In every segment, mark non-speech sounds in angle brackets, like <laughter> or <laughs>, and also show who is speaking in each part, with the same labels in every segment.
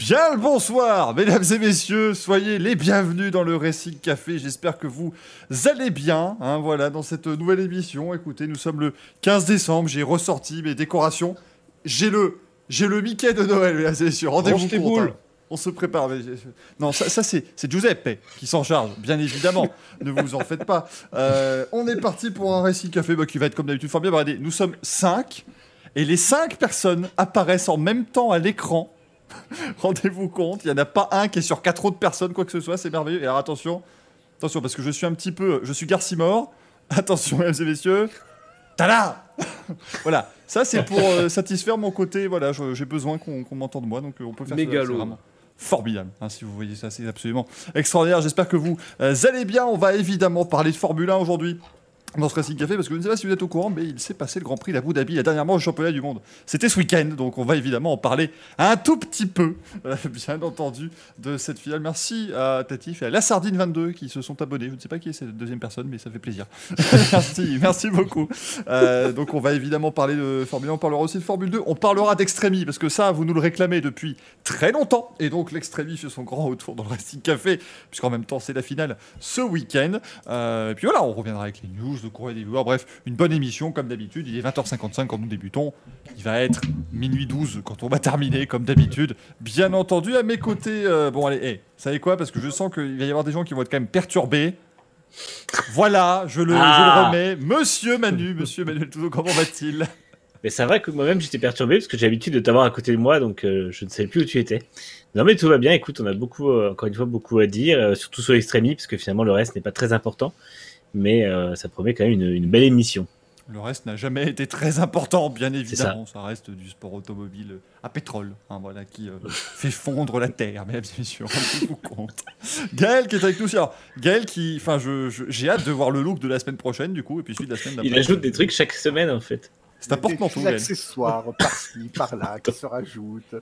Speaker 1: Bien le bonsoir, mesdames et messieurs, soyez les bienvenus dans le Racing Café. J'espère que vous allez bien, hein, voilà, dans cette nouvelle émission. Écoutez, nous sommes le 15 décembre, j'ai ressorti mes décorations. J'ai le, j'ai le Mickey de Noël, mesdames et messieurs. Rendez-vous compte, hein. On se prépare. mais Non, ça, ça, c'est, c'est Giuseppe qui s'en charge, bien évidemment. <laughs> ne vous en faites pas. Euh, on est parti pour un Racing Café bah, qui va être comme d'habitude fort bien. Regardez, nous sommes 5 et les 5 personnes apparaissent en même temps à l'écran. <laughs> Rendez-vous compte, il n'y en a pas un qui est sur quatre autres personnes, quoi que ce soit, c'est merveilleux. Et alors attention, attention, parce que je suis un petit peu. Je suis Garcimore. <laughs> Attention, mesdames et messieurs. Tada <laughs> Voilà, ça c'est pour euh, satisfaire mon côté. Voilà, j'ai besoin qu'on m'entende moi, donc euh, on peut faire ça,
Speaker 2: Mégalo.
Speaker 1: vraiment Formidable, hein, si vous voyez ça, c'est absolument extraordinaire. J'espère que vous euh, allez bien. On va évidemment parler de Formule 1 aujourd'hui dans ce Racing Café parce que je ne sais pas si vous êtes au courant, mais il s'est passé le Grand Prix d'Abu Dhabi, la dernière manche du championnat du monde. C'était ce week-end, donc on va évidemment en parler un tout petit peu, <laughs> euh, bien entendu, de cette finale. Merci à Tatif et à La Sardine 22 qui se sont abonnés. Je ne sais pas qui est cette deuxième personne, mais ça fait plaisir. <laughs> merci, merci beaucoup. Euh, donc on va évidemment parler de Formule 1, on parlera aussi de Formule 2, on parlera d'Extremi parce que ça, vous nous le réclamez depuis très longtemps. Et donc l'Extremi fait son grand retour dans le Racing Café, puisqu'en même temps c'est la finale ce week-end. Euh, et puis voilà, on reviendra avec les news, le courrier des viewers. Bref, une bonne émission comme d'habitude. Il est 20h55 quand nous débutons. Il va être minuit 12 quand on va terminer comme d'habitude. Bien entendu, à mes côtés. euh, bon, allez, hey, vous savez quoi? Parce que je sens qu'il va y avoir des gens qui vont être quand même perturbés. Voilà, je le, je
Speaker 3: Ah.
Speaker 1: le remets. Monsieur Manu, monsieur Manuel comment va-t-il?
Speaker 3: Mais c'est vrai que moi-même j'étais perturbé parce que j'ai l'habitude de t'avoir à côté de moi, donc euh, je ne savais plus où tu étais. Non mais tout va bien, écoute, on a beaucoup, euh, encore une fois, beaucoup à dire, euh, surtout sur l'extrémie, parce que finalement le reste n'est pas très important, mais euh, ça promet quand même une, une belle émission.
Speaker 1: Le reste n'a jamais été très important, bien évidemment. Ça. reste du sport automobile à pétrole, hein, voilà, qui euh, fait fondre la terre, mesdames et messieurs, rendez-vous compte. Gaël qui est avec nous. Alors, Gaël qui, enfin, je, je- j'ai hâte de voir le look de la semaine prochaine, du coup, et puis celui de la semaine d'après.
Speaker 3: Il ajoute des trucs chaque semaine en fait.
Speaker 1: C'est un
Speaker 4: Des
Speaker 1: porte-manteau, Gaël.
Speaker 4: accessoires par-ci, par-là, qui se rajoutent.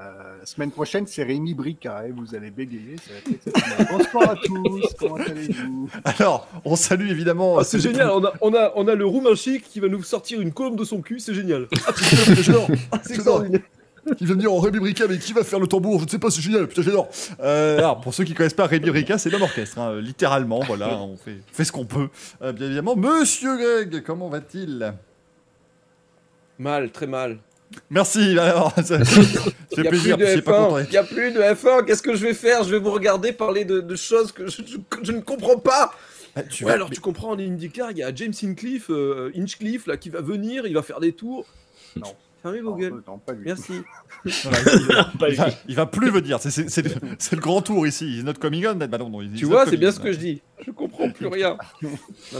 Speaker 4: Euh, la semaine prochaine, c'est Rémi Brica, et vous allez bégayer, ça va être exceptionnel. Bonsoir à tous, comment allez-vous?
Speaker 1: Alors, on salue évidemment.
Speaker 2: Ah, c'est
Speaker 1: euh,
Speaker 2: génial, on a, on, a, on a le roux chic qui va nous sortir une colombe de son cul, c'est génial. <laughs> Ah. Ah, c'est
Speaker 1: J'adore.
Speaker 2: extraordinaire.
Speaker 1: Il vient de dire en Rémi Brica, mais qui va faire le tambour? Je ne sais pas, c'est génial, putain, j'adore. Euh, alors, pour ceux qui ne connaissent pas Rémi Brica, c'est l'homme orchestre, hein, euh, littéralement, voilà, on fait, on fait ce qu'on peut, euh, bien évidemment. Monsieur Greg, comment va-t-il?
Speaker 2: Mal, très mal.
Speaker 1: Merci, alors, ça, ça
Speaker 2: Il
Speaker 1: fait
Speaker 2: n'y a
Speaker 1: plaisir,
Speaker 2: plus de
Speaker 1: je suis pas content
Speaker 2: F1.
Speaker 1: d'être-
Speaker 2: Il n'y a plus de F1. Qu'est-ce que je vais faire? Je vais vous regarder parler de, de choses que je, je- que je ne comprends pas.
Speaker 1: Ah, tu
Speaker 2: Ouais,
Speaker 1: vas-
Speaker 2: alors
Speaker 1: mais-
Speaker 2: tu comprends, en IndyCar, il y a James Hinchcliffe, euh, Hinchcliffe là, qui va venir, il va faire des tours.
Speaker 4: Non.
Speaker 2: Fermez vos gueules.
Speaker 4: non, pas lui.
Speaker 2: Merci. <laughs> <laughs>
Speaker 1: Il, va,
Speaker 3: lui.
Speaker 1: il va plus venir, c'est <laughs> le, grand tour ici, il notre coming on. Bah non, non,
Speaker 2: Tu vois,
Speaker 1: not
Speaker 2: c'est bien ce que je dis. Je comprends plus rien. Non,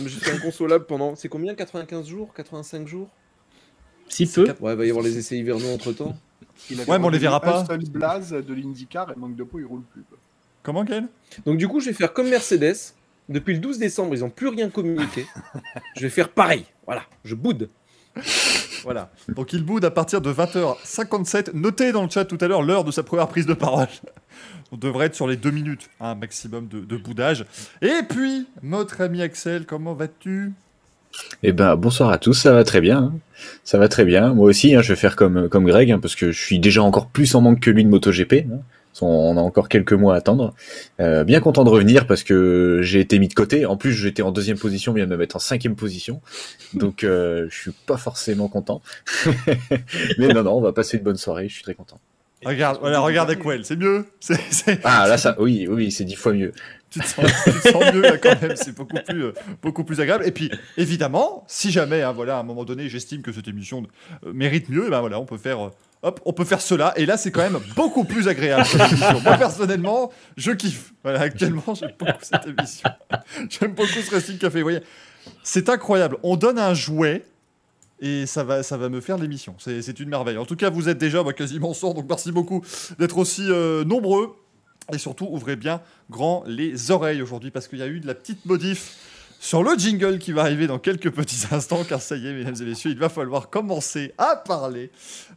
Speaker 2: mais je suis inconsolable pendant. C'est combien? 95 jours? 85 jours?
Speaker 3: Si peu.
Speaker 2: Ouais, il va y avoir les essais hivernaux entre temps.
Speaker 1: Ouais, mais on les verra pas.
Speaker 4: Un seul blaze de l'IndyCar, et manque de peau, il roule plus. quoi.
Speaker 1: Comment, Gaël?
Speaker 2: Donc, du coup, je vais faire comme Mercedes. Depuis le 12 décembre, ils n'ont plus rien communiqué. <laughs> je vais faire pareil. Voilà, je boude.
Speaker 1: Voilà. Donc il boude à partir de 20h57. Notez dans le chat tout à l'heure l'heure de sa première prise de parole. On devrait être sur les deux minutes, un maximum de, de boudage. Et puis, notre ami Axel, comment vas-tu?
Speaker 5: Eh ben, bonsoir à tous, ça va très bien. hein. Ça va très bien. Moi aussi, hein, je vais faire comme, comme Greg, hein, parce que je suis déjà encore plus en manque que lui de MotoGP. On a encore quelques mois à attendre. Euh, bien content de revenir parce que j'ai été mis de côté. En plus, j'étais en deuxième position, on vient de me mettre en cinquième position. Donc, euh, je suis pas forcément content. <laughs> Mais non, non, on va passer une bonne soirée. Je suis très content.
Speaker 1: Regarde, voilà, regarde Aquel, c'est mieux. <laughs>
Speaker 5: Ah, là, ça, oui, oui, c'est dix fois mieux.
Speaker 1: Tu, te sens, mieux là, quand même, c'est beaucoup plus, euh, beaucoup plus agréable. Et puis, évidemment, si jamais, hein, voilà, à un moment donné, j'estime que cette émission euh, mérite mieux, et ben voilà, on peut faire. euh, Hop, on peut faire cela, et là c'est quand même beaucoup plus agréable. Moi personnellement, je kiffe. Voilà, actuellement j'aime beaucoup cette émission. J'aime beaucoup ce Racing Café. Vous voyez, c'est incroyable. On donne un jouet et ça va, ça va me faire l'émission. C'est une merveille. En tout cas, vous êtes déjà bah, quasiment sort, donc merci beaucoup d'être aussi nombreux. Et surtout, ouvrez bien grand les oreilles aujourd'hui parce qu'il y a eu de la petite modif sur le jingle qui va arriver dans quelques petits <laughs> instants, car ça y est, mesdames et messieurs, il va falloir commencer à parler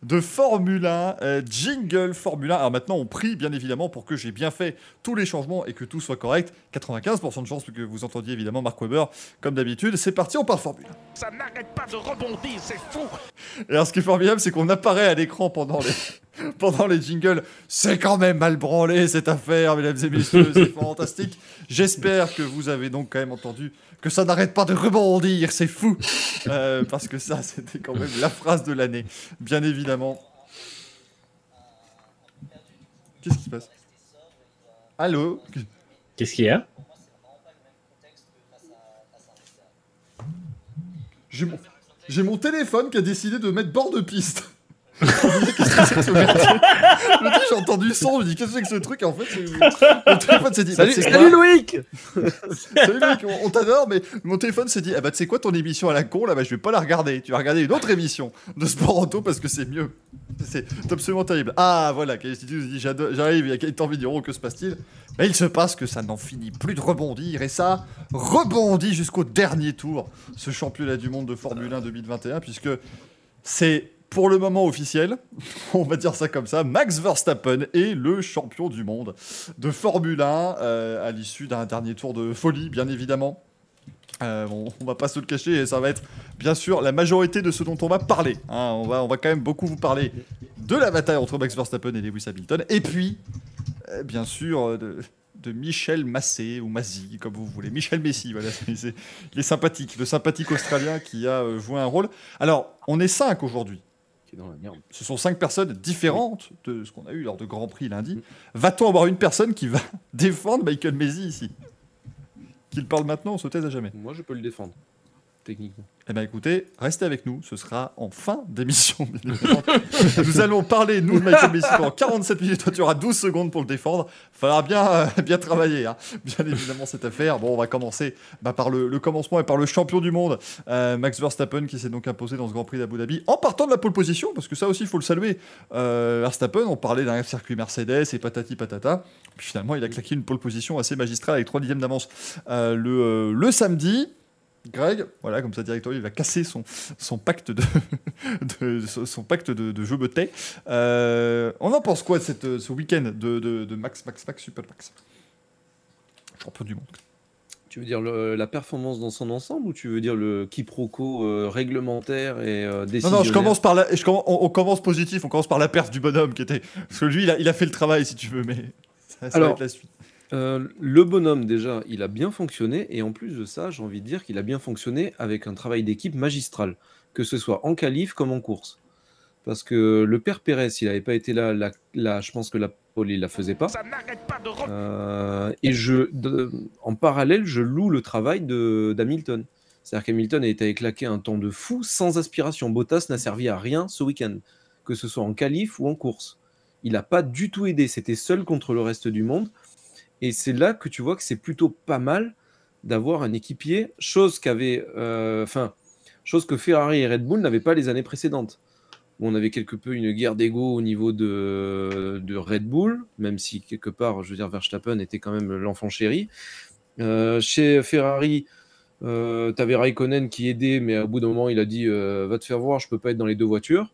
Speaker 1: de Formule 1, euh, jingle Formule 1. Alors maintenant, on prie bien évidemment pour que j'ai bien fait tous les changements et que tout soit correct. 95% de chance que vous entendiez évidemment Mark Webber, comme d'habitude. C'est parti, on parle Formule 1.
Speaker 6: Ça n'arrête pas de rebondir, c'est fou
Speaker 1: Et alors, ce qui est formidable, c'est qu'on apparaît à l'écran pendant les, <laughs> pendant les jingles. C'est quand même mal branlé cette affaire, mesdames et messieurs, c'est <laughs> fantastique. J'espère que vous avez donc quand même entendu que ça n'arrête pas de rebondir, c'est fou. <laughs> Euh, parce que ça, c'était quand même la phrase de l'année, bien évidemment. Qu'est-ce qui se passe? Allô?
Speaker 3: Qu'est-ce qu'il y a?
Speaker 1: J'ai mon... j'ai mon téléphone qui a décidé de mettre bord de piste. J'ai entendu le son, je me dis, qu'est-ce que c'est que ce truc Et en fait, mon téléphone s'est dit, bah,
Speaker 2: Salut, salut Loïc <laughs>
Speaker 1: Salut mec, on, on t'adore, mais mon téléphone s'est dit, ah bah tu sais quoi ton émission à la con là, bah je vais pas la regarder. Tu vas regarder une autre émission de sport auto parce que c'est mieux. C'est absolument terrible. Ah voilà, Calistitus nous dit, j'arrive, il y a Gaëtan Vigneron, que se passe-t-il? Bah il se passe que ça n'en finit plus de rebondir et ça rebondit jusqu'au dernier tour, ce championnat du monde de Formule 1 2021, puisque c'est pour le moment officiel, <laughs> on va dire ça comme ça, Max Verstappen est le champion du monde de Formule 1 euh, à l'issue d'un dernier tour de folie, bien évidemment. Euh, on, on va pas se le cacher ça va être bien sûr la majorité de ce dont on va parler. hein. on, va, on va quand même beaucoup vous parler de la bataille entre Max Verstappen et Lewis Hamilton et puis euh, bien sûr de, Michel Massé ou Mazzi comme vous voulez. Michel Messi, voilà, <laughs> il est sympathique, le sympathique australien qui a joué un rôle. Alors on est cinq aujourd'hui.
Speaker 2: Qui est dans la merde.
Speaker 1: Ce sont cinq personnes différentes de ce qu'on a eu lors de Grand Prix lundi. Va-t-on avoir une personne qui va <laughs> défendre Michael Messi ici? Qu'il parle maintenant, on se taise à jamais.
Speaker 2: Moi, je peux le défendre, techniquement.
Speaker 1: Eh bien écoutez, restez avec nous, ce sera en fin d'émission. <laughs> nous allons parler, nous, de Michael Messi pendant 47 minutes, toi tu auras 12 secondes pour le défendre. Il faudra bien, euh, bien travailler, hein. bien évidemment, cette affaire. Bon, on va commencer bah, par le, le commencement et par le champion du monde, euh, Max Verstappen, qui s'est donc imposé dans ce Grand Prix d'Abu Dhabi, en partant de la pole position, parce que ça aussi, il faut le saluer. Euh, Verstappen, on parlait d'un circuit Mercedes et patati patata. Puis finalement, il a claqué une pole position assez magistrale avec 3 dixièmes d'avance le, euh, le samedi. Greg, voilà, comme ça directement, il va casser son, son pacte de, <laughs> de- son pacte de, de jeu. Euh, on en pense quoi de cette, ce week-end de, de, de Max, Max, Max, Super Max? Champion du monde.
Speaker 2: Tu veux dire le- la performance dans son ensemble ou tu veux dire le quiproquo euh, réglementaire et euh,
Speaker 1: Non,
Speaker 2: décisionnaire
Speaker 1: non, je commence par la, je commence- on, on commence positif, on commence par la perf du bonhomme qui était. Parce que lui, il a, il a fait le travail, si tu veux, mais ça, ça va
Speaker 2: Alors,
Speaker 1: être la suite.
Speaker 2: Euh, le bonhomme, déjà, il a bien fonctionné, et en plus de ça, j'ai envie de dire qu'il a bien fonctionné avec un travail d'équipe magistral, que ce soit en qualif comme en course. Parce que le père Pérez, s'il n'avait pas été là, la- je pense que la pole, il la faisait pas. Euh, et je, de- en parallèle, je loue le travail de- d'Hamilton. C'est-à-dire qu'Hamilton a été claquer un temps de fou sans aspiration. Bottas n'a servi à rien ce week-end, que ce soit en qualif ou en course. Il n'a pas du tout aidé, c'était seul contre le reste du monde. Et c'est là que tu vois que c'est plutôt pas mal d'avoir un équipier, chose qu'avait, euh, enfin, chose que Ferrari et Red Bull n'avaient pas les années précédentes. Où on avait quelque peu une guerre d'ego au niveau de, de Red Bull, même si quelque part, je veux dire, Verstappen était quand même l'enfant chéri. Euh, chez Ferrari, euh, tu avais Raikkonen qui aidait, mais au bout d'un moment, il a dit Va te faire voir, je peux pas être dans les deux voitures.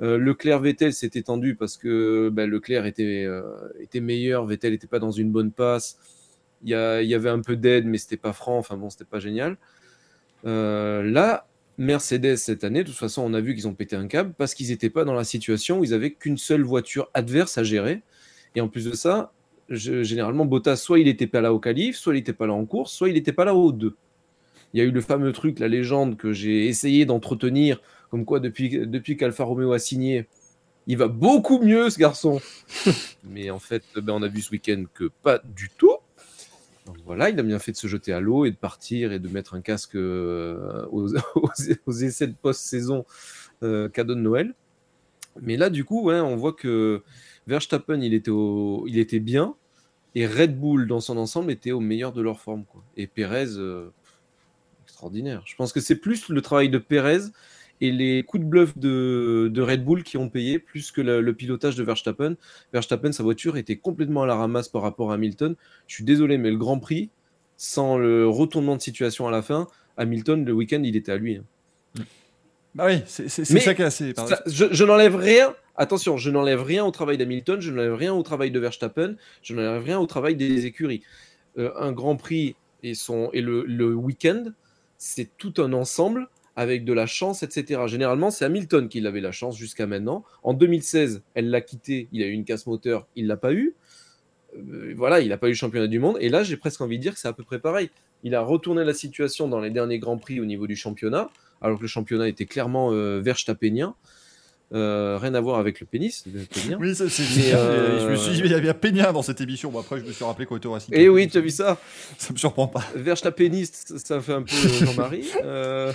Speaker 2: Euh, Leclerc Vettel s'est étendu parce que ben, Leclerc était, euh, était meilleur, Vettel n'était pas dans une bonne passe. Il y, avait un peu d'aide, mais c'était pas franc. Enfin bon, c'était pas génial. Euh, là, Mercedes cette année, de toute façon, on a vu qu'ils ont pété un câble parce qu'ils n'étaient pas dans la situation où ils avaient qu'une seule voiture adverse à gérer. Et en plus de ça, généralement, Bottas, soit il n'était pas là au qualif, soit il n'était pas là en course, soit il n'était pas là au 2. Il y a eu le fameux truc, la légende que j'ai essayé d'entretenir, comme quoi depuis, depuis qu'Alfa Romeo a signé, il va beaucoup mieux ce garçon. <laughs> Mais en fait, ben, on a vu ce week-end que pas du tout. Donc voilà, il a bien fait de se jeter à l'eau et de partir et de mettre un casque euh, aux, <laughs> aux- aux essais de post-saison euh, cadeau de Noël. Mais là, du coup, ouais, on voit que Verstappen, il était, au- il était bien et Red Bull, dans son ensemble, était au meilleur de leur forme. Quoi. Et Perez, euh, extraordinaire. Je pense que c'est plus le travail de Perez et les coups de bluff de, de Red Bull qui ont payé plus que le, le pilotage de Verstappen. Verstappen, sa voiture était complètement à la ramasse par rapport à Hamilton. Je suis désolé, mais le Grand Prix, sans le retournement de situation à la fin, Hamilton, le week-end, il était à lui. hein.
Speaker 1: Bah oui, c'est ça qui est assez.
Speaker 2: Ça, je je n'enlève rien. Attention, je n'enlève rien au travail d'Hamilton, je n'enlève rien au travail de Verstappen, je n'enlève rien au travail des écuries. Euh, un Grand Prix et, son, et le, le week-end, c'est tout un ensemble avec de la chance, etc. Généralement, c'est Hamilton qui avait la chance jusqu'à maintenant. En 2016, elle l'a quitté, il a eu une casse moteur, il l'a pas eu. Euh, voilà, il n'a pas eu le championnat du monde. Et là, j'ai presque envie de dire que c'est à peu près pareil. Il a retourné la situation dans les derniers grands prix au niveau du championnat, alors que le championnat était clairement euh, verstappenien. Euh, rien à voir avec le pénis. Le pénien.
Speaker 1: Oui, ça, c'est.
Speaker 2: Mais, euh,
Speaker 1: Je me suis dit, mais il y avait un Pénien dans cette émission. Bon, après, je me suis rappelé qu'on était au Racing.
Speaker 2: Eh oui, tu as vu ça
Speaker 1: Ça me surprend pas.
Speaker 2: Verstappeniste, ça fait un peu <laughs> Jean-Marie. Euh,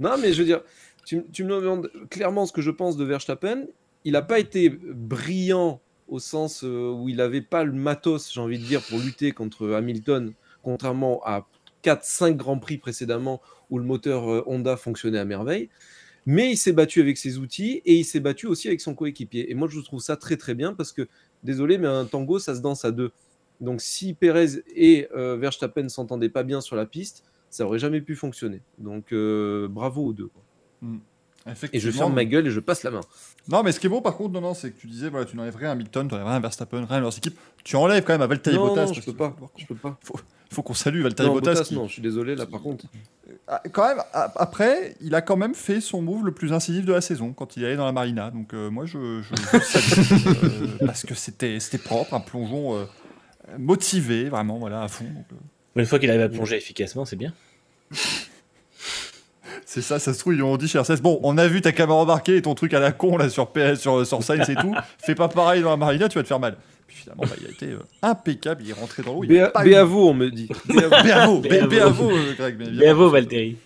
Speaker 2: Non, mais je veux dire, tu, me demandes clairement ce que je pense de Verstappen. Il n'a pas été brillant au sens euh, où il n'avait pas le matos, j'ai envie de dire, pour lutter contre Hamilton, contrairement à 4-5 grands prix précédemment où le moteur euh, Honda fonctionnait à merveille. Mais il s'est battu avec ses outils et il s'est battu aussi avec son coéquipier. Et moi, je trouve ça très très bien parce que, désolé, mais un tango, ça se danse à deux. Donc, si Perez et euh, Verstappen s'entendaient pas bien sur la piste, ça aurait jamais pu fonctionner. Donc, euh, bravo aux deux. quoi. Et je ferme ma gueule et je passe la main.
Speaker 1: Non, mais ce qui est beau, par contre, non, non, c'est que tu disais, voilà, tu n'enlèves rien à Hamilton, tu n'enlèves rien à Verstappen, rien à leurs équipes. Tu enlèves quand même à Valtteri
Speaker 2: Non,
Speaker 1: Bottas.
Speaker 2: non, je peux pas.
Speaker 1: faut-
Speaker 2: Je peux pas.
Speaker 1: Il faut qu'on salue Valtteri
Speaker 2: Non,
Speaker 1: Bottas.
Speaker 2: Bottas,
Speaker 1: qui-
Speaker 2: non, je suis désolé là par contre.
Speaker 1: Ah, Quand même, après, il a quand même fait son move le plus incisif de la saison quand il est allé dans la marina. Donc euh, moi, je, je, je salue, <laughs> euh, parce que c'était c'était propre, un plongeon euh, motivé, vraiment, voilà, à fond. Donc, euh,
Speaker 3: Une fois qu'il arrive à plonger efficacement, c'est bien. <laughs>
Speaker 1: c'est ça, ça se trouve, ils ont dit chez RCS, bon, on a vu ta caméra embarquée et ton truc à la con là sur PS, sur, sur Sainz et tout, <laughs> fais pas pareil dans la marina, tu vas te faire mal. Puis finalement, bah, il a été euh, impeccable, il est rentré dans l'eau.
Speaker 2: Béavo, on me dit.
Speaker 1: Bravo, euh, <laughs> Greg.
Speaker 3: Bravo, Valtteri.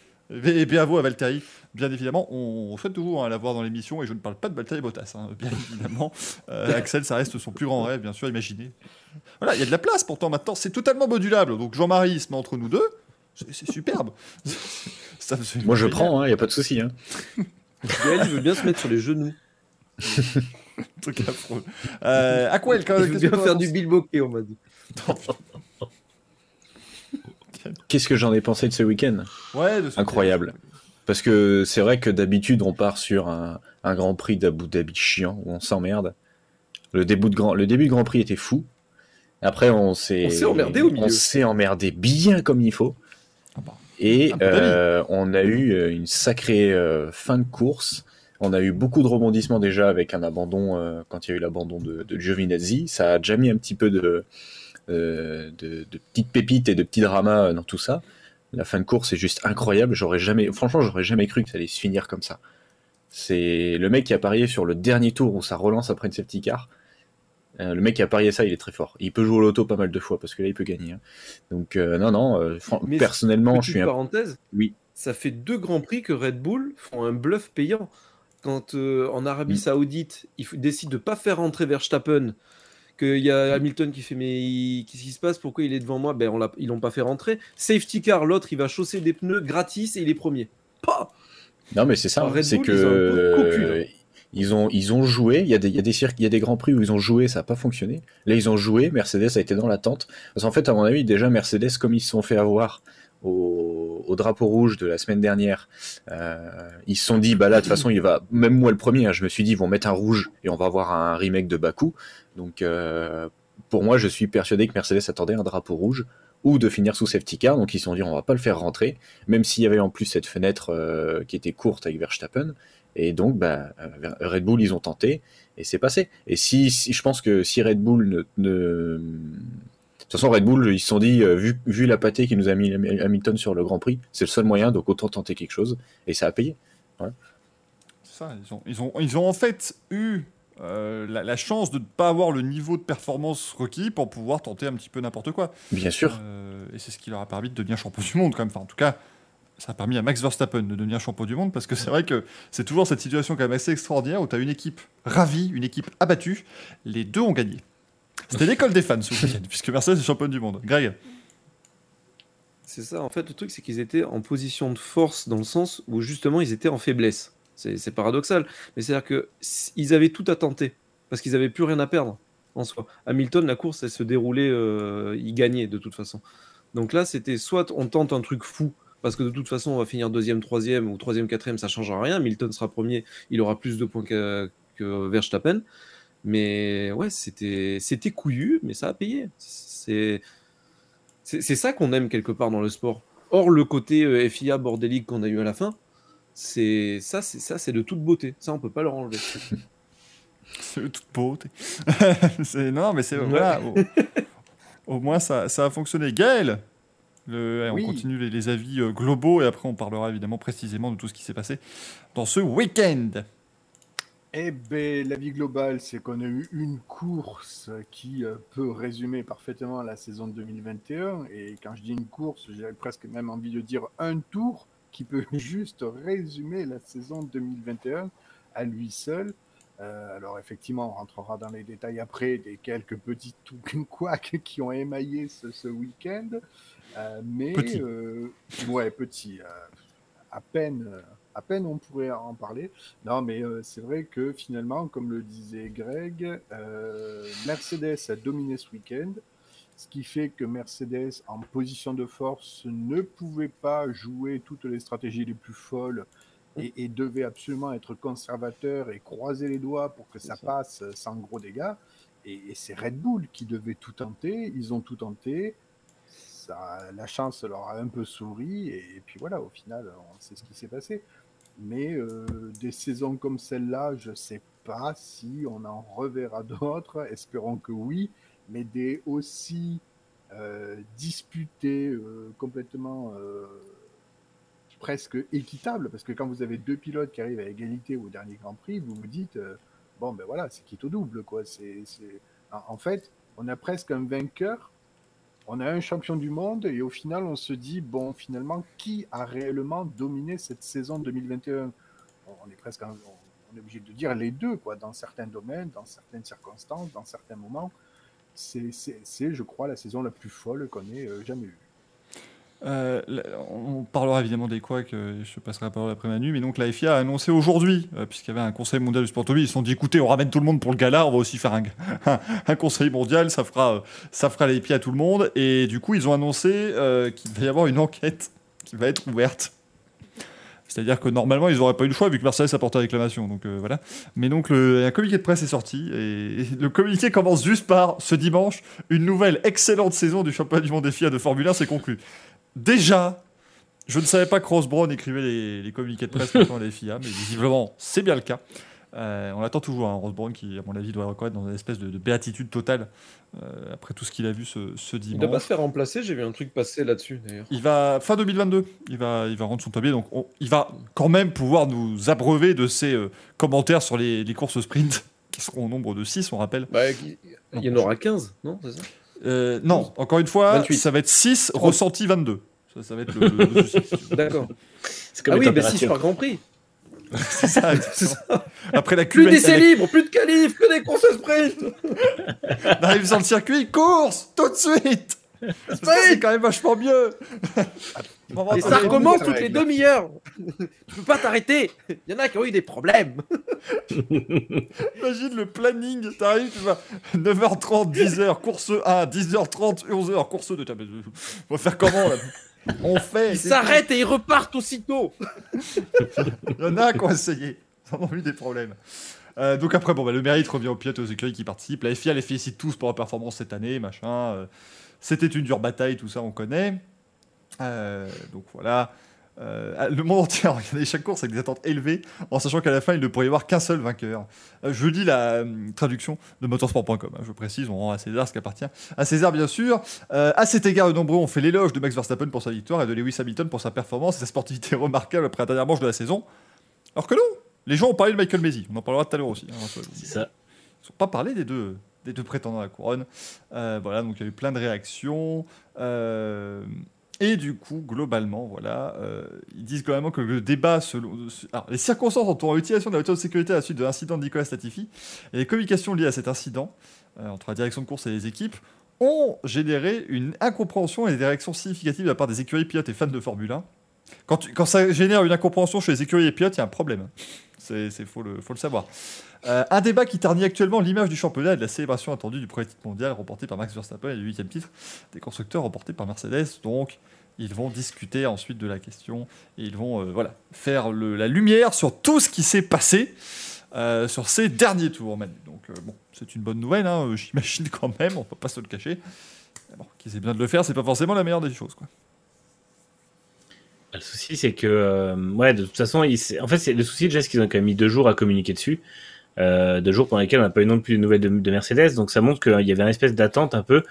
Speaker 1: Et bravo à Valtteri, bien évidemment. On, on souhaite toujours hein, l'avoir dans l'émission et je ne parle pas de Valtteri Bottas, hein, bien <laughs> évidemment. Euh, Axel, ça reste son plus grand rêve, bien sûr, imaginez. Voilà, il y a de la place pourtant maintenant, c'est totalement modulable. Donc Jean-Marie il se met entre nous deux, c'est superbe. <laughs>
Speaker 5: Moi je prends, il n'y a pas de souci. Hein.
Speaker 2: Gaël, il veut bien se mettre sur les genoux. <laughs>
Speaker 1: Truc affreux. Euh, Aquel, quand
Speaker 2: Il veut
Speaker 1: qu'est-ce
Speaker 2: bien faire du bilboquet, on m'a dit.
Speaker 5: Qu'est-ce que j'en ai pensé de ce week-end?
Speaker 1: Ouais, de ce
Speaker 5: Incroyable. Parce que c'est vrai que d'habitude, on part sur un, un Grand Prix d'Abu Dhabi chiant, où on s'emmerde. Le début, de grand, le début de Grand Prix était fou. Après, on s'est
Speaker 2: On s'est emmerdé au milieu.
Speaker 5: On s'est emmerdé bien comme il faut.
Speaker 1: Ah bah,
Speaker 5: Et euh, on a eu euh, une sacrée euh, fin de course. On a eu beaucoup de rebondissements déjà avec un abandon, euh, quand il y a eu l'abandon de, de Giovinazzi. Ça a déjà mis un petit peu de, euh, de, de petites pépites et de petits dramas dans tout ça. La fin de course est juste incroyable. J'aurais jamais, franchement, j'aurais jamais cru que ça allait se finir comme ça. C'est le mec qui a parié sur le dernier tour où ça relance après une safety car. Euh, le mec qui a parié ça, il est très fort. Il peut jouer au loto pas mal de fois parce que là, il peut gagner. hein. Donc euh, non, non. euh,
Speaker 2: Mais
Speaker 5: personnellement, je suis un...
Speaker 2: parenthèse.
Speaker 5: Oui.
Speaker 2: Ça fait deux grands prix que Red Bull font un bluff payant. Quand en Arabie
Speaker 5: Mm.
Speaker 2: Saoudite, ils décident de pas faire rentrer Verstappen, qu'il y a Hamilton qui fait mais il- qu'est-ce qui se passe? Pourquoi il est devant moi? Ben on ils l'ont pas fait rentrer. Safety car, l'autre il va chausser des pneus gratis et il est premier. Pas
Speaker 5: Non, mais c'est ça. C'est que
Speaker 2: ils ont
Speaker 5: ils ont joué. Il y a des il y a des cirques, il y a des grands prix où ils ont joué, ça n'a pas fonctionné. Là, ils ont joué. Mercedes a été dans l'attente. Parce qu'en fait, à mon avis, déjà Mercedes, comme ils se sont fait avoir au, au drapeau rouge de la semaine dernière, euh, ils se sont dit bah là de toute façon il va. Même moi le premier, hein, je me suis dit ils vont mettre un rouge et on va avoir un remake de Baku. Donc euh, pour moi, je suis persuadé que Mercedes attendait un drapeau rouge ou de finir sous safety car. Donc ils se sont dit on va pas le faire rentrer même s'il y avait en plus cette fenêtre euh, qui était courte avec Verstappen. Et donc, bah, Red Bull, ils ont tenté et c'est passé. Et si, je pense que si Red Bull ne, toute façon, Red Bull, ils se sont dit, euh, vu, vu la pâtée qui nous a mis Hamilton sur le Grand Prix, c'est le seul moyen, donc autant tenter quelque chose. Et ça a payé.
Speaker 1: C'est ça, ils ont, ils ont, ils ont en fait eu euh, la, la chance de ne pas avoir le niveau de performance requis pour pouvoir tenter un petit peu n'importe quoi.
Speaker 5: Bien sûr.
Speaker 1: Euh, et c'est ce qui leur a permis de devenir champion du monde, quand même. Enfin, en tout cas, ça a permis à Max Verstappen de devenir champion du monde parce que c'est vrai que c'est toujours cette situation quand même assez extraordinaire où tu as une équipe ravie, une équipe abattue. Les deux ont gagné. C'était l'école des fans puisque Mercedes est championne du monde. Greg
Speaker 2: C'est ça, en fait, le truc, c'est qu'ils étaient en position de force dans le sens où justement ils étaient en faiblesse. C'est paradoxal, mais c'est-à-dire que s- ils avaient tout à tenter parce qu'ils avaient plus rien à perdre en soi. Hamilton, la course, elle se déroulait, euh, il gagnait de toute façon. Donc là, c'était soit on tente un truc fou parce que de toute façon, on va finir deuxième, troisième ou troisième, quatrième, ça changera rien. Hamilton sera premier, il aura plus de points que Verstappen. Mais ouais, c'était c'était couillu, mais ça a payé. C'est c'est c'est ça qu'on aime quelque part dans le sport. Or, le côté euh, FIA bordélique qu'on a eu à la fin, c'est ça, c'est ça, c'est de toute beauté. Ça, on peut pas leur enlever. <laughs>
Speaker 1: C'est de toute beauté. <laughs> C'est- non, mais c'est
Speaker 2: Ouais.
Speaker 1: voilà. Au, au moins, ça, ça a fonctionné. Gaël, le,
Speaker 4: Oui.
Speaker 1: on continue les, les avis euh, globaux et après on parlera évidemment précisément de tout ce qui s'est passé dans ce week-end.
Speaker 4: Eh ben, la vie globale, c'est qu'on a eu une course qui euh, peut résumer parfaitement la saison de 2021. Et quand je dis une course, j'ai presque même envie de dire un tour qui peut <laughs> juste résumer la saison 2021 à lui seul. Euh, alors effectivement, on rentrera dans les détails après des quelques petits <laughs> couacs qui ont émaillé ce, ce week-end. Euh, mais
Speaker 1: Petit.
Speaker 4: euh, ouais, petit. à peine, à peine on pourrait en parler. Non, mais euh, c'est vrai que finalement, comme le disait Greg, euh, Mercedes a dominé ce week-end, ce qui fait que Mercedes, en position de force, ne pouvait pas jouer toutes les stratégies les plus folles et, et devait absolument être conservateur et croiser les doigts pour que ça
Speaker 2: ça.
Speaker 4: passe sans gros dégâts. Et, et c'est Red Bull qui devait tout tenter. Ils ont tout tenté. Ça, la chance leur a un peu souri. Et, puis voilà, au final, on sait ce qui s'est passé. Mais euh, des saisons comme celle-là, je ne sais pas si on en reverra d'autres. Espérons que oui. Mais des aussi euh, disputées, euh, complètement presque équitables. Parce que quand vous avez deux pilotes qui arrivent à égalité au dernier Grand Prix, vous vous dites, bon ben voilà, c'est quitte au double. Quoi. En fait, on a presque un vainqueur on a un champion du monde et au final, on se dit, bon, finalement, qui a réellement dominé cette saison 2021 On est presque, on est obligé de dire les deux, quoi, dans certains domaines, dans certaines circonstances, dans certains moments. C'est, je crois, la saison la plus folle qu'on ait euh, jamais eue.
Speaker 1: Euh, on parlera évidemment des couacs, euh, je passerai la parole après Manu, mais donc la FIA a annoncé aujourd'hui, euh, puisqu'il y avait un conseil mondial du sport automobile, ils se sont dit écoutez, on ramène tout le monde pour le gala, on va aussi faire un, <laughs> conseil mondial, ça fera, euh, ça fera les pieds à tout le monde, et du coup ils ont annoncé qu'il va y avoir une enquête <laughs> qui va être ouverte. C'est-à-dire que normalement ils n'auraient pas eu le choix vu que Mercedes a porté réclamation, donc voilà. Mais donc le, un communiqué de presse est sorti, et, et le communiqué commence juste par ce dimanche, une nouvelle excellente saison du championnat du monde des FIA de Formule 1 s'est conclue. Déjà, je ne savais pas que Ross Brown écrivait les, les communiqués de presse à la FIA, mais visiblement, c'est bien le cas. Euh, on attend toujours un Ross Brown qui, à mon avis, doit reconnaître dans une espèce de, de béatitude totale euh, après tout ce qu'il a vu ce, ce
Speaker 2: Il doit pas
Speaker 1: dimanche.
Speaker 2: se faire remplacer. J'ai vu un truc passer là-dessus d'ailleurs.
Speaker 1: Il va fin 2022, il va, il va rendre son tablier, donc on- il va quand même pouvoir nous abreuver de ses euh, commentaires sur les, les courses sprint <laughs> qui seront au nombre de 6, on rappelle.
Speaker 2: Bah, il il y en aura 15, non C'est ça?
Speaker 1: Euh, non, encore une fois,
Speaker 2: 28.
Speaker 1: ça va être 6, ressenti 22. Ça, ça va être le, le- <laughs> le.
Speaker 2: D'accord.
Speaker 3: C'est comme
Speaker 2: Ah oui, bah si,
Speaker 3: températures.
Speaker 2: par Grand Prix. <laughs>
Speaker 1: C'est ça, <laughs> exactement. Après la
Speaker 2: Plus d'essais libres, plus de qualifs, que des courses sprint.
Speaker 1: on arrive sur le circuit, course, tout de suite C'est quand même vachement mieux
Speaker 2: Et ça recommence toutes les demi-heures. tu peux pas t'arrêter. Il y en a qui ont eu des problèmes. <laughs>
Speaker 1: Imagine le planning, t'arrives, tu vas 9h30, 10h, course 1, 10h30, 11h, course 2. Tiens, mais, euh, On va faire comment là? On fait
Speaker 2: Ils s'arrêtent et ils repartent aussitôt. <laughs>
Speaker 1: Il y en a qui ont essayé. Ils en ont eu des problèmes. Euh, donc après, bon, bah, le mérite revient aux pilotes et aux écuries qui participent. La FIA les félicite tous pour leur performance cette année, machin. Euh, C'était une dure bataille, tout ça, on connaît. Euh, donc voilà. Euh, le monde entier a regardé chaque course avec des attentes élevées, en sachant qu'à la fin, il ne pourrait y avoir qu'un seul vainqueur. Euh, je lis la euh, traduction de motorsport.com, hein, je précise, on rend à César ce qui appartient à César, bien sûr. À cet égard, de nombreux ont fait l'éloge de Max Verstappen pour sa victoire et de Lewis Hamilton pour sa performance et sa sportivité remarquable après la dernière manche de la saison. Alors que non, les gens ont parlé de Michael Mesi, on en parlera tout à l'heure aussi. hein.
Speaker 3: C'est ça.
Speaker 1: Ils n'ont pas parlé des deux, des deux prétendants à la couronne. Euh, voilà, donc il y a eu plein de réactions. Euh, et du coup, globalement, voilà, euh, ils disent globalement que le débat selon. Alors, les circonstances entourant l'utilisation de la voiture de sécurité à la suite de l'incident de Nicolas Latifi et les communications liées à cet incident entre la direction de course et les équipes ont généré une incompréhension et des réactions significatives de la part des écuries pilotes et fans de Formule 1. Quand, ça génère une incompréhension chez les écuries et pilotes, il y a un problème. C'est faut le, savoir. Euh, un débat qui ternit actuellement l'image du championnat et de la célébration attendue du premier titre mondial remporté par Max Verstappen et du huitième titre des constructeurs remporté par Mercedes. Donc, ils vont discuter ensuite de la question et ils vont euh, voilà, faire la lumière sur tout ce qui s'est passé euh, sur ces derniers tours. Donc, bon, c'est une bonne nouvelle, hein, j'imagine quand même, on peut pas se le cacher. Bon, qu'ils aient bien de le faire, c'est pas forcément la meilleure des choses.
Speaker 3: Le souci, c'est que, euh, ouais, de toute façon, en fait, c'est le souci déjà, c'est qu'ils ont quand même mis deux jours à communiquer dessus, euh, deux jours pendant lesquels on n'a pas eu non plus de nouvelles de, de Mercedes, donc ça montre qu'il y avait une espèce d'attente un peu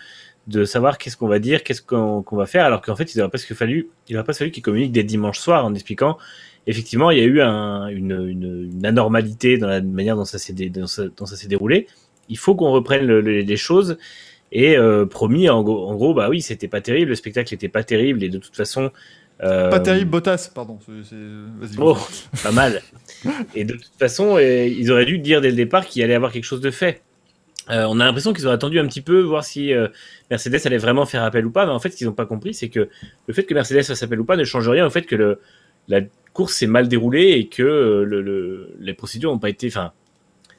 Speaker 3: de savoir qu'est-ce qu'on va dire, qu'est-ce qu'on va faire, alors qu'en fait, il aurait presque fallu, il pas fallu qu'ils communiquent dès dimanche soir en expliquant, effectivement, il y a eu un, une, anormalité dans la manière dont ça s'est déroulé. Il faut qu'on reprenne le- le- les choses. Et euh, promis, en, gros- bah oui, c'était pas terrible, le spectacle était pas terrible, et de toute façon. Euh,
Speaker 1: Pas terrible, Bottas, pardon.
Speaker 3: Oh, pas mal. Et de toute façon, ils auraient dû dire dès le départ qu'il allait avoir quelque chose de fait. Euh, on a l'impression qu'ils auraient attendu un petit peu, voir si euh, Mercedes allait vraiment faire appel ou pas. Mais en fait, ce qu'ils n'ont pas compris, c'est que le fait que Mercedes fasse appel ou pas ne change rien au fait que le, la course s'est mal déroulée et que euh, le, le- les procédures n'ont pas été, enfin,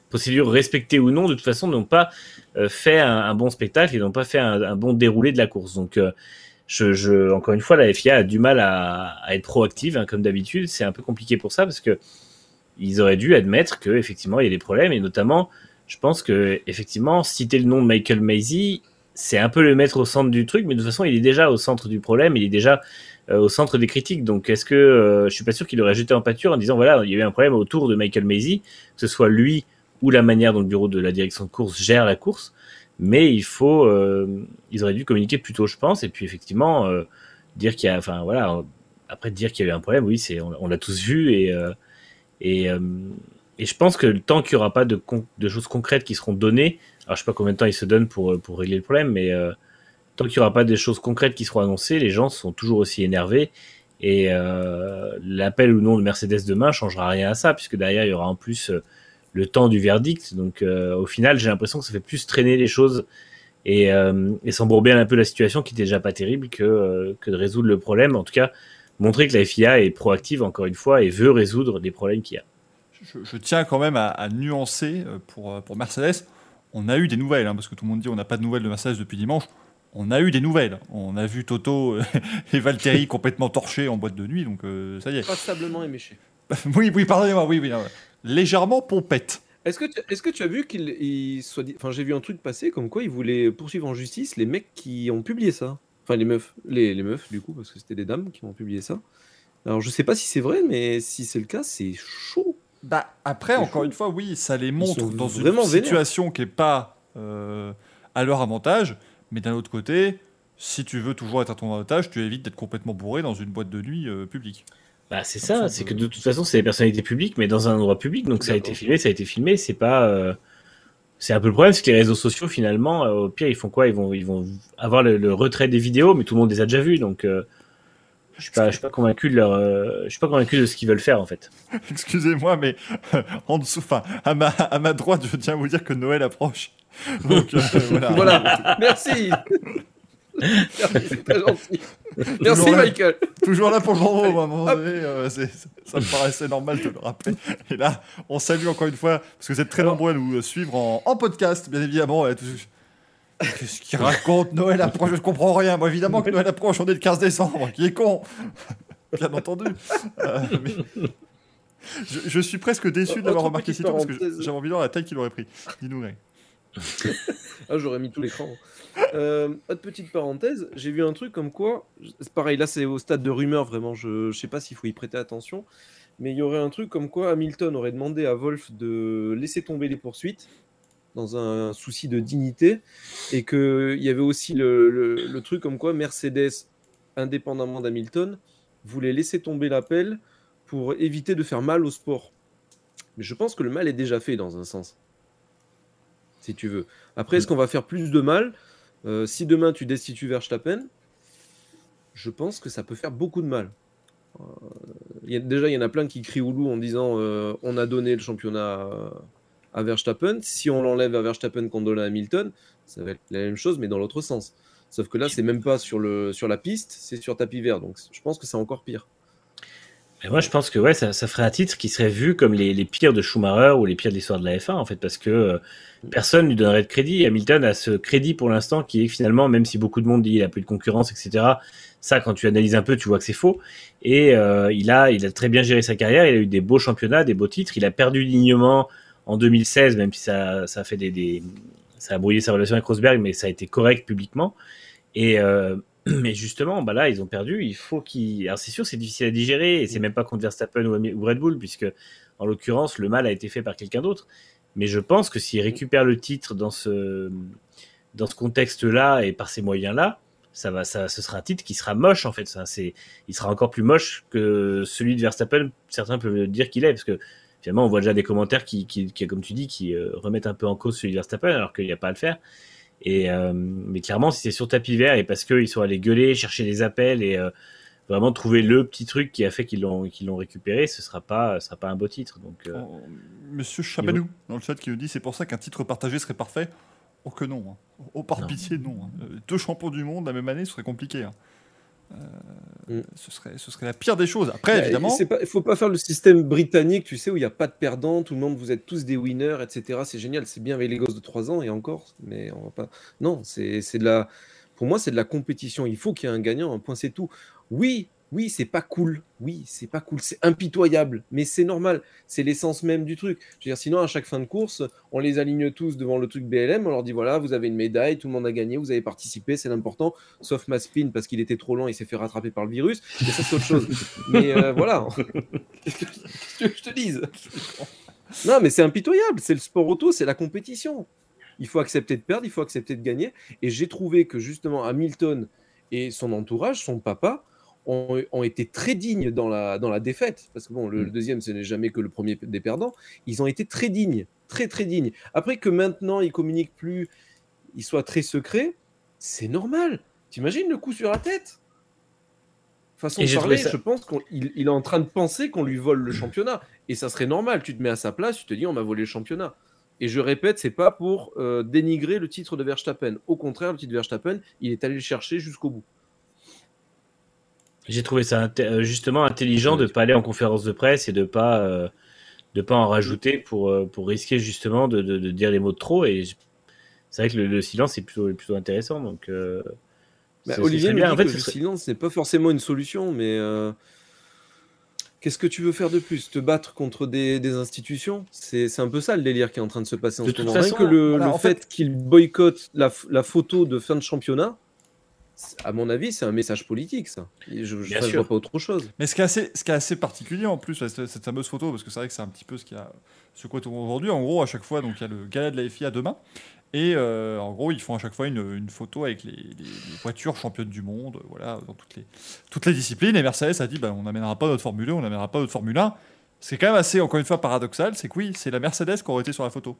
Speaker 3: procédures respectées ou non, de toute façon, n'ont pas fait un, un bon spectacle et n'ont pas fait un, un bon déroulé de la course. Donc, encore une fois, la FIA a du mal à, à être proactive, hein, comme d'habitude. C'est un peu compliqué pour ça parce que ils auraient dû admettre que effectivement il y a des problèmes et notamment, je pense que effectivement citer le nom de Michael Maisy, c'est un peu le mettre au centre du truc, mais de toute façon il est déjà au centre du problème, il est déjà euh, au centre des critiques. Donc est-ce que euh, je suis pas sûr qu'il aurait jeté en pâture en disant voilà il y a eu un problème autour de Michael Maisy, que ce soit lui ou la manière dont le bureau de la direction de course gère la course, mais il faut, euh, ils auraient dû communiquer plus tôt, je pense, et puis effectivement euh, dire qu'il y a, enfin voilà, après dire qu'il y a eu un problème, oui, c'est, on, l'a tous vu et euh, et, euh, et je pense que tant qu'il n'y aura pas de, choses concrètes qui seront données, alors je sais pas combien de temps ils se donnent pour, pour régler le problème, mais euh, tant qu'il n'y aura pas des choses concrètes qui seront annoncées, les gens sont toujours aussi énervés. Et euh, l'appel ou non de Mercedes demain changera rien à ça, puisque derrière il y aura en plus le temps du verdict. Donc euh, au final, j'ai l'impression que ça fait plus traîner les choses et, euh, et s'embourber un peu la situation qui était déjà pas terrible que, euh, que de résoudre le problème. En tout cas, montrer que la FIA est proactive encore une fois et veut résoudre les problèmes qu'il y a.
Speaker 1: Je, je tiens quand même à, à nuancer pour, pour Mercedes. On a eu des nouvelles, hein, parce que tout le monde dit on n'a pas de nouvelles de Mercedes depuis dimanche. On a eu des nouvelles. On a vu Toto <laughs> et Valtteri complètement torchés en boîte de nuit, donc euh, ça y est.
Speaker 2: Passablement éméché. <laughs>
Speaker 1: oui, oui, pardonnez-moi, oui, oui. non, ouais. Légèrement pompette.
Speaker 2: Est-ce que, tu- est-ce que tu as vu qu'il il soit dit... Enfin, j'ai vu un truc passer comme quoi il voulait poursuivre en justice les mecs qui ont publié ça. Enfin, les meufs. Les, les meufs, du coup, parce que c'était des dames qui ont publié ça. Alors, je sais pas si c'est vrai, mais si c'est le cas, c'est chaud.
Speaker 1: Bah, après,
Speaker 2: C'est
Speaker 1: encore
Speaker 2: chaud.
Speaker 1: une fois, oui, ça les montre dans une
Speaker 2: vénères.
Speaker 1: situation qui n'est pas euh, à leur avantage. Mais d'un autre côté, si tu veux toujours être à ton avantage, tu évites d'être complètement bourré dans une boîte de nuit euh, publique.
Speaker 3: Bah, c'est
Speaker 1: Ça,
Speaker 3: c'est que de toute façon, c'est des personnalités publiques, mais dans un endroit public, donc ça a été filmé, ça a été filmé, c'est pas. euh, C'est un peu le problème, c'est que les réseaux sociaux, finalement, euh, au pire, ils font quoi? Ils vont, ils vont avoir le, le retrait des vidéos, mais tout le monde les a déjà vues, donc euh, je suis pas, je suis pas convaincu de leur, euh, je suis pas convaincu de ce qu'ils veulent faire en fait. <laughs>
Speaker 1: Excusez-moi, mais euh, en dessous, enfin, à ma, à ma droite, je tiens à vous dire que Noël approche. <laughs> Donc euh, voilà.
Speaker 2: Voilà, <laughs> merci. Merci, c'est gentil. Merci,
Speaker 1: Toujours là.
Speaker 2: Michael.
Speaker 1: Toujours là pour le moment, à un moment donné, euh, ça me paraissait normal de le rappeler. Et là, on salue encore une fois, parce que vous êtes très nombreux à nous suivre en, en podcast, bien évidemment. Qu'est-ce qu'il raconte Noël approche Je comprends rien. Moi, évidemment que Noël approche, on est le 15 décembre. Qui est con <laughs> Bien entendu. Euh, mais- je, je suis presque déçu de l'avoir remarqué si tôt, parce que j'avais envie de voir la taille qu'il aurait pris. Dis-nous, Greg.
Speaker 2: Ah, j'aurais mis tout l'écran. Euh, autre petite parenthèse, j'ai vu un truc comme quoi, c'est pareil, là c'est au stade de rumeur vraiment, je, je sais pas s'il faut y prêter attention, mais il y aurait un truc comme quoi Hamilton aurait demandé à Wolf de laisser tomber les poursuites dans un souci de dignité, et qu'il y avait aussi le, le- le truc comme quoi Mercedes, indépendamment d'Hamilton, voulait laisser tomber l'appel pour éviter de faire mal au sport. Mais je pense que le mal est déjà fait dans un sens. Si tu veux. Après, est-ce qu'on va faire plus de mal Euh, Si demain tu destitues Verstappen, je pense que ça peut faire beaucoup de mal. Euh, il y a- déjà, il y en a plein qui crient au loup en disant euh, on a donné le championnat à, à Verstappen. Si on l'enlève à Verstappen qu'on donne à Hamilton, ça va être la même chose, mais dans l'autre sens. Sauf que là, c'est même pas sur, le, sur la piste, c'est sur tapis vert. Donc je pense que c'est encore pire.
Speaker 3: Et moi, je pense que ouais, ça, ça ferait un titre qui serait vu comme les, les pires de Schumacher ou les pires de l'histoire de la F1, en fait, parce que euh, personne lui donnerait de crédit. Hamilton a ce crédit pour l'instant qui est finalement, même si beaucoup de monde dit il a plus de concurrence, etc., ça, quand tu analyses un peu, tu vois que c'est faux. Et euh, il, a, il a très bien géré sa carrière, il a eu des beaux championnats, des beaux titres, il a perdu l'alignement en 2016, même si ça, ça a fait des, des- ça a brouillé sa relation avec Rosberg, mais ça a été correct publiquement. Et euh, <clears throat> Mais justement, bah là, ils ont perdu. Il faut qu'ils. Alors, c'est sûr, c'est difficile à digérer. Et c'est même pas contre Verstappen ou, Red Bull, puisque, en l'occurrence, le mal a été fait par quelqu'un d'autre. Mais je pense que s'ils récupèrent le titre dans ce, dans ce contexte-là et par ces moyens-là, ça va, ça, ce sera un titre qui sera moche en fait. Ça, c'est, il sera encore plus moche que celui de Verstappen. Certains peuvent dire qu'il est, parce que finalement, on voit déjà des commentaires qui, qui, qui comme tu dis, qui euh, remettent un peu en cause celui de Verstappen, alors qu'il n'y a pas à le faire. Et euh, mais clairement, si c'est sur tapis vert et parce qu'ils sont allés gueuler, chercher des appels et euh, vraiment trouver le petit truc qui a fait qu'ils l'ont qu'ils l'ont récupéré, ce sera pas, ce sera pas un beau titre. Donc, euh,
Speaker 1: Oh, Monsieur Chabanou, dans le chat, qui nous dit c'est pour ça qu'un titre partagé serait parfait. Oh que non. hein. Oh par
Speaker 3: Non.
Speaker 1: pitié, non. hein. Deux champions du monde la même année, ce serait compliqué. hein. Euh,
Speaker 2: Mm.
Speaker 1: ce, serait, ce serait la pire des choses. Après,
Speaker 2: Bah,
Speaker 1: évidemment.
Speaker 2: Il faut pas faire le système britannique, tu sais, où il n'y a pas de perdants, tout le monde, vous êtes tous des winners, etc. C'est génial, c'est bien avec les gosses de 3 ans et encore, mais on va pas. Non, c'est c'est de la. Pour moi, c'est de la compétition. Il faut qu'il y ait un gagnant, un point, c'est tout. Oui, oui, c'est pas cool. Oui, c'est pas cool. C'est impitoyable, mais c'est normal. C'est l'essence même du truc. Je veux dire, sinon, à chaque fin de course, on les aligne tous devant le truc BLM. On leur dit voilà, vous avez une médaille, tout le monde a gagné, vous avez participé, c'est l'important. Sauf Maspin parce qu'il était trop lent, il s'est fait rattraper par le virus. Mais ça, c'est autre chose. <laughs> mais euh, voilà. Qu'est-ce que je te dise? Non, mais c'est impitoyable. C'est le sport auto, c'est la compétition. Il faut accepter de perdre, il faut accepter de gagner. Et j'ai trouvé que justement Hamilton et son entourage, son papa, ont, ont été très dignes dans la, dans la défaite. Parce que bon, le, le deuxième, ce n'est jamais que le premier des perdants. Ils ont été très dignes, très très dignes. Après que maintenant, ils communiquent plus, ils soient très secrets, c'est normal. T'imagines le coup sur la tête? Façon
Speaker 3: Et
Speaker 2: de parler,
Speaker 3: ça-
Speaker 2: je pense qu'il il est en train de penser qu'on lui vole le championnat. Et ça serait normal. Tu te mets à sa place, tu te dis on m'a volé le championnat. Et je répète, c'est pas pour euh, dénigrer le titre de Verstappen. Au contraire, le titre de Verstappen, il est allé le chercher jusqu'au bout.
Speaker 3: J'ai trouvé ça euh, justement intelligent de pas aller en conférence de presse et de pas euh, de pas en rajouter pour euh, pour risquer justement de, de, de dire les mots de trop et c'est vrai que le, le silence est plutôt plutôt intéressant donc euh,
Speaker 2: Bah, Olivier
Speaker 3: bien. En fait,
Speaker 2: que le
Speaker 3: serait-
Speaker 2: silence n'est pas forcément une solution, mais qu'est-ce que tu veux faire de plus? Te battre contre des, des institutions? C'est un peu ça le délire qui est en train de se passer en
Speaker 3: De
Speaker 2: ce
Speaker 3: toute
Speaker 2: moment.
Speaker 3: Façon,
Speaker 2: que le,
Speaker 1: voilà,
Speaker 2: le
Speaker 1: en
Speaker 2: fait, qu'il boycotte la, photo de fin de championnat, à mon avis, c'est un message politique, ça. Je ne vois pas autre chose.
Speaker 1: Mais ce qui est assez, ce qui est assez particulier en plus, cette, cette fameuse photo, parce que c'est vrai que c'est un petit peu ce qu'il y a ce quoi aujourd'hui. En gros, à chaque fois, donc il y a le gala de la FIA demain. Et euh, en gros, ils font à chaque fois une, une photo avec les, les- les voitures championnes du monde, voilà, dans toutes les, toutes les disciplines. Et Mercedes a dit, bah, on n'amènera pas notre Formule 1, on n'amènera pas notre Formule 1. C'est quand même assez, encore une fois, paradoxal, c'est que oui, c'est la Mercedes qui aurait été sur la photo.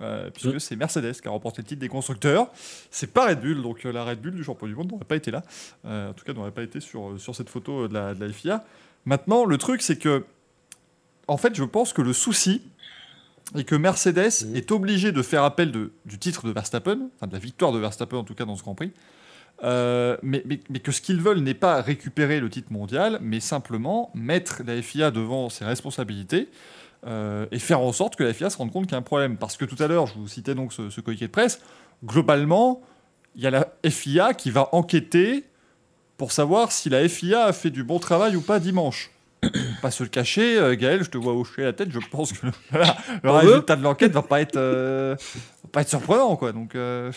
Speaker 1: Euh, puisque
Speaker 3: Mm.
Speaker 1: c'est Mercedes qui a remporté le titre des constructeurs. C'est pas Red Bull, donc euh, la Red Bull du champion du monde n'aurait pas été là. Euh, en tout cas, n'aurait pas été sur, sur cette photo de la, de la FIA. Maintenant, le truc, c'est que, en fait, je pense que le souci est que Mercedes
Speaker 2: Mhm.
Speaker 1: est obligé de faire appel de, du titre de Verstappen, enfin de la victoire de Verstappen en tout cas dans ce Grand Prix, euh, mais, mais- mais que ce qu'ils veulent n'est pas récupérer le titre mondial, mais simplement mettre la FIA devant ses responsabilités euh, et faire en sorte que la FIA se rende compte qu'il y a un problème. Parce que tout à l'heure, je vous citais donc ce, ce communiqué de presse, globalement, il y a la FIA qui va enquêter pour savoir si la FIA a fait du bon travail ou pas dimanche. <coughs> pas se le cacher, euh, Gaël, je te vois hocher la tête, je pense que le, <laughs> voilà, le
Speaker 2: T'en
Speaker 1: résultat de l'enquête va pas être euh, va pas être surprenant quoi. Donc euh,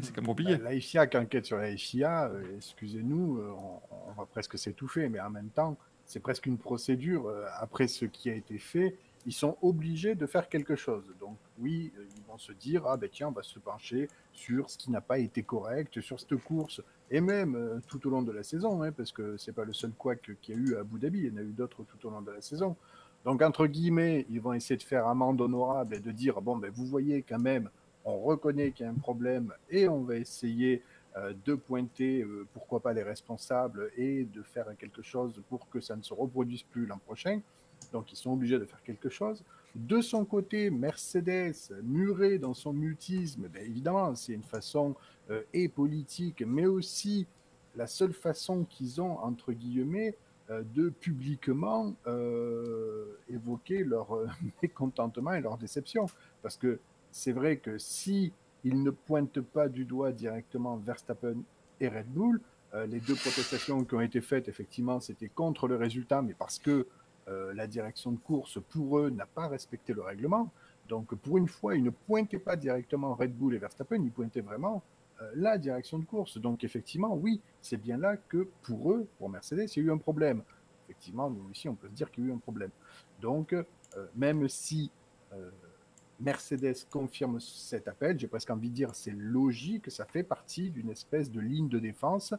Speaker 1: c'est même compliqué.
Speaker 4: Bah, La FIA qui enquête sur la FIA, excusez-nous, on, on va presque s'étouffer, mais en même temps, c'est presque une procédure. euh, après ce qui a été fait, ils sont obligés de faire quelque chose. Donc oui, euh, ils vont se dire, ah ben tiens, on va se pencher sur ce qui n'a pas été correct, sur cette course, et même euh, tout au long de la saison, hein, parce que c'est pas le seul couac qu'il y a eu à Abu Dhabi, il y en a eu d'autres tout au long de la saison. Donc entre guillemets, ils vont essayer de faire amende honorable et de dire, bon ben vous voyez quand même, on reconnaît qu'il y a un problème et on va essayer de pointer, euh, pourquoi pas, les responsables et de faire quelque chose pour que ça ne se reproduise plus l'an prochain. Donc ils sont obligés de faire quelque chose. De son côté, Mercedes, muré dans son mutisme, ben, évidemment, c'est une façon euh, et politique, mais aussi la seule façon qu'ils ont, entre guillemets, euh, de publiquement euh, évoquer leur euh, <laughs> mécontentement et leur déception. Parce que c'est vrai que si ils ne pointent pas du doigt directement Verstappen et Red Bull, euh, les deux protestations qui ont été faites, effectivement, c'était contre le résultat, mais parce que euh, la direction de course, pour eux, n'a pas respecté le règlement. Donc pour une fois, ils ne pointaient pas directement Red Bull et Verstappen, ils pointaient vraiment euh, la direction de course. Donc effectivement, oui, c'est bien là que pour eux, pour Mercedes, il y a eu un problème. Effectivement, nous aussi, on peut se dire qu'il y a eu un problème. Donc même si Mercedes confirme cet appel, j'ai presque envie de dire c'est logique, ça fait partie d'une espèce de ligne de défense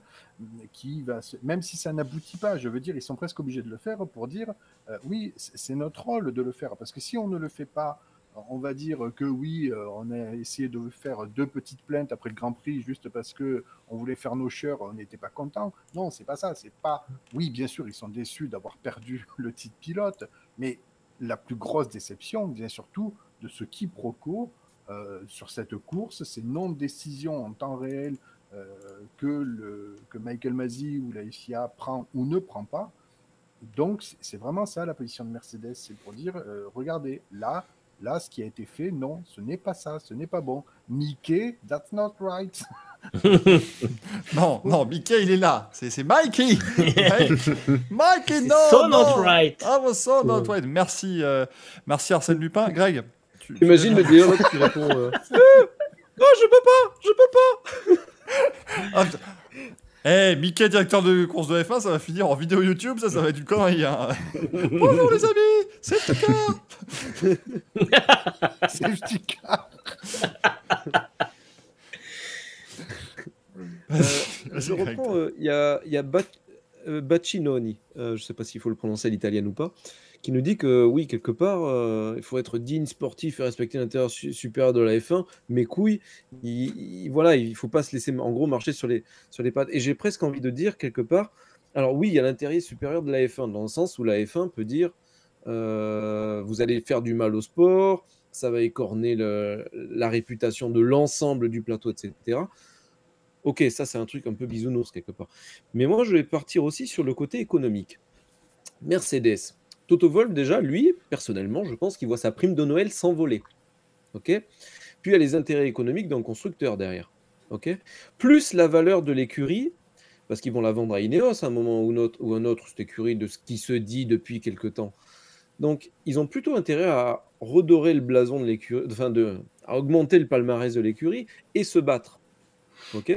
Speaker 4: qui va, se... même si ça n'aboutit pas, je veux dire, ils sont presque obligés de le faire pour dire oui, c'est notre rôle de le faire, parce que si on ne le fait pas, on va dire que oui, euh, on a essayé de faire deux petites plaintes après le Grand Prix juste parce que on voulait faire nos chers, on n'était pas content. Non, c'est pas ça. C'est pas. Oui, bien sûr, ils sont déçus d'avoir perdu <laughs> le titre pilote, mais la plus grosse déception vient surtout de ce quiproquo euh, sur cette course, ces non-décisions en temps réel euh, que, le, que Michael Masi ou la FIA prend ou ne prend pas. Donc, c'est vraiment ça la position de Mercedes, c'est pour dire, regardez, là, Là, ce qui a été fait, non, ce n'est pas ça, ce n'est pas bon. Mickey, that's not right. <laughs>
Speaker 1: non, non, Mickey, il est là. C'est Mikey. <laughs> <laughs> Mikey, non.
Speaker 3: So not right.
Speaker 1: Ah, was so not right. Merci, euh, merci Arsène Lupin. Greg.
Speaker 2: Tu, Imagine le DE qui <laughs> répond. Euh...
Speaker 1: non, je peux pas, je peux pas. ah, eh, Mickey, directeur de course de F1, ça va finir en vidéo YouTube, ça, ça va être une connerie. Hein. <laughs> Bonjour les amis, c'est Tika. <laughs>
Speaker 4: c'est Tika.
Speaker 2: euh, je reprends, euh, il y a, y a Bat, euh, Baccinoni, euh, je sais pas s'il faut le prononcer à l'italienne ou pas, qui nous dit que oui, quelque part, euh, il faut être digne, sportif et respecter l'intérieur su supérieur de la F1, mais couilles, il, il, voilà, il faut pas se laisser en gros marcher sur les, sur les pattes. Et j'ai presque envie de dire quelque part, alors oui, il y a l'intérêt supérieur de la F1, dans le sens où la F1 peut dire, euh, vous allez faire du mal au sport, ça va écorner la réputation de l'ensemble du plateau, etc. Ok, ça c'est un truc un peu bisounours quelque part. Mais moi, je vais partir aussi sur le côté économique. Mercedes, Toto Wolff, déjà, lui, personnellement, je pense qu'il voit sa prime de Noël s'envoler. OK? Puis il y a les intérêts économiques d'un constructeur derrière. OK? Plus la valeur de l'écurie, parce qu'ils vont la vendre à Ineos à un moment ou, notre, ou un autre, cette écurie, de ce qui se dit depuis quelque temps. Donc, ils ont plutôt intérêt à redorer le blason de l'écurie, enfin, de, à augmenter le palmarès de l'écurie et se battre. OK?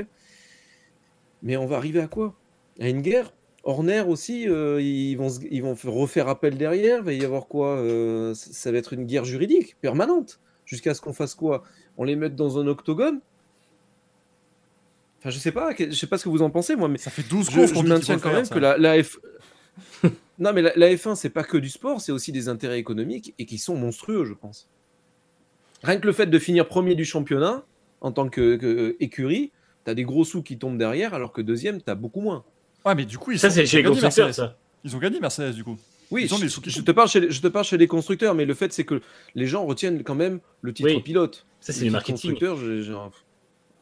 Speaker 2: Mais on va arriver à quoi? À une guerre? Horner aussi, euh, ils, vont, ils vont refaire appel derrière. Il va y avoir quoi euh, Ça va être une guerre juridique permanente. Jusqu'à ce qu'on fasse quoi? On les mette dans un octogone? Enfin, je sais pas, je sais pas ce que vous en pensez, moi, mais
Speaker 1: ça fait 12
Speaker 2: je, je maintiens quand faire, même ça. que la, la F. <laughs> non, mais la, la F1, c'est pas que du sport, c'est aussi des intérêts économiques et qui sont monstrueux, je pense. Rien que le fait de finir premier du championnat en tant qu'écurie, que, tu as des gros sous qui tombent derrière, alors que deuxième, tu as beaucoup moins.
Speaker 1: Ouais, mais du coup, ils
Speaker 3: ça, c'est chez les constructeurs, ça.
Speaker 1: Ils ont gagné Mercedes, du coup.
Speaker 2: Oui, je, je, te parle chez les, je te parle chez les constructeurs, mais le fait, c'est que les gens retiennent quand même le titre oui. pilote.
Speaker 3: Ça, c'est du marketing.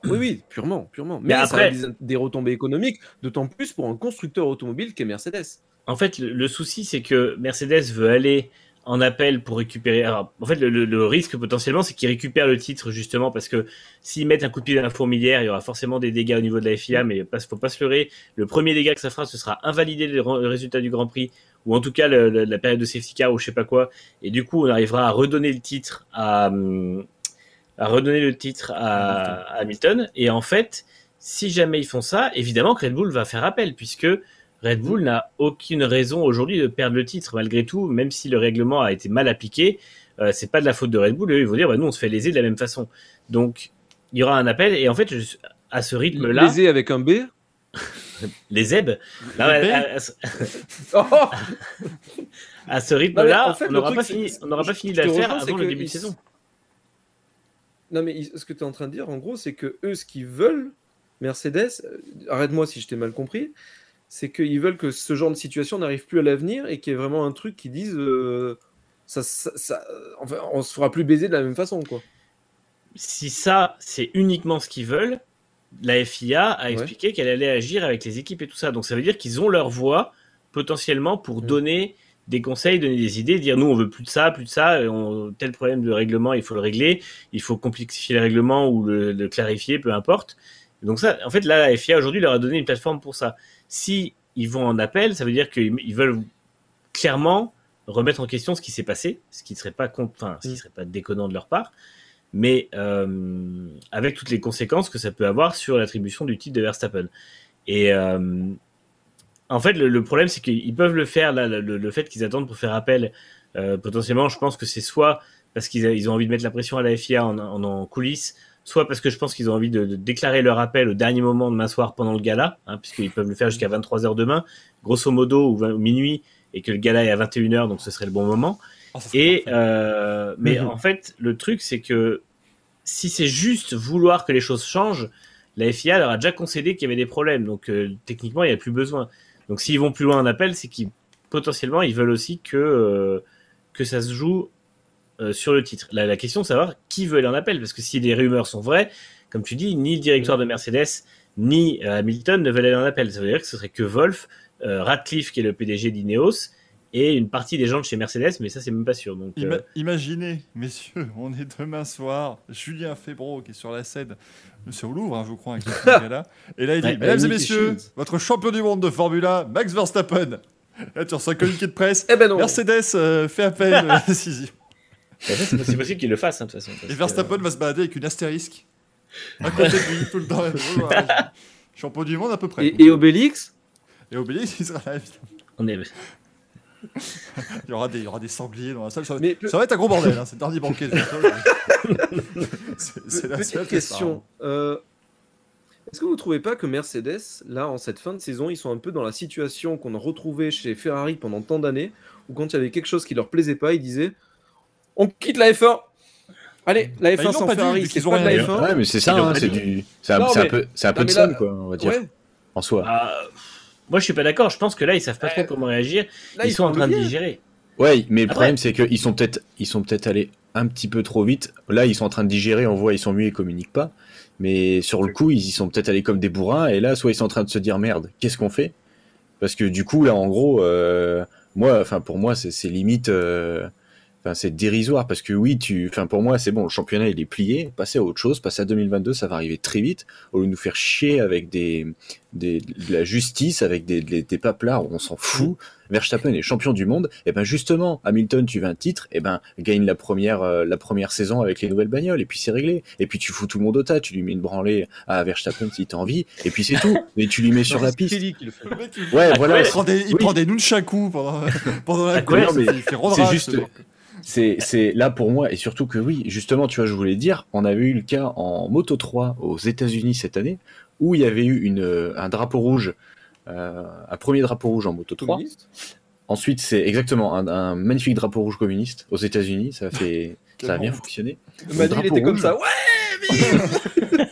Speaker 2: Oui, oui, purement, purement. Mais, mais après, ça a des, des retombées économiques, d'autant plus pour un constructeur automobile qu'est Mercedes.
Speaker 3: En fait, le, le souci, c'est que Mercedes veut aller en appel pour récupérer. Alors, en fait, le, le, le risque potentiellement, c'est qu'ils récupèrent le titre justement parce que s'ils mettent un coup de pied dans la fourmilière, il y aura forcément des dégâts au niveau de la FIA, mais il faut pas se leurrer. Le premier dégât que ça fera, ce sera invalider le, le résultat du Grand Prix ou en tout cas le, la période de safety car ou je sais pas quoi. Et du coup, on arrivera à redonner le titre à, à redonner le titre à, à Hamilton. Et en fait, si jamais ils font ça, évidemment que Red Bull va faire appel puisque Red Bull n'a aucune raison aujourd'hui de perdre le titre, malgré tout, même si le règlement a été mal appliqué. Euh, c'est pas de la faute de Red Bull. Eux, ils vont dire, bah, nous, on se fait léser de la même façon. Donc, il y aura un appel. Et en fait, je, à ce rythme-là.
Speaker 2: Léser avec un B? <laughs>
Speaker 3: Les zèbres à, à, oh à, ce <laughs> <laughs> rythme-là, en fait, on n'aura pas, fini, on pas fini de la faire avant le début de saison.
Speaker 2: Non, mais ce que tu es en train de dire, en gros, c'est que eux, ce qu'ils veulent, Mercedes, euh, arrête-moi si je t'ai mal compris, c'est qu'ils veulent que ce genre de situation n'arrive plus à l'avenir et qu'il y ait vraiment un truc qui dise euh, ça, ça, ça, enfin, on se fera plus baiser de la même façon quoi.
Speaker 3: Si ça c'est uniquement ce qu'ils veulent, la FIA a expliqué qu'elle allait agir avec les équipes et tout ça. Donc ça veut dire qu'ils ont leur voix potentiellement pour mmh. donner des conseils, donner des idées, dire nous on veut plus de ça, plus de ça, on, tel problème de règlement il faut le régler, il faut complexifier le règlement ou le, le clarifier, peu importe. Donc ça, en fait, là, la FIA aujourd'hui leur a donné une plateforme pour ça. Si ils vont en appel, ça veut dire qu'ils veulent clairement remettre en question ce qui s'est passé, ce qui serait pas con- enfin, ce qui serait pas déconnant de leur part, mais euh, avec toutes les conséquences que ça peut avoir sur l'attribution du titre de Verstappen. Et euh, en fait, le, le problème, c'est qu'ils peuvent le faire. Là, le, le fait qu'ils attendent pour faire appel, euh, potentiellement, je pense que c'est soit parce qu'ils ils ont envie de mettre la pression à la FIA en, en, en coulisses, soit parce que je pense qu'ils ont envie de, de déclarer leur appel au dernier moment demain soir pendant le gala, hein, puisqu'ils peuvent le faire jusqu'à 23h demain, grosso modo, ou 20 minuit, et que le gala est à 21h, donc ce serait le bon moment.
Speaker 1: Serait
Speaker 3: Et euh, mais
Speaker 2: Mhm.
Speaker 3: en fait, le truc, c'est que si c'est juste vouloir que les choses changent, la FIA leur a déjà concédé qu'il y avait des problèmes. Donc euh, techniquement, il n'y a plus besoin. Donc s'ils vont plus loin en appel, c'est qu'ils potentiellement ils veulent aussi que euh, que ça se joue euh, sur le titre. La, la question, c'est de savoir qui veut aller en appel, parce que si les rumeurs sont vraies, comme tu dis, ni le directoire de Mercedes ni euh, Hamilton ne veulent aller en appel. Ça veut dire que ce serait que Wolf, euh, Radcliffe qui est le PDG d'Ineos et une partie des gens de chez Mercedes, mais ça c'est même pas sûr. Donc
Speaker 1: Ima-
Speaker 3: euh,
Speaker 1: imaginez, messieurs, on est demain soir, Julien Febro qui est sur la scène, c'est au Louvre, hein, je crois, avec <laughs> gala. Et là, il dit
Speaker 3: Ouais,
Speaker 1: Mesdames et messieurs, votre champion du monde de Formule 1, Max Verstappen. Là, tu reçois un communiqué de presse.
Speaker 2: Eh ben non.
Speaker 1: Mercedes euh, fait appel à la décision.
Speaker 3: C'est possible qu'ils le fassent hein, de toute façon.
Speaker 1: Et
Speaker 3: que,
Speaker 1: Verstappen va se balader avec une astérisque à côté de lui tout le temps. <laughs> Voilà, Champion du monde à peu près.
Speaker 2: Et, et Obélix?
Speaker 1: Et Obélix, il sera là, évidemment.
Speaker 3: on est... <laughs>
Speaker 1: Il y aura des, il y aura des sangliers dans la salle. Ça, va-
Speaker 2: Mais
Speaker 1: ça va être un gros bordel, hein, c'est le dernier banquet de <laughs> C'est la
Speaker 2: Petite
Speaker 1: seule
Speaker 2: question. euh, Est-ce que vous trouvez pas que Mercedes, là, en cette fin de saison, ils sont un peu dans la situation qu'on a retrouvée chez Ferrari pendant tant d'années, où quand il y avait quelque chose qui leur plaisait pas, ils disaient On quitte la F1 Allez, la
Speaker 1: Bah,
Speaker 2: F1
Speaker 1: ils l'ont
Speaker 2: sans Ferrari, c'est pas de la
Speaker 1: dit.
Speaker 2: F1
Speaker 5: Ouais, mais c'est ça, hein, c'est du, c'est un, un peu, c'est un peu
Speaker 2: non,
Speaker 5: de somme,
Speaker 2: là-
Speaker 5: quoi, on va dire,
Speaker 2: Ouais,
Speaker 5: en soi.
Speaker 3: Ah, moi je suis pas d'accord. Je pense que là ils savent pas trop comment réagir.
Speaker 2: là,
Speaker 3: ils, sont en train de digérer.
Speaker 5: Ouais, mais le
Speaker 3: Après-
Speaker 5: problème c'est qu'ils sont peut-être, ils sont peut-être allés un petit peu trop vite. Là, ils sont en train de digérer, on voit, ils sont muets, ils communiquent pas. Mais sur le coup, ils y sont peut-être allés comme des bourrins. Et là, soit ils sont en train de se dire merde, qu'est-ce qu'on fait? Parce que du coup, là, en gros, euh, moi, enfin pour moi, c'est c'est limite, euh, enfin c'est dérisoire parce que oui, tu, enfin pour moi, c'est bon, le championnat il est plié. Passer à autre chose, passer à 2022, ça va arriver très vite. Au lieu de nous faire chier avec des, des de la justice, avec des, des, des paplards, on s'en fout. Verstappen est champion du monde, et ben justement, Hamilton, tu veux un titre, et ben gagne la première, euh, la première saison avec les nouvelles bagnoles, et puis c'est réglé. Et puis tu fous tout le monde au tas, tu lui mets une branlée à Verstappen si t'as envie, et puis c'est tout. Mais tu lui mets sur la
Speaker 2: C'est
Speaker 5: piste.
Speaker 2: Le fait.
Speaker 1: Le mec, il,
Speaker 5: Ouais,
Speaker 3: Ah,
Speaker 5: voilà.
Speaker 1: il prend des, il
Speaker 5: Oui.
Speaker 1: prend des nunchaku pendant, <laughs> pendant la
Speaker 3: Ah,
Speaker 1: course.
Speaker 5: ouais, mais
Speaker 1: il fait Road
Speaker 5: c'est juste-. C'est, là pour moi, et surtout que oui, justement, tu vois, je voulais dire, on avait eu le cas en Moto 3 aux États-Unis cette année, où il y avait eu une, un drapeau rouge, euh, un premier drapeau rouge en Moto 3.
Speaker 2: Communiste.
Speaker 5: Ensuite, c'est exactement un, un magnifique drapeau rouge communiste aux États-Unis. Ça a fait, <laughs> ça a bien fonctionné.
Speaker 2: Manu, il
Speaker 5: drapeau
Speaker 2: était comme
Speaker 5: rouge.
Speaker 2: ça. Ouais <laughs>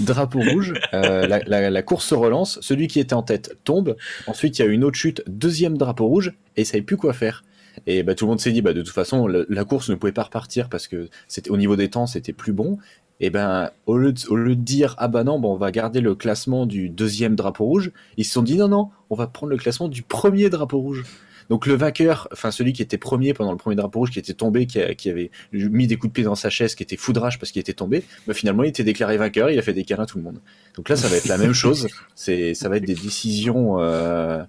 Speaker 5: Drapeau rouge. euh, la, la- la course se relance. Celui qui était en tête tombe. Ensuite, il y a une autre chute. Deuxième drapeau rouge. Et il savait plus quoi faire. Et bah, tout le monde s'est dit, bah, de toute façon, le- la course ne pouvait pas repartir parce que c'était au niveau des temps, c'était plus bon. Et ben, au lieu, de, au lieu de dire, ah bah non, bon, on va garder le classement du deuxième drapeau rouge, ils se sont dit, non, non, on va prendre le classement du premier drapeau rouge. Donc le vainqueur, enfin celui qui était premier pendant le premier drapeau rouge, qui était tombé, qui, a- qui avait mis des coups de pied dans sa chaise, qui était foudrage parce qu'il était tombé, bah, finalement il était déclaré vainqueur, il a fait des câlins à tout le monde. Donc là ça va être la même chose, <laughs> c'est ça va être des décisions, euh,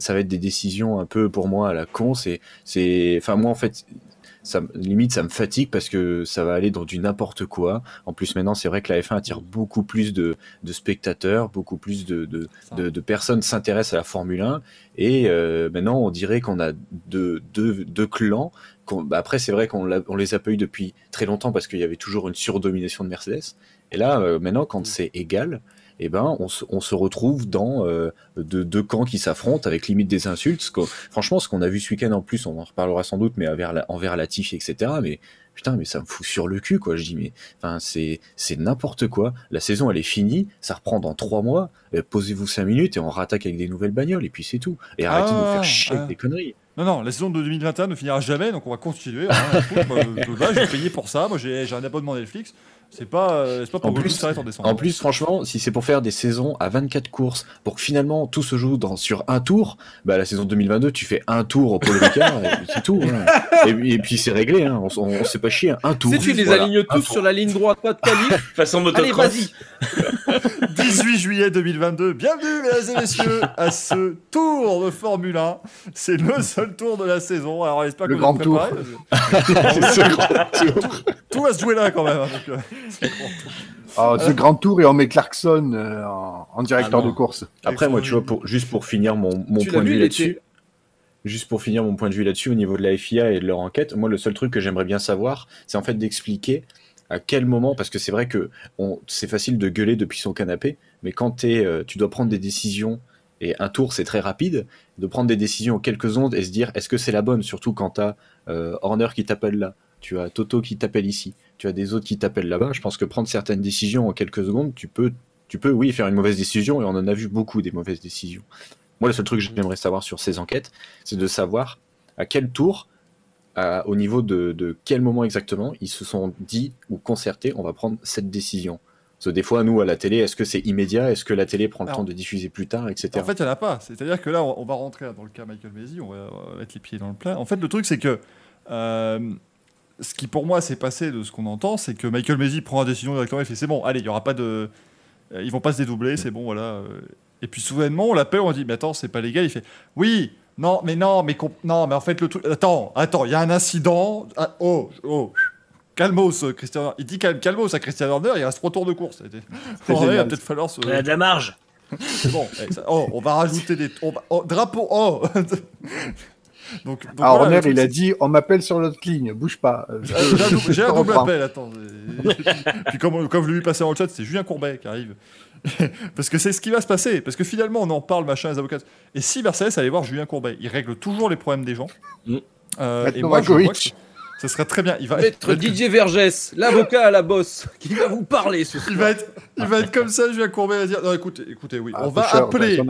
Speaker 5: ça va être des décisions un peu pour moi à la con. C'est, c'est, enfin moi en fait, ça, limite ça me fatigue parce que ça va aller dans du n'importe quoi. En plus maintenant c'est vrai que la F1 attire beaucoup plus de, de spectateurs, beaucoup plus de, de,
Speaker 1: Ça.
Speaker 5: de, de personnes s'intéressent à la Formule 1 et euh, maintenant on dirait qu'on a deux, deux, deux clans. bah, après c'est vrai qu'on on les a pas eu depuis très longtemps parce qu'il y avait toujours une surdomination de Mercedes. Et là euh, maintenant quand c'est égal, eh ben on se, on se retrouve dans euh, deux, camps qui s'affrontent avec limite des insultes. Franchement ce qu'on a vu ce week-end en plus, on en reparlera sans doute, mais envers, la, envers Latifi etc. Mais putain mais ça me fout sur le cul quoi. Je dis mais enfin c'est c'est n'importe quoi. La saison elle est finie, ça reprend dans trois mois. Euh, Posez-vous cinq minutes et on rattaque avec des nouvelles bagnoles et puis c'est tout. Et arrêtez de nous
Speaker 1: Ah,
Speaker 5: faire chier
Speaker 1: ah.
Speaker 5: avec des conneries.
Speaker 1: Non, non, la saison de 2021 ne finira jamais, donc on va continuer. hein. Moi, je- là, j'ai payé pour ça. Moi, j'ai j'ai un abonnement Netflix. C'est pas, euh, c'est pas pour
Speaker 5: En
Speaker 1: que
Speaker 5: plus-
Speaker 1: s'arrête en décembre.
Speaker 5: En plus, franchement, si c'est pour faire des saisons à 24 courses, pour que finalement tout se joue dans, sur un tour, bah la saison 2022, tu fais un tour au Paul Ricard, et puis c'est tout. hein. <laughs> Et, puis- et puis c'est réglé, hein. on, s- on, s'est pas chier, un tour.
Speaker 2: Si tu les
Speaker 5: Voilà.
Speaker 2: alignes tous sur la ligne droite, pas de qualif. <laughs>
Speaker 3: Façon
Speaker 2: Allez,
Speaker 3: motocross.
Speaker 2: vas-y <laughs>
Speaker 1: 18 juillet 2022. Bienvenue, mesdames et messieurs, à ce tour de Formule 1. C'est le seul tour de la saison. Alors, j'espère que
Speaker 4: Le
Speaker 1: vous êtes
Speaker 4: grand tour.
Speaker 1: préparés. Tout va se jouer là quand même. hein, donc, euh, c'est le grand tour.
Speaker 4: Ah, ce grand tour et on met Clarkson euh, en, en directeur
Speaker 5: Ah
Speaker 4: de course.
Speaker 5: Après, moi, tu vois, pour, juste pour finir mon, mon point de
Speaker 2: vu
Speaker 5: vue là-dessus, juste pour finir mon point de vue là-dessus au niveau de la FIA et de leur enquête, moi, le seul truc que j'aimerais bien savoir, c'est en fait d'expliquer à quel moment, parce que c'est vrai que c'est facile de gueuler depuis son canapé, mais quand t'es, euh, tu dois prendre des décisions et un tour c'est très rapide, de prendre des décisions en quelques ondes et se dire est-ce que c'est la bonne, surtout quand t'as euh, Horner qui t'appelle là, tu as Toto qui t'appelle ici, tu as des autres qui t'appellent là-bas. Je pense que prendre certaines décisions en quelques secondes, tu peux, tu peux, oui, faire une mauvaise décision et on en a vu beaucoup des mauvaises décisions. Moi, le seul truc que j'aimerais savoir sur ces enquêtes, c'est de savoir à quel tour, à- au niveau de, de quel moment exactement, ils se sont dit ou concertés, on va prendre cette décision. Parce que des fois, nous, à la télé, est-ce que c'est immédiat? Est-ce que la télé prend le
Speaker 1: Alors,
Speaker 5: temps de diffuser plus tard, etc.
Speaker 1: En fait, il n'y en a pas. C'est-à-dire que là, on va rentrer dans le cas Michael va on va mettre les pieds dans le plat. En fait, le truc, c'est que euh, ce qui, pour moi, s'est passé de ce qu'on entend, c'est que Michael Maisie prend la décision directement, il fait c'est bon, allez, il n'y aura pas de. euh, Ils vont pas se dédoubler, c'est bon, voilà. euh. Et puis, soudainement, on l'appelle, on dit mais attends, c'est pas légal. Il fait oui, non, mais non, mais non, mais en fait, le truc. Attends, attends, il y a un incident. Ah, oh, oh. Calmos, euh, Christian. Horner. Il dit calme, calmos à Christian Horner, il reste trois tours de course. Il va peut-être falloir se.
Speaker 3: A de la marge.
Speaker 1: C'est bon. eh, oh, on va rajouter des. on va- oh, drapeau. Oh <laughs> Donc, donc
Speaker 4: Ah,
Speaker 1: voilà,
Speaker 4: Horner, il a dit on m'appelle sur l'autre ligne, bouge pas. Euh,
Speaker 1: J'ai un double- appel, attends. Et- <laughs> Puis comme, comme je l'ai vu passer dans le chat, c'est Julien Courbet qui arrive. <laughs> Parce que c'est ce qui va se passer. Parce que finalement, on en parle, machin, les avocats. Et si Mercedes allait voir Julien Courbet, il règle toujours les problèmes des gens.
Speaker 3: Mm.
Speaker 1: Euh, et moi, je que ce serait très bien. Il va, va être-
Speaker 2: Didier Vergès, l'avocat à la bosse, qui va vous parler ce
Speaker 1: il
Speaker 2: soir.
Speaker 1: va être, il va être comme ça, Julien Courbet va dire Non, écoutez, écoutez, oui,
Speaker 4: Ah,
Speaker 1: on va appeler.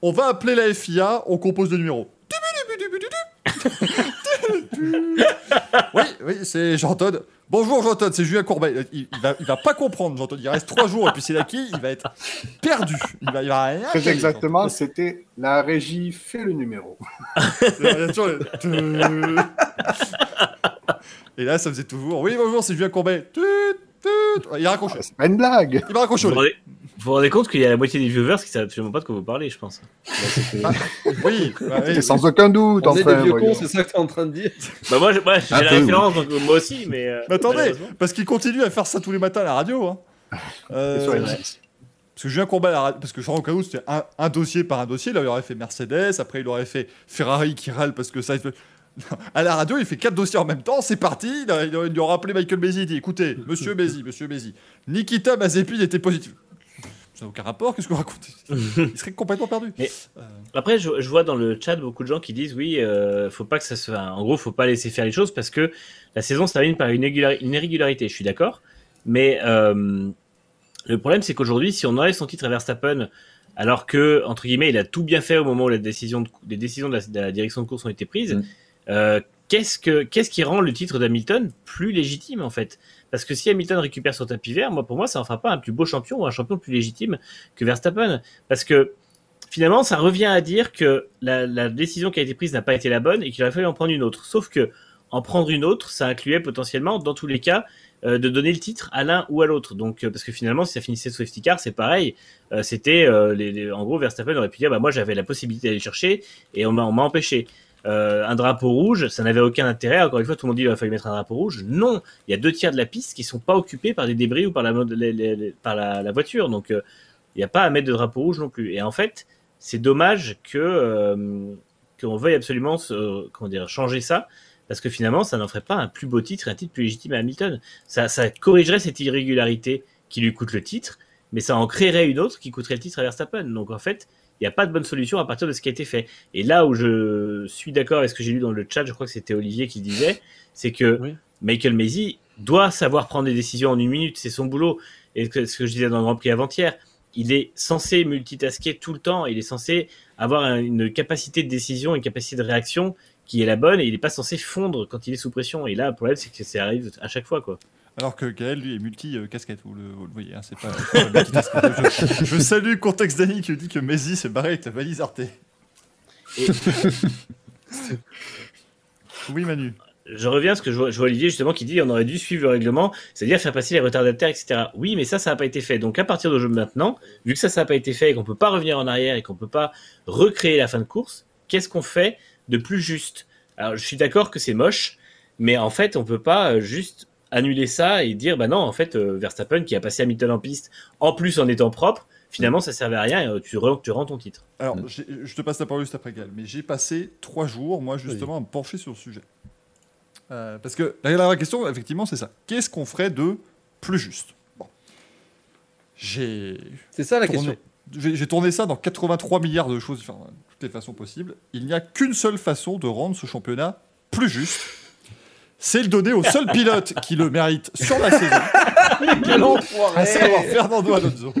Speaker 1: On va appeler la FIA, on compose le numéro. <laughs> oui, oui, c'est Jean-Todd. Bonjour Jean-Todd, c'est Julien Courbet. Il, il va, il va pas comprendre, Jean-Todd. Il reste trois jours et puis c'est là qui Il va être perdu. Il va, il va rien.
Speaker 4: Très exactement, c'était la régie fait le numéro. <laughs>
Speaker 1: Et là, ça faisait toujours. Oui, bonjour, c'est Julien Courbet. Il a raccroché.
Speaker 4: C'est pas une blague.
Speaker 1: Il va raccrocher.
Speaker 3: Vous vous rendez, compte qu'il y a la moitié des viewers qui savent absolument pas de quoi vous parlez, je pense.
Speaker 1: Oui, bah, oui,
Speaker 4: C'est
Speaker 1: oui.
Speaker 4: sans aucun doute.
Speaker 2: On est
Speaker 4: enfin,
Speaker 2: des vieux
Speaker 4: voyons.
Speaker 2: cons, c'est ça que t'es en train de dire
Speaker 3: Bah moi, j'ai
Speaker 5: Un
Speaker 3: la référence, donc moi aussi, mais. euh,
Speaker 1: Mais attendez, parce qu'il continue à faire ça tous les matins à la radio. Hein. <laughs> Euh,
Speaker 4: C'est sur M6.
Speaker 1: Parce que Julien Courbet, à la radio- parce que Jean Canou, c'était un, un dossier par un dossier. Là, il aurait fait Mercedes, après, il aurait fait Ferrari qui râle parce que ça. il fait- <laughs> À la radio, il fait quatre dossiers en même temps, c'est parti. Il, a- il, a- il aura appelé Michael Bézi, il dit écoutez, <laughs> monsieur Bézi, monsieur Bézi, Nikita Mazepin était positif. Ça n'a aucun rapport, qu'est-ce que vous racontez <laughs> Il serait complètement perdu.
Speaker 3: Mais-
Speaker 1: Euh,
Speaker 3: Après, je, je vois dans le chat beaucoup de gens qui disent oui, euh, faut pas que ça se. En gros, faut pas laisser faire les choses parce que la saison se termine par une, irrégulari- une irrégularité. Je suis d'accord, mais euh, le problème c'est qu'aujourd'hui, si on enlève son titre à Verstappen, alors que entre guillemets, il a tout bien fait au moment où la décision de, les décisions de la, de la direction de course ont été prises.
Speaker 5: Mm.
Speaker 3: euh, qu'est-ce que qu'est-ce qui rend le titre d'Hamilton plus légitime en fait? Parce que si Hamilton récupère son tapis vert, moi pour moi, ça en fera pas un plus beau champion ou un champion plus légitime que Verstappen, parce que finalement, ça revient à dire que la, décision qui a été prise n'a pas été la bonne et qu'il aurait fallu en prendre une autre. Sauf que en prendre une autre, ça incluait potentiellement, dans tous les cas, euh, de donner le titre à l'un ou à l'autre. Donc, euh, parce que finalement, si ça finissait safety car, c'est pareil. Euh, C'était, les, en gros, Verstappen aurait pu dire, bah moi, j'avais la possibilité d'aller chercher et on m'a empêché. Euh, un drapeau rouge, ça n'avait aucun intérêt. Encore une fois, tout le monde dit qu'il fallu mettre un drapeau rouge. Non, il y a deux tiers de la piste qui sont pas occupés par des débris ou par la, voiture. Donc, euh, il n'y a pas à mettre de drapeau rouge non plus. Et en fait, c'est dommage que euh, qu'on veuille absolument changer ça, parce que finalement, ça n'en ferait pas un plus beau titre, un titre plus légitime à Hamilton. Ça, ça corrigerait cette irrégularité qui lui coûte le titre, mais ça en créerait une autre qui coûterait le titre à Verstappen. Donc en fait, n'y a pas de bonne solution à partir de ce qui a été fait. Et là où je suis d'accord avec ce que j'ai lu dans le chat, je crois que c'était Olivier qui le disait, c'est que
Speaker 2: Oui.
Speaker 3: Michael Maisie doit savoir prendre des décisions en une minute, c'est son boulot. Et ce que je disais dans le Grand Prix avant-hier, il est censé multitasker tout le temps, il est censé avoir un- une capacité de décision, une capacité de réaction qui est la bonne, et il n'est pas censé fondre quand il est sous pression. Et là, le problème, c'est que ça arrive à chaque fois, quoi.
Speaker 1: Alors que Gaël, lui, est multi-casquette, vous, le, vous le voyez, hein, c'est pas, pas je, <laughs> je salue Contexte Dany qui dit que Messi s'est barré avec la valise Arte.
Speaker 3: Et- <laughs>
Speaker 1: Oui, Manu.
Speaker 3: je reviens à ce que je vois, je vois Olivier justement qui dit on aurait dû suivre le règlement, c'est-à-dire faire passer les retardataires, etc. Oui, mais ça, ça n'a pas été fait. Donc à partir de jeu maintenant, vu que ça, ça n'a pas été fait et qu'on peut pas revenir en arrière et qu'on peut pas recréer la fin de course, qu'est-ce qu'on fait de plus juste? Alors je suis d'accord que c'est moche, mais en fait, on peut pas euh, juste annuler ça et dire bah non, en fait, euh, Verstappen qui a passé Hamilton en piste, en plus en étant propre, finalement, ça servait à rien et euh, tu, re- tu rends ton titre.
Speaker 1: Alors,
Speaker 5: Mm.
Speaker 1: je te passe la parole juste après, Gal, mais j'ai passé trois jours, moi, justement, à me pencher sur le sujet. Euh, parce que la, vraie question, effectivement, c'est ça. Qu'est-ce qu'on ferait de plus juste? Bon. J'ai
Speaker 2: C'est ça la
Speaker 1: tourné,
Speaker 2: question.
Speaker 1: j'ai- tourné ça dans 83 milliards de choses, enfin, toutes les façons possibles. Il n'y a qu'une seule façon de rendre ce championnat plus juste. C'est le donner au seul pilote qui le mérite sur la saison. <laughs> à savoir Fernando Alonso.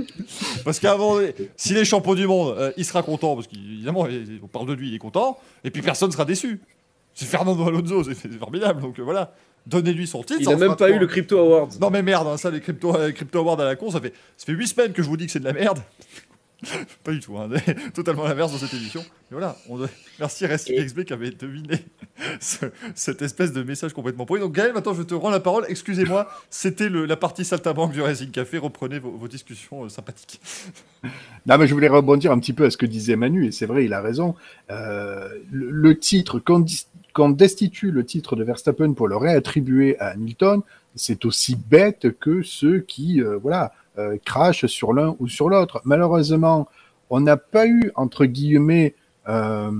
Speaker 1: Parce qu'avant, s'il est champion du monde, euh, il sera content, parce qu'évidemment, on parle de lui, il est content, et puis personne ne sera déçu. C'est Fernando Alonso, c'est formidable, donc euh, voilà. Donnez-lui son titre.
Speaker 2: Il
Speaker 1: ça
Speaker 2: a
Speaker 1: en
Speaker 2: même pas eu le Crypto Awards.
Speaker 1: Non mais merde, hein, ça, les crypto, les crypto awards à la con, ça fait, ça fait 8 semaines que je vous dis que c'est de la merde. <laughs> pas du tout, hein, <laughs> totalement l'inverse dans cette émission. Mais voilà, on doit- <laughs> merci RestXB qui avait deviné ce- cette espèce de message complètement pourri. Donc Gaël, maintenant je te rends la parole. Excusez-moi, c'était le- la partie saltabanque du Racing Café. Reprenez vos, vos discussions euh, sympathiques.
Speaker 4: Non, mais je voulais rebondir un petit peu à ce que disait Manu, et c'est vrai, il a raison. Euh, le, le titre, qu'on dis- qu'on destitue le titre de Verstappen pour le réattribuer à Hamilton, c'est aussi bête que ceux qui, euh, voilà, euh, crachent sur l'un ou sur l'autre. Malheureusement, on n'a pas eu, entre guillemets, euh,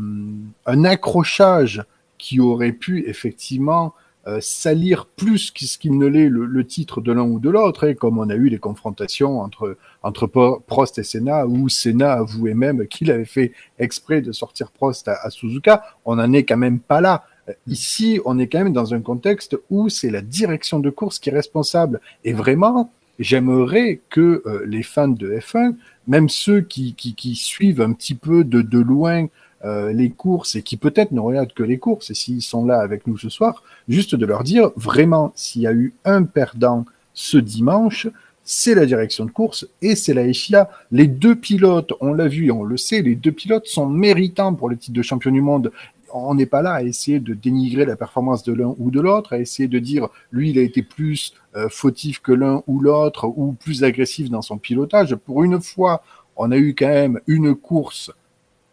Speaker 4: un accrochage qui aurait pu effectivement euh, salir plus que ce qu'il ne l'est le, le titre de l'un ou de l'autre, et comme on a eu des confrontations entre entre Prost et Senna, où Senna avouait même qu'il avait fait exprès de sortir Prost à, à Suzuka, on n'en est quand même pas là. Euh, Ici, on est quand même dans un contexte où c'est la direction de course qui est responsable. Et vraiment, j'aimerais que euh, les fans de F1, même ceux qui, suivent un petit peu de, de loin euh, les courses et qui peut-être ne regardent que les courses, et s'ils sont là avec nous ce soir, juste de leur dire vraiment, s'il y a eu un perdant ce dimanche, c'est la direction de course et c'est la FIA. Les deux pilotes, on l'a vu et on le sait, les deux pilotes sont méritants pour le titre de champion du monde. On n'est pas là à essayer de dénigrer la performance de l'un ou de l'autre, à essayer de dire lui il a été plus euh, fautif que l'un ou l'autre ou plus agressif dans son pilotage. Pour une fois, on a eu quand même une course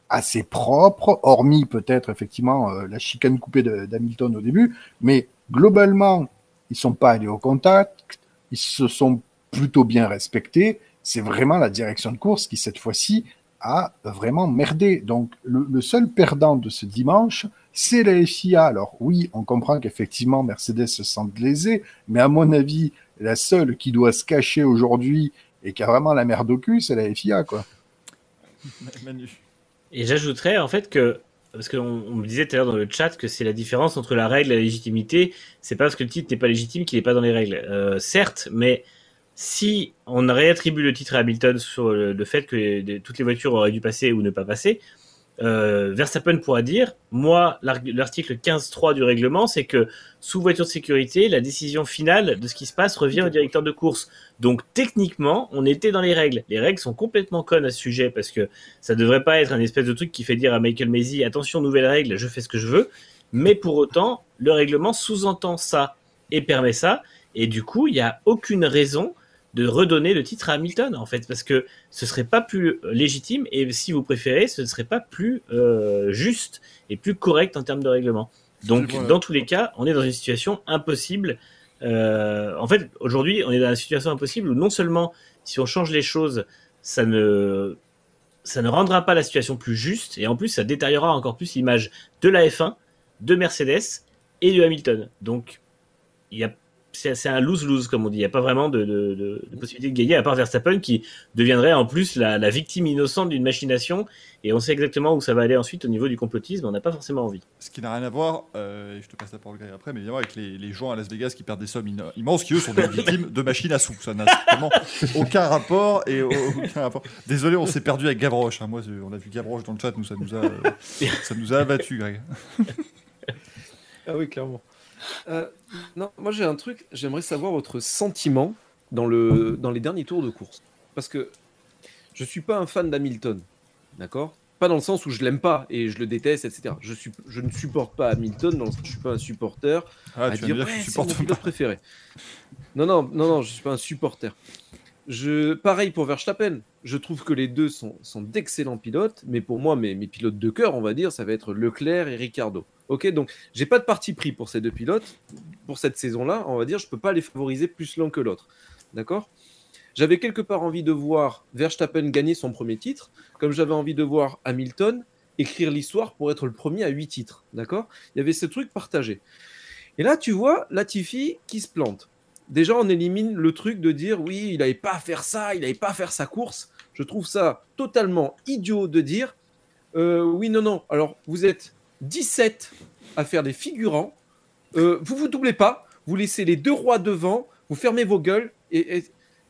Speaker 4: assez propre, hormis peut-être effectivement euh, la chicane coupée d'Hamilton au début, mais globalement, ils sont pas allés au contact, ils se sont plutôt bien respectés. C'est vraiment la direction de course qui cette fois-ci a vraiment merdé. Donc le, le seul perdant de ce dimanche, c'est la FIA. Alors oui, on comprend qu'effectivement Mercedes se sent lésée, mais à mon avis, la seule qui doit se cacher aujourd'hui et qui a vraiment la merde au cul, c'est la FIA, quoi. <laughs>
Speaker 1: Manu.
Speaker 3: Et j'ajouterais en fait que, parce qu'on on me disait tout à l'heure dans le chat que c'est la différence entre la règle et la légitimité, c'est pas parce que le titre n'est pas légitime qu'il n'est pas dans les règles. Euh, certes, mais si on réattribue le titre à Hamilton sur le, fait que toutes les voitures auraient dû passer ou ne pas passer, euh, Verstappen pourra dire, moi, l'ar- l'article 15.3 du règlement, c'est que sous voiture de sécurité, la décision finale de ce qui se passe revient au directeur de course. Donc techniquement, on était dans les règles. Les règles sont complètement connes à ce sujet parce que ça devrait pas être un espèce de truc qui fait dire à Michael Maisy attention nouvelle règle, je fais ce que je veux. Mais pour autant, le règlement sous-entend ça et permet ça. Et du coup, il n'y a aucune raison de redonner le titre à Hamilton en fait parce que ce serait pas plus légitime et si vous préférez, ce ne serait pas plus euh, juste et plus correct en termes de règlement. Donc, dans tous les cas, on est dans une situation impossible. Euh, en fait, aujourd'hui, on est dans une situation impossible où non seulement si on change les choses, ça ne, ça ne rendra pas la situation plus juste, et en plus, ça détériorera encore plus l'image de la F1, de Mercedes et de Hamilton. Donc, il y a, c'est, c'est un lose-lose, comme on dit. Il n'y a pas vraiment de, de, de- de possibilité de gagner, à part Verstappen qui deviendrait en plus la, la victime innocente d'une machination, et on sait exactement où ça va aller ensuite au niveau du complotisme, on n'a pas forcément envie.
Speaker 1: Ce qui n'a rien à voir, euh, et je te passe la parole Greg, après, mais évidemment avec les, les gens à Las Vegas qui perdent des sommes immenses, qui eux sont des <laughs> victimes de machines à sous. Ça n'a strictement aucun rapport et aucun rapport. Désolé, on s'est perdu avec Gavroche. hein. Moi, on a vu Gavroche dans le chat, nous ça nous a, euh, <laughs> ça nous a abattu, Greg.
Speaker 2: Ah oui, clairement. Euh, non, moi j'ai un truc, j'aimerais savoir votre sentiment dans, le, dans les derniers tours de course. Parce que je suis pas un fan d'Hamilton, d'accord? Pas dans le sens où je l'aime pas et je le déteste, etc. Je, suis, je ne supporte pas Hamilton, dans le sens où je suis pas un supporter
Speaker 1: Ah,
Speaker 2: à
Speaker 1: tu
Speaker 2: dire
Speaker 1: dire que
Speaker 2: ouais, c'est mon pilote préféré. Non, non, non, non, je suis pas un supporter. Pareil pour Verstappen. Je trouve que les deux sont, d'excellents pilotes, mais pour moi, mes, mes pilotes de cœur, on va dire, ça va être Leclerc et Ricardo. Ok, donc j'ai pas de parti pris pour ces deux pilotes. Pour cette saison-là, on va dire, je peux pas les favoriser plus l'un que l'autre. D'accord? J'avais quelque part envie de voir Verstappen gagner son premier titre, comme j'avais envie de voir Hamilton écrire l'histoire pour être le premier à huit titres. D'accord? Il y avait ce truc partagé. Et là, tu vois Latifi qui se plante. Déjà, on élimine le truc de dire oui, il n'avait pas à faire ça, il n'avait pas à faire sa course. Je trouve ça totalement idiot de dire euh, oui, non, non. Alors, vous êtes 17 à faire des figurants. Euh, vous vous doublez pas. Vous laissez les deux rois devant. Vous fermez vos gueules. Et, et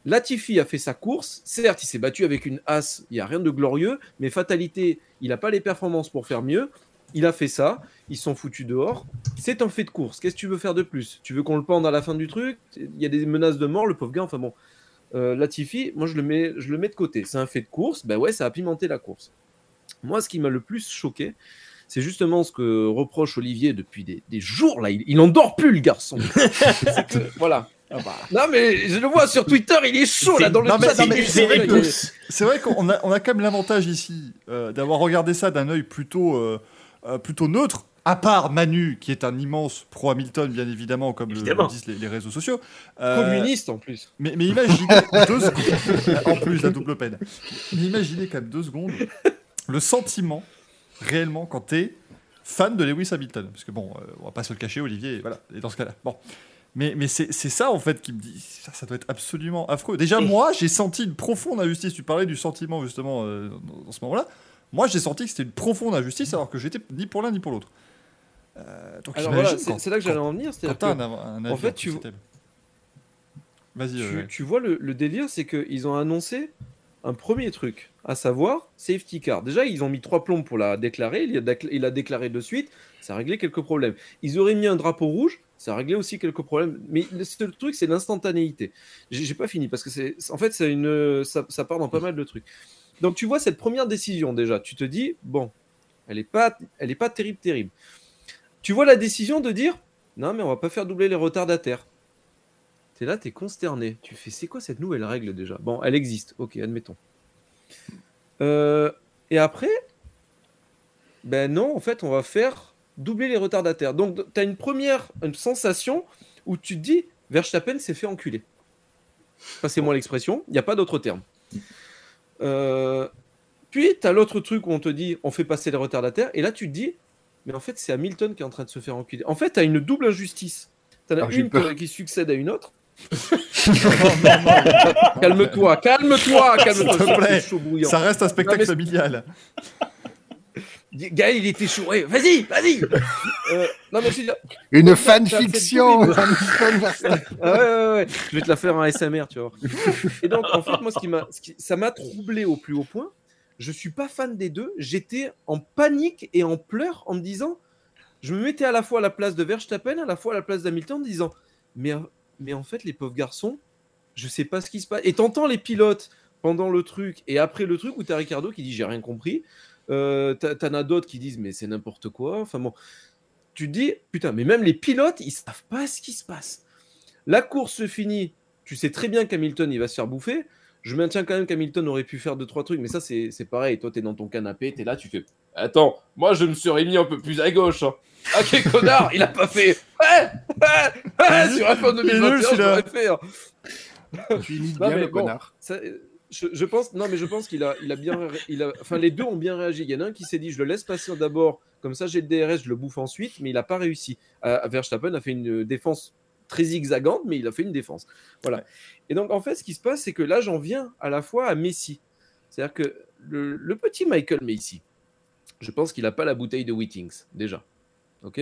Speaker 2: Latifi a fait sa course. Certes, il s'est battu avec une as. Il n'y a rien de glorieux. Mais fatalité, il n'a pas les performances pour faire mieux. Il a fait ça. Ils sont foutus dehors. C'est un fait de course. Qu'est-ce que tu veux faire de plus? Tu veux qu'on le pende à la fin du truc? Il y a des menaces de mort, le pauvre gars. Enfin bon. Euh, Latifi, moi je le mets, je le mets de côté. C'est un fait de course. Ben ouais, ça a pimenté la course. Moi, ce qui m'a le plus choqué, c'est justement ce que reproche Olivier depuis des, des jours. Là, il, il en dort plus, le garçon. <laughs> C'est que- voilà. Non, mais je le vois sur Twitter, il est chaud là dans le
Speaker 1: Non, mais-
Speaker 2: chat.
Speaker 1: c'est vrai C'est qu'on a, on a quand même l'avantage ici euh, d'avoir regardé ça d'un œil plutôt, euh, euh, plutôt neutre, à part Manu, qui est un immense pro-Hamilton, bien évidemment, comme le-
Speaker 3: Évidemment.
Speaker 1: le disent les, les réseaux sociaux. Euh,
Speaker 2: communiste en plus.
Speaker 1: Mais, mais imaginez <laughs> deux secondes, en plus la double peine. Mais imaginez quand même deux secondes le sentiment réellement quand t'es fan de Lewis Hamilton, parce que bon, euh, on va pas se le cacher, Olivier, voilà, et dans ce cas-là, bon. Mais, mais c'est c'est ça en fait qui me dit, ça, ça doit être absolument affreux. Déjà moi, j'ai senti une profonde injustice. Tu parlais du sentiment justement euh, dans, dans ce moment-là. Moi, j'ai senti que c'était une profonde injustice, alors que j'étais ni pour l'un ni pour l'autre. Euh, donc
Speaker 2: Alors voilà, c'est là que j'allais en venir.
Speaker 1: quand
Speaker 2: C'est-à-dire
Speaker 1: t'as
Speaker 2: que
Speaker 1: un, un avis
Speaker 2: en fait, tu-
Speaker 1: c'était- Vas-y.
Speaker 2: tu,
Speaker 1: euh,
Speaker 2: tu vois le, le délire, c'est qu'ils ont annoncé un premier truc, à savoir safety car. Déjà, ils ont mis trois plombs pour la déclarer. Il a, décl- il a déclaré de suite. Ça a réglé quelques problèmes. Ils auraient mis un drapeau rouge. Ça a réglé aussi quelques problèmes. Mais le seul truc, c'est l'instantanéité. J'ai pas fini parce que c'est, en fait, c'est une, ça, ça part dans pas mal de trucs. Donc, tu vois cette première décision déjà. Tu te dis, bon, elle est pas, est pas terrible, terrible. Tu vois la décision de dire, non, mais on va pas faire doubler les retardataires. T'es là, t'es consterné. Tu fais, c'est quoi cette nouvelle règle déjà? Bon, elle existe, ok, admettons. Euh, et après, ben non, en fait, on va faire doubler les retardataires. Donc, t'as une première une sensation où tu te dis, Verstappen s'est fait enculer. Passez-moi l'expression, il n'y a pas d'autre terme. Euh, puis, t'as l'autre truc où on te dit, on fait passer les retardataires, et là, tu te dis, mais en fait, c'est Hamilton qui est en train de se faire enculer. En fait, t'as une double injustice. T'en as
Speaker 4: Ah,
Speaker 2: une
Speaker 4: peur.
Speaker 2: qui succède à une autre. <laughs> calme-toi, calme-toi, <laughs> calme-toi.
Speaker 1: Ça reste un spectacle familial. <laughs>
Speaker 2: Gaël, il était chaud. Ouais, vas-y, vas-y. <laughs> Euh, non, mais je veux dire,
Speaker 4: Une fanfiction <laughs>
Speaker 2: ouais, ouais, ouais. Je vais te la faire en SMR, tu vois. Et donc, en fait, moi, ce qui m'a, ce qui- ça m'a troublé au plus haut point. Je suis pas fan des deux. J'étais en panique et en pleurs en me disant, je me mettais à la fois à la place de Verstappen, à la fois à la place d'Hamilton, en disant, mais, mais en fait, les pauvres garçons, je sais pas ce qui se passe. Et t'entends les pilotes pendant le truc et après le truc où t'as Ricardo qui dit, j'ai rien compris. Euh, T'en as d'autres qui disent, mais c'est n'importe quoi. Enfin bon, tu te dis, putain, mais même les pilotes, ils savent pas ce qui se passe. La course se finit. Tu sais très bien qu'Hamilton, il va se faire bouffer. Je maintiens quand même qu'Hamilton aurait pu faire deux, trois trucs, mais ça, c'est pareil. Toi, t'es dans ton canapé, t'es là, tu fais Attends, moi, je me serais mis un peu plus à gauche. hein. Ah, quel connard, il a pas fait. Ouais, ouais, ouais, sur
Speaker 1: est nul,
Speaker 2: 2021,
Speaker 1: celui-là.
Speaker 2: j'aurais fait. hein.
Speaker 4: Tu imites bien
Speaker 2: mais
Speaker 4: le
Speaker 2: bon.
Speaker 4: connard.
Speaker 2: Ça, euh, je, je pense, non, mais je pense qu'il a, il a bien, il a, enfin, les deux ont bien réagi. Il y en a un qui s'est dit, je le laisse passer d'abord, comme ça j'ai le DRS, je le bouffe ensuite, mais il n'a pas réussi. Euh, Verstappen a fait une défense très zigzagante, mais il a fait une défense. Voilà. Et donc, en fait, ce qui se passe, c'est que là, j'en viens à la fois à Messi. C'est-à-dire que le, le petit Michael Messi, je pense qu'il n'a pas la bouteille de Whitings, déjà. Ok?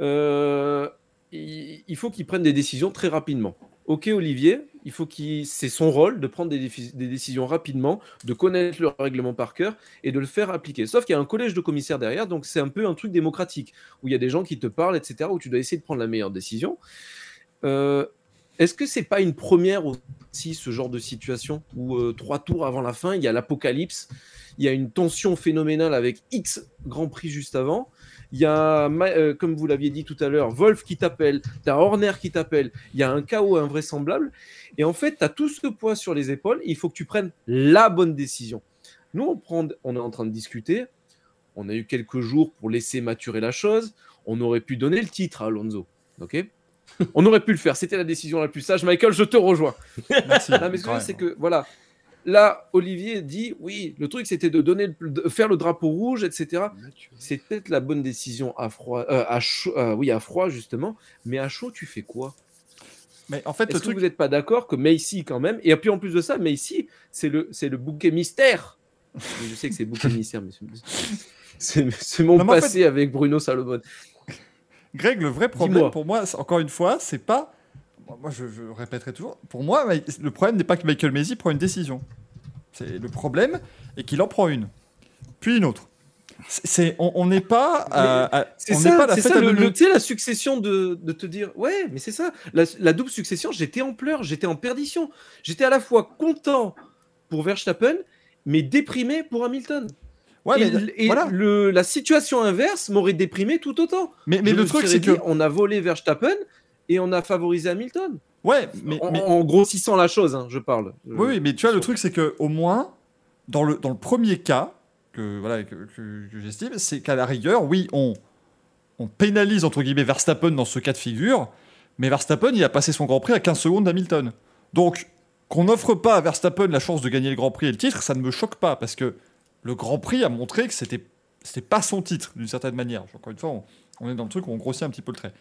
Speaker 2: Euh, il, il faut qu'il prenne des décisions très rapidement. Ok, Olivier, il faut qu'il, c'est son rôle de prendre des, décisions rapidement, de connaître le règlement par cœur et de le faire appliquer. Sauf qu'il y a un collège de commissaires derrière, donc c'est un peu un truc démocratique où il y a des gens qui te parlent, etc., où tu dois essayer de prendre la meilleure décision. Euh, est-ce que c'est pas une première aussi ce genre de situation où euh, trois tours avant la fin, il y a l'apocalypse, il y a une tension phénoménale avec X Grand Prix juste avant. Il y a, euh, comme vous l'aviez dit tout à l'heure, Wolf qui t'appelle, t'as Horner qui t'appelle, il y a un chaos invraisemblable. Et en fait, tu as tout ce poids sur les épaules et il faut que tu prennes la bonne décision. Nous, on, prend, on est en train de discuter. On a eu quelques jours pour laisser maturer la chose. On aurait pu donner le titre à Alonso. ok? On aurait pu le faire. C'était la décision la plus sage. Michael, je te rejoins.
Speaker 1: Merci.
Speaker 2: Non, mais c'est que voilà. Là, Olivier dit oui, le truc c'était de donner, le- de faire le drapeau rouge, etc. C'est peut-être la bonne décision à froid, euh, à chaud, euh, oui, à froid justement. Mais à chaud, tu fais quoi?
Speaker 1: Mais en fait, le
Speaker 2: Est-ce que
Speaker 1: truc.
Speaker 2: vous n'êtes pas d'accord que Macy quand même Et puis en plus de ça, Macy, c'est le, c'est le bouquet mystère. Je sais que c'est le bouquet mystère, mais c'est- mon
Speaker 1: Non, mais en
Speaker 2: passé avec Bruno Salomon.
Speaker 1: Greg, le vrai problème pour moi, encore une fois, c'est pas. Moi, je, je répéterai toujours. Pour moi, le problème n'est pas que Michael Maisy prend une décision. C'est le problème est qu'il en prend une, puis une autre. C'est- on n'est pas. à-
Speaker 2: C'est
Speaker 1: pas
Speaker 2: ça,
Speaker 1: la
Speaker 2: c'est ça le, le- tu sais, la succession de, de te dire ouais, mais c'est ça, la, la double succession, j'étais en pleurs, j'étais en perdition. J'étais à la fois content pour Verstappen, mais déprimé pour Hamilton.
Speaker 1: Ouais,
Speaker 2: et
Speaker 1: mais,
Speaker 2: et
Speaker 1: voilà.
Speaker 2: le- la situation inverse m'aurait déprimé tout autant.
Speaker 1: mais, mais le truc, c'est que.
Speaker 2: on a volé Verstappen et on a favorisé Hamilton.
Speaker 1: Ouais, mais,
Speaker 2: en,
Speaker 1: mais-
Speaker 2: en grossissant la chose, hein, je parle.
Speaker 1: Oui, oui, mais tu vois, le truc, c'est que au moins, dans le, dans le premier cas, que, voilà, que, que- que j'estime, c'est qu'à la rigueur, oui, on, on pénalise, entre guillemets, Verstappen dans ce cas de figure, mais Verstappen, il a passé son Grand Prix à 15 secondes d'Hamilton. Donc, qu'on n'offre pas à Verstappen la chance de gagner le Grand Prix et le titre, ça ne me choque pas, parce que le Grand Prix a montré que c'était c'était pas son titre, d'une certaine manière. Encore une fois, on, on est dans le truc où on grossit un petit peu le trait.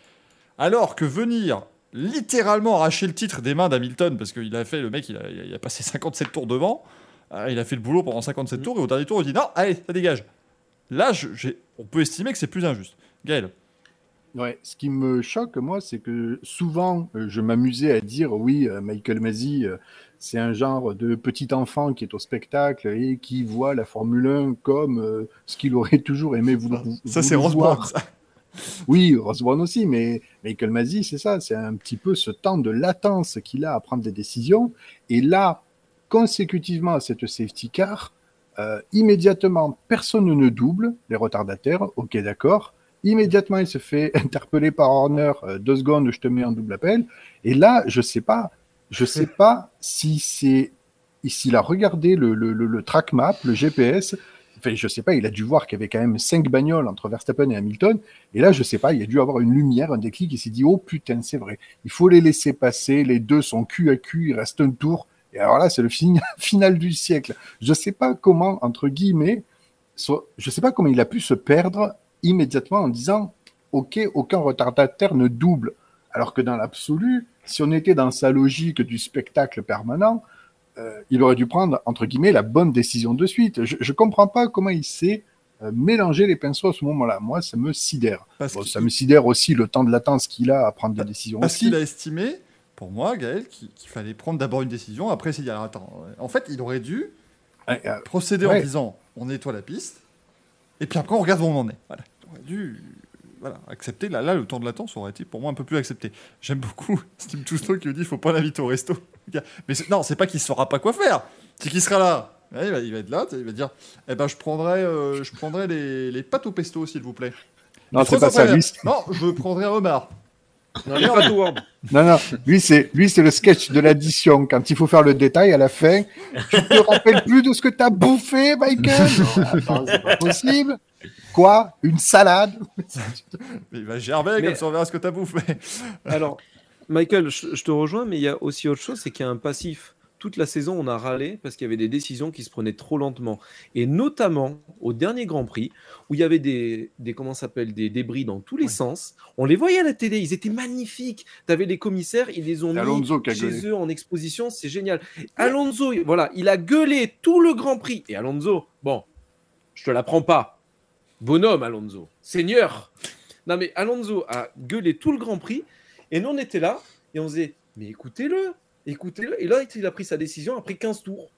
Speaker 1: Alors que venir littéralement arracher le titre des mains d'Hamilton, parce qu'il a fait, le mec, il a, il a passé <laughs> 57 tours devant, euh, il a fait le boulot pendant 57 tours, et au dernier tour, il dit non, allez, ça dégage. Là, je- j'ai- on peut estimer que c'est plus injuste. Gaël.
Speaker 4: Ouais, ce qui me choque, moi, c'est que souvent, euh, je m'amusais à dire oui, euh, Michael Masi, euh, c'est un genre de petit enfant qui est au spectacle et qui voit la Formule 1 comme euh, ce qu'il aurait toujours aimé vouloir.
Speaker 1: Ça, c'est
Speaker 4: voulu <laughs> Oui, Ross Brown aussi, mais Michael Masi, c'est ça, c'est un petit peu ce temps de latence qu'il a à prendre des décisions. Et là, consécutivement à cette safety car, euh, immédiatement, personne ne double les retardataires, ok d'accord. Immédiatement, il se fait <laughs> interpeller par Horner, euh, deux secondes, je te mets en double appel. Et là, je sais pas, je sais pas si c'est, s'il a regardé le, le, le, le track map, le GPS, enfin, je sais pas, il a dû voir qu'il y avait quand même cinq bagnoles entre Verstappen et Hamilton. Et là, je sais pas, il a dû avoir une lumière, un déclic, il s'est dit, oh putain, c'est vrai, il faut les laisser passer, les deux sont cul à cul, il reste un tour. Et alors là, c'est le fin- <laughs> final du siècle. Je sais pas comment, entre guillemets, je sais pas comment il a pu se perdre immédiatement en disant, ok, aucun retardataire ne double. Alors que dans l'absolu, si on était dans sa logique du spectacle permanent, euh, il aurait dû prendre, entre guillemets, la bonne décision de suite. Je ne comprends pas comment il s'est euh, mélangé les pinceaux à ce moment-là. Moi, ça me sidère. Bon, ça me sidère aussi le temps de latence qu'il a à prendre des décisions
Speaker 1: Parce qu'il a estimé, pour moi, Gaël, qu'il fallait prendre d'abord une décision, après s'il dit alors, attends. euh, En fait, il aurait dû
Speaker 4: Ouais, euh,
Speaker 1: procéder en disant on nettoie la piste, et puis après on regarde où on en est. Voilà. Il aurait dû voilà, accepter. Là, là, le temps de latence aurait été pour moi un peu plus accepté. J'aime beaucoup <laughs> Steve Tousto qui me dit il faut pas l'inviter au resto. Mais non, c'est pas qu'il saura pas quoi faire, c'est qu'il sera là. Ouais, il, va, il va être là, il va dire eh ben, je prendrai, euh, je prendrai les, les pâtes au pesto, s'il vous plaît.
Speaker 4: non, c'est pas ça. Lui,
Speaker 1: Non, je prendrai un homard.
Speaker 2: Non, Awards.
Speaker 4: non, non, lui, c'est, lui, c'est le sketch de l'addition. Quand il faut faire le détail à la fin, tu te rappelles plus de ce que t'as bouffé, Michael? Non, Attends, c'est pas possible. Quoi? Une salade?
Speaker 1: Il va gerber
Speaker 2: Mais-
Speaker 1: comme ça on verra ce que t'as bouffé.
Speaker 2: Alors, Michael, je, je te rejoins, mais il y a aussi autre chose, c'est qu'il y a un passif. Toute la saison, on a râlé parce qu'il y avait des décisions qui se prenaient trop lentement. Et notamment au dernier Grand Prix, où il y avait des, des comment s'appelle, des débris dans tous les sens. On les voyait à la télé, ils étaient magnifiques. Tu avais les commissaires, ils les ont mis
Speaker 4: Alonso qui
Speaker 2: chez
Speaker 4: gueulé.
Speaker 2: eux en exposition, c'est génial. Alonso, voilà, il a gueulé tout le Grand Prix. Et Alonso, bon, je te la prends pas. Bonhomme, Alonso. Seigneur. Non, mais Alonso a gueulé tout le Grand Prix. Et nous, on était là et on faisait, mais écoutez-le, écoutez-le. Et là, il a pris sa décision après 15 tours.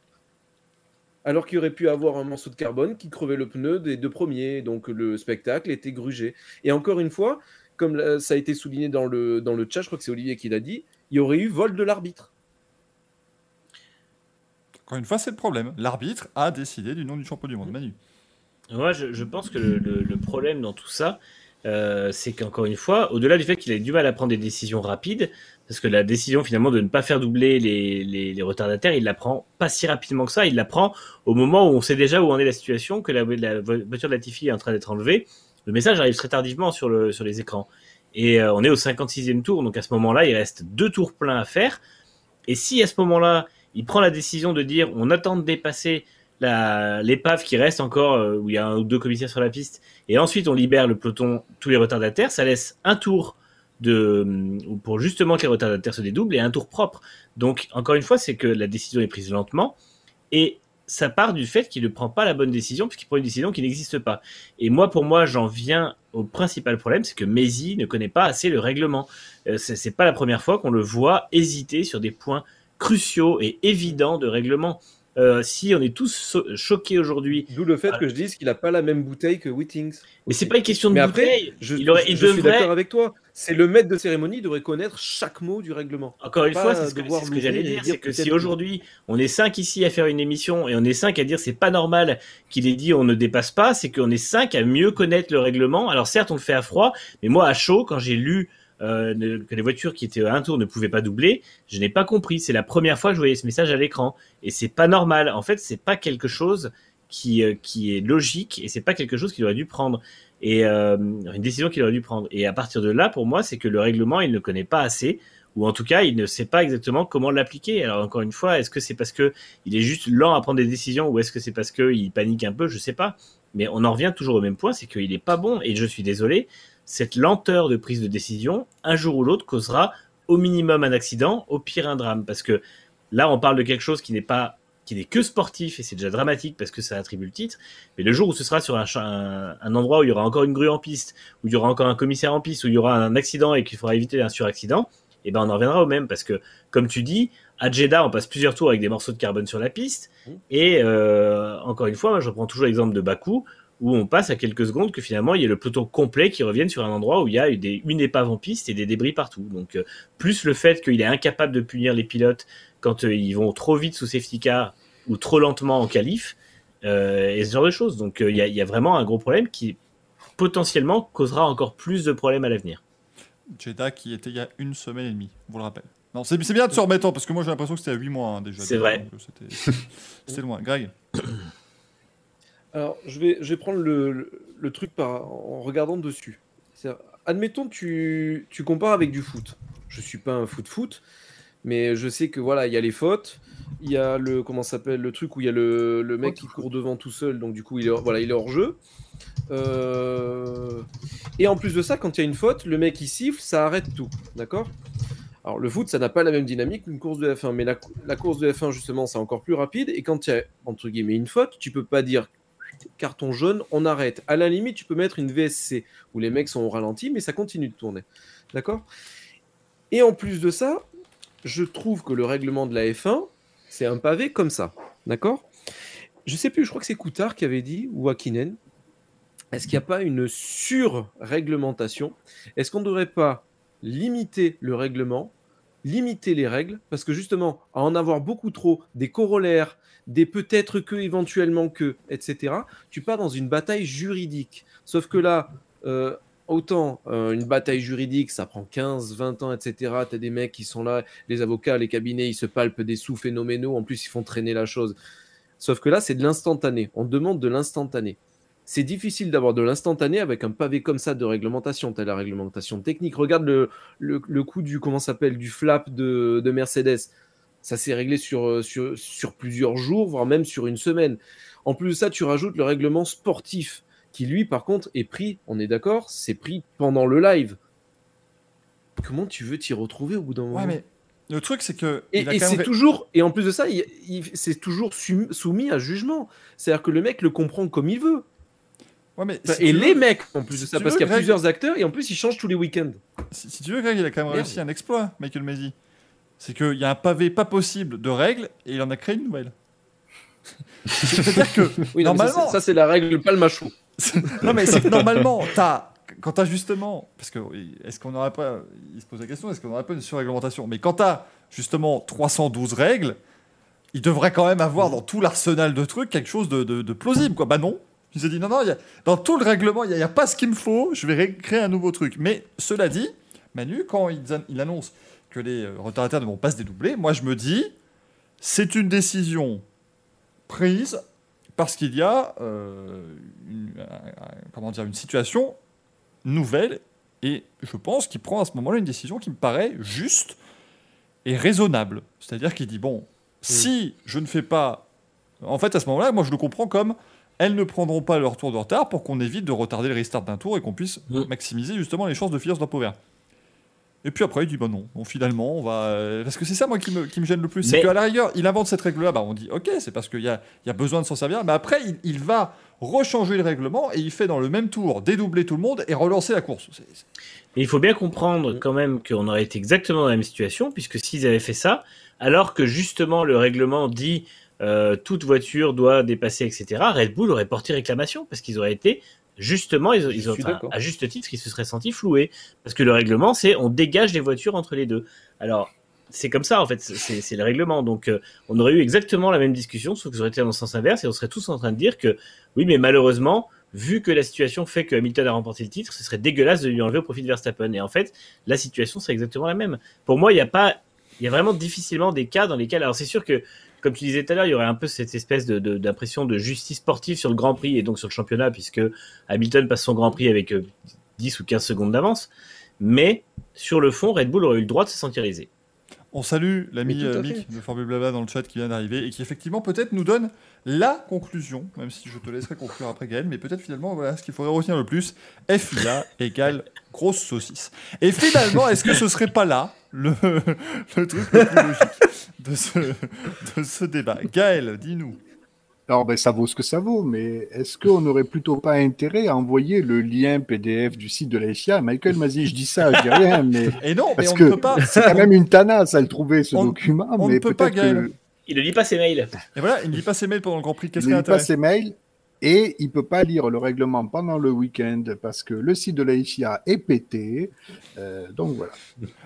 Speaker 2: Alors qu'il aurait pu avoir un morceau de carbone qui crevait le pneu des deux premiers. Donc le spectacle était grugé. Et encore une fois, comme ça a été souligné dans le, dans le chat, je crois que c'est Olivier qui l'a dit, il y aurait eu vol de l'arbitre.
Speaker 1: Encore une fois, c'est le problème. L'arbitre a décidé du nom du champion du monde. Manu.
Speaker 3: Moi, je, je pense que le, le- le problème dans tout ça, euh, c'est qu'encore une fois, au-delà du fait qu'il a du mal à prendre des décisions rapides, parce que la décision finalement de ne pas faire doubler les, les, retardataires, il la prend pas si rapidement que ça, il la prend au moment où on sait déjà où en est la situation, que la, voiture de Latifi est en train d'être enlevée. Le message arrive très tardivement sur, le, sur les écrans. Et euh, on est au 56e tour, donc à ce moment-là, il reste deux tours pleins à faire. Et si à ce moment-là, il prend la décision de dire on attend de dépasser l'épave qui reste encore, euh, où il y a un ou deux commissaires sur la piste, et ensuite on libère le peloton, tous les retardataires, ça laisse un tour pour justement que les retardataires se dédoublent et un tour propre. Donc encore une fois, c'est que la décision est prise lentement et ça part du fait qu'il ne prend pas la bonne décision puisqu'il prend une décision qui n'existe pas. Et moi, pour moi, j'en viens au principal problème, c'est que Mézi ne connaît pas assez le règlement. Euh, c'est pas la première fois qu'on le voit hésiter sur des points cruciaux et évidents de règlement. Euh, si on est tous choqués aujourd'hui,
Speaker 2: D'où le fait que je dise qu'il n'a pas la même bouteille que Whittings.
Speaker 3: mais c'est pas une question de
Speaker 2: Mais après,
Speaker 3: bouteille.
Speaker 2: Je,
Speaker 3: il aurait,
Speaker 2: je-
Speaker 3: il
Speaker 2: je suis d'accord avec toi. C'est le maître de cérémonie qui devrait connaître chaque mot du règlement.
Speaker 3: Encore une fois, c'est ce que, ce que j'allais dire, c'est que si aujourd'hui on est cinq ici à faire une émission et on est cinq à dire c'est pas normal qu'il ait dit on ne dépasse pas, c'est qu'on est cinq à mieux connaître le règlement. Alors certes on le fait à froid, mais moi à chaud quand j'ai lu euh, que les voitures qui étaient à un tour ne pouvaient pas doubler, je n'ai pas compris. C'est la première fois que je voyais ce message à l'écran et c'est pas normal. En fait c'est pas quelque chose qui euh, qui est logique et c'est pas quelque chose qu'il aurait dû prendre et euh, une décision qu'il aurait dû prendre. Et à partir de là, pour moi, c'est que le règlement, il ne connaît pas assez, ou en tout cas, il ne sait pas exactement comment l'appliquer. Alors encore une fois, est-ce que c'est parce que il est juste lent à prendre des décisions, ou est-ce que c'est parce qu'il panique un peu? Je sais pas. Mais on en revient toujours au même point, c'est qu'il est pas bon. Et je suis désolé, cette lenteur de prise de décision, un jour ou l'autre, causera au minimum un accident, au pire un drame, parce que là, on parle de quelque chose qui n'est pas qui n'est que sportif et c'est déjà dramatique parce que ça attribue le titre. Mais le jour où ce sera sur un, cha- un, un endroit où il y aura encore une grue en piste, où il y aura encore un commissaire en piste, où il y aura un accident et qu'il faudra éviter un suraccident, et ben on en reviendra au même parce que, comme tu dis, à Jeddah, on passe plusieurs tours avec des morceaux de carbone sur la piste.
Speaker 2: Mmh.
Speaker 3: Et euh, encore une fois, moi, je reprends toujours l'exemple de Bakou, où on passe à quelques secondes que finalement il y a le peloton complet qui revienne sur un endroit où il y a eu des, une épave en piste et des débris partout. Donc euh, plus le fait qu'il est incapable de punir les pilotes quand euh, ils vont trop vite sous safety car ou trop lentement en qualif euh, et ce genre de choses. Donc euh, il y, a, il y a vraiment un gros problème qui potentiellement causera encore plus de problèmes à l'avenir.
Speaker 1: Jeddah qui était il y a une semaine et demie, on vous le rappelle. Non, c'est bien de se remettre en, parce que moi j'ai l'impression que c'était à 8 mois hein, déjà.
Speaker 3: C'est vrai. <laughs>
Speaker 1: C'était loin. Greg? <coughs>
Speaker 2: Alors, je vais, je vais prendre le, le- truc par, en regardant dessus. Admettons, tu, tu compares avec du foot. Je suis pas un foot-foot, mais je sais que voilà, il y a les fautes, il y a le comment s'appelle le truc où il y a le, le mec qui court devant tout seul, donc du coup il est voilà, il est hors jeu. Euh, Et en plus de ça, quand il y a une faute, le mec il siffle, ça arrête tout, d'accord? Alors le foot, ça n'a pas la même dynamique qu'une course de F1, mais la, la course de F1 justement, c'est encore plus rapide. Et quand il y a entre guillemets une faute, tu peux pas dire carton jaune, on arrête. À la limite, tu peux mettre une VSC où les mecs sont au ralenti, mais ça continue de tourner. D'accord? Et en plus de ça, je trouve que le règlement de la F1, c'est un pavé comme ça. D'accord? Je sais plus, je crois que c'est Coutard qui avait dit, ou Akinen. Est-ce qu'il n'y a pas une sur-réglementation? Est-ce qu'on ne devrait pas limiter le règlement, limiter les règles? Parce que justement, à en avoir beaucoup trop, des corollaires, des peut-être que, éventuellement que, etc., tu pars dans une bataille juridique. Sauf que là, euh, autant euh, une bataille juridique, ça prend 15, 20 ans, etc. Tu as des mecs qui sont là, les avocats, les cabinets, ils se palpent des sous phénoménaux, en plus ils font traîner la chose. Sauf que là, c'est de l'instantané. On demande de l'instantané. C'est difficile d'avoir de l'instantané avec un pavé comme ça de réglementation. Tu as la réglementation technique. Regarde le, le, coup du, comment s'appelle, du flap de, de Mercedes ça s'est réglé sur, sur, sur plusieurs jours, voire même sur une semaine. En plus de ça, tu rajoutes le règlement sportif, qui lui, par contre, est pris, on est d'accord, c'est pris pendant le live. Comment tu veux t'y retrouver au bout d'un moment
Speaker 1: Ouais, mais le truc, c'est que.
Speaker 2: Et, c'est toujours, et en plus de ça, c'est toujours soumis à jugement. C'est-à-dire que le mec le comprend comme il veut.
Speaker 1: Ouais, mais
Speaker 2: Enfin,
Speaker 1: si
Speaker 2: et les
Speaker 1: veux-
Speaker 2: mecs, en plus de ça, parce qu'il y a
Speaker 1: Greg-
Speaker 2: plusieurs acteurs, et en plus, ils changent tous les week-ends.
Speaker 1: Si, si tu veux, Greg, il a quand même
Speaker 2: Merde.
Speaker 1: réussi un exploit, Michael Masi. C'est qu'il y a un pavé pas possible de règles et il en a créé une nouvelle. <laughs> C'est-à-dire que
Speaker 2: Oui, non,
Speaker 1: Normalement-
Speaker 2: c'est- ça, c'est la règle palmacho. <laughs>
Speaker 1: non mais c'est que normalement, t'as quand tu as justement, parce que est-ce qu'on n'aurait pas, il se pose la question, est-ce qu'on n'aurait pas une surréglementation? Mais quand tu as justement 312 règles, il devrait quand même avoir dans tout l'arsenal de trucs quelque chose de, de- de plausible, quoi. Bah non. Il s'est dit non, non, il y a- dans tout le règlement, il n'y a, pas ce qu'il me faut, je vais ré- créer un nouveau truc. Mais cela dit, Manu, quand il, an- il annonce que les euh, retardataires ne vont pas se dédoubler, moi je me dis, c'est une décision prise parce qu'il y a euh, une, un- un- comment dire, une situation nouvelle et je pense qu'il prend à ce moment-là une décision qui me paraît juste et raisonnable. C'est-à-dire qu'il dit, bon, si je ne fais pas... En fait, à ce moment-là, moi je le comprends comme elles ne prendront pas leur tour de retard pour qu'on évite de retarder le restart d'un tour et qu'on puisse maximiser justement les chances de finir ce drapeau vert. Et puis après, il dit bah non, bon, finalement, on va. euh, Parce que c'est ça, moi, qui me, qui me gêne le plus. C'est qu'à la rigueur, il invente cette règle-là, bah, on dit ok, c'est parce qu'il y a, il y a besoin de s'en servir, mais après, il, il va rechanger le règlement et il fait dans le même tour dédoubler tout le monde et relancer la course.
Speaker 3: Mais il faut bien comprendre quand même qu'on aurait été exactement dans la même situation, puisque s'ils avaient fait ça, alors que justement le règlement dit euh, toute voiture doit dépasser, etc., Red Bull aurait porté réclamation, parce qu'ils auraient été justement, ils, ont, enfin, à juste titre, ils se seraient sentis floués, parce que le règlement, c'est on dégage les voitures entre les deux. Alors, c'est comme ça en fait, c'est c'est le règlement. Donc, euh, on aurait eu exactement la même discussion, sauf que ça aurait été dans le sens inverse, et on serait tous en train de dire que oui, mais malheureusement, vu que la situation fait que Hamilton a remporté le titre, ce serait dégueulasse de lui enlever au profit de Verstappen. Et en fait, la situation serait exactement la même. Pour moi, il n'y a pas, il y a vraiment difficilement des cas dans lesquels, alors c'est sûr que, comme tu disais tout à l'heure, il y aurait un peu cette espèce de, de- d'impression de justice sportive sur le Grand Prix et donc sur le championnat, puisque Hamilton passe son Grand Prix avec euh, 10 ou 15 secondes d'avance. Mais sur le fond, Red Bull aurait eu le droit de se sentir lésé.
Speaker 1: On salue l'ami euh. Mick de Formule Blabla dans le chat qui vient d'arriver et qui effectivement peut-être nous donne la conclusion, même si je te laisserai conclure après Gaël, mais peut-être finalement voilà ce qu'il faudrait retenir le plus, FIA égale grosse saucisse. Et finalement, est-ce que ce serait pas là le, <laughs> le truc le plus logique de ce, de ce débat? Gaël, dis-nous.
Speaker 4: Alors, ben, ça vaut ce que ça vaut, mais est-ce qu'on n'aurait plutôt pas intérêt à envoyer le lien PDF du site de la FIA Michael m'a dit, je dis ça, je dis rien, mais <laughs>
Speaker 1: Et non, mais
Speaker 4: Parce
Speaker 1: on
Speaker 4: que
Speaker 1: ne peut pas.
Speaker 4: c'est quand même une tanasse à le trouver, ce
Speaker 1: On-
Speaker 4: document.
Speaker 1: on ne peut pas, Gaël.
Speaker 4: que
Speaker 3: Il ne lit pas ses mails.
Speaker 1: Et voilà, il ne lit pas ses mails pendant le Grand Prix. Qu'est-ce
Speaker 4: il
Speaker 1: qu'il y a
Speaker 4: lit pas ses mails et il peut pas lire le règlement pendant le week-end parce que le site de la FIA est pété. Euh, donc voilà.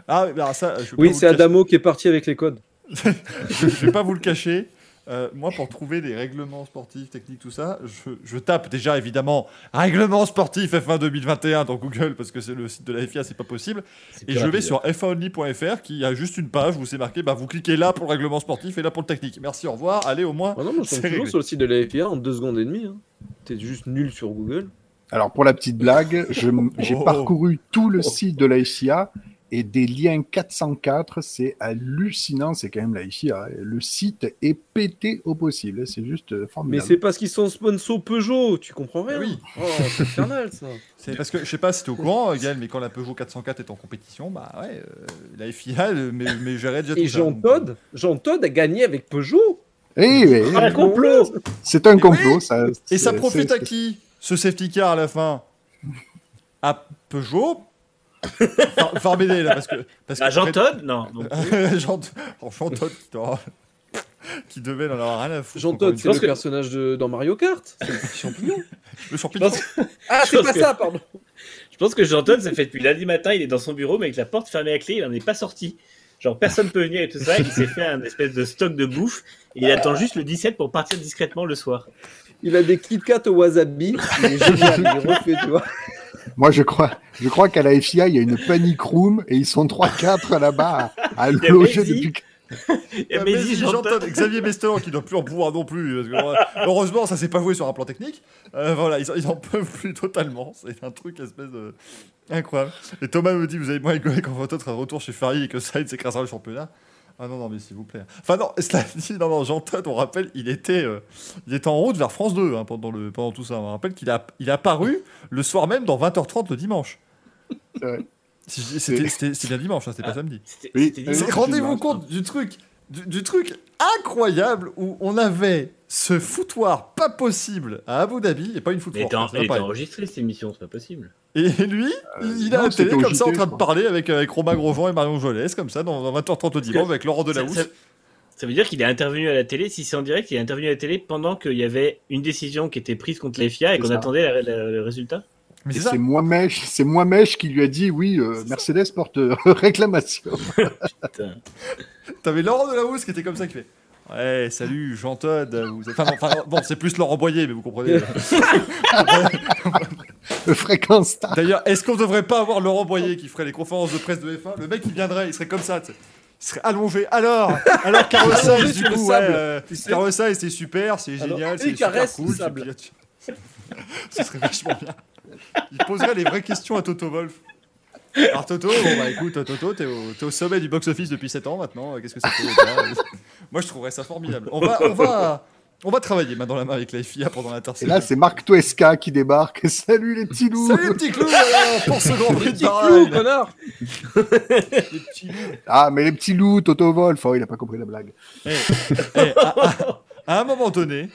Speaker 1: Ah, ça, je
Speaker 2: Oui, c'est. Adamo qui est parti avec les codes. <laughs>
Speaker 1: je ne vais pas vous le cacher. Euh, moi, pour trouver des règlements sportifs, techniques, tout ça, je, je tape déjà évidemment règlement sportif F1 2021 dans Google parce que c'est le site de la FIA, c'est pas possible. Et je vais sur f1only.fr qui a juste une page où c'est marqué bah, vous cliquez là pour le règlement sportif et là pour le technique. Merci, au revoir. Allez, au moins.
Speaker 2: Ah non, moi je toujours sur le site de la FIA en deux secondes et demie. Hein. T'es juste nul sur Google.
Speaker 4: Alors pour la petite blague, j'ai
Speaker 1: Oh.
Speaker 4: parcouru tout le site de la FIA et des liens 404, c'est hallucinant. C'est quand même la FIA. Le site est pété au possible. C'est juste euh,
Speaker 2: Mais
Speaker 4: formidable.
Speaker 2: c'est parce qu'ils sont sponsors Peugeot, tu comprends rien.
Speaker 1: Oui.
Speaker 2: Oh, c'est infernal ça.
Speaker 1: C'est parce que je sais pas si tu es au courant, Gaël, mais quand la Peugeot 404 est en compétition, bah ouais, euh, la FIA, mais, mais gérait déjà
Speaker 2: Et
Speaker 1: ça.
Speaker 2: Jean
Speaker 1: Donc,
Speaker 2: Jean Todd a gagné avec Peugeot.
Speaker 4: Eh oui,
Speaker 3: Un complot
Speaker 4: c'est un
Speaker 1: Mais
Speaker 4: complot.
Speaker 1: oui.
Speaker 4: ça,
Speaker 1: Et ça profite à qui Ce safety car à la fin? À Peugeot Farmédé, là, parce que. Parce
Speaker 3: Ah,
Speaker 1: que-
Speaker 3: Jean Todd Non. non. <laughs>
Speaker 1: Jean, oh, Jean Todt <laughs> qui, devait n'en avoir rien à foutre.
Speaker 2: Jean Todd, c'est le
Speaker 3: que-
Speaker 2: personnage de, dans Mario Kart. C'est le petit champignon. <laughs>
Speaker 1: Le champignon.
Speaker 3: Je pense,
Speaker 2: Ah,
Speaker 3: Je
Speaker 2: c'est pas
Speaker 3: que-
Speaker 2: ça, pardon.
Speaker 3: je pense que Jean Todd, ça fait depuis lundi matin, il est dans son bureau, mais avec la porte fermée à clé, il en est pas sorti. Genre, personne peut venir et tout ça. Il s'est fait un espèce de stock de bouffe et il attend juste le 17 pour partir discrètement le soir.
Speaker 2: Il a des Kit Kat au wasabi. Il est génial, il refait, tu vois.
Speaker 4: Moi, je crois, je crois qu'à la FIA, il y a une panic room et ils sont 3-4 là-bas à, à
Speaker 3: y a
Speaker 4: loger depuis.
Speaker 3: Jean Todt-
Speaker 1: Todt, Xavier Mestelan qui doit plus en pouvoir non plus. parce que, euh, heureusement, ça s'est pas joué sur un plan technique. Euh, voilà, ils, en- ils en peuvent plus totalement. C'est un truc espèce de. Incroyable. Et Thomas me dit Vous avez moins rigolé quand votre autre retour chez Ferrari et que Sainz écrasera le championnat Ah non, non, mais s'il vous plaît. Enfin, non, <laughs> cela dit, non, non, Jean Todt, on rappelle, il était, euh, il était en route vers France 2 hein, pendant, le, pendant tout ça. On rappelle qu'il a, il a apparu le soir même dans 20h30 le dimanche. C'était c'était- c'était bien dimanche, hein, c'était pas samedi.
Speaker 3: C'était-
Speaker 4: Oui.
Speaker 1: Rendez-vous compte du truc, du, du truc incroyable où on avait ce foutoir pas possible à Abu Dhabi et pas une
Speaker 3: Mais
Speaker 1: foutoir.
Speaker 3: elle était, en- elle était enregistrée cette émission, c'est pas possible.
Speaker 1: Et lui,
Speaker 4: Euh,
Speaker 1: il a
Speaker 4: non,
Speaker 1: la télé comme ça en train de parler avec, avec Romain Grosjean et Marion Jolès, comme ça, dans, dans 20h30 au dimanche, avec Laurent Delahousse.
Speaker 3: ça- ça veut dire qu'il est intervenu à la télé. Si c'est en direct, il est intervenu à la télé pendant qu'il y avait une décision qui était prise contre la FIA et qu'on attendait la- la- le résultat.
Speaker 1: Mais c'est ça.
Speaker 4: c'est moi Mèche, c'est moi Mèche qui lui a dit oui, euh, Mercedes porte euh, <laughs> réclamation. <laughs> <laughs>
Speaker 1: T'avais Laurent Delahousse qui était comme ça qui fait. Ouais, salut, Jean Todt. vous êtes- Enfin, bon, enfin, bon, c'est plus Laurent Boyer, mais vous comprenez. <laughs>
Speaker 4: Le fréquence star.
Speaker 1: D'ailleurs, est-ce qu'on devrait pas avoir Laurent Boyer qui ferait les conférences de presse de F1 Le mec, il viendrait, il serait comme ça. tu sais. Il serait allongé. Alors, alors
Speaker 2: Allongé
Speaker 1: du coup, ouais, euh, c'est super, c'est génial, c'est super cool. <laughs> Ce serait vachement bien. Il poserait les vraies questions à Toto Wolf. Alors Toto, bon bah écoute, Toto, t'es au, t'es au sommet du box-office depuis 7 ans maintenant. Qu'est-ce que ça fait <laughs> là Moi, je trouverais ça formidable. On va, on va, on va travailler main dans la main avec la FIA pendant
Speaker 4: Et
Speaker 1: l'intersaison.
Speaker 4: là, c'est Marc Toesca qui débarque. <laughs> Salut les petits loups.
Speaker 1: Salut les petits clous voilà, pour ce grand prix de
Speaker 2: Petit clou,
Speaker 1: Bahreïn.
Speaker 2: connard
Speaker 4: Ah, mais les petits loups, Toto Wolf. Oh, il a pas compris la blague.
Speaker 1: Eh, eh, à, à- à un moment donné,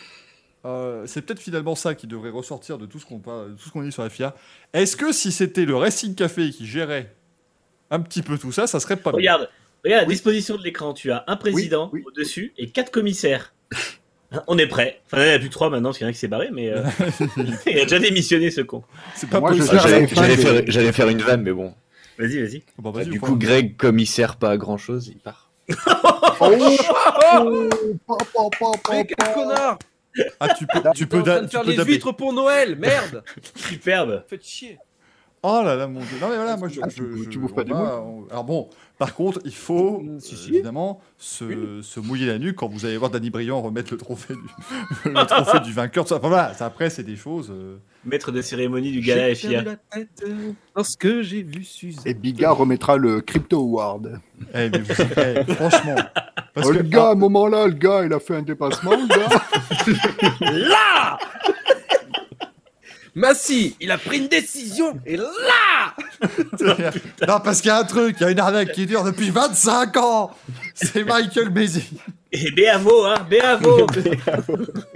Speaker 1: euh, c'est peut-être finalement ça qui devrait ressortir de tout ce qu'on dit sur la FIA. Est-ce que si c'était le Racing Café qui gérait un petit peu tout ça, ça serait pas bien
Speaker 3: Regarde, regarde, à disposition de l'écran, tu as un président
Speaker 4: oui.
Speaker 3: au-dessus et quatre commissaires. Hein, On est prêt. Enfin, il n'y en a plus que trois maintenant, parce qu'il y en a qui s'est barré, mais euh, il a déjà démissionné ce con.
Speaker 1: C'est pas
Speaker 4: Moi, je
Speaker 1: possible.
Speaker 5: Ah, J'allais faire, une vanne, mais bon.
Speaker 3: Vas-y, vas-y.
Speaker 1: Bon,
Speaker 5: Bah, du coup, Greg, sert pas à grand chose, il part.
Speaker 4: Oh,
Speaker 2: quel
Speaker 4: pa.
Speaker 1: Ah, tu peux, tu peux, da- tu
Speaker 2: faire
Speaker 1: peux
Speaker 2: les
Speaker 1: daber.
Speaker 2: huîtres pour Noël, merde <laughs>
Speaker 3: Superbe.
Speaker 2: Faites chier
Speaker 1: Oh là là, mon dieu. Non mais voilà, moi je,
Speaker 4: Ah,
Speaker 1: je-
Speaker 4: tu
Speaker 1: je-
Speaker 4: tu bouffes pas
Speaker 1: va- on- Alors bon, par contre, il faut
Speaker 2: Mm, si,
Speaker 1: euh,
Speaker 2: si.
Speaker 1: évidemment se, se mouiller la nuque quand vous allez voir Danny Briand remettre le trophée du, <laughs> le trophée du vainqueur. Enfin, voilà, ça, après c'est des choses. euh,
Speaker 3: Maître de cérémonie du gala FIA.
Speaker 2: la tête euh, lorsque j'ai vu Suzanne.
Speaker 4: Et Biga remettra le Crypto Award.
Speaker 1: Eh, mais vous, eh, franchement. Parce
Speaker 4: oh,
Speaker 1: que,
Speaker 4: le gars, à un moment là, le gars, il a fait un dépassement, le gars. <laughs>
Speaker 2: Massy, il a pris une décision et là <laughs>
Speaker 1: non, parce qu'il y a un truc, il y a une arnaque qui dure depuis 25 ans. C'est Michael Maisy.
Speaker 3: Et Béavo, hein, <laughs> Béavo.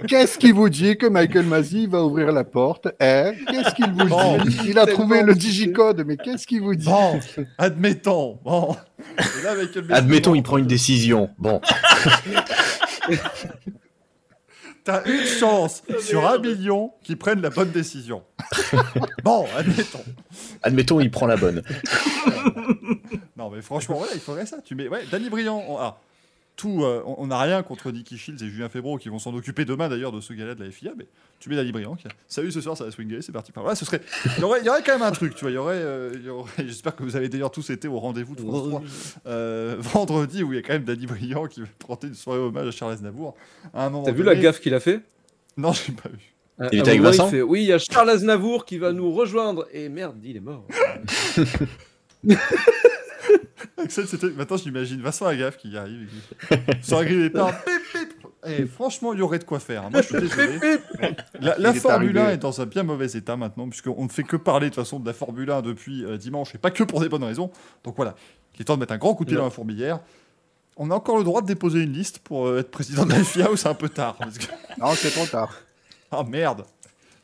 Speaker 4: Qu'est-ce qui vous dit que Michael Masi va ouvrir la porte hein? Qu'est-ce qu'il vous
Speaker 1: Bon.
Speaker 4: dit? Il a trouvé le digicode, mais qu'est-ce qu'il vous dit?
Speaker 1: Bon, admettons. Bon. Et là, Michael Maisy,
Speaker 5: Admettons, il prend une décision. Bon, <laughs>
Speaker 1: T'as une chance <laughs> sur un million qu'ils prennent la bonne décision. <laughs> bon, admettons.
Speaker 5: admettons, il prend la bonne.
Speaker 1: Non, mais franchement, voilà, il faudrait ça. Tu mets, ouais, Danny Briand. on- ah, tout, euh, on n'a rien contre Nicky Shields et Julien Febro qui vont s'en occuper demain d'ailleurs de ce gala de la FIA. Mais tu mets Danny Briand. Qui a, Salut, ce soir ça va swinguer, c'est parti. Enfin, voilà, ce serait. Il y aurait, il y aurait quand même un truc, tu vois. Il y aurait, euh, il y aurait- <laughs> J'espère que vous avez d'ailleurs tous été au rendez-vous de France 3 euh, <laughs> vendredi où il y a quand même Danny Briand qui va porter une soirée hommage à Charles Aznavour. À un moment
Speaker 2: T'as vu la gaffe qu'il a fait?
Speaker 1: Non, j'ai pas vu.
Speaker 2: À-
Speaker 5: Il
Speaker 2: un
Speaker 5: avec Vincent
Speaker 2: fait, Oui, il y a Charles Aznavour qui va nous rejoindre. Et merde, il est mort. <laughs>
Speaker 1: Axel, c'était. Maintenant, j'imagine Vincent Agave qui y arrive. Sur la grille pip. Et franchement, il y aurait de quoi faire. hein. Moi, je suis désolé. La, Formule 1
Speaker 4: arrivé.
Speaker 1: est dans un bien mauvais état maintenant, puisqu'on ne fait que parler de toute façon de la Formule 1 depuis euh, dimanche, et pas que pour des bonnes raisons. Donc voilà, il est temps de mettre un grand coup de pied dans la fourmilière. On a encore le droit de déposer une liste pour euh, être président de la FIA ou c'est un peu tard parce que- <laughs>
Speaker 4: Non, c'est trop tard.
Speaker 1: Ah merde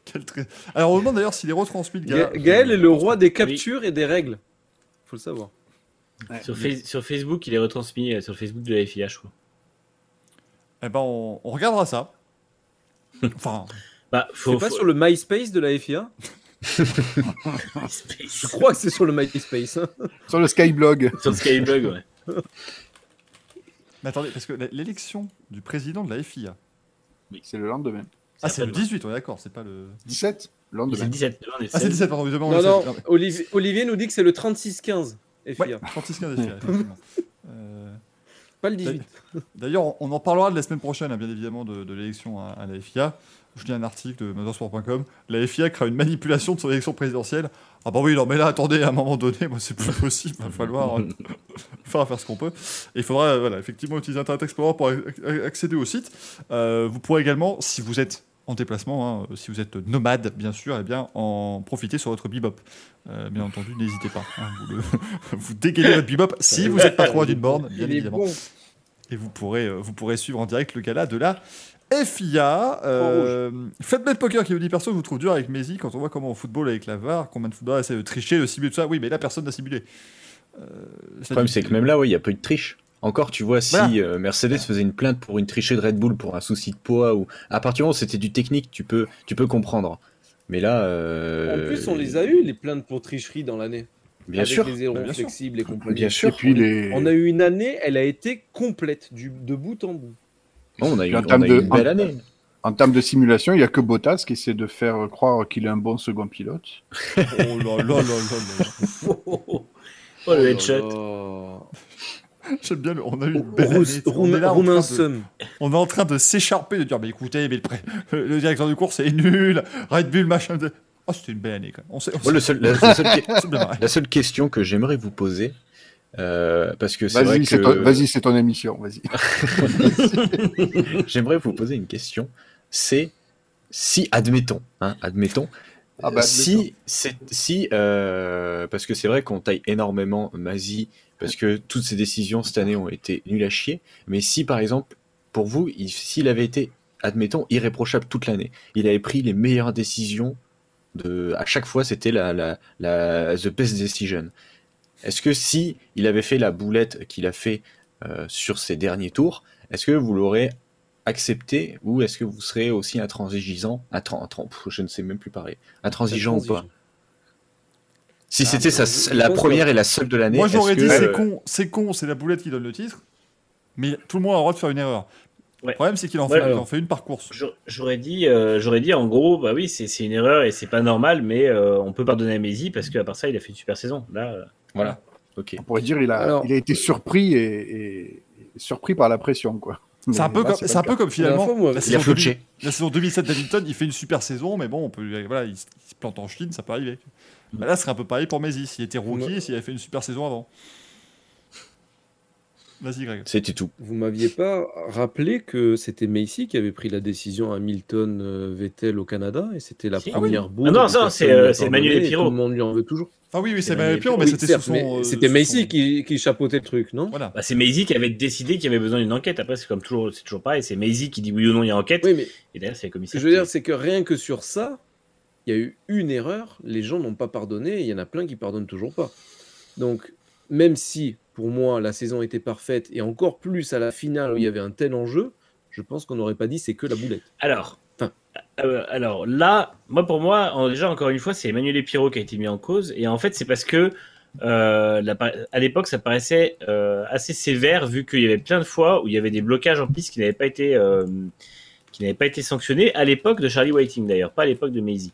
Speaker 1: Quel Alors, on demande d'ailleurs s'il est retransmis le gars.
Speaker 2: Ga- Gaël est le roi des captures et des règles. Faut le savoir.
Speaker 3: Sur, Face- sur Facebook, il est retransmis euh, sur le Facebook de la FIA, je crois.
Speaker 1: Eh ben, on, on regardera ça. <laughs> Enfin,
Speaker 3: Bah,
Speaker 2: C'est
Speaker 3: faut.
Speaker 2: pas
Speaker 3: faut-
Speaker 2: sur le MySpace de la FIA Je crois que c'est sur le MySpace. hein.
Speaker 4: Sur le Skyblog.
Speaker 3: Sur le Skyblog, ouais. <laughs>
Speaker 1: mais attendez, parce que l'élection du président de la FIA.
Speaker 4: C'est le lendemain.
Speaker 1: Ah, c'est le
Speaker 3: après
Speaker 1: 18, on est d'accord, c'est pas le.
Speaker 4: 17 Le
Speaker 3: C'est
Speaker 4: lendemain.
Speaker 3: le 17. on est
Speaker 1: Ah, c'est
Speaker 3: 16.
Speaker 1: 17, pardon, évidemment.
Speaker 2: Non,
Speaker 1: le
Speaker 2: non,
Speaker 1: 16. mais-
Speaker 2: Olivier, Olivier nous dit que c'est le 36-15 FIA.
Speaker 1: Ouais, 36 15 FIA, effectivement. <laughs> Euh,
Speaker 2: Pas le 18.
Speaker 1: D'ailleurs, on en parlera de la semaine prochaine, hein, bien évidemment, de, de l'élection à, à la FIA. Je lis un article de motorsport.com. La FIA craint une manipulation de son élection présidentielle. Ah bah oui, non, mais là, attendez, à un moment donné, moi, c'est plus possible. Il va falloir euh, faire, faire ce qu'on peut. Et il faudra, euh, voilà, effectivement, utiliser Internet Explorer pour ac- accéder au site. Euh, vous pourrez également, si vous êtes en déplacement, hein, si vous êtes nomade, bien sûr, eh bien, en profiter sur votre bebop. Euh, bien entendu, n'hésitez pas. hein, vous, le- <laughs> vous dégainez votre bebop si vous n'êtes pas trop loin d'une borne, bien évidemment.
Speaker 2: bon.
Speaker 1: Et vous pourrez, euh, vous pourrez suivre en direct le gala de la FIA. Euh, Flatbed Poker qui vous dit perso, je vous trouve dur avec Messi quand on voit comment au football avec la VAR, combien de footballeurs essaient de tricher, de simuler tout ça. Oui, mais là, personne n'a simulé. Euh,
Speaker 5: Le problème, c'est que même là, ouais, il n'y a pas eu de triche. Encore, tu vois, si
Speaker 1: Voilà.
Speaker 5: euh, Mercedes faisait une plainte pour une trichée de Red Bull pour un souci de poids ou à partir du moment où c'était du technique, tu peux, tu peux comprendre. Mais là, euh,
Speaker 2: En plus, on les a eu, les plaintes pour tricherie dans l'année.
Speaker 5: Bien
Speaker 2: avec
Speaker 5: sûr,
Speaker 2: les ailerons
Speaker 1: bien sûr.
Speaker 2: flexibles et compagnie.
Speaker 5: bien sûr.
Speaker 4: Et puis les.
Speaker 2: On a eu une année, elle a été complète, du, de bout en bout.
Speaker 5: Non, on a eu,
Speaker 4: Puis en
Speaker 5: on
Speaker 4: termes
Speaker 5: a eu
Speaker 4: de-
Speaker 5: une belle
Speaker 4: en-
Speaker 5: année.
Speaker 4: En termes de simulation, il n'y a que Bottas qui essaie de faire croire qu'il est un bon second pilote.
Speaker 1: Oh là là là là là. <laughs>
Speaker 3: Oh, le headshot. <laughs>
Speaker 1: J'aime bien, le- on a eu une belle année. On est là en
Speaker 2: Roumain
Speaker 1: train de-
Speaker 2: Sum.
Speaker 1: on est en train de s'écharper, de dire, mais écoutez, mais le, <laughs> directeur de course est nul, Red Bull, machin. De... Oh, c'était une belle année, quand même. On on
Speaker 5: seul- la, <laughs> la seule, la question que j'aimerais vous poser, euh, parce que c'est vrai
Speaker 4: Vas-y, c'est
Speaker 5: que
Speaker 4: ton, vas-y, c'est ton émission. Vas-y.
Speaker 5: j'aimerais vous poser une question, c'est si, admettons, hein, admettons,
Speaker 4: Ah bah,
Speaker 5: si, c'est- si euh, parce que c'est vrai qu'on taille énormément Mazi, parce que toutes ces décisions cette année ont été nulles à chier, mais si par exemple, pour vous, il- s'il avait été, admettons, irréprochable toute l'année, il avait pris les meilleures décisions, de, à chaque fois c'était la, la, la the best decision. Est-ce que si il avait fait la boulette qu'il a fait euh, sur ces derniers tours, est-ce que vous l'aurez accepté ou est-ce que vous serez aussi intransigeant, intran- je ne sais même plus parler, intransigeant ou pas? Si
Speaker 2: Ah,
Speaker 5: c'était la première
Speaker 2: que-
Speaker 5: et la seule de l'année,
Speaker 1: Moi, j'aurais dit,
Speaker 5: que,
Speaker 1: c'est
Speaker 5: euh,
Speaker 1: con, c'est con, c'est la boulette qui donne le titre, mais tout le monde a le droit de faire une erreur.
Speaker 3: Ouais.
Speaker 1: Le problème, c'est qu'il en,
Speaker 3: Ouais,
Speaker 1: fait, en une par course.
Speaker 3: J'aurais- dit, euh, j'aurais dit en gros, bah oui, c'est une erreur et c'est pas normal, mais euh, on peut pardonner à Messi parce qu'à part ça, il a fait une super saison. Là, euh,
Speaker 5: Voilà. Ok.
Speaker 4: On pourrait dire il a,
Speaker 2: Alors-
Speaker 4: il a été surpris et, surpris par la pression, quoi.
Speaker 1: C'est un peu
Speaker 4: là,
Speaker 1: comme,
Speaker 4: c'est
Speaker 1: un peu comme finalement.
Speaker 2: fois, moi,
Speaker 1: la, saison
Speaker 5: floché.
Speaker 1: 2000 la saison 2007 d'Hamilton, il fait une super saison, mais bon, on peut, voilà, il, se- il se plante en Chine, ça peut arriver. Bah là, ce serait un peu pareil pour Messi, s'il était rookie et s'il avait fait une super saison avant. Vas-y, Greg.
Speaker 5: C'était tout.
Speaker 2: Vous m'aviez pas rappelé que c'était Macy qui avait pris la décision Hamilton euh, Vettel au Canada et c'était la
Speaker 3: Si.
Speaker 2: première boule.
Speaker 3: Ah non,
Speaker 2: personne
Speaker 3: c'est, euh,
Speaker 2: a
Speaker 3: c'est
Speaker 2: pardonné
Speaker 3: Manuel
Speaker 2: et
Speaker 3: Pirot.
Speaker 2: Tout le monde lui en veut toujours.
Speaker 1: Ah oui, oui, c'est
Speaker 3: C'est
Speaker 1: Manuel
Speaker 3: Manuel
Speaker 1: Piron, mais
Speaker 2: Oui,
Speaker 1: c'était son. euh,
Speaker 2: C'était
Speaker 1: son-
Speaker 2: qui, qui chapeautait le truc, non?
Speaker 1: Voilà.
Speaker 3: bah, c'est Messi qui avait décidé qu'il y avait besoin d'une enquête. Après, c'est comme toujours, c'est toujours pareil. C'est Messi qui dit oui ou non, il y a enquête.
Speaker 2: Oui, mais
Speaker 3: Et derrière, c'est
Speaker 2: ce
Speaker 3: commissaire.
Speaker 2: que je veux dire, c'est que rien que sur ça, il y a eu une erreur, les gens n'ont pas pardonné, et il y en a plein qui pardonnent toujours pas. Donc, même si pour moi la saison était parfaite, et encore plus à la finale où il y avait un tel enjeu, je pense qu'on n'aurait pas dit c'est que la boulette.
Speaker 3: Alors,
Speaker 2: Enfin.
Speaker 3: euh, alors là, moi pour moi, en- déjà encore une fois, c'est Emmanuel Epiro qui a été mis en cause, et en fait c'est parce que euh, la à l'époque ça paraissait euh, assez sévère vu qu'il y avait plein de fois où il y avait des blocages en piste qui n'avaient pas été euh, qui n'avaient pas été sanctionnés à l'époque de Charlie Whiting d'ailleurs, pas à l'époque de Maisie.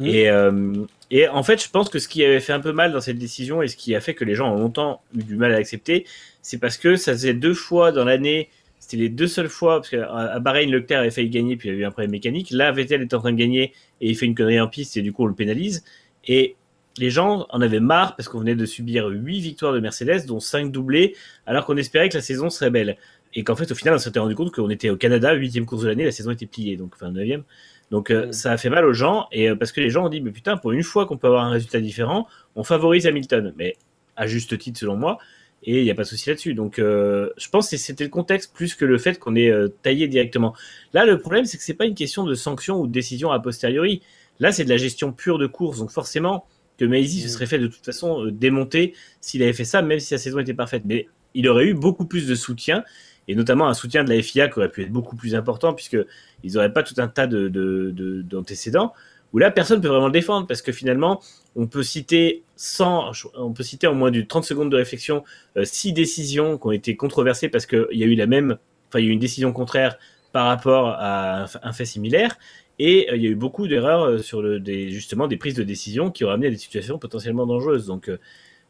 Speaker 3: Et, euh, et en fait, je pense que ce qui avait fait un peu mal dans cette décision et ce qui a fait que les gens ont longtemps eu du mal à l'accepter, c'est parce que ça faisait deux fois dans l'année c'était les deux seules fois, parce qu'à à Bahreïn, Leclerc avait failli gagner, puis il y a eu un problème mécanique. Là, Vettel était en train de gagner et il fait une connerie en piste et du coup, on le pénalise. Et les gens en avaient marre parce qu'on venait de subir huit victoires de Mercedes, dont cinq doublés, alors qu'on espérait que la saison serait belle. Et qu'en fait, au final, on s'était rendu compte qu'on était au Canada, huitième course de l'année, la saison était pliée, donc enfin neuvième. Donc euh,
Speaker 2: Mm.
Speaker 3: ça a fait mal aux gens, et euh, parce que les gens ont dit, mais putain, pour une fois qu'on peut avoir un résultat différent, on favorise Hamilton. Mais à juste titre, selon moi et il n'y a pas de souci là-dessus. Donc, euh, je pense que c'était le contexte plus que le fait qu'on ait taillé directement. Là, le problème, c'est que c'est pas une question de sanction ou de décision a posteriori. Là, c'est de la gestion pure de course. Donc, forcément, que Maisie se
Speaker 2: Mm.
Speaker 3: serait fait de toute façon démonter s'il avait fait ça, même si la saison était parfaite. Mais il aurait eu beaucoup plus de soutien, et notamment un soutien de la FIA qui aurait pu être beaucoup plus important, puisque ils n'auraient pas tout un tas de, de, de- d'antécédents. Où là, personne peut vraiment le défendre, parce que finalement, on peut citer 100, on peut citer en moins de 30 secondes de réflexion euh, six décisions qui ont été controversées parce qu'il y a eu la même, enfin il y a eu une décision contraire par rapport à un, fait similaire, et euh, il y a eu beaucoup d'erreurs euh, sur des, justement des prises de décision qui ont amené à des situations potentiellement dangereuses. Donc euh,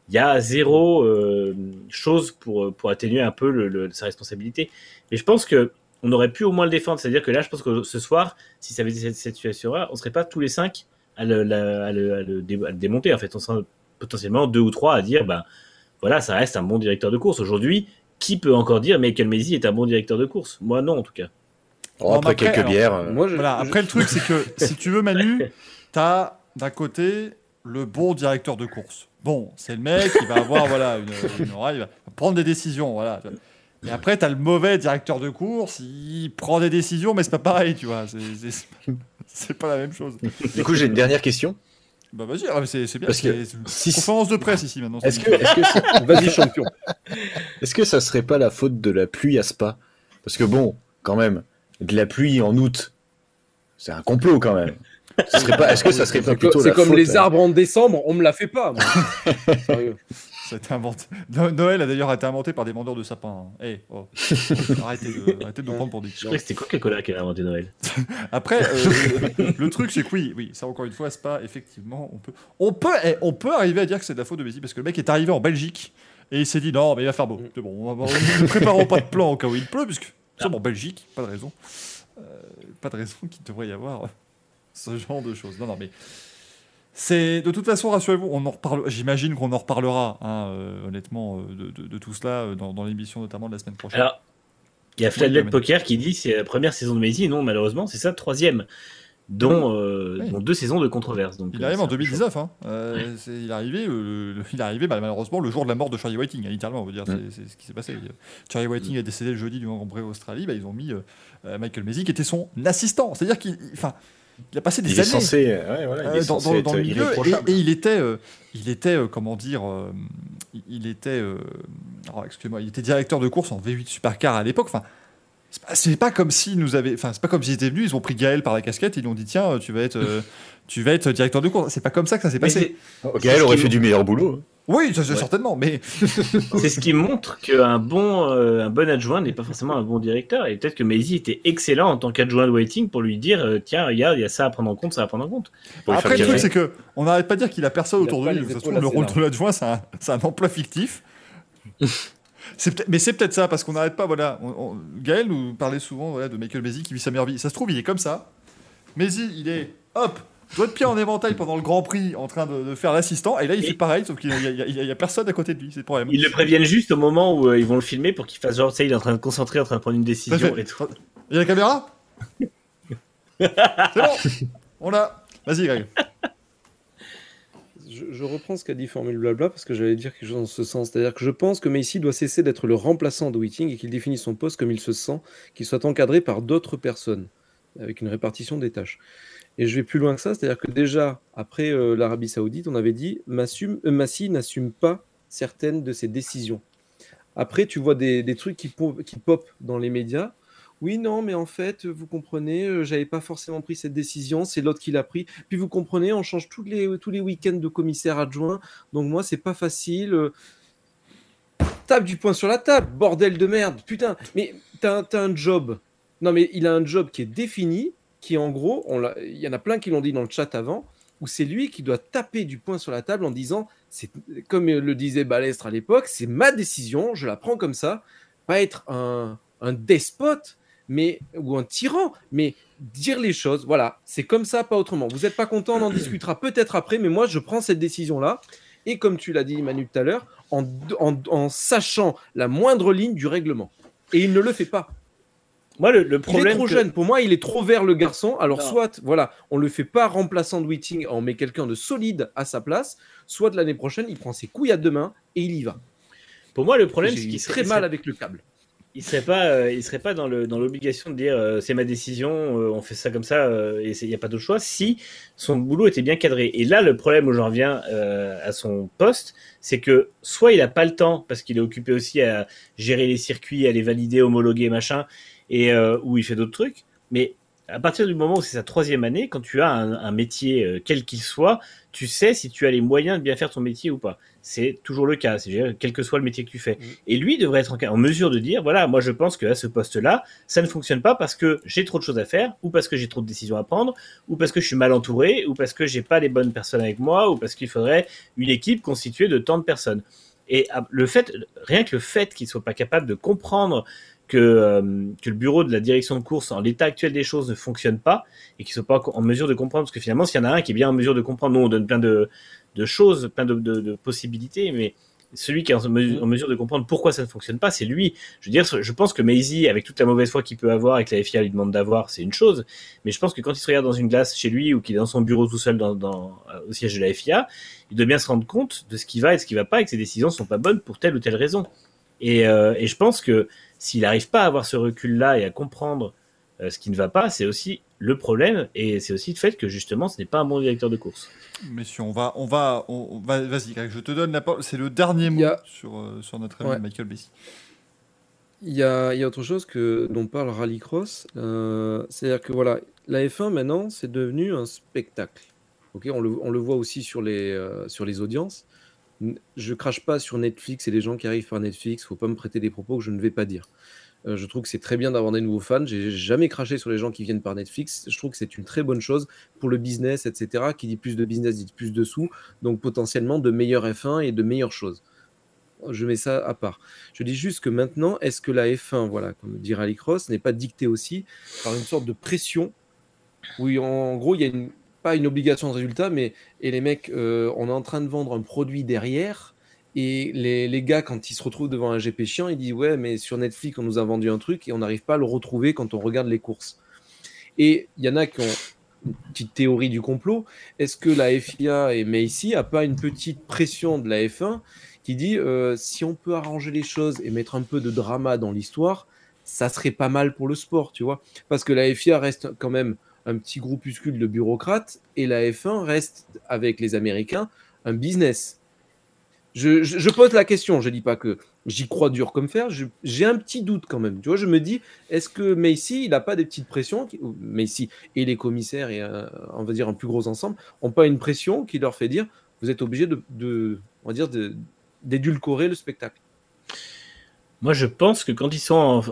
Speaker 3: il y a zéro chose pour, pour atténuer un peu sa responsabilité. Et je pense que on aurait pu au moins le défendre. C'est-à-dire que là, je pense que ce soir, si ça avait été cette, cette situation-là, on serait pas tous les cinq à le, la- à le- à le dé- à le démonter. En fait, on serait potentiellement deux ou trois à dire, ben voilà, ça reste un bon directeur de course. Aujourd'hui, qui peut encore dire Michael Maisie est un bon directeur de course? Moi, non, en tout cas.
Speaker 1: Non,
Speaker 5: après
Speaker 1: après,
Speaker 5: quelques
Speaker 1: alors,
Speaker 5: bières. euh,
Speaker 2: Moi, je,
Speaker 1: Voilà,
Speaker 2: je-
Speaker 1: après, le truc, c'est que <laughs> si tu veux, Manu, t'as d'un côté le bon directeur de course. Bon, c'est le mec, il va avoir voilà, une, une oreille, il va prendre des décisions. Voilà. Et après, t'as le mauvais directeur de course, il prend des décisions, mais c'est pas pareil, tu vois. C'est- C'est c'est pas la même chose.
Speaker 5: Du coup, j'ai une dernière question.
Speaker 1: Bah vas-y, ah, c'est c'est bien.
Speaker 5: Parce que
Speaker 1: c'est-
Speaker 5: si-
Speaker 1: Conférence de presse ici maintenant.
Speaker 5: Est-ce que, est-ce que, ça- <laughs>
Speaker 2: Vas-y, champion.
Speaker 5: est-ce que ça serait pas la faute de la pluie à Spa? Parce que bon, quand même, de la pluie en août, c'est un complot quand même. Ce serait pas- Est-ce que ça serait pas plutôt
Speaker 2: c'est
Speaker 5: la
Speaker 2: comme
Speaker 5: faute,
Speaker 2: les arbres en décembre, on me la fait pas. moi. <laughs> Sérieux.
Speaker 1: Ça a été inventé. No- Noël a d'ailleurs été inventé par des vendeurs de sapins. hein. Eh, oh. <laughs> arrêtez, de, arrêtez de nous prendre pour des.
Speaker 3: Je c'était Coca-Cola qui avait inventé Noël. <laughs>
Speaker 1: Après, euh, le truc, c'est que oui, oui, ça encore une fois, c'est pas effectivement. On peut, on peut, eh, on peut arriver à dire que c'est de la faute de Messi parce que le mec est arrivé en Belgique et il s'est dit non, mais il va faire beau. C'est bon, on va- ne préparons pas de plan au cas où il pleut, puisque nous sommes en Belgique, pas de raison, Euh, pas de raison qu'il devrait y avoir ce genre de choses. Non, non, mais c'est de toute façon, rassurez-vous, on en reparle. J'imagine qu'on en reparlera, hein, euh, honnêtement, euh, de, de- de tout cela euh, dans, dans l'émission notamment de la semaine prochaine.
Speaker 3: Alors, il y a Flatlet
Speaker 1: mais-
Speaker 3: Poker qui dit c'est la première saison de Messi. Non, malheureusement, c'est sa troisième, dont, euh,
Speaker 1: Oui.
Speaker 3: dont deux saisons de controverse. Donc,
Speaker 1: Il arrive en
Speaker 3: un peu
Speaker 1: 2019. Hein. Euh, il est arrivé, le- il est arrivé bah, malheureusement le jour de la mort de Charlie Whiting, hein, littéralement. On veut dire, c'est, ce qui s'est passé. Charlie Whiting est décédé le jeudi du Grand Prix Australie. Bah, ils ont mis Michael Messi qui était son assistant. C'est-à-dire qu'il, il- enfin, il a passé des
Speaker 5: Il est
Speaker 1: années
Speaker 5: censé, ouais, voilà, il
Speaker 1: euh,
Speaker 5: est
Speaker 1: dans,
Speaker 5: censé
Speaker 1: dans- dans le milieu et, et il était, euh, il était, euh, comment dire, euh, il- il était, euh, excusez-moi, il était directeur de course en V8 Supercar à l'époque. Enfin, c'est pas, comme si nous avait, enfin, c'est pas comme s'ils étaient venus, ils ont pris Gaël par la casquette et ils lui ont dit tiens, euh, tu vas être, euh, <laughs> tu vas être directeur de course. C'est pas comme ça que ça s'est passé.
Speaker 5: Gaël aurait fait du meilleur boulot. hein.
Speaker 1: Oui, ça, c'est
Speaker 3: Ouais.
Speaker 1: certainement, mais <laughs>
Speaker 3: C'est ce qui montre qu'un bon, euh, un bon adjoint n'est pas forcément un bon directeur. Et peut-être que Messi était excellent en tant qu'adjoint de Waiting pour lui dire euh, tiens, regarde, il y a ça à prendre en compte, ça à prendre en compte.
Speaker 5: Pour
Speaker 1: après le truc c'est que on n'arrête pas de dire qu'il a personne
Speaker 2: Il a
Speaker 1: autour de lui. le rôle de l'adjoint, c'est un, emploi fictif. <laughs> Mais c'est peut-être ça, parce qu'on n'arrête pas, voilà. on- on- Gaël nous parlait souvent voilà, de Michael Messi qui vit sa meilleure vie. Ça se trouve, il est comme ça. Messi, il est, hop, doigt de pied en éventail pendant le Grand Prix en train de, de faire l'assistant. Et là, il fait pareil, sauf qu'il n'y a, personne à côté de lui, c'est le problème.
Speaker 3: Ils le préviennent juste au moment où euh, ils vont le filmer pour qu'il fasse genre, tu sais, il est en train de concentrer, en train de prendre une décision
Speaker 1: Parfait.
Speaker 3: et tout.
Speaker 1: Il y a la caméra? C'est bon On l'a. Vas-y, Greg.
Speaker 2: Je, je reprends ce qu'a dit Formule Blabla parce que j'allais dire quelque chose dans ce sens. C'est-à-dire que je pense que Messi doit cesser d'être le remplaçant de Whiting et qu'il définisse son poste comme il se sent, qu'il soit encadré par d'autres personnes, avec une répartition des tâches. Et je vais plus loin que ça, c'est-à-dire que déjà, après euh, l'Arabie Saoudite, on avait dit euh, Massi n'assume pas certaines de ses décisions. Après, tu vois des, trucs qui, po- qui pop dans les médias. Oui, non, mais en fait, vous comprenez, euh, j'avais pas forcément pris cette décision, c'est l'autre qui l'a pris. Puis vous comprenez, on change tous les, tous week-ends de commissaire adjoint, donc moi, c'est pas facile. euh. Tape du poing sur la table, bordel de merde, putain, mais t'as t'as un job. Non, mais il a un job qui est défini, qui en gros, il y en a plein qui l'ont dit dans le chat avant, où c'est lui qui doit taper du poing sur la table en disant, c'est comme le disait Balestre à l'époque, c'est ma décision, je la prends comme ça, pas être un, despote, mais ou un tyran, mais dire les choses, voilà, c'est comme ça, pas autrement. Vous n'êtes pas content, on en discutera peut-être après, mais moi je prends cette décision-là. Et comme tu l'as dit Manu tout à l'heure, en sachant la moindre ligne du règlement. Et il ne le fait pas.
Speaker 3: Moi, le, le
Speaker 2: Il est
Speaker 3: problème.
Speaker 2: trop
Speaker 3: que-
Speaker 2: jeune. Pour moi, il est trop vert le garçon. Alors,
Speaker 3: Non.
Speaker 2: soit, voilà, on le fait pas remplaçant de Whiting, on met quelqu'un de solide à sa place, soit de l'année prochaine, il prend ses couilles à deux mains et il y va.
Speaker 3: Pour moi, le problème, c'est qu'il serait
Speaker 2: mal avec le câble.
Speaker 3: il serait pas, euh, il serait pas dans le dans l'obligation de dire euh, c'est ma décision, euh, on fait ça comme ça euh, et il n'y a pas d'autre choix. Si son boulot était bien cadré. Et là, le problème où j'en reviens euh, à son poste, c'est que soit il a pas le temps parce qu'il est occupé aussi à gérer les circuits, à les valider, homologuer, machin, et euh, où il fait d'autres trucs. Mais à partir du moment où c'est sa troisième année, quand tu as un, un métier euh, quel qu'il soit, tu sais si tu as les moyens de bien faire ton métier ou pas. C'est toujours le cas, c'est quel que soit le métier que tu fais. Et lui devrait être en, en mesure de dire, voilà, moi je pense que à ce poste-là, ça ne fonctionne pas parce que j'ai trop de choses à faire, ou parce que j'ai trop de décisions à prendre, ou parce que je suis mal entouré, ou parce que j'ai pas les bonnes personnes avec moi, ou parce qu'il faudrait une équipe constituée de tant de personnes. Et ah, le fait, rien que le fait qu'il soit pas capable de comprendre que, euh, que le bureau de la direction de course, en l'état actuel des choses, ne fonctionne pas, et qu'il soit pas en mesure de comprendre, parce que finalement, s'il y en a un qui est bien en mesure de comprendre, nous on donne plein de, de choses, plein de, de, de possibilités, mais celui qui est en mesure, en mesure de comprendre pourquoi ça ne fonctionne pas, c'est lui. Je veux dire, je pense que Maisie, avec toute la mauvaise foi qu'il peut avoir et que la FIA lui demande d'avoir, c'est une chose. Mais je pense que quand il se regarde dans une glace chez lui ou qu'il est dans son bureau tout seul dans, dans, au siège de la FIA, il doit bien se rendre compte de ce qui va et de ce qui va pas et que ses décisions sont pas bonnes pour telle ou telle raison. Et, euh, et je pense que s'il n'arrive pas à avoir ce recul-là et à comprendre euh, ce qui ne va pas, c'est aussi le problème et c'est aussi le fait que justement ce n'est pas un bon directeur de course.
Speaker 1: Messieurs, on va, on va, on, on va vas-y, je te donne la parole. C'est le dernier mot
Speaker 2: a-
Speaker 1: sur, euh, sur notre ami
Speaker 2: Ouais.
Speaker 1: Michael Bessie.
Speaker 2: Il y a, il y a autre chose que, dont parle Rallycross. euh, C'est-à-dire que voilà, la F1 maintenant, c'est devenu un spectacle. Ok, on, le, on le voit aussi sur les, euh, sur les audiences. Je crache pas sur Netflix et les gens qui arrivent par Netflix. Faut pas me prêter des propos que je ne vais pas dire. Euh, je trouve que c'est très bien d'avoir des nouveaux fans. J'ai jamais craché sur les gens qui viennent par Netflix. Je trouve que c'est une très bonne chose pour le business, etc. Qui dit plus de business dit plus de sous, donc potentiellement de meilleurs F1 et de meilleures choses. Je mets ça à part. Je dis juste que maintenant, est-ce que la F1, voilà, comme dit Rallycross, n'est pas dictée aussi par une sorte de pression en, en gros, il y a une, une obligation de résultat, mais et les mecs, euh, on est en train de vendre un produit derrière. Et les, les gars, quand ils se retrouvent devant un GP chiant, ils disent Ouais, mais sur Netflix, on nous a vendu un truc et on n'arrive pas à le retrouver quand on regarde les courses. Et il y en a qui ont une petite théorie du complot. Est-ce que la FIA et Macy a pas une petite pression de la F1 qui dit euh, si on peut arranger les choses et mettre un peu de drama dans l'histoire, ça serait pas mal pour le sport, tu vois Parce que la FIA reste quand même un petit groupuscule de bureaucrates et la F1 reste avec les Américains un business. Je, pose la question, je dis pas que j'y crois dur comme fer, j'ai un petit doute quand même. Tu vois, je me dis, est-ce que Macy, il n'a pas des petites pressions Macy et les commissaires et euh, on va dire un plus gros ensemble, ont pas une pression qui leur fait dire, vous êtes obligé de, de- on d'édulcorer le spectacle?
Speaker 3: Moi, je pense que quand ils sont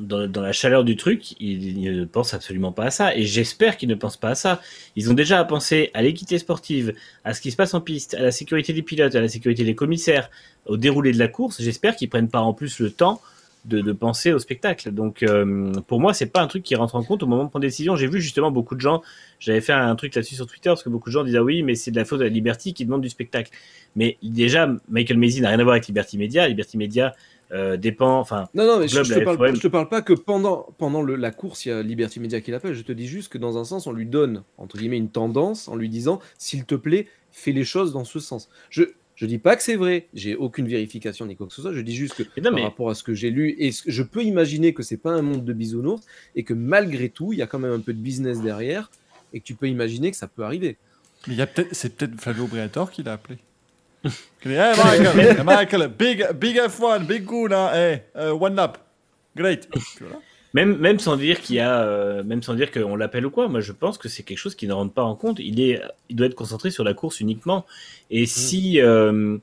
Speaker 3: dans, la chaleur du truc, ils, ne pensent absolument pas à ça. Et j'espère qu'ils ne pensent pas à ça. Ils ont déjà à penser à l'équité sportive, à ce qui se passe en piste, à la sécurité des pilotes, à la sécurité des commissaires, au déroulé de la course. J'espère qu'ils prennent pas en plus le temps de, penser au spectacle. Donc, euh, pour moi, c'est pas un truc qui rentre en compte au moment de prendre des décisions. J'ai vu justement beaucoup de gens. J'avais fait un truc là-dessus sur Twitter parce que beaucoup de gens disaient ah oui, mais c'est de la faute la Liberty qui demande du spectacle. Mais déjà, Michael Macy n'a rien à voir avec Liberty Media. Liberty Media euh, dépend, enfin,
Speaker 2: Non, non, mais je, je te parle,
Speaker 3: FOM.
Speaker 2: je te parle pas que pendant, pendant le- la course, il y a Liberty Media qui l'appelle. Je te dis juste que dans un sens, on lui donne, entre guillemets, une tendance en lui disant, s'il te plaît, fais les choses dans ce sens. Je je dis pas que c'est vrai, j'ai aucune vérification ni quoi que ce soit, je dis juste que
Speaker 3: Mais non,
Speaker 2: par
Speaker 3: mais-
Speaker 2: rapport à ce que j'ai lu, et ce- je peux imaginer que c'est pas un monde de bisounours, et que malgré tout, il y a quand même un peu de business derrière, et que tu peux imaginer que ça peut arriver.
Speaker 1: Mais il y a peut-être, c'est peut-être Flavio Briatore qui l'a appelé. Hey Michael, Michael, big, big F1, big hein, hey, uh, one lap, great.
Speaker 3: Même, même sans dire qu'il y a, euh, même sans dire qu'on l'appelle ou quoi, moi je pense que c'est quelque chose qui ne rentre pas en compte. Il est, il doit être concentré sur la course uniquement. Et si, euh,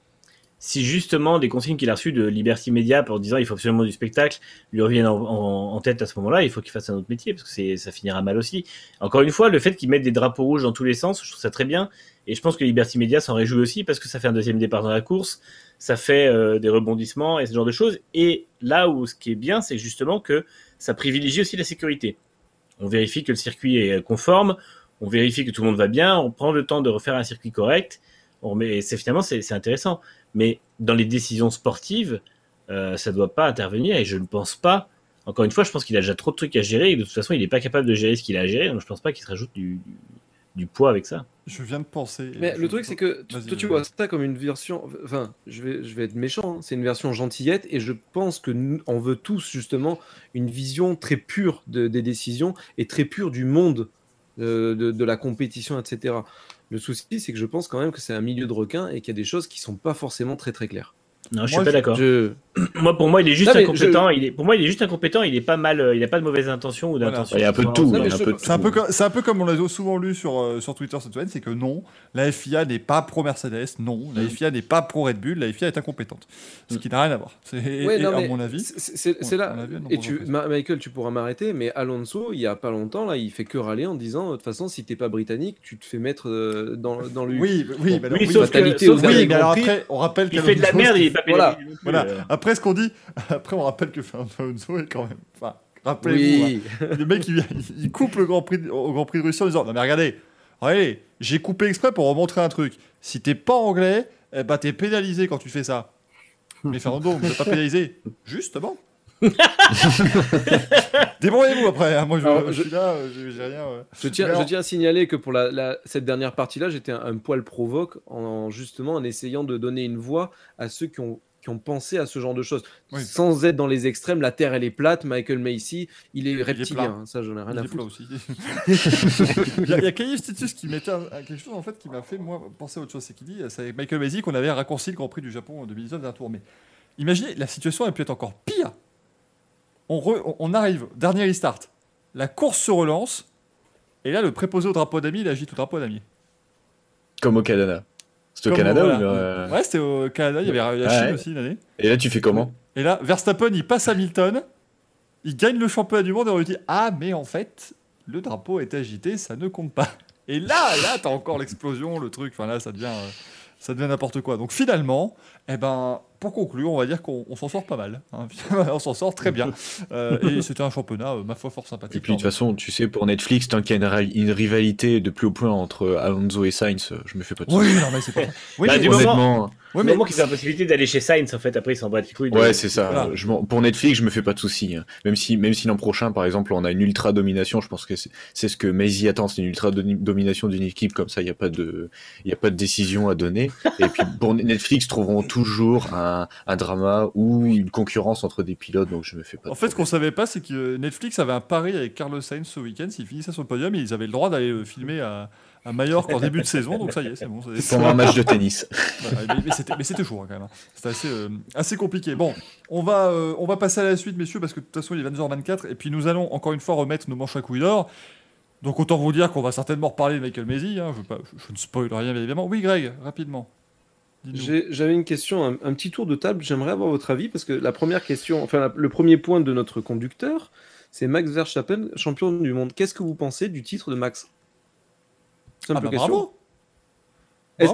Speaker 3: si justement des consignes qu'il a reçues de Liberty Media pour disant il faut absolument du spectacle lui reviennent en, tête à ce moment-là, il faut qu'il fasse un autre métier parce que ça finira mal aussi. Encore une fois, le fait qu'ils mettent des drapeaux rouges dans tous les sens, je trouve ça très bien. Et je pense que Liberty Media s'en réjouit aussi parce que ça fait un deuxième départ dans la course, ça fait euh, des rebondissements et ce genre de choses. Et là où ce qui est bien, c'est justement que ça privilégie aussi la sécurité. On vérifie que le circuit est conforme, on vérifie que tout le monde va bien, on prend le temps de refaire un circuit correct. On et c'est finalement c'est intéressant. Mais dans les décisions sportives, euh, ça doit pas intervenir et je ne pense pas. Encore une fois, je pense qu'il a déjà trop de trucs à gérer et de toute façon, il n'est pas capable de gérer ce qu'il a à gérer. Donc je pense pas qu'il se rajoute du, du, du poids avec ça.
Speaker 1: Je viens de penser.
Speaker 2: Mais le truc, c'est que toi, tu vois ça comme une version. Enfin, je vais, je vais être méchant, hein, c'est une version gentillette, et je pense que nous, on veut tous, justement, une vision très pure de- des décisions et très pure du monde euh, de, de la compétition, etc. Le souci, c'est que je pense quand même que c'est un milieu de requins et qu'il y a des choses qui sont pas forcément très très claires.
Speaker 3: Non, je
Speaker 1: Moi,
Speaker 3: suis pas d'accord.
Speaker 2: Je... <clears throat>
Speaker 3: Moi, pour moi, il est juste
Speaker 2: Non,
Speaker 3: incompétent. Il est, pour moi, il est juste incompétent. Il est pas mal. euh, Il a pas de mauvaise intention ou
Speaker 1: Voilà.
Speaker 3: d'intention.
Speaker 5: Il y a un peu de tout.
Speaker 2: Je-
Speaker 5: de
Speaker 1: C'est un,
Speaker 5: tout.
Speaker 1: peu comme, c'est un peu comme on l'a souvent lu sur, euh, sur Twitter cette semaine, c'est que non, la FIA n'est pas pro Mercedes, non, la. FIA n'est pas pro Red Bull, la FIA est incompétente. Ce qui n'a rien à voir. C'est,
Speaker 2: Ouais,
Speaker 1: et
Speaker 2: non,
Speaker 1: à mon avis,
Speaker 2: c'est- c'est c'est
Speaker 1: on-
Speaker 2: là. Et tu, Michael, tu pourras m'arrêter, mais Alonso, il y a pas longtemps, là, il fait que râler en disant de toute façon, si t'es pas britannique, tu te fais mettre euh, dans, dans le.
Speaker 1: oui, oui, alors,
Speaker 3: Oui,
Speaker 1: oui,
Speaker 3: sauf que,
Speaker 2: au
Speaker 3: sauf
Speaker 1: oui, mais alors après, on rappelle
Speaker 3: il fait de la merde. Il est pas
Speaker 2: Voilà.
Speaker 1: Après, ce qu'on dit, <laughs> après, on rappelle que Fernando Alonso est quand même. Enfin, rappelez-vous,
Speaker 2: Oui.
Speaker 1: hein, le mec, il, il <laughs> coupe le Grand Prix, au Grand Prix de Russie en disant Non, mais regardez, regardez, j'ai coupé exprès pour remontrer un truc. Si t'es pas anglais, eh ben, t'es pénalisé quand tu fais ça. Mais Fernando, vous n'êtes pas pénalisé. Justement. <laughs> Débrouillez-vous après. hein. Moi, je,
Speaker 2: Alors,
Speaker 1: je
Speaker 2: je-
Speaker 1: suis là, euh, j'ai rien.
Speaker 2: Je tiens, je tiens à signaler que pour la, la- cette dernière partie-là, j'étais un, un poil provoque en justement en essayant de donner une voix à ceux qui ont, qui ont pensé à ce genre de choses.
Speaker 1: Oui.
Speaker 2: Sans être dans les extrêmes, la Terre elle est plate, Michael Macy, il est reptilien. hein, ça, j'en ai rien
Speaker 1: Il
Speaker 2: à foutre.
Speaker 1: aussi. <laughs> il y a, a Titus qui mettait un- un- quelque chose en fait qui m'a fait moi penser à autre chose. C'est qu'il dit, c'est avec Michael Macy qu'on avait raccourci le Grand Prix du Japon en 2019 d'un tour. Mais imaginez, la situation a pu être encore pire. on, re- on- on arrive, dernier restart. La course se relance. Et là, le préposé au drapeau d'amis, il agite au drapeau d'amis.
Speaker 5: Comme au Canada. C'est au Canada
Speaker 1: voilà.
Speaker 5: ou euh,
Speaker 1: Ouais, c'était au Canada, il y avait la
Speaker 5: Ah
Speaker 1: Chine
Speaker 5: ouais.
Speaker 1: aussi une année.
Speaker 5: Et là, tu fais comment
Speaker 1: Et là, Verstappen, il passe Hamilton, il gagne le championnat du monde et on lui dit Ah, mais en fait, le drapeau est agité, ça ne compte pas. Et là, là, t'as encore l'explosion, le truc, enfin là, ça devient, euh, ça devient n'importe quoi. Donc finalement, eh ben, pour conclure, on va dire qu'on on s'en sort pas mal. hein. <laughs> on s'en sort très bien. <laughs> Euh, et c'était un championnat, euh, ma foi, fort sympathique.
Speaker 5: Et puis de toute façon, tu sais, pour Netflix, tant qu'il y a une, ri- une rivalité de plus haut point entre Alonso et Sainz, euh, je me fais pas de
Speaker 1: Oui, non, mais c'est pas. <laughs> Oui,
Speaker 3: Bah,
Speaker 1: mais,
Speaker 3: du
Speaker 5: Honnêtement,
Speaker 1: oui,
Speaker 3: moment qu'ils ont la possibilité d'aller chez Sainz, en fait, après ils s'en battent les couilles.
Speaker 5: ouais, c'est ça.
Speaker 1: Voilà.
Speaker 5: Je m'en- pour Netflix, je me fais pas de soucis. hein. Même si, même si l'an prochain, par exemple, on a une ultra domination, je pense que c'est ce que Maisie attend, c'est une ultra domination d'une équipe comme ça. Il y a pas de, il y a pas de décision à donner. Et puis pour Netflix, trouveront toujours un, un drama ou une concurrence entre des pilotes. Donc je me fais pas.
Speaker 1: En fait, ce qu'on savait pas, c'est que Netflix avait un pari avec Carlos Sainz ce week-end. S'il finissait sur le podium, ils avaient le droit d'aller le filmer à, à Majorque en début de saison. Donc ça y est, c'est bon. c'est-
Speaker 5: pendant un match de tennis.
Speaker 1: Voilà, mais, mais c'était, chaud hein, quand même. hein. C'était assez, euh, assez compliqué. Bon, on va, euh, on va passer à la suite, messieurs, parce que de toute façon, il est 22h24. Et puis nous allons encore une fois remettre nos manches à couilles d'or. Donc autant vous dire qu'on va certainement reparler de Michael Maisie. hein. Je, pas- je- je ne spoil rien, bien évidemment. Oui, Greg, rapidement.
Speaker 2: J'avais une question, un, un petit tour de table. J'aimerais avoir votre avis parce que la première question, enfin la- le premier point de notre conducteur, c'est Max Verstappen, champion du monde. Qu'est-ce que vous pensez du titre de Max?
Speaker 1: Ah
Speaker 2: Simple
Speaker 1: bah,
Speaker 2: question.
Speaker 1: bravo.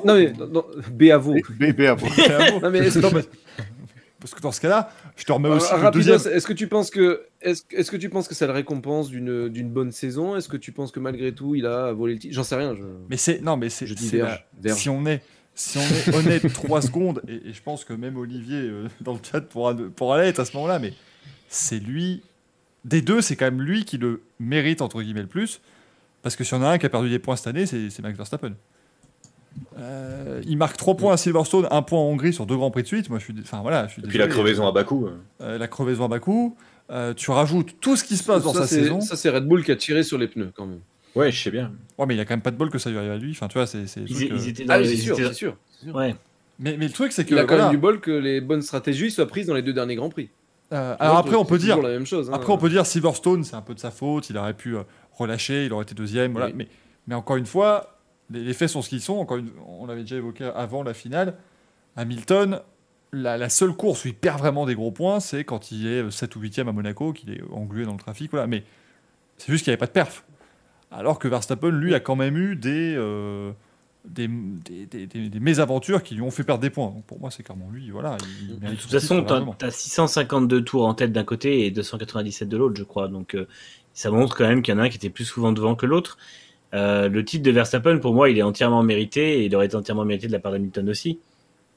Speaker 2: Non mais non, non, Béavo. <laughs> Non mais est-ce que, <laughs>
Speaker 1: parce que dans ce cas-là, je te remets aussi le
Speaker 2: rapidos,
Speaker 1: deuxième.
Speaker 2: est-ce que tu penses que est-ce que tu penses que ça le récompense d'une d'une bonne saison? Est-ce que tu penses que malgré tout il a volé le titre J'en sais rien. Je,
Speaker 1: Mais c'est non, mais c'est si on est si on est honnête <laughs> 3 secondes et, et je pense que même Olivier euh, dans le chat pourra pourra l'être à ce moment-là mais c'est lui des deux c'est quand même lui qui le mérite entre guillemets le plus parce que si on a un qui a perdu des points cette année c'est Max Verstappen Euh, il marque 3 points à Silverstone, 1 point en Hongrie sur deux grands prix de suite. Moi, je suis, enfin voilà, je suis
Speaker 5: Et puis la crevaison à Bakou. euh.
Speaker 1: Euh, la crevaison à Bakou. Euh, tu rajoutes tout ce qui se passe dans
Speaker 2: ça,
Speaker 1: sa saison.
Speaker 2: Ça c'est Red Bull qui a tiré sur les pneus quand même.
Speaker 5: Ouais, je sais bien.
Speaker 1: Ouais, mais il a quand même pas de bol que ça lui arrive à lui. Enfin, tu vois, c'est.
Speaker 3: Ils,
Speaker 1: euh,
Speaker 3: ils étaient dans
Speaker 2: Ah oui,
Speaker 3: ils
Speaker 2: c'est sûr,
Speaker 3: étaient-
Speaker 2: c'est sûr.
Speaker 3: Ouais.
Speaker 1: mais, mais le truc, c'est que.
Speaker 2: Il a quand
Speaker 1: voilà,
Speaker 2: même du bol que les bonnes stratégies soient prises dans les deux derniers grands prix.
Speaker 1: euh, alors après, on peut
Speaker 2: c'est
Speaker 1: dire.
Speaker 2: toujours la même chose. hein.
Speaker 1: Après, on peut dire Silverstone, c'est un peu de sa faute. Il aurait pu euh, relâcher, il aurait été deuxième. Voilà.
Speaker 2: Oui.
Speaker 1: Mais, mais encore une fois, les, les faits sont ce qu'ils sont. Encore une, on l'avait déjà évoqué avant la finale. Hamilton, la, la seule course où il perd vraiment des gros points, c'est quand il est 7 ou 8e à Monaco, qu'il est englué dans le trafic. Voilà. Mais c'est juste qu'il n'y avait pas de perf. Alors que Verstappen, lui, a quand même eu des, euh, des, des, des- des- mésaventures qui lui ont fait perdre des points. Donc pour moi, c'est clairement lui. Voilà, il
Speaker 3: De toute façon,
Speaker 1: largement.
Speaker 3: as 652 tours en tête d'un côté et 297 de l'autre, je crois. Donc, euh, ça montre quand même qu'il y en a un qui était plus souvent devant que l'autre. Euh, le titre de Verstappen, pour moi, il est entièrement mérité et il aurait été entièrement mérité de la part d'Hamilton aussi.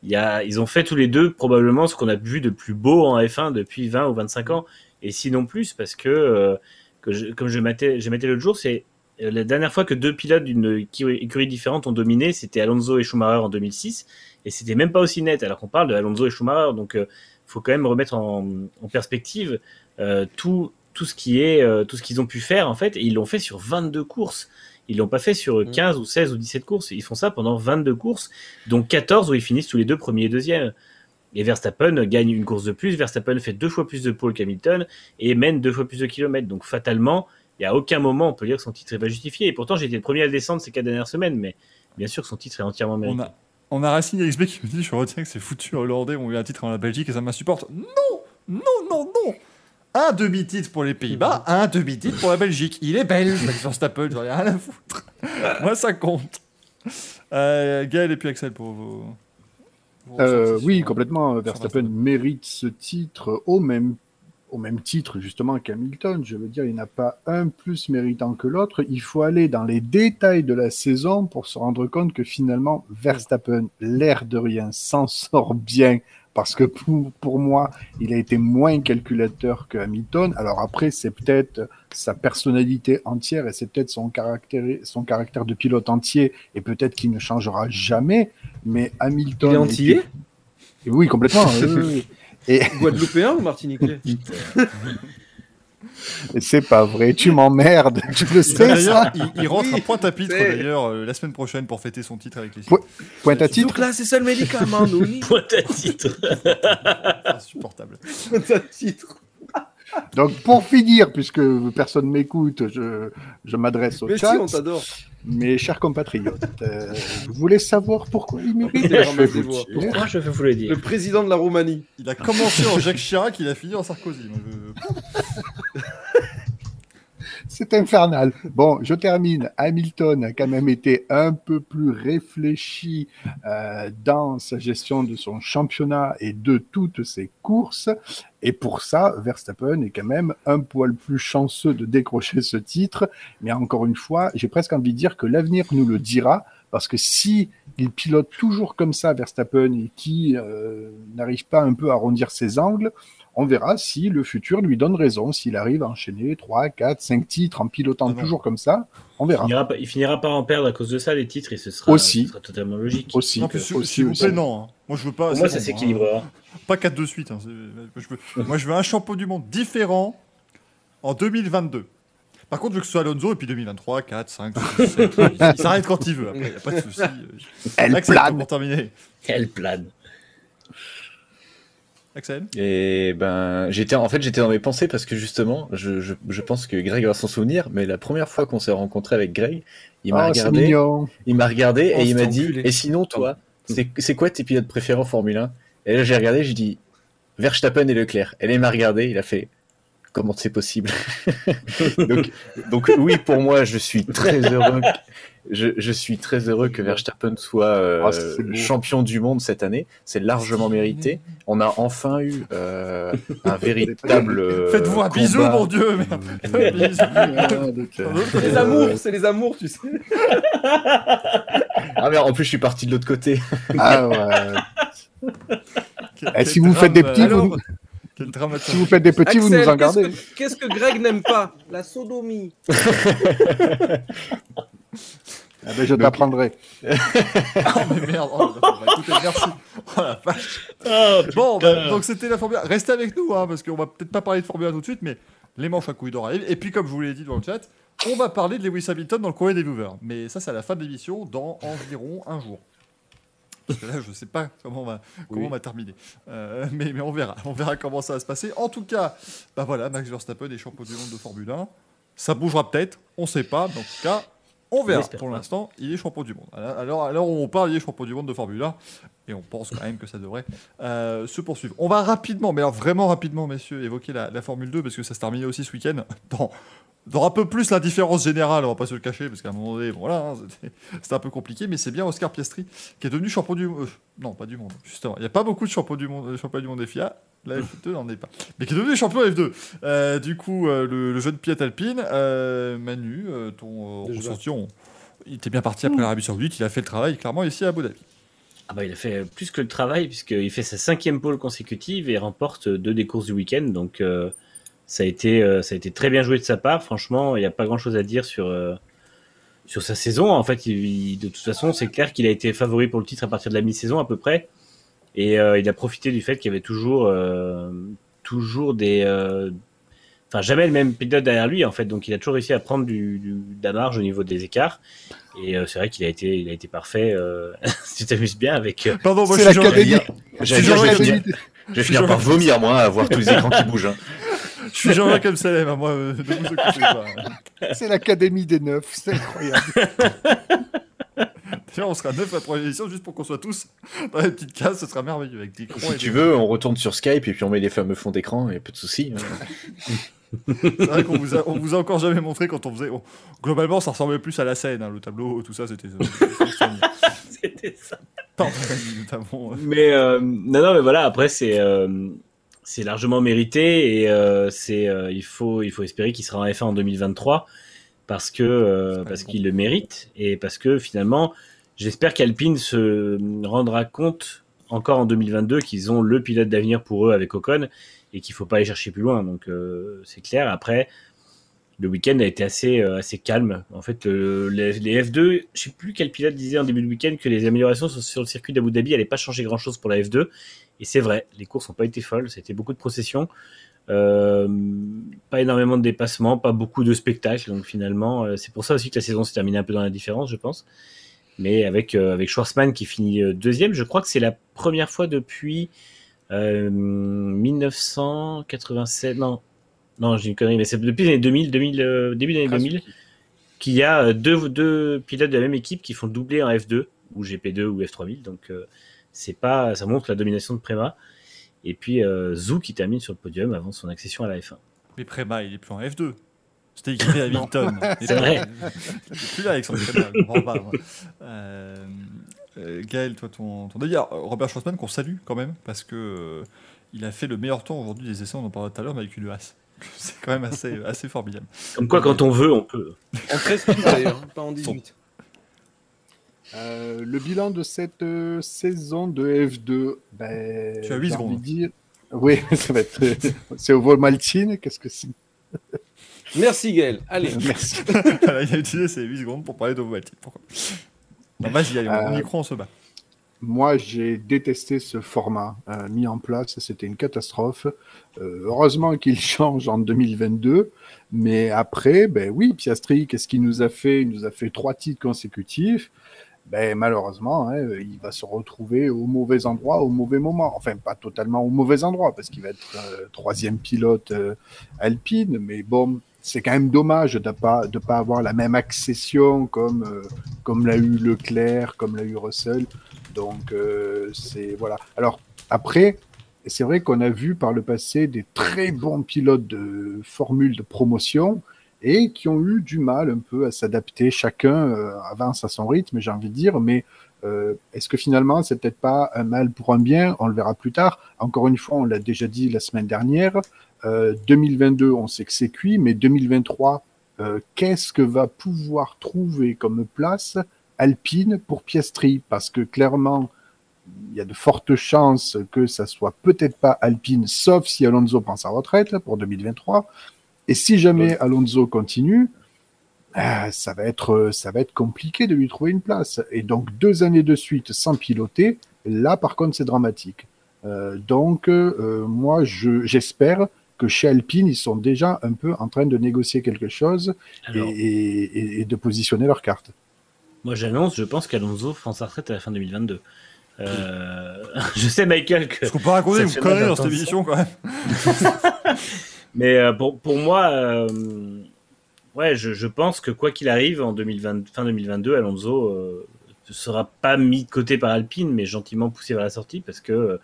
Speaker 3: Il y a, ils ont fait tous les deux probablement ce qu'on a vu de plus beau en F1 depuis 20 ou 25 ans, et sinon plus, parce que, euh, que je- comme je m'étais j'ai l'autre jour, c'est la dernière fois que deux pilotes d'une écurie différente ont dominé, c'était Alonso et Schumacher en 2006, et c'était même pas aussi net, alors qu'on parle de Alonso et Schumacher, donc euh, faut quand même remettre en, en perspective euh, tout, tout ce qui est euh, tout ce qu'ils ont pu faire en fait, et ils l'ont fait sur 22 courses. Ils l'ont pas fait sur
Speaker 2: Mm.
Speaker 3: 15 ou 16 ou 17 courses. Ils font ça pendant 22 courses, dont 14 où ils finissent tous les deux premiers et deuxièmes. Et Verstappen gagne une course de plus. Verstappen fait deux fois plus de pole qu'Hamilton et mène deux fois plus de kilomètres. Donc fatalement, il y a aucun moment on peut dire que son titre est pas justifié. Et pourtant, j'ai été le premier à le descendre ces quatre dernières semaines, mais bien sûr que son titre est entièrement mérité.
Speaker 1: On a, on a Racing XB qui me dit Je retiens que ces foutus Hollandais ont eu un titre en la Belgique et ça m'insupporte. Non Non, non, non Un demi-titre pour les Pays-Bas, un demi-titre pour la Belgique. Il est belge, Max Verstappen, j'en ai rien à foutre. <laughs> Moi, ça compte. Euh, Gaël et puis Axel pour vos. vos
Speaker 4: Euh, oui, complètement. Verstappen
Speaker 1: Verstappen.
Speaker 4: mérite ce titre au même, au même titre justement qu'Hamilton. Je veux dire, il n'y en a pas un plus méritant que l'autre. Il faut aller dans les détails de la saison pour se rendre compte que finalement, Verstappen, l'air de rien, s'en sort bien. Parce que pour, pour moi, il a été moins calculateur que Hamilton. Alors après, c'est peut-être sa personnalité entière et c'est peut-être son caractère, son caractère de pilote entier et peut-être qu'il ne changera jamais. Mais Hamilton.
Speaker 2: Il est
Speaker 4: était- et Oui, complètement. oui, oui. <laughs> Et,
Speaker 2: Guadeloupéen ou martiniquais <laughs>
Speaker 4: c'est pas vrai, tu m'emmerdes, tu le sais, ça.
Speaker 1: il, il rentre à
Speaker 2: Oui,
Speaker 1: Pointe-à-Pitre
Speaker 2: c'est-
Speaker 1: d'ailleurs euh, la semaine prochaine pour fêter son titre avec les
Speaker 4: Ouais. Pointe à titre.
Speaker 2: Donc là, c'est ça le médicament, <laughs> Nouni.
Speaker 3: Pointe à titre.
Speaker 1: Insupportable.
Speaker 2: Pointe à titre.
Speaker 4: Donc, pour finir, puisque personne m'écoute, je, je m'adresse au
Speaker 2: Mais si,
Speaker 4: chat.
Speaker 2: on t'adore.
Speaker 4: Mes chers compatriotes, euh, vous voulez savoir pourquoi il mérite
Speaker 2: Je vais ramasser voix.
Speaker 3: Pourquoi je vais vous le dire
Speaker 2: Le président de la Roumanie.
Speaker 1: Il a commencé en Jacques Chirac, il a fini en Sarkozy.
Speaker 4: C'est infernal. Bon, je termine. Hamilton a quand même été un peu plus réfléchi euh, dans sa gestion de son championnat et de toutes ses courses. Et pour ça, Verstappen est quand même un poil plus chanceux de décrocher ce titre. Mais encore une fois, j'ai presque envie de dire que l'avenir nous le dira. Parce que si il pilote toujours comme ça, Verstappen, et qui euh, n'arrive pas un peu à arrondir ses angles, on verra si le futur lui donne raison, s'il arrive à enchaîner 3, 4, 5 titres en pilotant
Speaker 1: Ah
Speaker 4: toujours comme ça, on
Speaker 3: il
Speaker 4: verra.
Speaker 3: finira, pas, il finira par en perdre à cause de ça, les titres, et ce sera,
Speaker 4: Aussi.
Speaker 3: ce sera totalement logique.
Speaker 4: Aussi,
Speaker 1: Non,
Speaker 4: aussi,
Speaker 1: s'il vous
Speaker 4: aussi.
Speaker 1: plaît, non. hein. Moi, je veux pas.
Speaker 3: Moi, ça
Speaker 1: bon, hein.
Speaker 3: s'équilibrera.
Speaker 1: Pas 4 de suite. hein. C'est- je veux- Moi, je veux un champion du monde différent en 2022. Par contre, je veux que ce soit Alonso et puis 2023, 4, 5, 6, 7. Il s'arrête quand il veut. Après, il n'y a pas de souci.
Speaker 4: Elle plane.
Speaker 1: pour terminer.
Speaker 3: Elle plane.
Speaker 1: Axel
Speaker 5: Et ben, j'étais en fait j'étais dans mes pensées parce que justement, je, je, je pense que Greg va s'en souvenir, mais la première fois qu'on s'est rencontré avec Greg, il m'a
Speaker 4: Oh,
Speaker 5: regardé, il m'a regardé
Speaker 2: Oh,
Speaker 5: et il m'a dit
Speaker 2: enculé.
Speaker 5: "Et sinon toi, c'est c'est quoi tes pilotes préférés en Formule 1 Et là j'ai regardé, j'ai dit Verstappen et Leclerc. Et là il m'a regardé, il a fait comment c'est possible? <laughs> Donc, donc oui, pour moi, je suis très heureux. <laughs> Je, je suis très heureux que Verstappen soit euh,
Speaker 4: Ah,
Speaker 5: champion du monde cette année. C'est largement mérité. On a enfin eu euh, un <laughs> véritable. euh,
Speaker 1: Faites-vous un bisou, mon Dieu merde. <laughs>
Speaker 2: C'est les amours, c'est les amours, tu sais.
Speaker 5: Ah mais en plus, je suis parti de l'autre côté.
Speaker 4: Ah ouais.
Speaker 1: Quel-
Speaker 4: Eh, si vous faites des petits,
Speaker 1: alors,
Speaker 4: vous, si vous faites des petits, vous nous en
Speaker 2: qu'est-ce
Speaker 4: gardez.
Speaker 2: que- Qu'est-ce que Greg n'aime pas? La sodomie. <laughs>
Speaker 4: Ah ben, je t'apprendrai.
Speaker 1: Oh, mais merde. Oh, bah, écoutez, merci. Oh la vache.
Speaker 3: Oh,
Speaker 1: Bon, bah, donc c'était la Formule 1. Restez avec nous, hein, parce qu'on va peut-être pas parler de Formule 1 tout de suite, mais les manches à couilles d'or arrivent. Et puis, comme je vous l'ai dit dans le chat, on va parler de Lewis Hamilton dans le courrier des viewers. Mais ça, c'est à la fin de l'émission, dans environ un jour. Parce que là, je sais pas comment on va, comment
Speaker 2: Oui.
Speaker 1: on va terminer. Euh, mais, mais on verra. On verra comment ça va se passer. En tout cas, bah voilà, Max Verstappen est champion du monde de Formule 1. Ça bougera peut-être, on sait pas. Mais en tout cas, on verra. Pour l'instant, il est champion du monde. Alors, alors on parle, il est champion du monde de Formule 1. Et on pense quand même que ça devrait euh, se poursuivre. On va rapidement, mais alors vraiment rapidement, messieurs, évoquer la, la Formule 2 parce que ça se terminait aussi ce week-end <laughs> dans, dans un peu plus l'indifférence générale, on va pas se le cacher parce qu'à un moment donné, bon, voilà, hein, c'était- un peu compliqué, mais c'est bien Oscar Piastri qui est devenu champion du monde. non, pas du monde, justement. Il n'y a pas beaucoup de champions du monde, euh, champions du monde FIA. La F2 n'en est pas. Mais qui est devenu champion F2. Euh, du coup, euh, le, le jeune Piat Alpine, euh, Manu, euh, ton euh,
Speaker 2: Déjà.
Speaker 1: ressenti, on- il était bien parti après l'Arabie Saoudite, il a fait le travail clairement ici à Abu Dhabi.
Speaker 3: Ah bah, il a fait plus que le travail, puisqu'il fait sa cinquième pole consécutive et remporte deux des courses du week-end. Donc, euh, ça, a été, euh, ça a été très bien joué de sa part. Franchement, il n'y a pas grand-chose à dire sur, euh, sur sa saison. En fait, il- il- de toute façon, c'est clair qu'il a été favori pour le titre à partir de la mi-saison à peu près. Et euh, il a profité du fait qu'il y avait toujours, euh, toujours des... euh, Enfin, jamais le même pilote derrière lui, en fait. Donc, il a toujours réussi à prendre du, du, de la marge au niveau des écarts. Et euh, c'est vrai qu'il a été, il a été parfait. Euh... <laughs> tu t'amuses bien avec... euh,
Speaker 1: Pardon, moi je suis genre- genre
Speaker 5: je vais finir- je vais finir par vomir, moi, à voir tous les écrans qui bougent. hein.
Speaker 1: Je suis Jean-Jacques Amsalem, hein, moi, euh, ne vous occupez pas.
Speaker 4: C'est l'académie des neufs. C'est incroyable. <laughs> <laughs>
Speaker 1: D'ailleurs, on sera neuf à la prochaine édition juste pour qu'on soit tous dans les petites cases, ce sera merveilleux avec des
Speaker 5: Si
Speaker 1: et
Speaker 5: tu
Speaker 1: des-
Speaker 5: veux, on retourne sur Skype et puis on met les fameux fonds d'écran et peu de soucis. hein.
Speaker 1: C'est vrai qu'on vous, a, on vous a encore jamais montré quand on faisait. on- Globalement, ça ressemblait plus à la scène, hein, le tableau, tout ça, c'était. <laughs>
Speaker 3: C'était ça.
Speaker 1: Pardon, notamment. euh,
Speaker 3: Mais euh, non, non, mais voilà. Après, c'est euh, c'est largement mérité et euh, c'est euh, il faut il faut espérer qu'il sera en F1 en 2023 parce que euh, parce qu'il le mérite et parce que finalement, j'espère qu'Alpine se rendra compte encore en 2022 qu'ils ont le pilote d'avenir pour eux avec Ocon et qu'il faut pas aller chercher plus loin. Donc euh, c'est clair. Après. Le week-end a été assez, euh, assez calme. En fait, euh, les, les F2, je sais plus quel pilote disait en début de week-end que les améliorations sur, sur le circuit d'Abu Dhabi n'allaient pas changer grand-chose pour la F2. Et c'est vrai, les courses n'ont pas été folles. C'était beaucoup de processions, pas énormément de dépassements, pas beaucoup de spectacles. Donc finalement, euh, c'est pour ça aussi que la saison s'est terminée un peu dans la différence, je pense. Mais avec euh, avec Schwarzman qui finit euh, deuxième, je crois que c'est la première fois depuis euh, 1987. Non, non, j'ai une connerie, mais c'est depuis les années 2000, 2000 euh, début des années 2000, qu'il y a euh, deux, deux pilotes de la même équipe qui font le doublé en F2, ou GP2 ou F3000. Donc, euh, c'est pas, ça montre la domination de Prema. Et puis, euh, Zou qui termine sur le podium avant son accession à la F1.
Speaker 1: Mais Préma, il est plus en F2. C'était écrit à <laughs> Hamilton. Il
Speaker 3: C'est
Speaker 1: est-
Speaker 3: vrai. <laughs>
Speaker 1: Il est plus là, Alexandre Préma. je comprends pas, moi. Euh, euh, Gaël, toi, ton, ton D'ailleurs, Robert Schwarzman, qu'on salue quand même, parce que euh, il a fait le meilleur temps aujourd'hui des essais, on en parlait tout à l'heure, mais avec une as. <laughs> C'est quand même assez, assez formidable.
Speaker 3: Comme quoi, quand on veut, on peut.
Speaker 2: En 13 tours d'ailleurs, pas en 18.
Speaker 4: Euh, le bilan de cette euh, saison de F2, ben,
Speaker 1: Tu as huit
Speaker 4: j'ai envie
Speaker 1: secondes.
Speaker 4: de dire- Oui, ça va être. c'est au vol Maltine, qu'est-ce que c'est?
Speaker 2: Merci Gaël. Allez. <laughs>
Speaker 4: Merci.
Speaker 1: Il a utilisé ses 8 secondes pour parler d'Ovoati. Pourquoi? Non, vas-y, allez, on y
Speaker 4: Euh,
Speaker 1: croit, on se bat.
Speaker 4: Moi, j'ai détesté ce format euh, mis en place. C'était une catastrophe. Euh, heureusement qu'il <laughs> change en 2022. Mais après, ben oui, Piastri, qu'est-ce qu'il nous a fait? Il nous a fait trois titres consécutifs. Ben, malheureusement, hein, il va se retrouver au mauvais endroit, au mauvais moment. Enfin, pas totalement au mauvais endroit, parce qu'il va être euh, troisième pilote euh, alpine. Mais bon, c'est quand même dommage de ne pas, de pas avoir la même accession comme, euh, comme l'a eu Leclerc, comme l'a eu Russell. Donc, euh, c'est voilà. Alors, après, c'est vrai qu'on a vu par le passé des très bons pilotes de formule de promotion et qui ont eu du mal un peu à s'adapter. Chacun euh, avance à son rythme, j'ai envie de dire, mais euh, est-ce que finalement, c'est peut-être pas un mal pour un bien? On le verra plus tard. Encore une fois, on l'a déjà dit la semaine dernière. Euh, 2022, on sait que c'est cuit, mais 2023, euh, qu'est-ce que va pouvoir trouver comme place Alpine pour Piastri? Parce que clairement, il y a de fortes chances que ça soit peut-être pas Alpine, sauf si Alonso prend sa retraite pour 2023. Et si jamais Alonso continue, ah, ça va être ça va être compliqué de lui trouver une place. Et donc deux années de suite sans piloter, là par contre c'est dramatique. Euh, donc euh, moi je j'espère que chez Alpine ils sont déjà un peu en train de négocier quelque chose et,
Speaker 3: Alors,
Speaker 4: et- et de positionner leurs cartes.
Speaker 3: moi, j'annonce, je pense qu'Alonso prend sa retraite à la fin 2022. Euh, <laughs> je sais, Michael, que
Speaker 1: Je peux pas raconter une connerie dans cette émission, quand même. <laughs>
Speaker 3: Mais euh, pour, pour moi, euh, ouais, je, je pense que quoi qu'il arrive, en 2020, fin 2022, Alonso euh, ne sera pas mis de côté par Alpine, mais gentiment poussé vers la sortie parce que euh,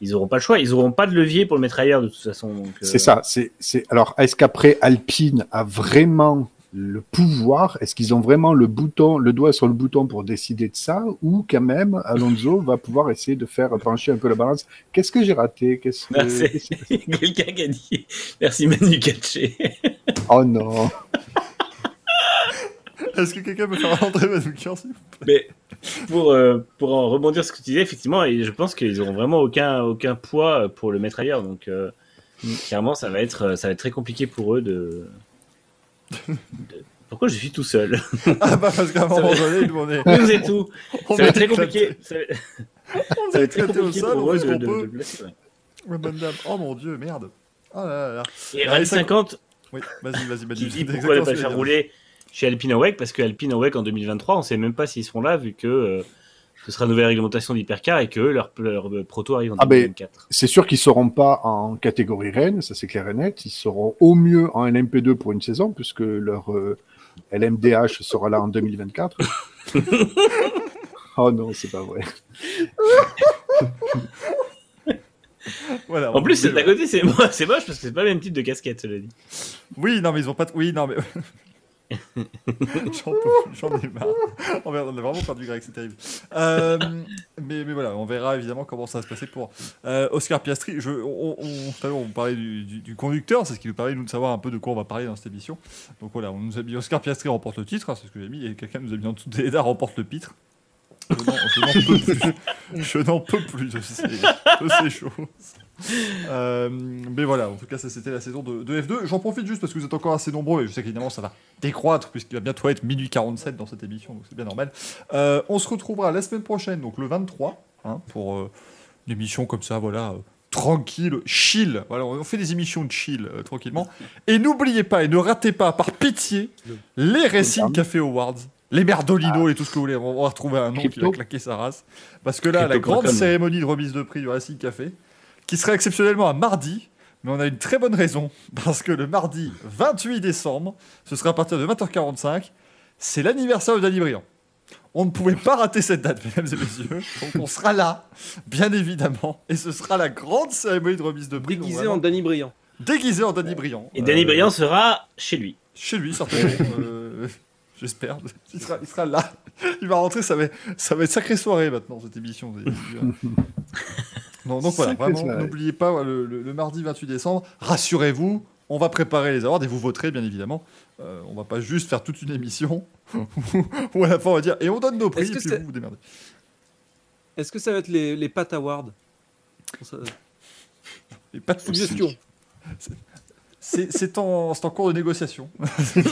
Speaker 3: ils n'auront pas le choix. Ils n'auront pas de levier pour le mettre ailleurs de toute façon.
Speaker 4: C'est ça. C'est, c'est... Alors, est-ce qu'après Alpine a vraiment le pouvoir Est-ce qu'ils ont vraiment le bouton, le doigt sur le bouton pour décider de ça Ou quand même, Alonso <laughs> va pouvoir essayer de faire pencher un peu la balance? Qu'est-ce que j'ai raté? Qu'est-ce que... <laughs>
Speaker 3: Quelqu'un qui a dit merci Manu Katché.
Speaker 4: Oh non <laughs>
Speaker 1: Est-ce que quelqu'un peut faire rentrer Manoukian, s'il vous
Speaker 3: Mais pour, euh, pour en rebondir sur ce que tu disais, effectivement, et je pense qu'ils auront vraiment aucun, aucun poids pour le mettre ailleurs. Donc, euh, clairement, ça va, être, ça va être très compliqué pour eux de. <laughs> Pourquoi je suis tout seul <laughs>
Speaker 1: Ah bah parce qu'à un moment donné, nous on est...
Speaker 3: Nous et tout. Ça va être très compliqué. Ça va, être très compliqué pour eux de, de- placer.
Speaker 1: Oh mon dieu, merde. Ah là là là.
Speaker 3: Et Rally 50,
Speaker 1: Oui, vas-y, vas-y, vas-y. <laughs>
Speaker 3: pourquoi ne pas faire rouler chez Alpine Awake Parce que Alpine Awake en 2023, on sait même pas s'ils seront là, vu que euh, ce sera une nouvelle réglementation d'hypercar et que leur, leur proto arrive en
Speaker 4: Ah ben,
Speaker 3: 2024.
Speaker 4: C'est sûr qu'ils seront pas en catégorie reine, ça c'est clair et net. Ils seront au mieux en LMP2 pour une saison, puisque leur euh, LMDH sera là en 2024. <laughs> oh non, c'est pas vrai. <laughs>
Speaker 1: Voilà,
Speaker 3: En plus, d'un côté, c'est mo- c'est moche parce que c'est pas le même type de casquette, cela dit.
Speaker 1: Oui, non, mais ils ont pas. Oui, non, mais. <laughs> <laughs> j'en ai marre. On, verra- on a vraiment perdu Greg, c'est terrible. Euh, mais, voilà, on verra évidemment comment ça va se passer pour euh, Oscar Piastri. Je, on, on, on parlait du, du- du conducteur, c'est ce qui nous permet de savoir un peu de quoi on va parler dans cette émission. Donc voilà, on nous a mis Oscar Piastri remporte le titre, hein, c'est ce que j'ai mis, et quelqu'un nous a mis en dessous Déda <laughs> remporte le n'en- je n'en peux plus. Je n'en peux plus de ces, de ces choses. Euh, mais voilà, en tout cas, ça c'était la saison de, de F2. J'en profite juste parce que vous êtes encore assez nombreux et je sais qu'évidemment ça va décroître puisqu'il va bientôt être minuit 47 dans cette émission, donc c'est bien normal. Euh, on se retrouvera la semaine prochaine, donc le 23, hein, pour euh, une émission comme ça, voilà. Tranquille, chill. Voilà, on fait des émissions de chill tranquillement. Et n'oubliez pas et ne ratez pas, par pitié, les Racing Café Awards, les Merdolino et tout ce que vous voulez. On va retrouver un nom qui va claquer sa race. Parce que là, la grande cérémonie de remise de prix du Racing Café, qui sera exceptionnellement à mardi, mais on a une très bonne raison, parce que le mardi 28 décembre, ce sera à partir de 20h45, c'est l'anniversaire de Danny Briand. On ne pouvait pas rater cette date, <laughs> mesdames et messieurs. Donc on sera là, bien évidemment, et ce sera la grande cérémonie de remise de prix.
Speaker 2: Déguisé
Speaker 1: vraiment,
Speaker 2: en Danny Briand.
Speaker 1: déguisé en Danny Briand.
Speaker 3: Et Danny
Speaker 1: Euh,
Speaker 3: Briand sera chez lui.
Speaker 1: Chez lui, certainement. <laughs> euh, J'espère. Il sera, il sera là. Il va rentrer, ça va, ça va être sacrée soirée maintenant, cette émission. vous avez vu, hein. Non, donc voilà, vraiment, n'oubliez pas le, le- le mardi 28 décembre, rassurez-vous, on va préparer les awards et vous voterez bien évidemment. Euh, on va pas juste faire toute une émission <laughs> où à la fin on va dire et on donne nos prix
Speaker 2: Est-ce
Speaker 1: et
Speaker 2: que
Speaker 1: puis vous vous démerdez.
Speaker 2: Est-ce que ça va être les, les Pat Awards
Speaker 1: Et pas de
Speaker 2: Suggestion.
Speaker 1: C'est en, c'est en cours de négociation. <laughs> Il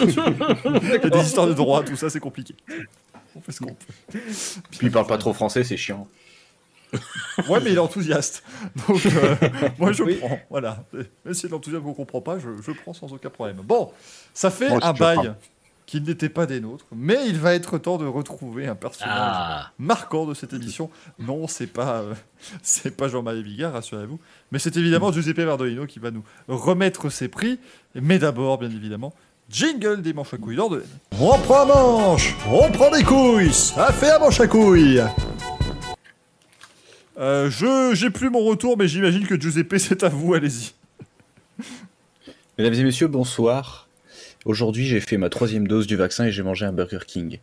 Speaker 1: y a des histoires de droit, tout ça, c'est compliqué. On fait ce qu'on peut.
Speaker 5: Puis il parle pas trop français, c'est chiant. <laughs>
Speaker 1: Ouais, mais il est enthousiaste. Donc, euh, <laughs> moi, je
Speaker 2: Oui.
Speaker 1: prends. Voilà. Même si l'enthousiasme qu'on comprend pas, je, je prends sans aucun problème. Bon, ça fait
Speaker 4: Moi
Speaker 1: un bail
Speaker 4: prends.
Speaker 1: qui n'était pas des nôtres, mais il va être temps de retrouver un personnage
Speaker 3: Ah.
Speaker 1: marquant de cette émission. Non, c'est pas, euh, <laughs> c'est pas Jean-Marie Bigard, rassurez-vous, mais c'est évidemment Giuseppe Verdolino qui va nous remettre ses prix. Mais d'abord, bien évidemment, jingle des manches à couilles d'or de laine.
Speaker 6: On prend un manche, on prend des couilles, ça fait un manche à couilles.
Speaker 1: Euh, je, j'ai plus mon retour, mais j'imagine que Giuseppe, <laughs> c'est à vous. Allez-y.
Speaker 5: Mesdames et messieurs, bonsoir. Aujourd'hui, j'ai fait ma troisième dose du vaccin et j'ai mangé un Burger King.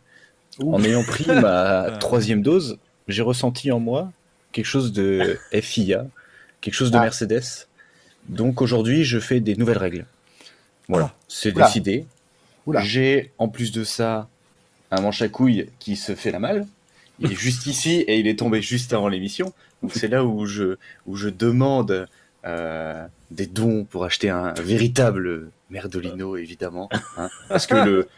Speaker 5: En ayant pris ma <laughs> troisième dose, j'ai ressenti en moi quelque chose de <laughs> FIA, quelque chose de
Speaker 4: Ah.
Speaker 5: Mercedes. Donc aujourd'hui, je fais des nouvelles règles. Voilà, c'est
Speaker 4: Oula.
Speaker 5: décidé. J'ai en plus de ça un manche à couilles qui se fait la malle. Il est juste ici et il est tombé juste avant l'émission. Donc c'est là où je, où je demande euh, des dons pour acheter un véritable merdolino, évidemment. hein. Parce que le,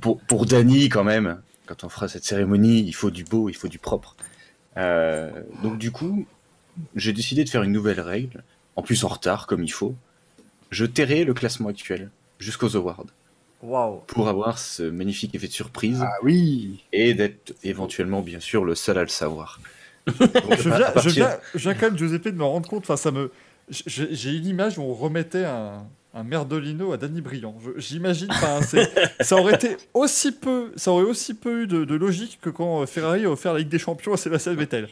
Speaker 5: pour, pour, quand même, quand on fera cette cérémonie, il faut du beau, il faut du propre. Euh, donc du coup, j'ai décidé de faire une nouvelle règle, en plus en retard, comme il faut. Je tairai le classement actuel jusqu'aux awards Pour avoir ce magnifique effet de surprise
Speaker 4: Ah oui.
Speaker 5: et d'être éventuellement, bien sûr, le seul à le savoir. <laughs>
Speaker 1: Je viens,
Speaker 5: partir-
Speaker 1: je, viens, je viens quand même, Giuseppe, de me rendre compte. Enfin, ça me. J'ai une image où on remettait un, un merdolino à Danny Briand. J'imagine. Ça aurait été aussi peu. Ça aurait aussi peu eu de, de logique que quand euh, Ferrari a offert la Ligue des Champions à Sébastien Vettel.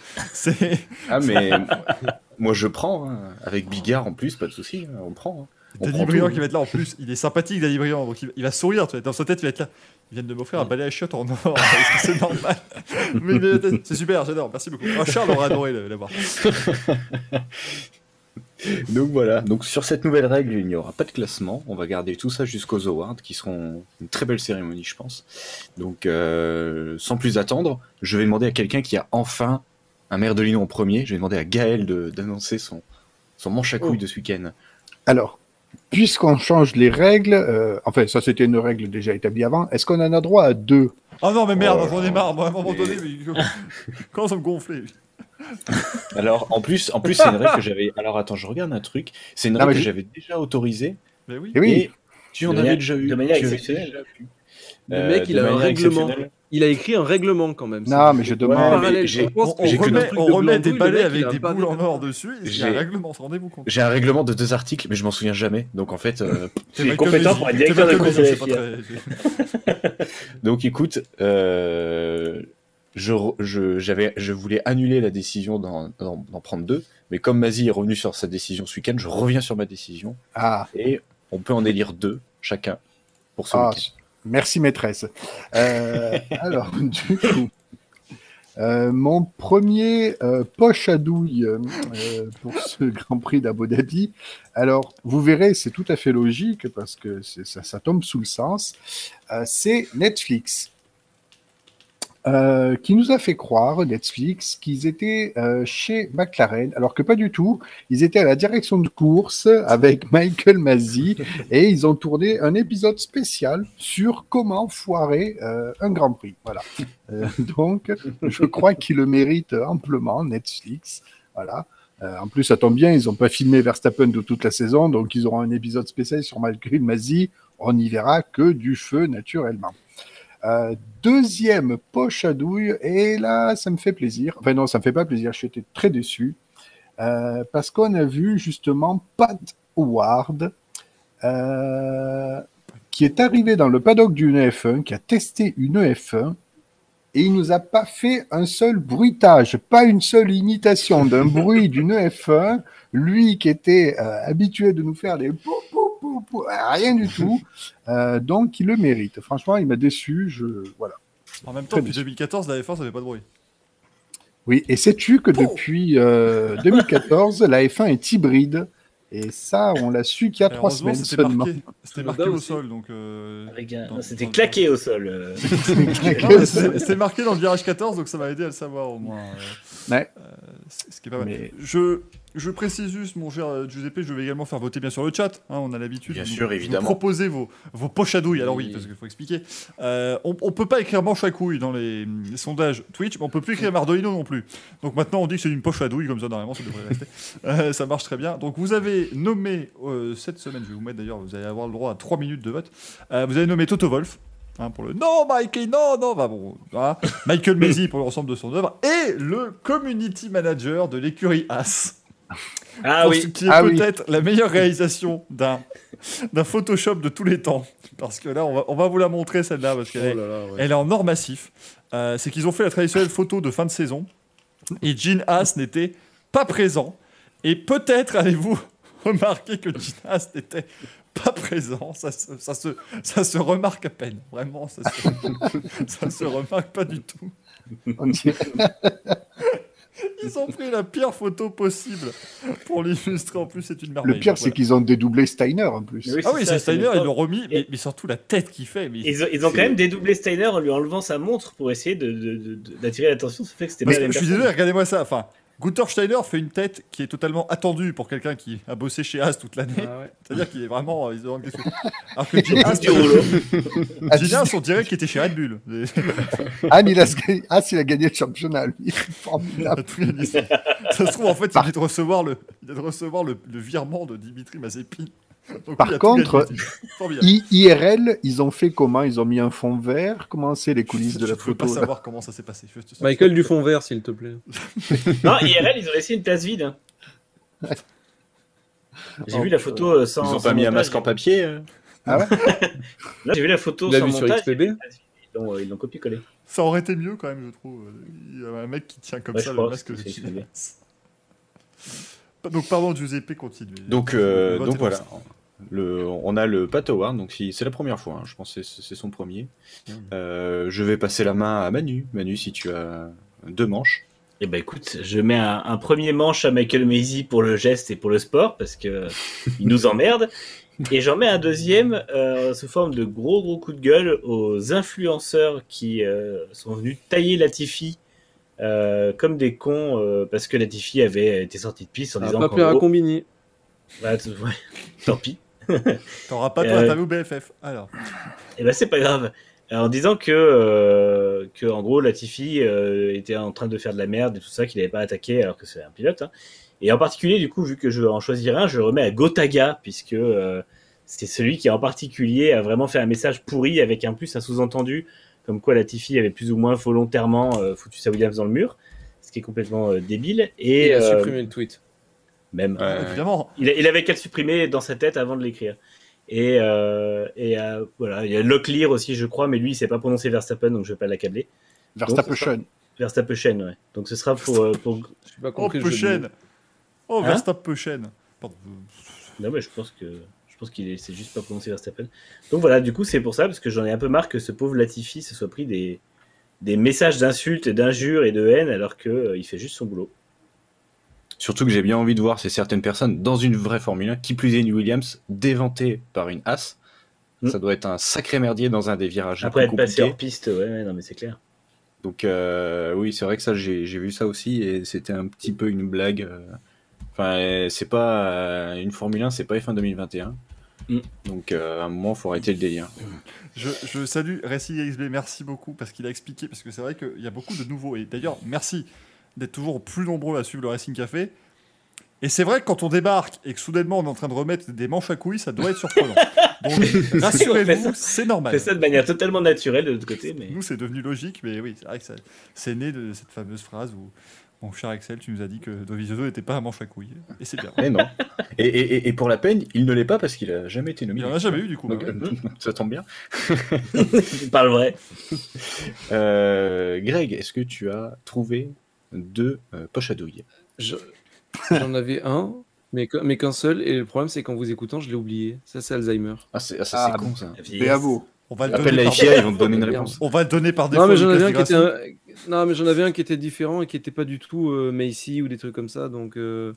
Speaker 5: Ah mais <laughs> moi je prends, hein. avec Bigard en plus, pas de souci, hein, on prend. hein. On
Speaker 1: Danny Briand qui va être là en plus. Il est sympathique, Danny Briand. Donc il, il va sourire. tu vois. Dans sa tête, il va être là. Ils viennent de m'offrir un balai à chiottes en or. <laughs> C'est normal <laughs> Mais, mais c'est super, j'adore. Merci beaucoup. Oh, Charles aurait adoré l'avoir. <laughs>
Speaker 5: Donc voilà, donc sur cette nouvelle règle, il n'y aura pas de classement. On va garder tout ça jusqu'aux awards, qui seront une très belle cérémonie, je pense. Donc euh, sans plus attendre, je vais demander à quelqu'un qui a enfin un merdolino en premier. Je vais demander à Gaël de- d'annoncer son, son manche à couilles de ce week-end.
Speaker 4: Alors, puisqu'on change les règles, euh, enfin, ça c'était une règle déjà établie avant, est-ce qu'on en a droit à deux
Speaker 1: Oh non, mais merde,
Speaker 5: Oh
Speaker 1: j'en ai marre. Moi, à un moment donné, mais... comment <laughs> ça me gonfler
Speaker 5: Alors en plus, en plus c'est une règle que j'avais. Alors attends, je regarde un truc. C'est une règle que j'avais déjà autorisée.
Speaker 1: Mais oui.
Speaker 4: Eh oui.
Speaker 5: Et tu en avais déjà eu.
Speaker 3: de manière exceptionnelle.
Speaker 2: Le
Speaker 5: Euh,
Speaker 2: mec, il
Speaker 5: de
Speaker 2: a un règlement. Il a écrit un règlement quand même.
Speaker 4: Non, mais je demande.
Speaker 5: Ouais, mais
Speaker 1: On, remet, on des balais avec des boules en or dessus.
Speaker 5: J'ai-
Speaker 1: un règlement, rendez-vous compte.
Speaker 5: J'ai un règlement de deux articles, mais je m'en souviens jamais. Donc en fait, euh, <laughs>
Speaker 3: es compétent pour être directeur de course
Speaker 1: très- <laughs>
Speaker 5: donc écoute, euh, je, je, j'avais, je voulais annuler la décision d'en, prendre deux, mais comme Mazi est revenu sur sa décision ce week-end, je reviens sur ma décision
Speaker 4: Ah,
Speaker 5: et on peut en élire deux chacun pour ce
Speaker 4: ah,
Speaker 5: week-end.
Speaker 4: Merci maîtresse. Euh, <laughs> alors, du coup, euh, mon premier euh, poche à douille pour ce Grand Prix d'Abu Dhabi. Alors, vous verrez, c'est tout à fait logique parce que ça, ça tombe sous le sens. C'est Netflix. Euh, qui nous a fait croire, Netflix, qu'ils étaient euh, chez McLaren, alors que pas du tout. Ils étaient à la direction de course avec <laughs> Michael Masi et ils ont tourné un épisode spécial sur comment foirer euh, un Grand Prix. Voilà. Euh, <laughs> donc, je crois qu'ils le méritent amplement, Netflix. Voilà. Euh, en plus, ça tombe bien, ils n'ont pas filmé Verstappen de toute la saison, donc ils auront un épisode spécial sur Michael Masi. On n'y verra que du feu naturellement. Euh, deuxième poche à douille, et là, ça me fait plaisir. Enfin non, ça me fait pas plaisir, j'étais très déçu. Euh, parce qu'on a vu justement Pat Howard, euh, qui est arrivé dans le paddock d'une F1, qui a testé une F1, et il nous a pas fait un seul bruitage, pas une seule imitation d'un <laughs> bruit d'une F1. Lui qui était habitué de nous faire des pou, pou, rien du tout, <laughs> Euh, donc il le mérite. Franchement, il m'a déçu. Je voilà.
Speaker 1: En même temps, depuis
Speaker 4: bien.
Speaker 1: 2014, la F1, ça fait pas de bruit.
Speaker 4: Oui, et sais-tu que depuis euh, 2014, la F1 est hybride? Et ça, on l'a su qu'il y a trois semaines
Speaker 1: c'était
Speaker 4: seulement.
Speaker 1: marqué, c'était marqué au sol, donc. euh,
Speaker 3: un- C'était claqué au sol. euh. <laughs>
Speaker 1: C'est marqué dans le virage 14, donc ça m'a aidé à le savoir au moins. euh,
Speaker 4: Ouais.
Speaker 1: euh, ce qui est pas mal.
Speaker 4: Mais-
Speaker 1: Je, je précise juste, mon cher euh, Giuseppe, je vais également faire voter bien sûr le chat. hein, on a l'habitude.
Speaker 5: Bien
Speaker 1: Vous-
Speaker 5: sûr,
Speaker 1: vous
Speaker 5: évidemment.
Speaker 1: Proposez vos, vos poches à douille. Alors oui,
Speaker 2: Oui.
Speaker 1: parce qu'il faut expliquer. Euh, on, on peut pas écrire manche à couille dans les, les sondages Twitch, mais on peut plus écrire Mardolino non plus. Donc maintenant, on dit que c'est une poche à douille, comme ça, normalement, ça devrait rester. <laughs> Euh, ça marche très bien. Donc vous avez nommé euh, cette semaine, je vais vous mettre d'ailleurs, vous allez avoir le droit à 3 minutes de vote. Vous avez nommé Toto Wolf. hein, pour le non, Mikey, non, non, bah bon. Michael Maisy pour l'ensemble de son œuvre et le community manager de l'écurie As.
Speaker 3: Ah
Speaker 1: Pour
Speaker 3: oui.
Speaker 1: ce qui est
Speaker 4: Ah oui.
Speaker 1: peut-être la meilleure réalisation d'un d'un Photoshop de tous les temps. Parce que là, on va, on va vous la montrer celle-là, parce qu'elle est,
Speaker 2: Oh là là, ouais.
Speaker 1: elle est en or massif. Euh, c'est qu'ils ont fait la traditionnelle photo de fin de saison. Et Gene Haas n'était pas présent. Et peut-être avez-vous <laughs> remarqué que Gene Haas n'était pas présent. Ça se, ça, se, ça se remarque à peine. Vraiment, ça se, <laughs> ça se remarque pas du tout. <laughs> Ils ont pris la pire photo possible pour l'illustrer. En plus, c'est une merveille.
Speaker 4: Le pire, c'est
Speaker 1: voilà.
Speaker 4: qu'ils ont dédoublé Steiner en plus.
Speaker 3: Oui,
Speaker 1: Ah oui, c'est Steiner,
Speaker 3: le
Speaker 1: ils l'ont remis, mais, mais surtout la tête qu'il fait. Mais
Speaker 3: Ils ont, ils ont quand même dédoublé Steiner en lui enlevant sa montre pour essayer de- de- de- de- d'attirer l'attention sur le fait que c'était
Speaker 1: je suis désolé, regardez-moi ça. Enfin, Gunther Steiner fait une tête qui est totalement attendue pour quelqu'un qui a bossé chez As toute l'année.
Speaker 2: Ah ouais.
Speaker 1: C'est-à-dire qu'il est vraiment. euh, Ils ont déçu. Alors que Gene.
Speaker 4: Ah,
Speaker 1: Haas, on dirait qu'il était chez Red Bull. <laughs>
Speaker 4: Anne, il a, ah, il a gagné le championnat, lui.
Speaker 1: Il
Speaker 4: Formidable.
Speaker 1: a tout gagné. Ça ça se trouve, en fait, il vient de recevoir le, il vient de recevoir le, le virement de Dimitri Mazepin. <laughs>
Speaker 4: Par contre. I- IRL, ils ont fait comment? Ils ont mis un fond vert? Comment c'est les coulisses de
Speaker 1: Je
Speaker 4: la
Speaker 1: ne veux pas
Speaker 4: photo là?
Speaker 1: savoir comment ça s'est passé. Je te-
Speaker 2: Michael Dufond vert, s'il te plaît. <laughs>
Speaker 3: Non, IRL, ils ont laissé une place vide. hein. J'ai
Speaker 4: Oh,
Speaker 3: vu la photo euh, sans.
Speaker 5: Ils ont
Speaker 3: sans
Speaker 5: pas mis un masque en papier euh
Speaker 4: Ah ouais? <laughs>
Speaker 3: Là, j'ai vu la photo sans
Speaker 2: vu sur
Speaker 3: montage.
Speaker 2: XPB
Speaker 3: Ils l'ont, euh, ils l'ont copié-collé.
Speaker 1: Ça aurait été mieux quand même, je trouve. Il y a un mec qui tient comme
Speaker 3: Ouais,
Speaker 1: ça
Speaker 3: je
Speaker 1: le masque Donc, pardon, Giuseppe, continue.
Speaker 5: Donc, euh, donc voilà. Le, on a le Pat Howard, donc si- c'est la première fois, hein, je pense que c'est c'est son premier. Euh, je vais passer la main à Manu. Manu, si tu as deux manches.
Speaker 3: Eh ben écoute, je mets un, un premier manche à Michael Maisy pour le geste et pour le sport parce que <laughs> il nous emmerde. Et j'en mets un deuxième euh, sous forme de gros gros coup de gueule aux influenceurs qui euh, sont venus tailler Latifi euh, comme des cons euh, parce que Latifi avait été sorti de piste en
Speaker 2: Ah,
Speaker 3: disant
Speaker 2: pas
Speaker 3: qu'en
Speaker 2: plaire à
Speaker 3: gros-
Speaker 2: combiner.
Speaker 3: Bah, ouais, <laughs> tant pis. <laughs>
Speaker 1: T'auras pas ton
Speaker 3: Euh,
Speaker 1: interview BFF. Alors,
Speaker 3: Et ben c'est pas grave. En disant que, euh, que en gros Latifi euh, était en train de faire de la merde et tout ça, qu'il n'avait pas attaqué alors que c'est un pilote. hein. Et en particulier, du coup, vu que je vais en choisir un, je le remets à Gotaga, puisque euh, c'est celui qui en particulier a vraiment fait un message pourri avec un plus un sous-entendu, comme quoi Latifi avait plus ou moins volontairement euh, foutu sa Williams dans le mur, ce qui est complètement euh, débile. Et
Speaker 2: il a
Speaker 3: euh,
Speaker 2: supprimé le tweet.
Speaker 3: même,
Speaker 5: Ouais,
Speaker 1: évidemment.
Speaker 3: il, il avait qu'à le supprimer dans sa tête avant de l'écrire. Et, euh, et euh, voilà, il y a Locklear aussi, je crois, mais lui, il s'est pas prononcé Verstappen, donc je vais pas l'accabler.
Speaker 4: Verstappen.
Speaker 3: Verstappen, ouais. Donc ce sera pour. euh, pour...
Speaker 2: Pas
Speaker 1: Oh,
Speaker 2: le jeu de.
Speaker 1: Oh,
Speaker 3: Hein
Speaker 1: Verstappen Pardon.
Speaker 3: Non, mais je pense que. Pense qu'il juste pas prononcé Verstappen. Donc voilà, du coup, c'est pour ça, parce que j'en ai un peu marre que ce pauvre Latifi se soit pris des, des messages d'insultes, d'injures et de haine, alors qu'il fait juste son boulot.
Speaker 5: Surtout que j'ai bien envie de voir ces certaines personnes dans une vraie Formule 1, qui plus est une Williams, déventée par une As.
Speaker 3: Mm.
Speaker 5: Ça doit être un sacré merdier dans un des virages
Speaker 3: Après être passé hors piste, ouais, ouais, non, mais c'est clair.
Speaker 5: Donc euh, oui, c'est vrai que ça, j'ai vu ça aussi, et c'était un petit peu une blague. euh. Enfin, euh, c'est pas euh, une Formule 1, c'est pas F1 2021.
Speaker 3: Mm.
Speaker 5: Donc euh, à un moment, faut arrêter le délire.
Speaker 1: Je, je salue Racing XB, merci beaucoup parce qu'il a expliqué, parce que c'est vrai qu'il y a beaucoup de nouveaux. Et d'ailleurs, merci d'être toujours plus nombreux à suivre le Racing Café. Et c'est vrai que quand on débarque et que soudainement on est en train de remettre des manches à couilles, ça doit être surprenant. <laughs> Donc, rassurez-vous, c'est
Speaker 3: On
Speaker 1: normal.
Speaker 3: fait ça de manière totalement naturelle de l'autre côté, mais
Speaker 1: Nous, c'est devenu logique, mais oui, c'est vrai que ça- c'est né de cette fameuse phrase où, mon cher Axel, tu nous as dit que Dovizioso n'était pas un manche à couilles. Et c'est bien.
Speaker 5: Eh non. Et, et- et- et pour la peine, il ne l'est pas parce qu'il a jamais été
Speaker 1: Il
Speaker 5: nominé.
Speaker 1: n'y en a jamais eu, du coup.
Speaker 5: Donc,
Speaker 1: ouais.
Speaker 5: euh, <laughs> ça tombe bien. <laughs>
Speaker 3: tu parles vrai.
Speaker 5: Euh, Greg, est-ce que tu as trouvé deux euh, poches à douille?
Speaker 2: Je- J'en avais un, mais qu'un mais qu'un seul. Et le problème, c'est qu'en vous écoutant, je l'ai oublié. Ça, c'est Alzheimer.
Speaker 5: Ah, c'est ah, ça,
Speaker 4: Ah,
Speaker 5: c'est con ça.
Speaker 4: Bravo.
Speaker 1: On va le
Speaker 5: Appelle
Speaker 1: donner
Speaker 5: la
Speaker 1: par...
Speaker 5: FIA, ils vont te donner une réponse.
Speaker 1: On va le donner par défaut.
Speaker 2: Non mais, j'en avais un qui était
Speaker 1: Di
Speaker 2: un- non, mais j'en avais un qui était différent et qui était pas du tout euh, Macy ou des trucs comme ça. Donc, euh,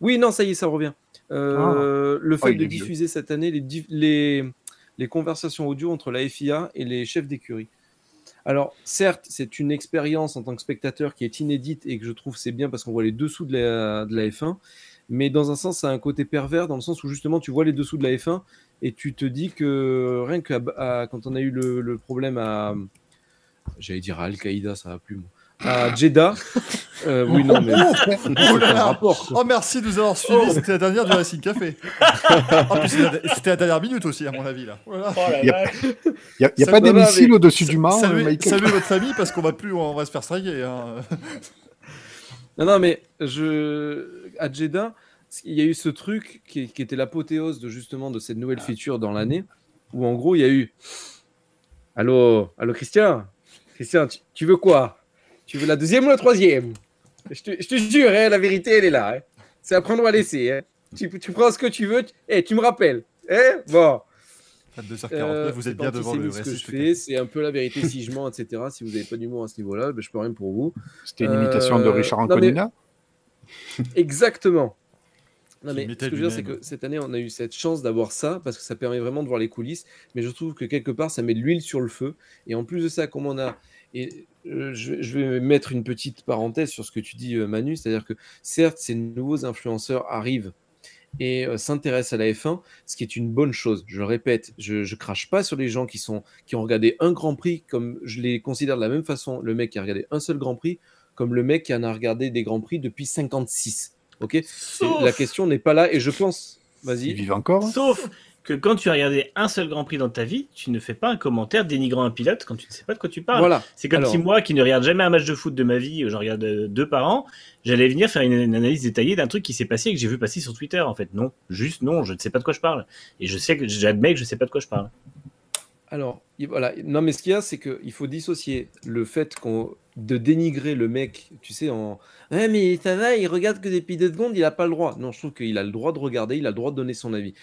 Speaker 2: oui, non, ça y est, ça revient. Euh, Le fait
Speaker 4: Oh,
Speaker 2: de diffuser cette année les, les conversations audio entre la FIA et les chefs d'écurie. Alors, certes, c'est une expérience en tant que spectateur qui est inédite et que je trouve c'est bien parce qu'on voit les dessous de la, de la F1. Mais dans un sens, ça a un côté pervers dans le sens où justement tu vois les dessous de la F1 et tu te dis que rien que à- à- quand on a eu le, le problème à. J'allais dire à Al-Qaïda, ça va plus. Moi. À Jeddah. <laughs> euh, oui, non, mais.
Speaker 1: Oh là
Speaker 2: c'est un
Speaker 1: là.
Speaker 2: rapport. quoi.
Speaker 1: Oh, merci de nous avoir suivis. C'était la dernière du Racing Café. <laughs> En plus, c'était la- dernière minute aussi, à mon avis. Là. Voilà.
Speaker 4: Il n'y a, y a pas des missiles
Speaker 2: mais-
Speaker 4: au-dessus du mât,
Speaker 1: Saluez, saluez votre famille parce qu'on va plus, on va se faire striker. hein.
Speaker 2: Non, non, mais je... à Jeddah, il y a eu ce truc qui, qui était l'apothéose de justement de cette nouvelle feature dans l'année, où en gros il y a eu. Allô, allô, Christian? Christian, tu, tu veux quoi? Tu veux la deuxième ou la troisième? Je te, je te jure, hein, la vérité elle est là. hein. C'est à prendre ou à laisser. hein. Tu, tu prends ce que tu veux. tu- Eh, tu me rappelles. Hein bon.
Speaker 1: À 2h49,
Speaker 2: Euh,
Speaker 1: vous
Speaker 2: c'est
Speaker 1: êtes bien devant le
Speaker 2: antisémite ce que je
Speaker 1: raciste.
Speaker 2: fais, c'est un peu la vérité si je mens, etc. Si vous n'avez pas d'humour à ce niveau-là, ben, je peux rien pour vous.
Speaker 4: C'était une imitation de
Speaker 2: Euh,
Speaker 4: Richard
Speaker 2: non, mais-
Speaker 4: Anconina?
Speaker 2: Exactement. Non, mais ce que je veux dire, c'est que cette année, on a eu cette chance d'avoir ça parce que ça permet vraiment de voir les coulisses. Mais je trouve que quelque part, ça met de l'huile sur le feu. Et en plus de ça, comme on a. Et euh, je, je vais mettre une petite parenthèse sur ce que tu dis, euh, Manu. C'est-à-dire que certes, ces nouveaux influenceurs arrivent et euh, s'intéressent à la F1, ce qui est une bonne chose. Je le répète, je, ne crache pas sur les gens qui, sont, qui ont regardé un Grand Prix comme je les considère de la même façon, le mec qui a regardé un seul Grand Prix, comme le mec qui en a regardé des Grands Prix depuis 56. Ok
Speaker 3: Sauf,
Speaker 2: La question n'est pas là et je pense.
Speaker 4: Ils
Speaker 2: Vas-y.
Speaker 4: vivent encore hein
Speaker 3: sauf que quand tu as regardé un seul Grand Prix dans ta vie, tu ne fais pas un commentaire dénigrant un pilote quand tu ne sais pas de quoi tu parles.
Speaker 2: Voilà.
Speaker 3: C'est comme
Speaker 2: Alors-
Speaker 3: si moi, qui ne regarde jamais un match de foot de ma vie, j'en regarde euh, deux par an, j'allais venir faire une, une analyse détaillée d'un truc qui s'est passé et que j'ai vu passer sur Twitter. En fait, non, juste non, je ne sais pas de quoi je parle. Et je sais que j'admets que je ne sais pas de quoi je parle.
Speaker 2: Alors, il- voilà. Non, mais ce qu'il y a, c'est qu'il faut dissocier le fait qu'on de dénigrer le mec, tu sais, en ouais, mais ça va, il regarde que des de secondes, il a pas le droit. Non, je trouve qu'il a le droit de regarder, il a le droit de donner son avis.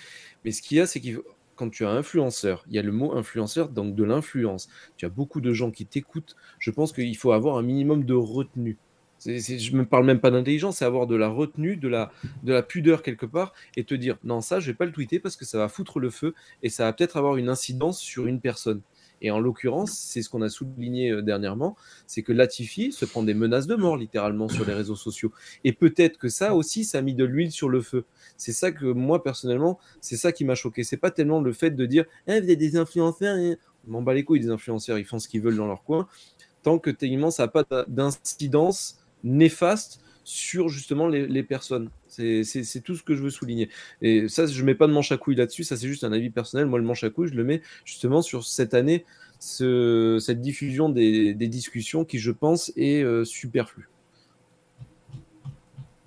Speaker 2: Mais ce qu'il y a, c'est qu'il quand tu as influenceur, il y a le mot influenceur, donc de l'influence. Tu as beaucoup de gens qui t'écoutent. Je pense qu'il faut avoir un minimum de retenue. Je ne parle même pas d'intelligence, c'est avoir de la retenue, de la, de la pudeur quelque part, et te dire non, ça, je vais pas le tweeter parce que ça va foutre le feu et ça va peut-être avoir une incidence sur une personne. Et en l'occurrence, c'est ce qu'on a souligné euh, dernièrement, c'est que Latifi se prend des menaces de mort littéralement sur les réseaux sociaux. Et peut-être que ça aussi, ça a mis de l'huile sur le feu. C'est ça que moi personnellement, c'est ça qui m'a choqué. C'est pas tellement le fait de dire, Eh, vous êtes des influenceurs, on m'en bat les couilles des influenceurs, ils font ce qu'ils veulent dans leur coin, tant que techniquement ça n'a pas d'incidence néfaste sur justement les, les personnes. C'est c'est- c'est tout ce que je veux souligner. Et ça, je mets pas de manche à couilles là-dessus, ça c'est juste un avis personnel. Moi, le manche à couilles, je le mets justement sur cette année, ce- cette diffusion des, des discussions qui, je pense, est euh, superflue.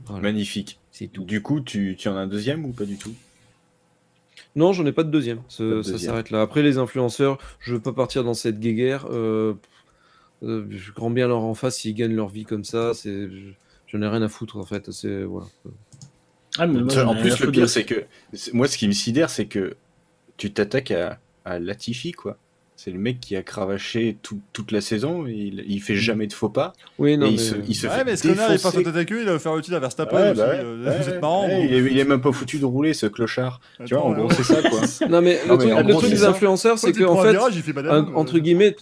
Speaker 2: Voilà,
Speaker 5: Magnifique.
Speaker 2: c'est tout.
Speaker 5: Du coup, tu, tu en as un deuxième ou pas du tout?
Speaker 2: Non, j'en ai pas de deuxième. Ce-
Speaker 5: Pas de
Speaker 2: ça s'arrête là. Après, les influenceurs, je veux pas partir dans cette guéguerre. Euh, euh, grand bien leur en face s'ils gagnent leur vie comme ça. C'est, je- j'en ai rien à foutre en fait. C'est voilà.
Speaker 3: Ah, mais moi,
Speaker 5: En plus, le pire,
Speaker 3: de-
Speaker 5: c'est que moi, ce qui me sidère, c'est que tu t'attaques à, à Latifi, quoi. C'est le mec qui a cravaché tout- toute la saison, il, il fait jamais de faux pas,
Speaker 2: Oui, non,
Speaker 5: et il
Speaker 2: mais-
Speaker 5: se, il se
Speaker 1: Ouais,
Speaker 5: fait
Speaker 1: mais ce connard, il est pas queue, il va faire le titre à Verstappen
Speaker 5: Ouais,
Speaker 1: aussi.
Speaker 5: bah ouais,
Speaker 1: euh,
Speaker 5: ouais,
Speaker 1: Vous êtes
Speaker 5: ouais,
Speaker 1: marrant.
Speaker 5: ouais,
Speaker 1: vous.
Speaker 5: il, est, il est même pas foutu de rouler, ce clochard. tu vois, en gros, c'est ça, quoi.
Speaker 2: Non, mais
Speaker 5: Non,
Speaker 2: le
Speaker 5: mais
Speaker 2: truc,
Speaker 5: en
Speaker 2: le
Speaker 5: gros,
Speaker 2: truc
Speaker 5: c'est
Speaker 2: des
Speaker 5: ça.
Speaker 2: influenceurs, c'est
Speaker 1: Quand il
Speaker 2: que en
Speaker 1: prend un
Speaker 2: fait,
Speaker 1: virage, fait madame,
Speaker 2: un- entre guillemets,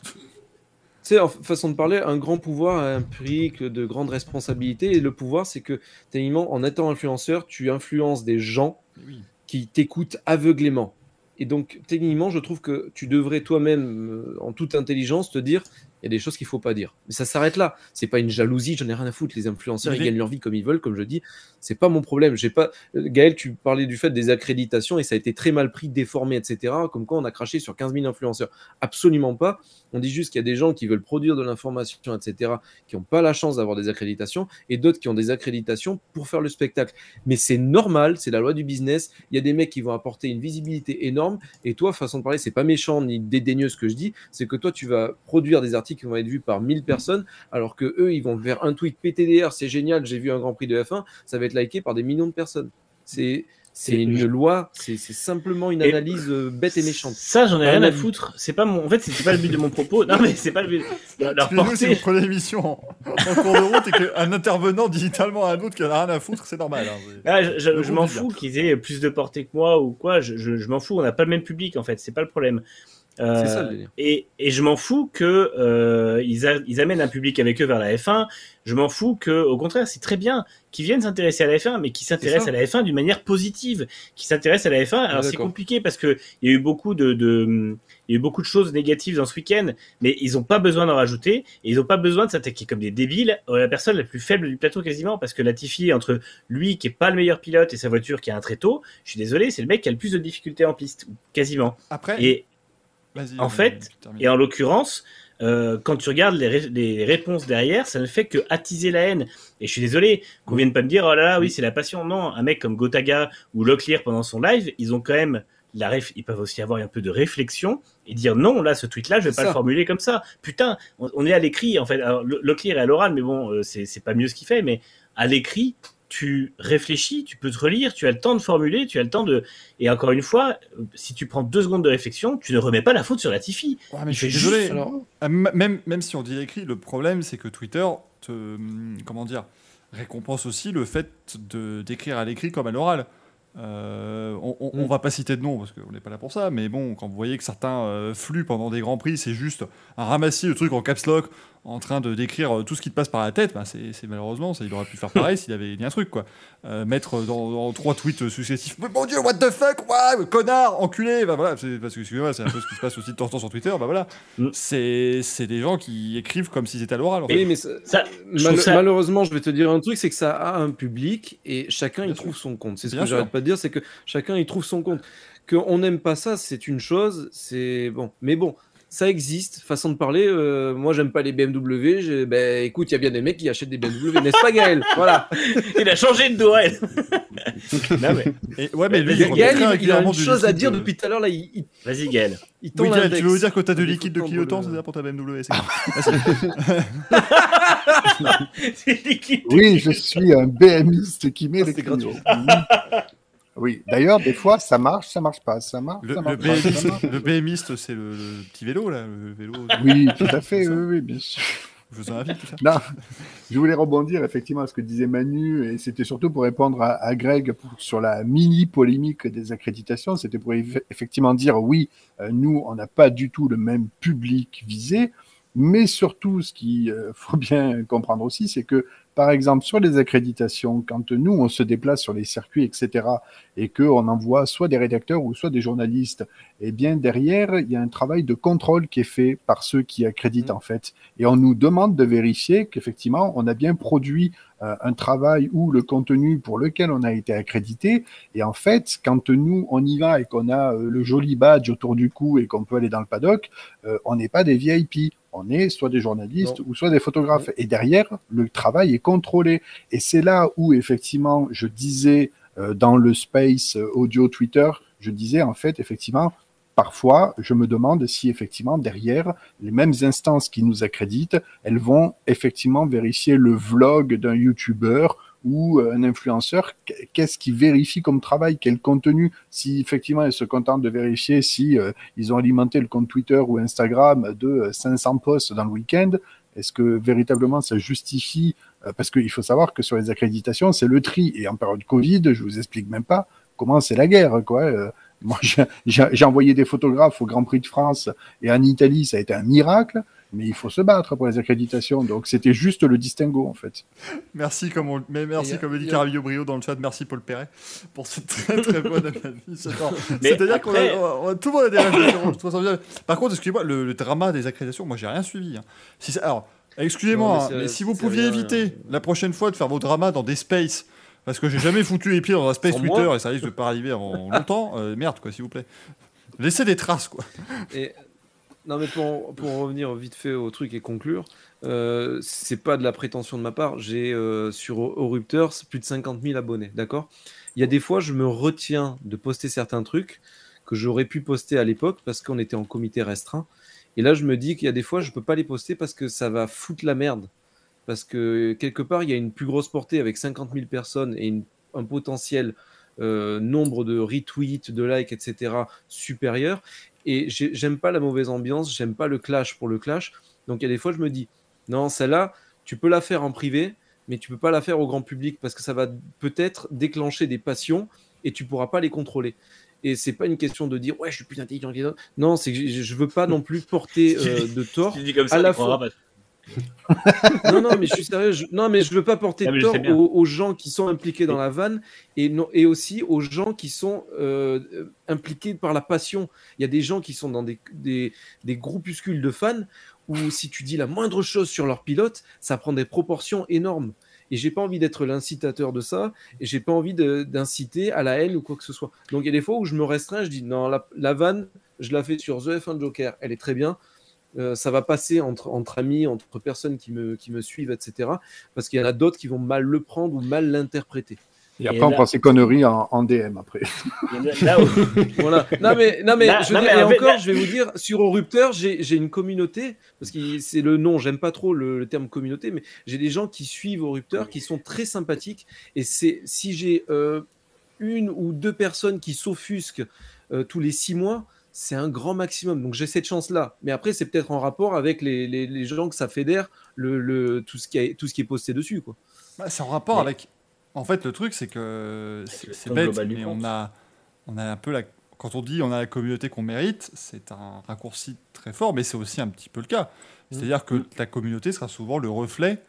Speaker 2: sais, en façon de parler, un grand pouvoir implique de grandes responsabilités. Et le pouvoir, c'est que, techniquement, en étant influenceur, tu influences des gens
Speaker 1: Oui.
Speaker 2: qui t'écoutent aveuglément. Et donc, techniquement, je trouve que tu devrais toi-même, euh, en toute intelligence, te dire Il y a des choses qu'il faut pas dire. Mais ça s'arrête là. C'est pas une jalousie, j'en ai rien à foutre. Les influenceurs, ils gagnent leur vie comme ils veulent, comme je dis. C'est pas mon problème. J'ai pas. Gaël, tu parlais du fait des accréditations et ça a été très mal pris, déformé, etc. Comme quoi on a craché sur 15 000 influenceurs. Absolument pas. On dit juste qu'il y a des gens qui veulent produire de l'information, etc., qui n'ont pas la chance d'avoir des accréditations et d'autres qui ont des accréditations pour faire le spectacle. Mais c'est normal, c'est la loi du business. Il y a des mecs qui vont apporter une visibilité énorme et toi, façon de parler, c'est pas méchant ni dédaigneux ce que je dis, c'est que toi, tu vas produire des articles qui vont être vus par 1000 personnes alors que eux, ils vont faire un tweet PTDR, c'est génial, j'ai vu un Grand Prix de F1, ça va être liké par des millions de personnes. C'est c'est une loi, c'est c'est simplement une analyse euh, bête et méchante.
Speaker 3: Ça, j'en ai rien à foutre. C'est pas mon. En fait, c'était pas le but de mon propos. Non, mais c'est pas le but. Leur
Speaker 1: si
Speaker 3: porter.
Speaker 1: vous prenez l'émission en, en cours de route et qu'un intervenant dit tellement à un autre qu'il en a rien à foutre, c'est normal. hein, c'est-
Speaker 3: Ah, je m'en fous qu'ils aient plus de portée que moi ou quoi. Je, je- je m'en fous. On n'a pas le même public en fait. C'est pas le problème. Euh,
Speaker 2: ça,
Speaker 3: et, et je m'en fous que euh, ils, a- ils amènent un public avec eux vers la F1. Je m'en fous que, au contraire, c'est très bien qu'ils viennent s'intéresser à la F1, mais qu'ils s'intéressent à la F1 d'une manière positive, qu'ils s'intéressent à la F1. Alors c'est compliqué parce que il y a eu beaucoup de, de il y a eu beaucoup de choses négatives dans ce week-end, mais ils n'ont pas besoin d'en rajouter et ils n'ont pas besoin de s'attaquer comme des débiles à la personne la plus faible du plateau quasiment parce que Latifi entre lui qui est pas le meilleur pilote et sa voiture qui a un tréteau, je suis désolé, c'est le mec qui a le plus de difficultés en piste quasiment.
Speaker 1: Après,
Speaker 3: Et en fait, et en l'occurrence, euh, quand tu regardes les, ré- les réponses derrière, ça ne fait que attiser la haine. Et je suis désolé qu'on vienne pas me dire, oh là là, oui, c'est la passion. Non, un mec comme Gotaga ou Locklear pendant son live, ils ont quand même la réf- ils peuvent aussi avoir un peu de réflexion et dire non, là, ce tweet-là, je vais pas
Speaker 2: ça.
Speaker 3: le formuler comme ça. Putain, on, on est à l'écrit, en fait. Alors, Lo- Locklear est à l'oral, mais bon, euh, c'est pas mieux ce qu'il fait, mais à l'écrit, tu réfléchis, tu peux te relire, tu as le temps de formuler, tu as le temps de. Et encore une fois, euh, si tu prends deux secondes de réflexion, tu ne remets pas la faute sur.
Speaker 1: Ouais, mais
Speaker 3: il
Speaker 1: je suis désolé.
Speaker 3: juste-
Speaker 2: Alors,
Speaker 1: m- Même, même si on dit écrit, le problème c'est que Twitter te, hum, comment dire, récompense aussi le fait de d'écrire à l'écrit comme à l'oral. Euh, on, on- on
Speaker 2: Mm.
Speaker 1: va pas citer de nom parce qu'on n'est pas là pour ça, mais bon, quand vous voyez que certains euh, flux pendant des grands prix, c'est juste un ramassis de trucs en caps lock en train de décrire euh, tout ce qui te passe par la tête, bah, c'est malheureusement, ça, il aurait pu faire pareil s'il avait dit un truc quoi. Euh, mettre dans, dans trois tweets successifs, mais mon dieu, what the fuck, ouais, connard, enculé, bah voilà, c'est parce que excusez-moi, c'est un peu ce qui se passe aussi de temps en temps sur Twitter, bah voilà,
Speaker 3: Mm.
Speaker 1: c'est des gens qui écrivent comme s'ils étaient à l'oral. en fait.
Speaker 2: oui, mais ça-
Speaker 3: Ça, je
Speaker 2: Mal-
Speaker 3: trouve ça-
Speaker 2: Malheureusement, je vais te dire un truc, c'est que ça a un public et chacun y trouve son compte. C'est ce que j'arrête pas de dire, c'est que chacun y trouve son compte. Qu'on n'aime pas ça, c'est une chose, c'est bon. Mais bon, ça existe, façon de parler. euh, moi, j'aime pas les BMW. Ben, écoute, il y a bien des mecs qui achètent des BMW, n'est-ce pas, Gaël? Voilà.
Speaker 3: il a changé de <laughs> non, mais,
Speaker 1: Et, ouais, mais lui,
Speaker 3: Gaël,
Speaker 1: il,
Speaker 2: il, il a une
Speaker 1: du
Speaker 2: chose à dire
Speaker 1: euh.
Speaker 2: depuis tout à l'heure. Là, il, il, <laughs>
Speaker 3: vas-y, Gaël.
Speaker 2: il
Speaker 1: Oui, Gaël, tu veux dire que t'as de
Speaker 2: Des
Speaker 1: liquide de kiloton,
Speaker 2: de-
Speaker 1: c'est ça pour ta BMW c'est- <laughs>
Speaker 3: C'est liquide.
Speaker 4: Oui, je suis un BMiste qui met les
Speaker 2: c'est
Speaker 4: crayons. Oui, d'ailleurs, des fois, ça marche, ça marche pas. Ça marche,
Speaker 1: Le,
Speaker 4: ça
Speaker 1: le
Speaker 4: marche pas. ça marche.
Speaker 1: Le BMiste, c'est le, le petit vélo, là, le vélo.
Speaker 4: Oui, tout à fait, oui, oui, bien sûr.
Speaker 1: Je vous invite, tout ça.
Speaker 4: Non, je voulais rebondir effectivement à ce que disait Manu, et c'était surtout pour répondre à, à Greg pour- sur la mini polémique des accréditations. C'était pour eff- effectivement dire oui, euh, nous, on n'a pas du tout le même public visé, mais surtout, ce qu'il euh, <laughs> faut bien comprendre aussi, c'est que par exemple, sur les accréditations, quand nous, on se déplace sur les circuits, etc., et qu'on envoie soit des rédacteurs ou soit des journalistes, eh bien, derrière, il y a un travail de contrôle qui est fait par ceux qui accréditent, en fait. Et on nous demande de vérifier qu'effectivement, on a bien produit euh, un travail ou le contenu pour lequel on a été accrédité. Et en fait, quand nous, on y va et qu'on a euh, le joli badge autour du cou et qu'on peut aller dans le paddock, euh, on n'est pas des VIP. On est soit des journalistes ou soit des photographes. Et derrière, le travail est contrôlé. Et c'est là où, effectivement, je disais euh, dans le space euh, audio Twitter, je disais en fait, effectivement, parfois, je me demande si effectivement derrière les mêmes instances qui nous accréditent, elles vont effectivement vérifier le vlog d'un YouTuber ou euh, un influenceur. Qu- Qu'est-ce qu'ils vérifient comme travail, quel contenu? Si effectivement ils se contentent de vérifier si euh, ils ont alimenté le compte Twitter ou Instagram de euh, 500 posts dans le week-end, est-ce que véritablement ça justifie euh, Parce qu'il faut savoir que sur les accréditations, c'est le tri. Et en période Covid, je vous explique même pas comment c'est la guerre, quoi. Euh, Moi, <laughs> j'ai- envoyé des photographes au Grand Prix de France et en Italie, ça a été un miracle. Mais il faut se battre pour les accréditations. Donc, c'était juste le distinguo, en fait.
Speaker 1: Merci, comme, on- mais merci, comme dit Carabillo Brio dans le chat. Merci, Paul Perret, pour cette très très bonne analyse. <laughs> C'est-à-dire qu'on a, tout le monde a des réflexions. Par contre, excusez-moi, le, le drama des accréditations, moi, j'ai rien suivi. hein. Si alors, excusez-moi,
Speaker 2: mais
Speaker 1: hein, mais si vous pouviez éviter
Speaker 2: rien.
Speaker 1: la prochaine fois de faire vos dramas dans des spaces, parce que j'ai jamais foutu les pieds dans un space
Speaker 2: Sans
Speaker 1: Twitter
Speaker 2: moi
Speaker 1: et ça risque de pas arriver avant <laughs> longtemps, euh, merde, quoi, s'il vous plaît. Laissez des traces, quoi.
Speaker 2: Et non, mais pour, pour en revenir vite fait au truc et conclure, euh, c'est pas de la prétention de ma part. J'ai euh, sur Orupteurs plus de 50 000 abonnés, d'accord? Il y a des fois, je me retiens de poster certains trucs que j'aurais pu poster à l'époque parce qu'on était en comité restreint. Et là, je me dis qu'il y a des fois, je peux pas les poster parce que ça va foutre la merde. Parce que quelque part, il y a une plus grosse portée avec 50 000 personnes et une- un potentiel euh, nombre de retweets, de likes, etc. supérieur. Et j'ai- j'aime pas la mauvaise ambiance, j'aime pas le clash pour le clash. Donc il y a des fois, je me dis, non, celle-là, tu peux la faire en privé, mais tu peux pas la faire au grand public parce que ça va peut-être déclencher des passions et tu pourras pas les contrôler. Et c'est pas une question de dire, ouais, je suis plus intelligent que les autres. Non, c'est que je je veux pas non plus porter <laughs> euh, de tort.
Speaker 3: Tu dis comme ça,
Speaker 2: à la fois-
Speaker 3: pas.
Speaker 2: Non, non, mais je suis sérieux. je- Non, mais je veux pas porter
Speaker 3: Non,
Speaker 2: tort aux, aux gens qui sont impliqués dans la vanne et, non, et aussi aux gens qui sont euh, impliqués par la passion. Il y a des gens qui sont dans des, des, des groupuscules de fans où si tu dis la moindre chose sur leur pilote, ça prend des proportions énormes. Et j'ai pas envie d'être l'incitateur de ça, et j'ai pas envie d'inciter à la haine ou quoi que ce soit. Donc il y a des fois où je me restreins, je dis non, la, la vanne, je la fais sur The F1 Joker, elle est très bien. Euh, ça va passer entre, entre amis, entre personnes qui me, qui me suivent, etc. Parce qu'il y en a d'autres qui vont mal le prendre ou mal l'interpréter.
Speaker 4: Et
Speaker 3: Et
Speaker 4: après,
Speaker 3: là-
Speaker 4: on prend ces conneries en, en DM après.
Speaker 3: Là où, <laughs>
Speaker 2: Voilà. Non mais, non mais,
Speaker 3: Là-
Speaker 2: je
Speaker 3: non,
Speaker 2: veux
Speaker 3: mais
Speaker 2: dire, et encore,
Speaker 3: là-
Speaker 2: je vais vous dire, sur Orupteur, j'ai j'ai une communauté, parce que c'est le nom, j'aime pas trop le, le terme communauté, mais j'ai des gens qui suivent Orupteur, qui sont très sympathiques, et c'est si j'ai euh, une ou deux personnes qui s'offusquent euh, tous les six mois, c'est un grand maximum. Donc j'ai cette chance-là. Mais après, c'est peut-être en rapport avec les, les, les gens que ça fédère, le, le, tout, ce qui est, tout ce qui est posté dessus. Quoi.
Speaker 1: Bah, c'est en rapport
Speaker 3: Mais-
Speaker 1: avec. En fait, le truc, c'est que c'est bête, mais on a, on a un peu la. Quand on dit on a la communauté qu'on mérite, c'est un raccourci très fort, mais c'est aussi un petit peu le cas. C'est-à-dire que ta communauté sera souvent le reflet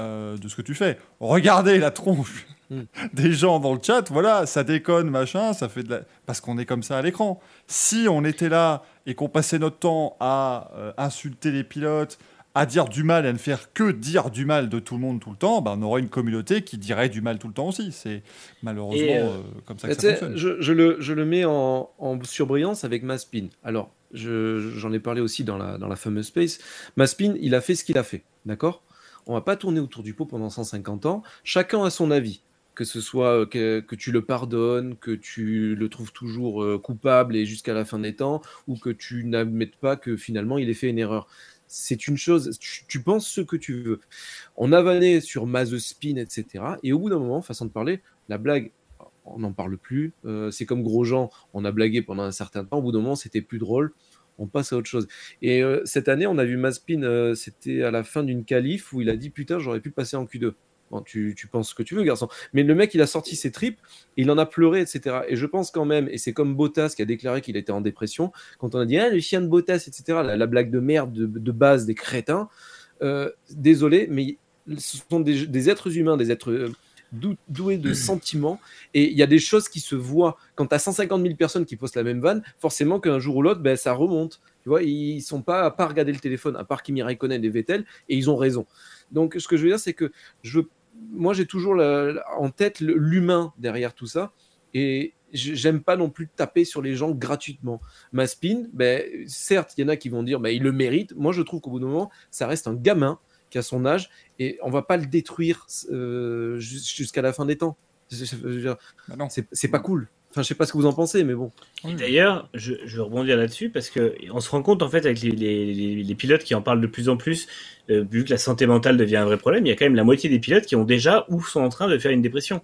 Speaker 1: euh, de ce que tu fais. Regardez la tronche
Speaker 2: Mm. <laughs>
Speaker 1: des gens dans le chat, voilà, ça déconne, machin, ça fait de la. Parce qu'on est comme ça à l'écran. Si on était là et qu'on passait notre temps à euh, insulter les pilotes, à dire du mal et à ne faire que dire du mal de tout le monde tout le temps, ben, on aurait une communauté qui dirait du mal tout le temps aussi. C'est malheureusement
Speaker 3: euh,
Speaker 1: comme ça que ça fonctionne.
Speaker 2: je, je le, je le mets en, en surbrillance avec Maspin. Alors, je- j'en ai parlé aussi dans la, dans la fameuse space. Maspin, il a fait ce qu'il a fait, d'accord? On va pas tourner autour du pot pendant 150 ans. Chacun a son avis. Que ce soit euh, que, tu le pardonnes, que tu le trouves toujours euh, coupable et jusqu'à la fin des temps, ou que tu n'admettes pas que finalement il ait fait une erreur. C'est une chose, tu, penses ce que tu veux. On a vanné sur Maze Spin, etc. Et au bout d'un moment, façon de parler, la blague, on n'en parle plus. Euh, c'est comme Grosjean, on a blagué pendant un certain temps. Au bout d'un moment, c'était plus drôle. On passe à autre chose. Et euh, cette année, on a vu Maspin, euh, c'était à la fin d'une qualif où il a dit Putain, j'aurais pu passer en Q2. Bon, tu, tu penses ce que tu veux, garçon. Mais le mec, il a sorti ses tripes, il en a pleuré, etc. Et je pense quand même, et c'est comme Bottas qui a déclaré qu'il était en dépression, quand on a dit ah, le chien de Bottas, etc., la, la blague de merde de, base des crétins, euh, désolé, mais ce sont des êtres humains, des êtres dou- doués de sentiments, et il y a des choses qui se voient. Quand tu as 150 000 personnes qui postent la même vanne, forcément qu'un jour ou l'autre, ben, ça remonte. Tu vois, ils sont pas à pas regarder le téléphone, à part Kimi Raikkonen et Vettel, et ils ont raison. Donc, ce que je veux dire, c'est que je moi, j'ai toujours en tête l'humain derrière tout ça. Et j'aime pas non plus taper sur les gens gratuitement. Maspin, ben, certes, il y en a qui vont dire ben, il le mérite. Moi, je trouve qu'au bout d'un moment, ça reste un gamin qui a son âge et on va pas le détruire euh, jus- jusqu'à la fin des temps.
Speaker 1: Bah.
Speaker 2: C'est pas cool. Enfin, je sais pas ce que vous en pensez, mais bon.
Speaker 3: D'ailleurs, je, je veux rebondir là-dessus parce que on se rend compte en fait avec les, les- les- les pilotes qui en parlent de plus en plus, euh, vu que la santé mentale devient un vrai problème, il y a quand même la moitié des pilotes qui ont déjà ou sont en train de faire une dépression,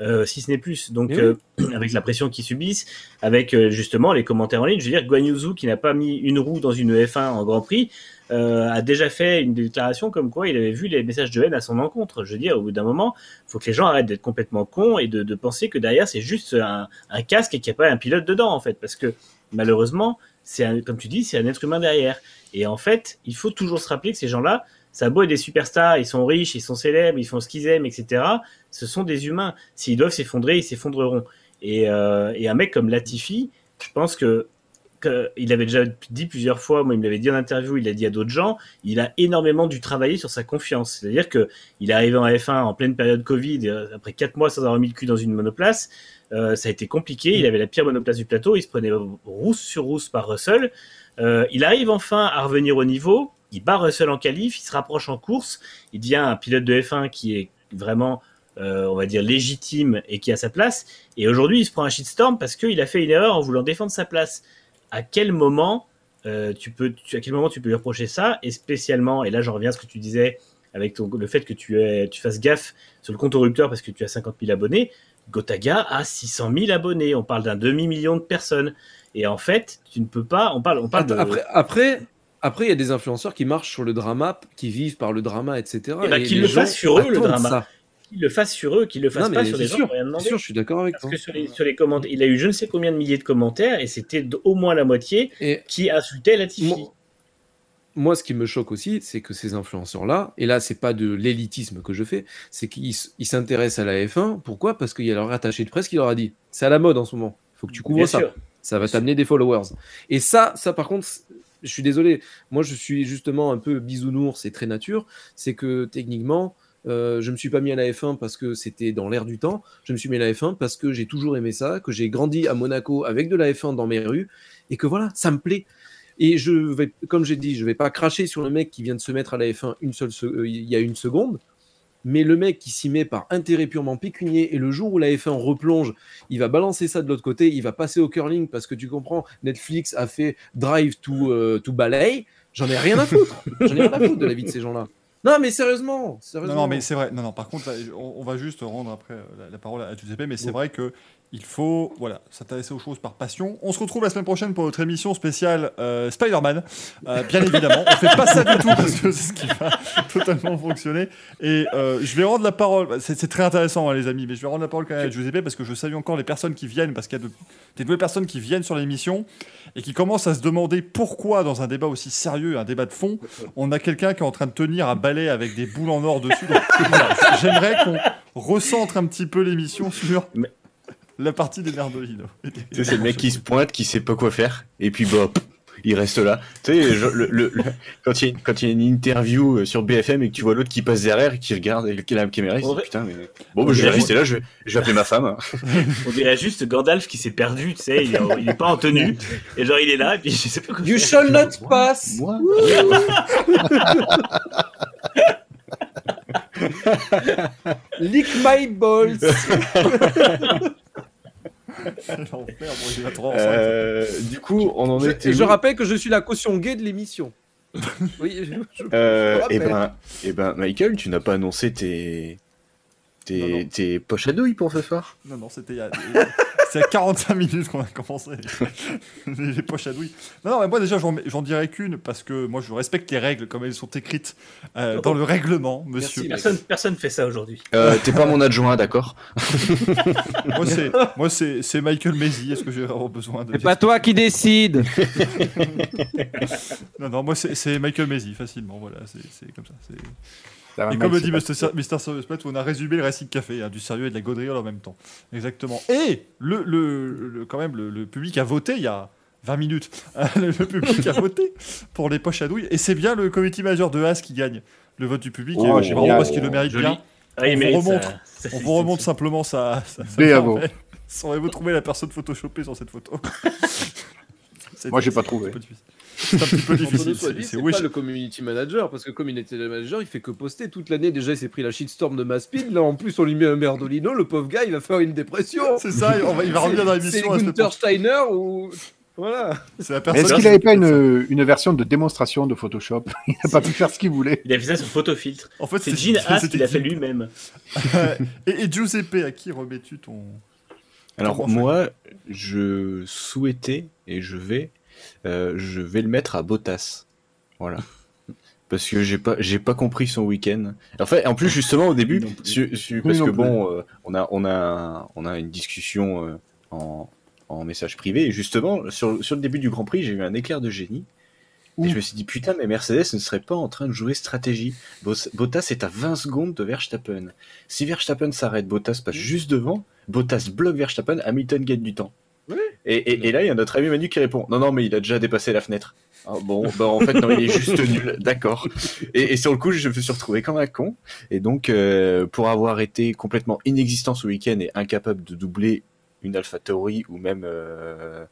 Speaker 3: euh, si ce n'est plus. Donc euh, <clears throat> avec la pression qu'ils subissent, avec euh, justement les commentaires en ligne, je veux dire Guan qui n'a pas mis une roue dans une F1 en Grand Prix, euh, a déjà fait une déclaration comme quoi il avait vu les messages de haine à son encontre. Je veux dire, au bout d'un moment, faut que les gens arrêtent d'être complètement cons et de, de penser que derrière c'est juste un, un casque et qu'il n'y a pas un pilote dedans en fait, parce que malheureusement, c'est comme tu dis, c'est un être humain derrière. Et en fait, il faut toujours se rappeler que ces gens-là, ça a beau être des superstars, ils sont riches, ils sont célèbres, ils font ce qu'ils aiment, etc. Ce sont des humains. S'ils doivent s'effondrer, ils s'effondreront. Et, euh, et un mec comme Latifi, je pense que, il avait déjà dit plusieurs fois, moi il me l'avait dit en interview, il l'a dit à d'autres gens, il a énormément dû travailler sur sa confiance. C'est-à-dire que il est arrivé en F1 en pleine période Covid, euh, après quatre mois sans avoir mis le cul dans une monoplace. Euh, ça a été compliqué. Il avait la pire monoplace du plateau. Il se prenait rousse sur rousse par Russell. Euh, il arrive enfin à revenir au niveau. Il bat Russell en qualif. Il se rapproche en course. Il devient un pilote de F1 qui est vraiment, on va dire, légitime et qui a sa place. Et aujourd'hui, il se prend un shitstorm parce qu'il a fait une erreur en voulant défendre sa place. À quel moment euh, tu peux, tu- à quel moment tu peux lui reprocher ça Et spécialement, et là, j'en reviens à ce que tu disais avec ton- le fait que tu, aies- tu fasses gaffe sur le compte au rupteur parce que tu as 50 000 abonnés. Gotaga a 600 000 abonnés. On parle d'un demi-million de personnes. Et en fait, tu ne peux pas. On parle, on parle de.
Speaker 2: Après, après, après, il y a des influenceurs qui marchent sur le drama, qui vivent par le drama, etc. Et
Speaker 3: qu'ils
Speaker 2: les
Speaker 3: le
Speaker 2: gens
Speaker 3: fassent sur eux, le drama.
Speaker 2: ça.
Speaker 3: Qu'ils le fassent sur eux, qu'ils le fassent
Speaker 2: Non,
Speaker 3: pas sur les
Speaker 2: c'est
Speaker 3: gens
Speaker 2: sûr,
Speaker 3: rien
Speaker 2: sûr, je suis d'accord avec
Speaker 3: Parce
Speaker 2: toi.
Speaker 3: que sur les, sur les commentaires, il a eu je ne sais combien de milliers de commentaires et c'était au moins la moitié
Speaker 2: Et
Speaker 3: qui insultait Latifi.
Speaker 2: Moi- moi, ce qui me choque aussi, c'est que ces influenceurs-là, et là, c'est pas de l'élitisme que je fais, c'est qu'ils s'intéressent à la F1. Pourquoi? Parce qu'il y a leur attaché de presse qui leur a dit c'est à la mode en ce moment. Il faut que tu couvres
Speaker 3: Bien
Speaker 2: ça.
Speaker 3: sûr.
Speaker 2: Ça va t'amener des followers. Et ça, ça par contre, je suis désolé. Moi, je suis justement un peu bisounours et très nature. C'est que techniquement, euh, je me suis pas mis à la F1 parce que c'était dans l'air du temps. Je me suis mis à la F1 parce que j'ai toujours aimé ça, que j'ai grandi à Monaco avec de la F1 dans mes rues et que voilà, ça me plaît. Et je vais, comme j'ai dit, je vais pas cracher sur le mec qui vient de se mettre à la F1 une seule, se- euh, il y a une seconde. Mais le mec qui s'y met par intérêt purement pécunier et le jour où la F1 replonge, il va balancer ça de l'autre côté, il va passer au curling parce que tu comprends, Netflix a fait Drive to, euh, Ballet. J'en ai rien à foutre. J'en ai rien à foutre de la vie de ces gens-là. Non, mais sérieusement,
Speaker 1: Non,
Speaker 2: sérieusement.
Speaker 1: non, mais c'est vrai. Non, non, par contre, là, on, on va juste rendre après euh, la, la parole à Giuseppe, mais c'est vrai que il faut voilà, s'intéresser aux choses par passion. On se retrouve la semaine prochaine pour notre émission spéciale euh, Spider-Man. Euh, bien <laughs> évidemment, on fait pas ça du tout parce que c'est ce qui va <laughs> totalement fonctionner. Et euh, je vais rendre la parole. bah, C'est très intéressant, hein, les amis, mais je vais rendre la parole quand même à Giuseppe parce que je salue encore les personnes qui viennent, parce qu'il y a de- des nouvelles personnes qui viennent sur l'émission et qui commencent à se demander pourquoi, dans un débat aussi sérieux, un débat de fond, on a quelqu'un qui est en train de tenir un balai avec des boules en or dessus. <laughs> Voilà, J'aimerais qu'on recentre un petit peu l'émission sur
Speaker 3: Mais-
Speaker 1: la partie des
Speaker 5: sais, c'est le mec qui se pointe, qui sait pas quoi faire, et puis bah, il reste là. Tu sais, je- le- le- le- quand il y, a une- quand il y a une interview euh, sur BFM et que tu vois l'autre qui passe derrière et qui regarde et qui a la caméra, il se dit putain, mais bon, bah, je vais rester là, je vais, je vais appeler ma femme. <laughs>
Speaker 3: On dirait juste Gandalf qui s'est perdu, tu sais, il est, il est pas en tenue. Et genre, il est là, et puis je sais pas quoi
Speaker 2: You
Speaker 3: faire.
Speaker 2: shall not pass.
Speaker 5: Moi
Speaker 2: Lick my balls. <laughs>
Speaker 1: L'enfer, bon, il va trop <laughs>
Speaker 5: Euh, du coup, on en
Speaker 2: Je,
Speaker 5: était.
Speaker 2: je
Speaker 5: où
Speaker 2: rappelle que je suis la caution gay de l'émission. <laughs> oui, je-
Speaker 5: Euh, et
Speaker 2: rappelle.
Speaker 5: ben, et ben, Michael, tu n'as pas annoncé tes, tes,
Speaker 1: Non, non.
Speaker 5: tes poches à douille pour ce soir?
Speaker 1: Non, non, c'était il y a, <laughs> c'est à 45 minutes qu'on a commencé. les, les poches à douille. Non, non, mais moi déjà, j'en, dirais qu'une parce que moi, je respecte les règles comme elles sont écrites euh, dans le règlement, monsieur.
Speaker 2: Merci.
Speaker 3: Personne, personne fait ça aujourd'hui.
Speaker 5: euh, T'es pas mon adjoint, d'accord? <laughs>
Speaker 1: Moi, c'est, moi, c'est, c'est Michael Mézi. Est-ce que j'ai vraiment besoin de
Speaker 7: C'est pas toi qui décide. <laughs>
Speaker 1: Non, non, moi, c'est, c'est Michael Mézi, facilement. Voilà, c'est, c'est comme ça. C'est...
Speaker 4: Ça
Speaker 1: Et comme dit Mr. Serious Plate, on a résumé le Racing Café, hein, du sérieux et de la gaudriole en même temps. Exactement. Et le, le, le- quand même, le, le public a voté il y a 20 minutes. <laughs> le, public a voté pour les poches à douille. Et c'est bien le committee manager de Haas qui gagne le vote du public.
Speaker 5: Oh,
Speaker 1: et, euh,
Speaker 5: génial.
Speaker 1: vraiment parce qu'il le mérite
Speaker 3: Joli.
Speaker 1: bien.
Speaker 3: Ah,
Speaker 1: On vous remonte.
Speaker 3: sa- sa
Speaker 1: On vous remonte simplement
Speaker 4: Bravo.
Speaker 1: marvel. Saurez-vous trouver la personne photoshopée sur cette photo <laughs>
Speaker 4: Moi, j'ai pas
Speaker 1: c'est
Speaker 4: trouvé.
Speaker 1: Un peu difficile. C'est un petit peu difficile. C'est, c'est
Speaker 2: c'est pas le community manager, parce que community manager, il fait que poster toute l'année. Déjà, il s'est pris la shitstorm de Maspid. Là, en plus, on lui met un merdolino. Le pauvre gars, il va faire une dépression.
Speaker 1: C'est ça, on va- il va revenir dans
Speaker 2: C'est
Speaker 1: l'émission. semaine
Speaker 2: Gunther Steiner ou. Voilà.
Speaker 1: C'est
Speaker 4: Est-ce qu'il
Speaker 1: qui-
Speaker 4: n'avait pas une, une version de démonstration de Photoshop <laughs> Il n'a pas pu faire ce qu'il voulait.
Speaker 3: Il a fait ça sur photofiltre.
Speaker 1: En fait,
Speaker 3: C'est Gene <laughs> Haas qui l'a fait lui-même. <laughs>
Speaker 1: et, et Giuseppe, à qui remets-tu ton.
Speaker 5: Alors moi, je souhaitais et je vais, euh, je vais le mettre à Bottas. Voilà. <laughs> parce que j'ai pas j'ai pas compris son week-end. En fait, en plus justement au <laughs> début, su- su- parce que bon, euh, on a on a on a une discussion euh, en, en message privé et justement sur sur le début du Grand Prix, j'ai eu un éclair de génie. Et je me suis dit putain, mais Mercedes ne serait pas en train de jouer stratégie. Bottas est à 20 secondes de Verstappen. Si Verstappen s'arrête, Bottas passe juste devant. Bottas bloque Verstappen, Hamilton gagne du temps. Et, et, et là, il y a notre ami Manu qui répond Non, non, mais il a déjà dépassé la fenêtre. Ah, bon, bah en fait, non, il est juste nul. <laughs> D'accord. Et, et sur le coup, je me suis retrouvé comme un con. Et donc, euh, pour avoir été complètement inexistant ce week-end et incapable de doubler une AlphaTauri ou même euh,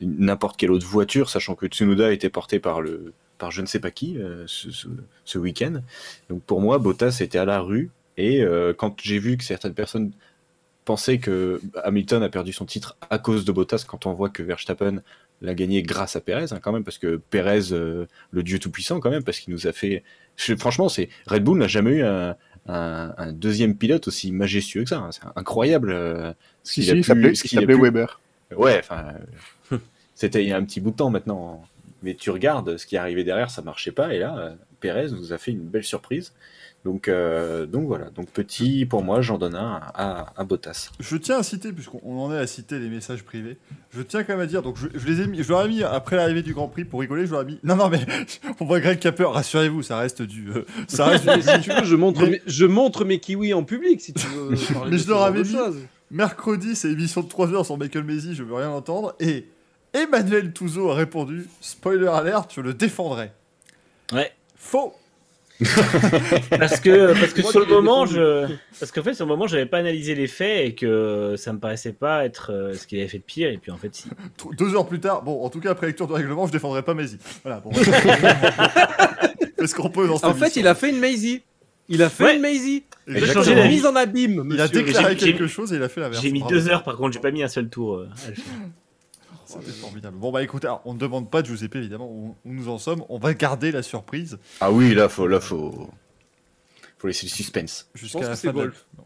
Speaker 5: n'importe quelle autre voiture, sachant que Tsunoda était porté par le par je ne sais pas qui euh, ce, ce, ce week-end. Donc pour moi, Bottas était à la rue. Et quand j'ai vu que certaines personnes pensaient que Hamilton a perdu son titre à cause de Bottas, quand on voit que Verstappen l'a gagné grâce à Perez, hein, quand même, parce que Perez, euh, le dieu tout-puissant, quand même, parce qu'il nous a fait. franchement, c'est Red Bull n'a jamais eu un, un- un deuxième pilote aussi majestueux que ça. hein. C'est incroyable. euh, ce
Speaker 4: Si,
Speaker 5: qu'il
Speaker 4: si,
Speaker 5: pu-
Speaker 4: s'appelait il
Speaker 5: pu-
Speaker 4: Weber.
Speaker 5: Ouais, enfin, euh, <laughs> c'était il y a un petit bout de temps maintenant. Mais tu regardes ce qui est arrivé derrière, ça marchait pas. Et là, Perez nous a fait une belle surprise. Donc, euh, donc voilà. Donc petit, pour moi, j'en donne un à, à Bottas.
Speaker 1: Je tiens à citer, puisqu'on on en est à citer les messages privés, je tiens quand même à dire, donc je, je les ai mis, je leur ai mis après l'arrivée du Grand Prix pour rigoler, je leur ai mis. Non, non, mais <laughs> on voit Greg qui a peur, rassurez-vous, ça reste du. euh, ça reste du-
Speaker 2: Mais <laughs> si tu veux, je montre,
Speaker 1: Mais-
Speaker 2: mes, je montre mes kiwis en public si tu veux. parler
Speaker 1: Mais
Speaker 2: de
Speaker 1: je leur avais mis-. Mercredi, c'est émission de 3 heures sur Michael Maisy, je veux rien entendre. Et Emmanuel Touzeau a répondu spoiler alert, je le défendrai.
Speaker 3: Ouais.
Speaker 1: Faux
Speaker 3: Parce que, parce que
Speaker 2: Moi,
Speaker 3: sur le moment, je, parce qu'en fait, sur le moment, j'avais pas analysé les faits et que ça me paraissait pas être euh, ce qu'il avait fait de pire. Et puis en fait, si.
Speaker 1: Deux heures plus tard, bon, en tout cas, après lecture du règlement, je défendrai pas Maisy. Voilà, bon. <laughs> Est-ce qu'on peut dans
Speaker 2: En fait, il a fait une Maisie. Il a fait
Speaker 3: Ouais.
Speaker 2: une Maisie.
Speaker 3: Changé
Speaker 2: Il a
Speaker 3: d'avis.
Speaker 2: mise en abîme.
Speaker 1: Il a
Speaker 2: monsieur.
Speaker 1: déclaré quelque chose et il a fait l'inverse.
Speaker 3: J'ai mis
Speaker 1: Bravo.
Speaker 3: deux heures, par contre, j'ai pas mis un seul tour. euh. <laughs>
Speaker 1: C'était formidable. Bon, bah écoutez, alors, on ne demande pas de Giuseppe, évidemment, où, où nous en sommes. On va garder la surprise
Speaker 5: Ah oui, là, faut, là, faut, faut laisser le suspense.
Speaker 1: jusqu'à la fin de la-
Speaker 2: Wolf.
Speaker 1: Non.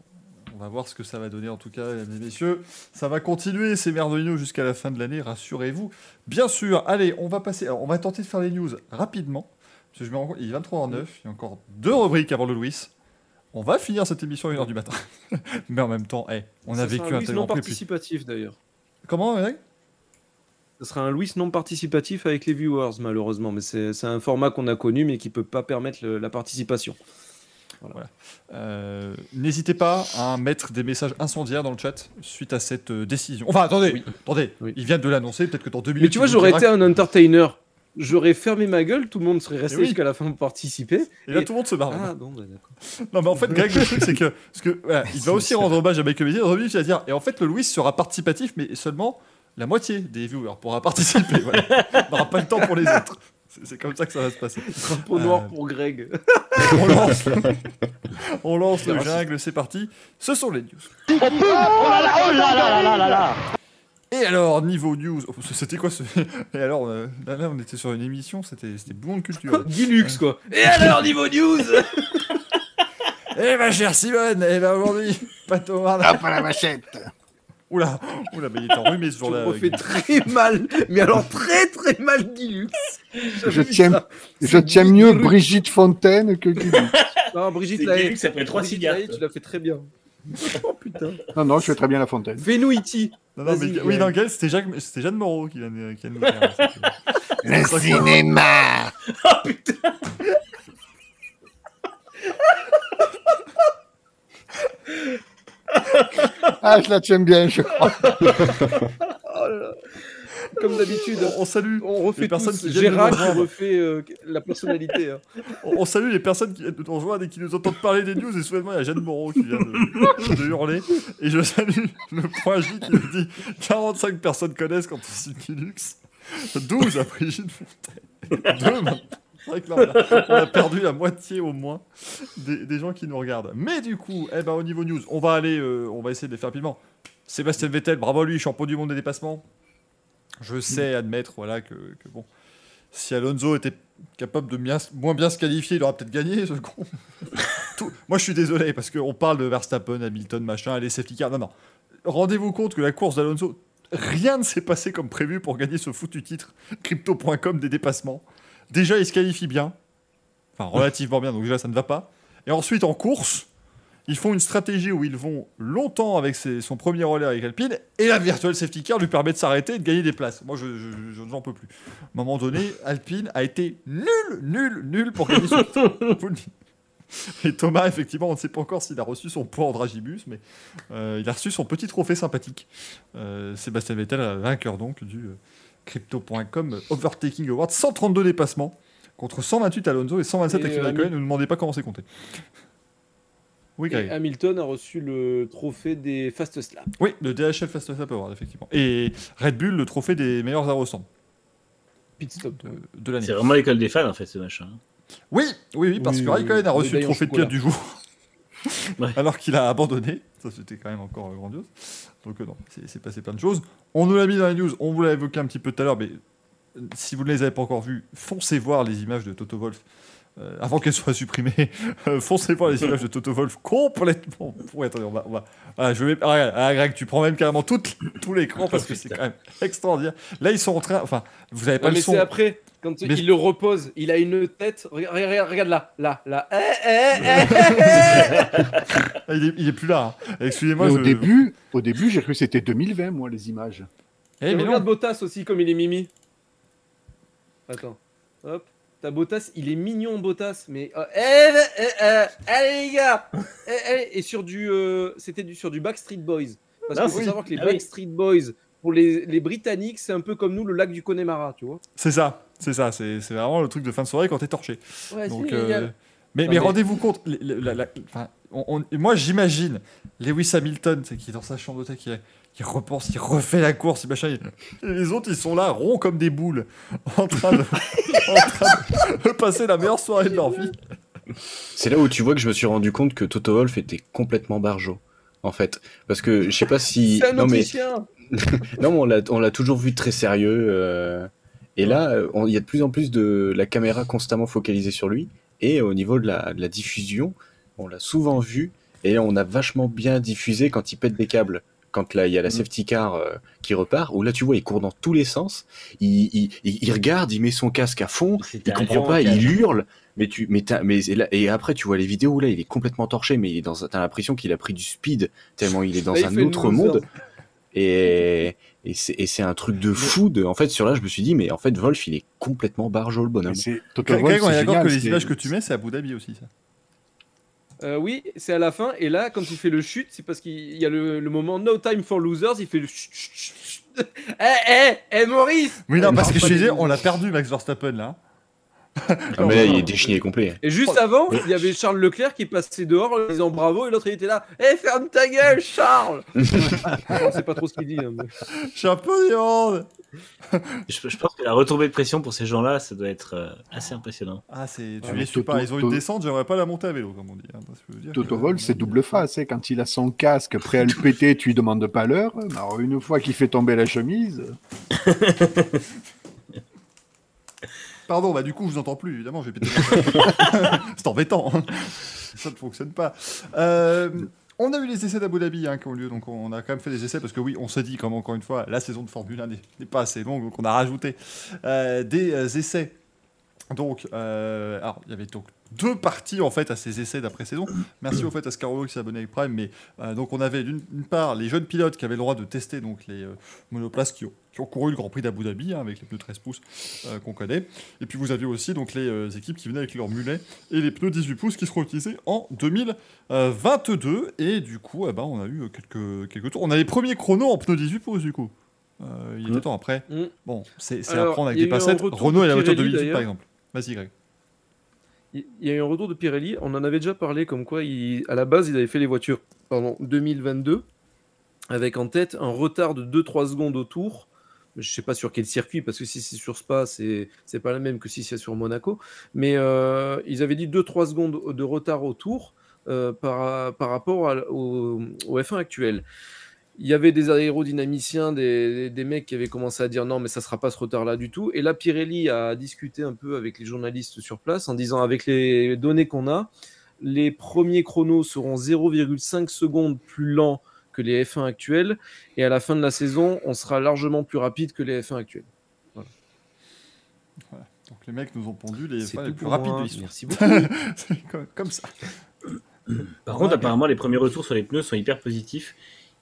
Speaker 1: On va voir ce que ça va donner, en tout cas, mesdames et messieurs. Ça va continuer, ces merdolino, jusqu'à la fin de l'année, rassurez-vous. Bien sûr, allez, on va passer. alors, on va tenter de faire les news rapidement. Parce que je me rends compte, il est 23h09, il y a encore deux rubriques avant le Louis. On va finir cette émission à 1h du matin. <laughs> Mais en même temps, eh, on a vécu
Speaker 2: un
Speaker 1: un tellement
Speaker 2: participatif d'ailleurs.
Speaker 1: Comment, Greg
Speaker 2: Ce sera un Louis non participatif avec les viewers, malheureusement. Mais c'est un format qu'on a connu, mais qui peut pas permettre le- la participation.
Speaker 1: Euh, N'hésitez pas à mettre des messages incendiaires dans le chat suite à cette euh, décision. Enfin, attendez,
Speaker 2: Oui.
Speaker 1: attendez,
Speaker 2: Oui.
Speaker 1: il vient de l'annoncer, peut-être que dans deux minutes.
Speaker 2: Mais tu vois, j'aurais été un entertainer. J'aurais fermé ma gueule, tout le monde serait resté
Speaker 1: Eh oui.
Speaker 2: jusqu'à la fin pour participer.
Speaker 1: Et là, tout le monde se barre.
Speaker 2: Ah, bon, bah, d'accord.
Speaker 1: Non, mais en fait, Greg, le truc, c'est que. Parce que voilà, il va <laughs> aussi rendre hommage à Michael Mézier. Dans il va dire. Et en fait, le Louis sera participatif, mais seulement la moitié des viewers pourra participer. voilà. On n'aura pas le temps pour les autres. C'est comme ça que ça va se passer.
Speaker 2: Drapeau
Speaker 1: Euh,
Speaker 2: noir pour Greg. <laughs>
Speaker 1: On lance, <laughs> on lance
Speaker 2: C'est
Speaker 1: le jungle, c'est parti. Ce sont les news. Et alors, niveau news, oh, c'était quoi ce. <laughs> Et alors, euh, là, là, on était sur une émission, c'était c'était bouillon de culture.
Speaker 2: Guy Lux, quoi. Et alors, niveau news
Speaker 1: Eh ma chère Simone, eh ben aujourd'hui, pas Thomas.
Speaker 4: Hop à la machette
Speaker 1: Oula, oula, mais il est enrhumé ce
Speaker 2: Je
Speaker 1: jour-là.
Speaker 2: me refais très mal. Mais alors, très très mal, Guy Lux.
Speaker 4: Je tiens, je tiens mieux Brigitte Fontaine que Guy.
Speaker 2: Non, Brigitte Lahaye.
Speaker 3: Guy Lux après trois cigares.
Speaker 2: Tu l'as fait très bien. <laughs> Oh putain.
Speaker 4: Non, non, je fais très bien la Fontaine.
Speaker 2: Fais-nous E.T.
Speaker 1: Non, non, mais, oui, dans lequel c'était Jacques, c'était Jeanne Moreau qui vient de, qui vient de
Speaker 4: Le cinéma <laughs> <laughs> Ah, je la tiens bien, je crois.
Speaker 2: Oh là là. Comme d'habitude.
Speaker 1: on, on salue,
Speaker 2: On refait
Speaker 1: Les personnes
Speaker 2: tous
Speaker 1: qui
Speaker 2: Gérard
Speaker 1: nous
Speaker 2: qui refait euh, la personnalité. hein.
Speaker 1: on, on salue les personnes qui nous rejoindre et qui nous entendent parler des news. Et soudainement, il y a Jeanne Moreau qui vient de, de hurler. Et je salue le point J qui nous dit 45 personnes connaissent quand on cite Linux, 12 à Brigitte Fontaine. 2 maintenant. <laughs> On a, perdu la moitié au moins des, gens qui nous regardent. Mais du coup, eh ben, au niveau news, on va aller, euh, on va essayer de les faire rapidement. Sébastien Vettel, bravo à lui, champion du monde des dépassements. Je sais admettre, voilà, que, que bon, si Alonso était capable de moins bien se qualifier, il aurait peut-être gagné, ce con. <laughs> Moi, je suis désolé, parce qu'on parle de Verstappen, Hamilton, machin, les safety cars. Non, non. Rendez-vous compte que la course d'Alonso, rien ne s'est passé comme prévu pour gagner ce foutu titre crypto.com des dépassements. Déjà, il se qualifie bien. enfin relativement bien, donc déjà ça ne va pas. Et ensuite en course, ils font une stratégie où ils vont longtemps avec son premier relais avec Alpine, et la virtual safety car lui permet de s'arrêter et de gagner des places. Moi, je, je, je n'en peux plus. À un moment donné, Alpine a été nul, nul, nul pour gagner dis. Et Thomas, effectivement, on ne sait pas encore s'il a reçu son point en dragibus, mais euh, il a reçu son petit trophée sympathique. Euh, Sébastien Vettel, vainqueur donc du euh, Crypto.com Overtaking Award, 132 dépassements contre 128 Alonso et 127
Speaker 2: Et,
Speaker 1: avec
Speaker 2: euh,
Speaker 1: Raikkonen. Ne nous demandez pas comment c'est compté. Oui,
Speaker 2: Et. Hamilton a reçu le trophée des Fast Slap.
Speaker 1: Oui, le DHL Fast Lap Award, effectivement. Et Red Bull, le trophée des meilleurs arrosants
Speaker 2: Pit stop.
Speaker 1: de, de l'année.
Speaker 3: C'est vraiment l'école des fans en fait ce machin.
Speaker 1: Oui, oui, oui, parce
Speaker 2: Oui,
Speaker 1: que
Speaker 2: oui,
Speaker 1: Raikkonen a reçu le trophée de pilote du jour.
Speaker 3: Ouais.
Speaker 1: Alors qu'il a abandonné. Ça, c'était quand même encore euh, grandiose. Donc, euh, non, c'est passé plein de choses. On nous l'a mis dans les news, on vous l'a évoqué un petit peu tout à l'heure, mais si vous ne les avez pas encore vues, foncez voir les images de Toto Wolf. Euh, avant qu'elles soient supprimées, <laughs> euh, foncez voir les images de Toto Wolf complètement. Ouais, attendez, on va. On va... Ah, je vais... ah, regarde, ah, Greg, tu prends même carrément tout, tout l'écran parce que c'est quand même extraordinaire. Là, ils sont en train. Enfin, vous n'avez pas
Speaker 2: Ouais,
Speaker 1: le
Speaker 2: mais
Speaker 1: son.
Speaker 2: c'est après, quand
Speaker 1: Mais-
Speaker 2: il le repose, il a une tête. Regarde, regarde, regarde là, là, là. Eh, eh, eh, <laughs> eh, eh.
Speaker 1: Ah, il, est, il est plus là. hein. Excusez-moi.
Speaker 4: Mais
Speaker 1: je-
Speaker 4: au début, au début, j'ai cru que c'était 2020, moi, les images.
Speaker 1: Eh,
Speaker 2: Et
Speaker 1: mais
Speaker 2: regarde
Speaker 1: non.
Speaker 2: Bottas aussi, comme il est mimi. Attends. Hop. T'as Bottas, il est mignon Bottas, mais. euh, eh, eh, eh, allez les gars <laughs> Eh, eh, Et sur du. euh, C'était du, sur du Backstreet Boys. Parce qu'il faut
Speaker 3: oui.
Speaker 2: savoir que les
Speaker 3: Ah oui.
Speaker 2: Backstreet Boys, pour les, les Britanniques, c'est un peu comme nous le lac du Connemara, tu vois.
Speaker 1: C'est ça, c'est ça, c'est c'est vraiment le truc de fin de soirée quand t'es torché.
Speaker 2: Ouais,
Speaker 1: Donc, euh. Mais, mais rendez-vous compte, les- les- la- la- enfin, on- on- moi j'imagine Lewis Hamilton, qui est dans sa chambre d'hôtel, qui, qui repense, qui refait la course, et machin, et les autres ils sont là, ronds comme des boules, <laughs> en train de, <laughs> en train de passer la meilleure soirée de leur vie.
Speaker 5: C'est là où tu vois que je me suis rendu compte que Toto Wolff était complètement barjo. En fait, parce que je sais pas si. <laughs>
Speaker 2: Un
Speaker 5: non mais non, mais on l'a, on l'a toujours vu très sérieux. euh, et là, il y a de plus en plus de la caméra constamment focalisée sur lui. Et au niveau de la, de la diffusion, on l'a souvent vu. Et on a vachement bien diffusé quand il pète des câbles. Quand là, il y a la
Speaker 2: Mm.
Speaker 5: safety car euh, qui repart, où là, tu vois, il court dans tous les sens. Il, il, il- il regarde, il met son casque à fond. Il comprend pas, il hurle. Mais tu, mais, mais et, là- et après, tu vois les vidéos où là, il est complètement torché, mais il est dans, t'as l'impression qu'il a pris du speed tellement il est dans
Speaker 2: Là,
Speaker 5: un autre monde. Et, et c'est un truc de fou. De, en fait, sur là, je me suis dit, mais en fait, Wolf, il est complètement barjo, le bonhomme.
Speaker 4: C'est
Speaker 1: d'accord que les images que tu mets, c'est à Abu Dhabi aussi, ça.
Speaker 2: Euh, oui, c'est à la fin. Et là, quand il fait le chute, c'est parce qu'il y a le, le moment No Time for Losers. Il fait le chut, chut, chut, chut. Eh, eh, eh, Maurice
Speaker 1: Oui, non,
Speaker 2: Eh,
Speaker 1: parce
Speaker 2: non,
Speaker 1: que je disais, on l'a perdu, Max Verstappen, là.
Speaker 5: Ah, mais là, il est déchigné complet.
Speaker 2: Et juste avant, il y avait Charles Leclerc qui passait dehors en disant bravo. Et l'autre, il était là. Eh, ferme ta gueule, Charles <laughs> On sait pas trop ce qu'il dit. hein, mais-
Speaker 1: Champion du monde
Speaker 3: Je, je pense que la retombée de pression pour ces gens-là, ça doit être euh, assez impressionnant.
Speaker 1: Ah, c'est, tu
Speaker 4: Ouais,
Speaker 1: les suis pas. Ils ont une descente, j'aimerais pas la monter à vélo, comme on dit. hein, parce que
Speaker 4: Toto Wolff, c'est double face. hein. Quand il a son casque prêt à le péter, tu lui demandes pas l'heure. Alors, une fois qu'il fait tomber la chemise, <laughs>
Speaker 1: Pardon, bah du coup, je vous entends plus, évidemment, je vais péter. <laughs> c'est embêtant. hein. Ça ne fonctionne pas. Euh, on a eu les essais d'Abu Dhabi hein, qui ont lieu, donc on a quand même fait des essais parce que oui, on s'est dit, comme encore une fois, la saison de Formule 1 n'est pas assez longue, donc on a rajouté euh, des euh, essais. Donc, alors, il y avait donc deux parties en fait à ces essais d'après-saison. Merci au fait à Scarolo qui s'est abonné avec Prime. Mais euh, donc, on avait d'une part les jeunes pilotes qui avaient le droit de tester donc les euh, monoplaces qui ont, qui ont couru le Grand Prix d'Abu Dhabi hein, avec les pneus 13 pouces euh, qu'on connaît. Et puis vous aviez aussi donc les euh, équipes qui venaient avec leurs mulets et les pneus 18 pouces qui seront utilisés en 2022. Et du coup, eh ben, on a eu quelques, quelques tours. On a les premiers chronos en pneus 18 pouces du coup. Euh, il était
Speaker 5: Mm.
Speaker 1: temps après.
Speaker 2: Mm.
Speaker 1: Bon, c'est à prendre avec des passettes. Renault est la voiture
Speaker 2: Pirelli,
Speaker 1: 2018 par exemple. Vas-y Greg.
Speaker 2: Il y a eu un retour de Pirelli, on en avait déjà parlé, comme quoi à la base ils avaient fait les voitures pardon, 2022 avec en tête un retard de 2-3 secondes au tour. Je sais pas sur quel circuit, parce que si c'est sur Spa, c'est c'est pas la même que si c'est sur Monaco. Mais euh, ils avaient dit 2-3 secondes de retard au tour euh, par, par rapport au F1 actuel. Il y avait des aérodynamiciens, des, des mecs qui avaient commencé à dire non, mais ça sera pas ce retard-là du tout. Et là, Pirelli a discuté un peu avec les journalistes sur place en disant avec les données qu'on a, les premiers chronos seront 0,5 secondes plus lents que les F1 actuels. Et à la fin de la saison, on sera largement plus rapide que les F1 actuels.
Speaker 1: Donc les mecs nous ont pondu les,
Speaker 2: C'est
Speaker 1: enfin, les
Speaker 2: tout
Speaker 1: plus rapides
Speaker 2: moi.
Speaker 1: de l'histoire.
Speaker 2: Merci <laughs> beaucoup.
Speaker 1: Comme, comme ça.
Speaker 3: Par
Speaker 1: Ouais,
Speaker 3: contre, apparemment, les premiers retours sur les pneus sont hyper positifs.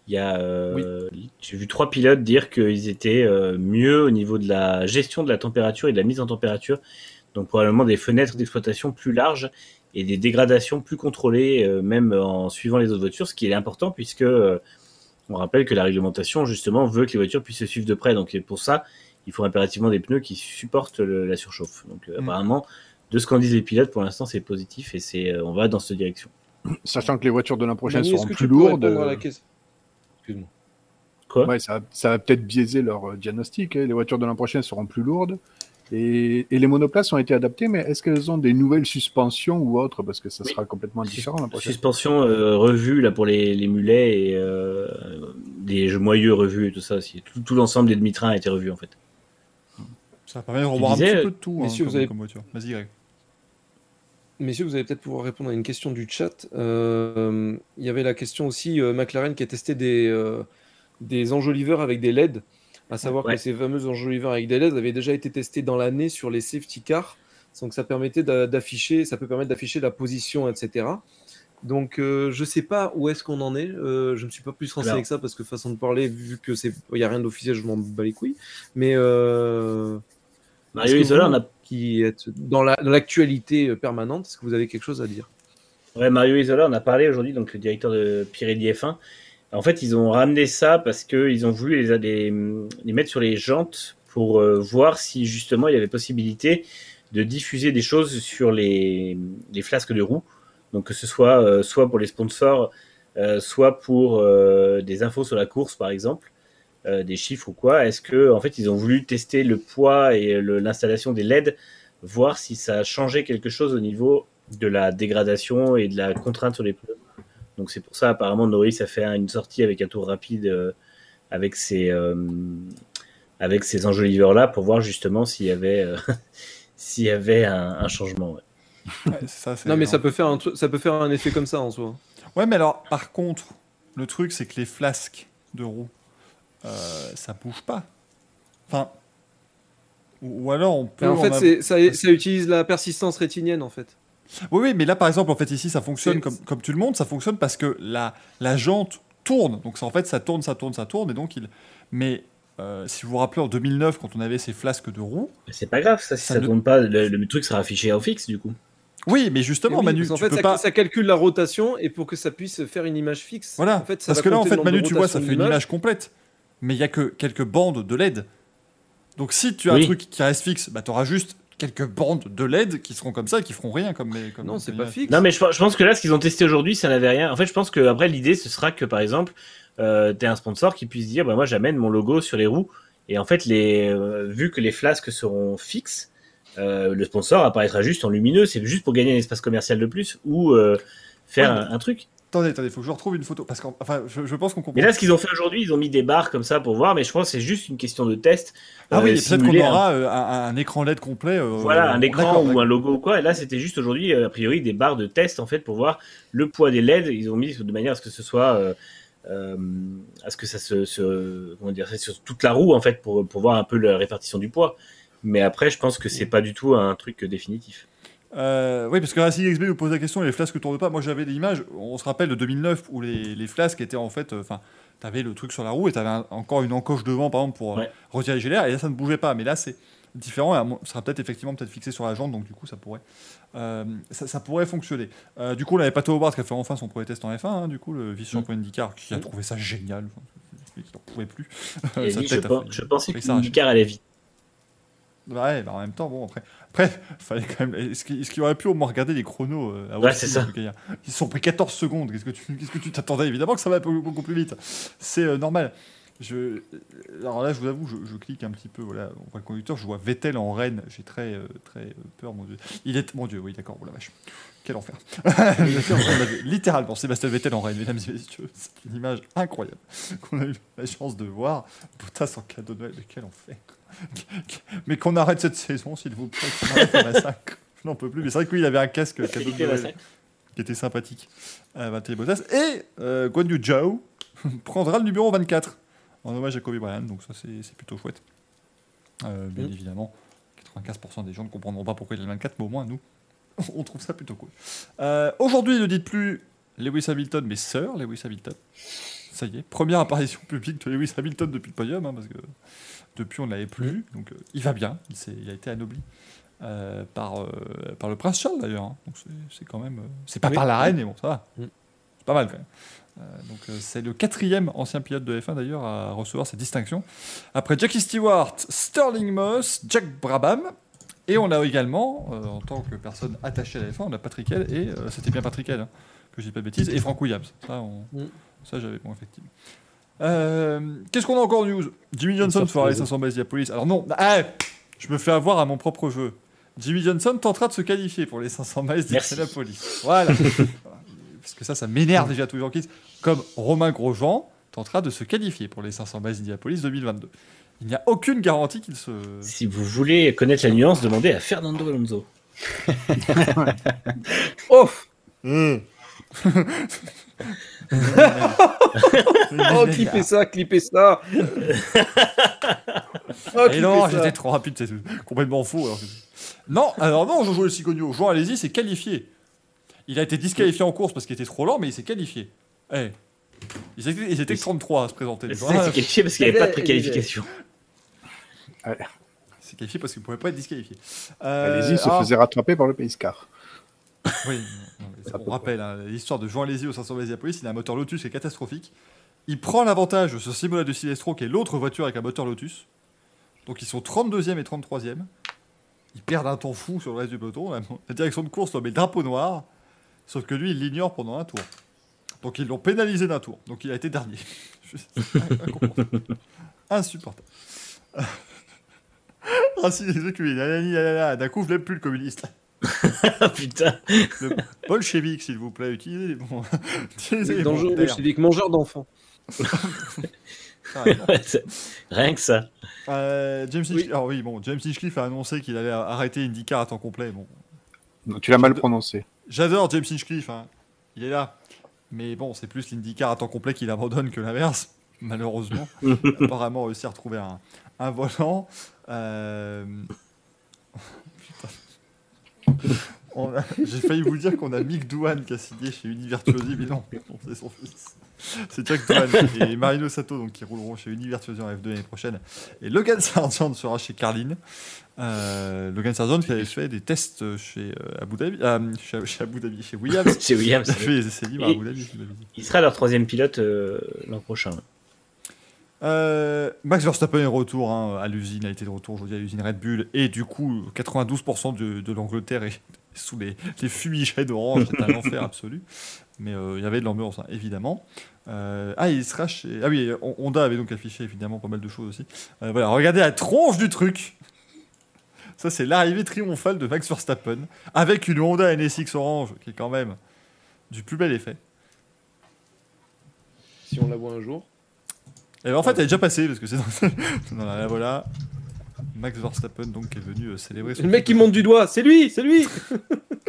Speaker 3: Il y a, euh, j'ai vu trois pilotes dire qu'ils étaient euh, mieux au niveau de la gestion de la température et de la mise en température. Donc probablement des fenêtres d'exploitation plus larges et des dégradations plus contrôlées, euh, même en suivant les autres voitures, ce qui est important puisque euh, on rappelle que la réglementation justement veut que les voitures puissent se suivre de près. Donc pour ça, il faut impérativement des pneus qui supportent le- la surchauffe. Donc euh,
Speaker 1: Mm.
Speaker 3: apparemment, de ce qu'en disent les pilotes, pour l'instant, c'est positif et c'est, euh, on va dans cette direction.
Speaker 4: Sachant que les voitures de l'an prochain seront plus lourdes.
Speaker 2: répondre à la question Excuse-moi.
Speaker 3: Quoi
Speaker 4: Ouais, ça, ça va peut-être biaiser leur euh, diagnostic. hein. Les voitures de l'an prochain seront plus lourdes. Et, et les monoplaces ont été adaptées, mais est-ce qu'elles ont des nouvelles suspensions ou autres? Parce que ça
Speaker 3: Oui.
Speaker 4: sera complètement différent l'an prochain.
Speaker 3: Suspension euh, revue là pour les, les mulets et euh, des jeux moyeux revus et tout ça aussi. Tout, tout l'ensemble des demi-trains a été revu en fait.
Speaker 1: Ça permet de revoir un petit peu de tout hein, comme,
Speaker 2: vous avez-
Speaker 1: comme voiture. Vas-y, Greg.
Speaker 2: Messieurs, vous allez peut-être pouvoir répondre à une question du chat. Euh, il y avait la question aussi, euh, McLaren qui a testé des, euh, des enjoliveurs avec des LED, à savoir
Speaker 3: Ouais.
Speaker 2: que ces fameux enjoliveurs avec des LED avaient déjà été testés dans l'année sur les safety cars, donc ça permettait d'a- d'afficher, ça peut permettre d'afficher la position, etc. Donc euh, je sais pas où est-ce qu'on en est. Euh, je ne suis pas plus renseigné que ça parce que façon de parler, vu que c'est, il y a rien d'officiel, je m'en bats les couilles. Mais euh,
Speaker 3: Mario Isola,
Speaker 2: vous,
Speaker 3: on a
Speaker 2: qui êtes dans la- dans l'actualité euh, permanente, est-ce que vous avez quelque chose à dire?
Speaker 3: Ouais, Mario Isola, on a parlé aujourd'hui, donc le directeur de Pirelli F1. En fait, ils ont ramené ça parce qu'ils ont voulu les, les, les mettre sur les jantes pour euh, voir si justement il y avait possibilité de diffuser des choses sur les, les flasques de roues. Donc que ce soit euh, soit pour les sponsors, euh, soit pour des infos sur la course par exemple, euh, des chiffres ou quoi. Est-ce que en fait ils ont voulu tester le poids et l'installation des LED, voir si ça a changé quelque chose au niveau de la dégradation et de la contrainte sur les pneus? Donc c'est pour ça apparemment Norris a fait un- une sortie avec un tour rapide euh, avec ses euh, avec ces enjoliveurs là pour voir justement s'il y avait euh, <laughs> s'il y avait un, un changement. ouais.
Speaker 1: Ouais, c'est ça, c'est-
Speaker 2: Non, mais ça peut faire un ça peut faire un effet comme ça en soi.
Speaker 1: Ouais, mais alors, par contre, le truc, c'est que les flasques de roues, euh, ça bouge pas. Enfin. Ou, alors, on peut.
Speaker 2: Mais en fait,
Speaker 1: av-
Speaker 2: ça, ça utilise la persistance rétinienne en fait.
Speaker 1: Oui, oui, mais là, par exemple, en fait, ici, ça fonctionne
Speaker 2: C'est-
Speaker 1: comme, comme tu le montres, ça fonctionne parce que la, la jante tourne. Donc, ça, en fait, ça tourne, ça tourne, ça tourne. Et donc, il. Mais euh, si vous vous rappelez, en 2009, quand on avait ces flasques de roues.
Speaker 3: Mais C'est pas grave, ça, si
Speaker 1: Ça
Speaker 3: ça,
Speaker 1: ne-
Speaker 3: tourne pas, le, le truc sera affiché en fixe du coup.
Speaker 1: Oui, mais justement,
Speaker 2: oui,
Speaker 1: Manu, tu
Speaker 2: fait,
Speaker 1: peux
Speaker 2: ça,
Speaker 1: pas.
Speaker 2: ça calcule la rotation et pour que ça puisse faire une image fixe.
Speaker 1: Voilà.
Speaker 2: en fait, ça
Speaker 1: parce
Speaker 2: va
Speaker 1: que là, en fait, Manu, tu vois, ça fait une image complète. Mais il y a que quelques bandes de LED. Donc, si tu as
Speaker 3: Oui.
Speaker 1: un truc qui reste fixe, bah, tu auras juste quelques bandes de LED qui seront comme ça et qui feront rien comme. comme
Speaker 2: Non, c'est pas fixe.
Speaker 3: Non, mais je, je pense que là, ce qu'ils ont testé aujourd'hui, ça n'avait rien. En fait, je pense que après l'idée, ce sera que par exemple, euh, tu un sponsor qui puisse dire, bah, moi, j'amène mon logo sur les roues. Et en fait, les, euh, vu que les flasques seront fixes, euh, le sponsor apparaîtra juste en lumineux. C'est juste pour gagner un espace commercial de plus ou euh, faire
Speaker 1: Ouais,
Speaker 3: un, un truc.
Speaker 1: Attendez, attendez, faut que je retrouve une photo. Parce que, enfin, je, je pense qu'on comprend.
Speaker 3: Mais là, ce qu'ils ont fait aujourd'hui, ils ont mis des barres comme ça pour voir. Mais je pense que c'est juste une question de test.
Speaker 1: ah oui,
Speaker 3: Euh,
Speaker 1: peut-être qu'on
Speaker 3: un-
Speaker 1: aura euh, un, un écran LED complet. euh,
Speaker 3: Voilà, un écran ou un logo ou quoi. Et là, c'était juste aujourd'hui, a priori, des barres de test en fait pour voir le poids des LED. Ils ont mis de manière à ce que ce soit, euh, à ce que ça se, se- comment dire, sur toute la roue en fait pour, pour voir un peu la répartition du poids. Mais après, je pense que c'est pas du tout un truc définitif.
Speaker 1: Euh, oui, parce que Racing XB nous pose la question, les flasques ne tournent pas. Moi, j'avais des images, on se rappelle de 2009, où les, les flasques étaient en fait... euh, Enfin, tu avais le truc sur la roue et tu avais encore une encoche devant, par exemple, pour euh,
Speaker 3: Ouais.
Speaker 1: retirer GLR, et là, ça ne bougeait pas. Mais là, c'est différent, et ça sera peut-être effectivement peut-être fixé sur la jambe, donc du coup, ça pourrait, euh, ça, ça pourrait fonctionner. Du coup, on avait Pato Howard qui a fait enfin son premier test en F1, hein, du coup, le vice-champion IndyCar, qui a trouvé ça génial. Enfin, il n'en pouvait plus.
Speaker 3: Et <laughs> je,
Speaker 1: tête a
Speaker 3: pen-
Speaker 1: fait-
Speaker 3: je pensais que
Speaker 1: arrache.
Speaker 3: l'IndyCar allait vite.
Speaker 1: Ouais, bah en même temps, bon, après, après <laughs> fallait quand même. Est-ce qu'il est-ce qu'il aurait pu au moins regarder les chronos euh, à
Speaker 3: Ouais, c'est ça.
Speaker 1: Ils se sont pris 14 secondes. Qu'est-ce que tu qu'est-ce que tu t'attendais? Évidemment que ça va beaucoup, beaucoup plus vite. C'est euh, normal. Je, alors là, je vous avoue, je, je clique un petit peu. Voilà, on voit le conducteur. Je vois Vettel en Rennes. J'ai très, euh, très euh, peur, mon dieu. Il est, mon dieu, oui, d'accord. Oh la vache, quel enfer. <laughs> Littéralement Sébastien Vettel en Rennes, mesdames et messieurs. C'est une image incroyable qu'on a eu la chance de voir. Bottas en cadeau de Noël, mais quel enfer. Mais qu'on arrête cette saison, s'il vous plaît. Je n'en peux plus. Mais c'est vrai que il avait un casque cadeau de Noël qui était sympathique. Euh, Valtteri Bottas. Et euh, Guan Yu Zhao <laughs> prendra le numéro 24 en hommage à Kobe Bryant. Donc ça, c'est c'est plutôt chouette. Euh, bien
Speaker 2: Mm.
Speaker 1: évidemment. 95% des gens ne comprendront pas pourquoi il est le 24, mais au moins nous, <laughs> on trouve ça plutôt cool. Euh, Aujourd'hui, ne dites plus Lewis Hamilton, mais Sir Lewis Hamilton. Ça y est, première apparition publique de Lewis Hamilton depuis le podium, hein, parce que depuis on ne l'avait plus. Donc euh, il va bien, il, a été anobli euh, par, euh, par le prince Charles d'ailleurs. hein. Donc c'est- quand même. euh, c'est pas
Speaker 2: Oui.
Speaker 1: par la reine, mais bon, ça va.
Speaker 2: Mm.
Speaker 1: C'est pas mal quand même. Donc c'est le quatrième ancien pilote de F1 d'ailleurs à recevoir cette distinction. Après Jackie Stewart, Sterling Moss, Jack Brabham. Et on a également, euh, en tant que personne attachée à la F1, on a Patrick Hell, et euh, c'était bien Patrick Hell, hein, que je dis pas de bêtises, et Frank Williams. Ça, on-
Speaker 2: Mm.
Speaker 1: ça j'avais bon, effectivement. Euh, Qu'est-ce qu'on a encore en news? Jimmy Johnson fera les
Speaker 2: les
Speaker 1: 500 miles d'Indianapolis. Alors non, ah, je me fais avoir à mon propre jeu. Jimmy Johnson tentera de se qualifier pour les 500 miles d'Indianapolis. Voilà. Parce que ça, ça m'énerve déjà tous les comme Romain Grosjean tentera de se qualifier pour les 500 miles d'Indianapolis 2022. Il n'y a aucune garantie qu'il se...
Speaker 3: Si vous voulez connaître la nuance, demandez à Fernando Alonso.
Speaker 2: Oh
Speaker 1: Mmh. <laughs>
Speaker 2: Oh, clippez ça, clippez ça <laughs> Oh,
Speaker 1: Et non, j'étais trop rapide, c'est complètement faux. alors Non, alors non, Jojo Le Cigogno. Jean Alési s'est qualifié. Il a été disqualifié en course parce qu'il était trop lent, mais il s'est qualifié. Eh. Ils étaient, ils étaient que 33 à se présenter.
Speaker 3: C'est ça, qualifié parce qu'il n'y avait pas de préqualification. <laughs>
Speaker 1: Il s'est qualifié parce qu'il ne pouvait pas être disqualifié. Euh,
Speaker 4: Allez-y, se
Speaker 1: ah,
Speaker 4: faisait rattraper par le Pace Car.
Speaker 1: Oui, <laughs>
Speaker 4: Ça
Speaker 1: on rappelle hein, l'histoire de Jean Alési au 500 Police. Il a un moteur Lotus qui est catastrophique. Il prend l'avantage sur Simola de Silestro, qui est l'autre voiture avec un moteur Lotus. Donc ils sont 32e et 33e. Ils perdent un temps fou sur le reste du peloton. La, la direction de course leur met drapeau noir. Sauf que lui, il l'ignore pendant un tour. Donc ils l'ont pénalisé d'un tour. Donc il a été dernier. <laughs> Insupportable. <laughs> ah si, les trucs, d'un coup, je l'aime plus le communiste.
Speaker 3: Ah <laughs> putain.
Speaker 1: Le bolchevique, s'il vous plaît, utilisez les bons. utilisez les bons
Speaker 2: Dangereux
Speaker 1: termes.
Speaker 2: bolchevique, mangeur d'enfants.
Speaker 3: C'est- Rien que ça.
Speaker 1: Euh, James
Speaker 2: Oui.
Speaker 1: Alors oui, bon, James Hinchcliffe a annoncé qu'il allait arrêter IndyCar à temps complet. Bon,
Speaker 4: Non, tu l'as mal prononcé.
Speaker 1: j'adore James Hinchcliffe, hein. il est là. Mais bon, c'est plus l'IndyCar à temps complet qu'il abandonne que l'inverse, <laughs> malheureusement. <laughs> Apparemment, réussi à retrouver un, un volant. Euh, <laughs> a- J'ai failli vous dire qu'on a Mick Douane qui a signé chez Univirtuosi, mais non, c'est son fils. C'est Jack Douane et Marino Sato donc, qui rouleront chez Univirtuosi en F2 l'année prochaine. Et Logan Sargent sera chez Carlin. Euh, Logan Sargent qui avait fait des tests chez euh, Abu Dhabi, euh, chez, chez Abu Dhabi, chez Williams. <laughs>
Speaker 3: Chez Williams.
Speaker 1: Il a fait des essais libres à Abu Dhabi.
Speaker 3: Il sera leur troisième pilote euh, l'an prochain.
Speaker 1: Max Verstappen est de retour hein, à l'usine, il a été de retour aujourd'hui à l'usine Red Bull, et du coup, 92% de, de l'Angleterre est <laughs> sous les, les fumigènes orange, c'est un <laughs> enfer absolu. Mais il y avait de l'ambiance, hein, évidemment. Euh, ah, il sera chez. Ah oui, Hon- Honda avait donc affiché évidemment pas mal de choses aussi. Euh, voilà, regardez la tronche du truc. Ça, c'est l'arrivée triomphale de Max Verstappen avec une Honda NSX orange qui est quand même du plus bel effet.
Speaker 2: Si on la voit un jour.
Speaker 1: Et en fait, elle est déjà passée parce que c'est dans, <laughs> dans la voilà. Max Verstappen donc qui est venu euh, célébrer. son
Speaker 2: Le mec qui monte du doigt, c'est lui, c'est lui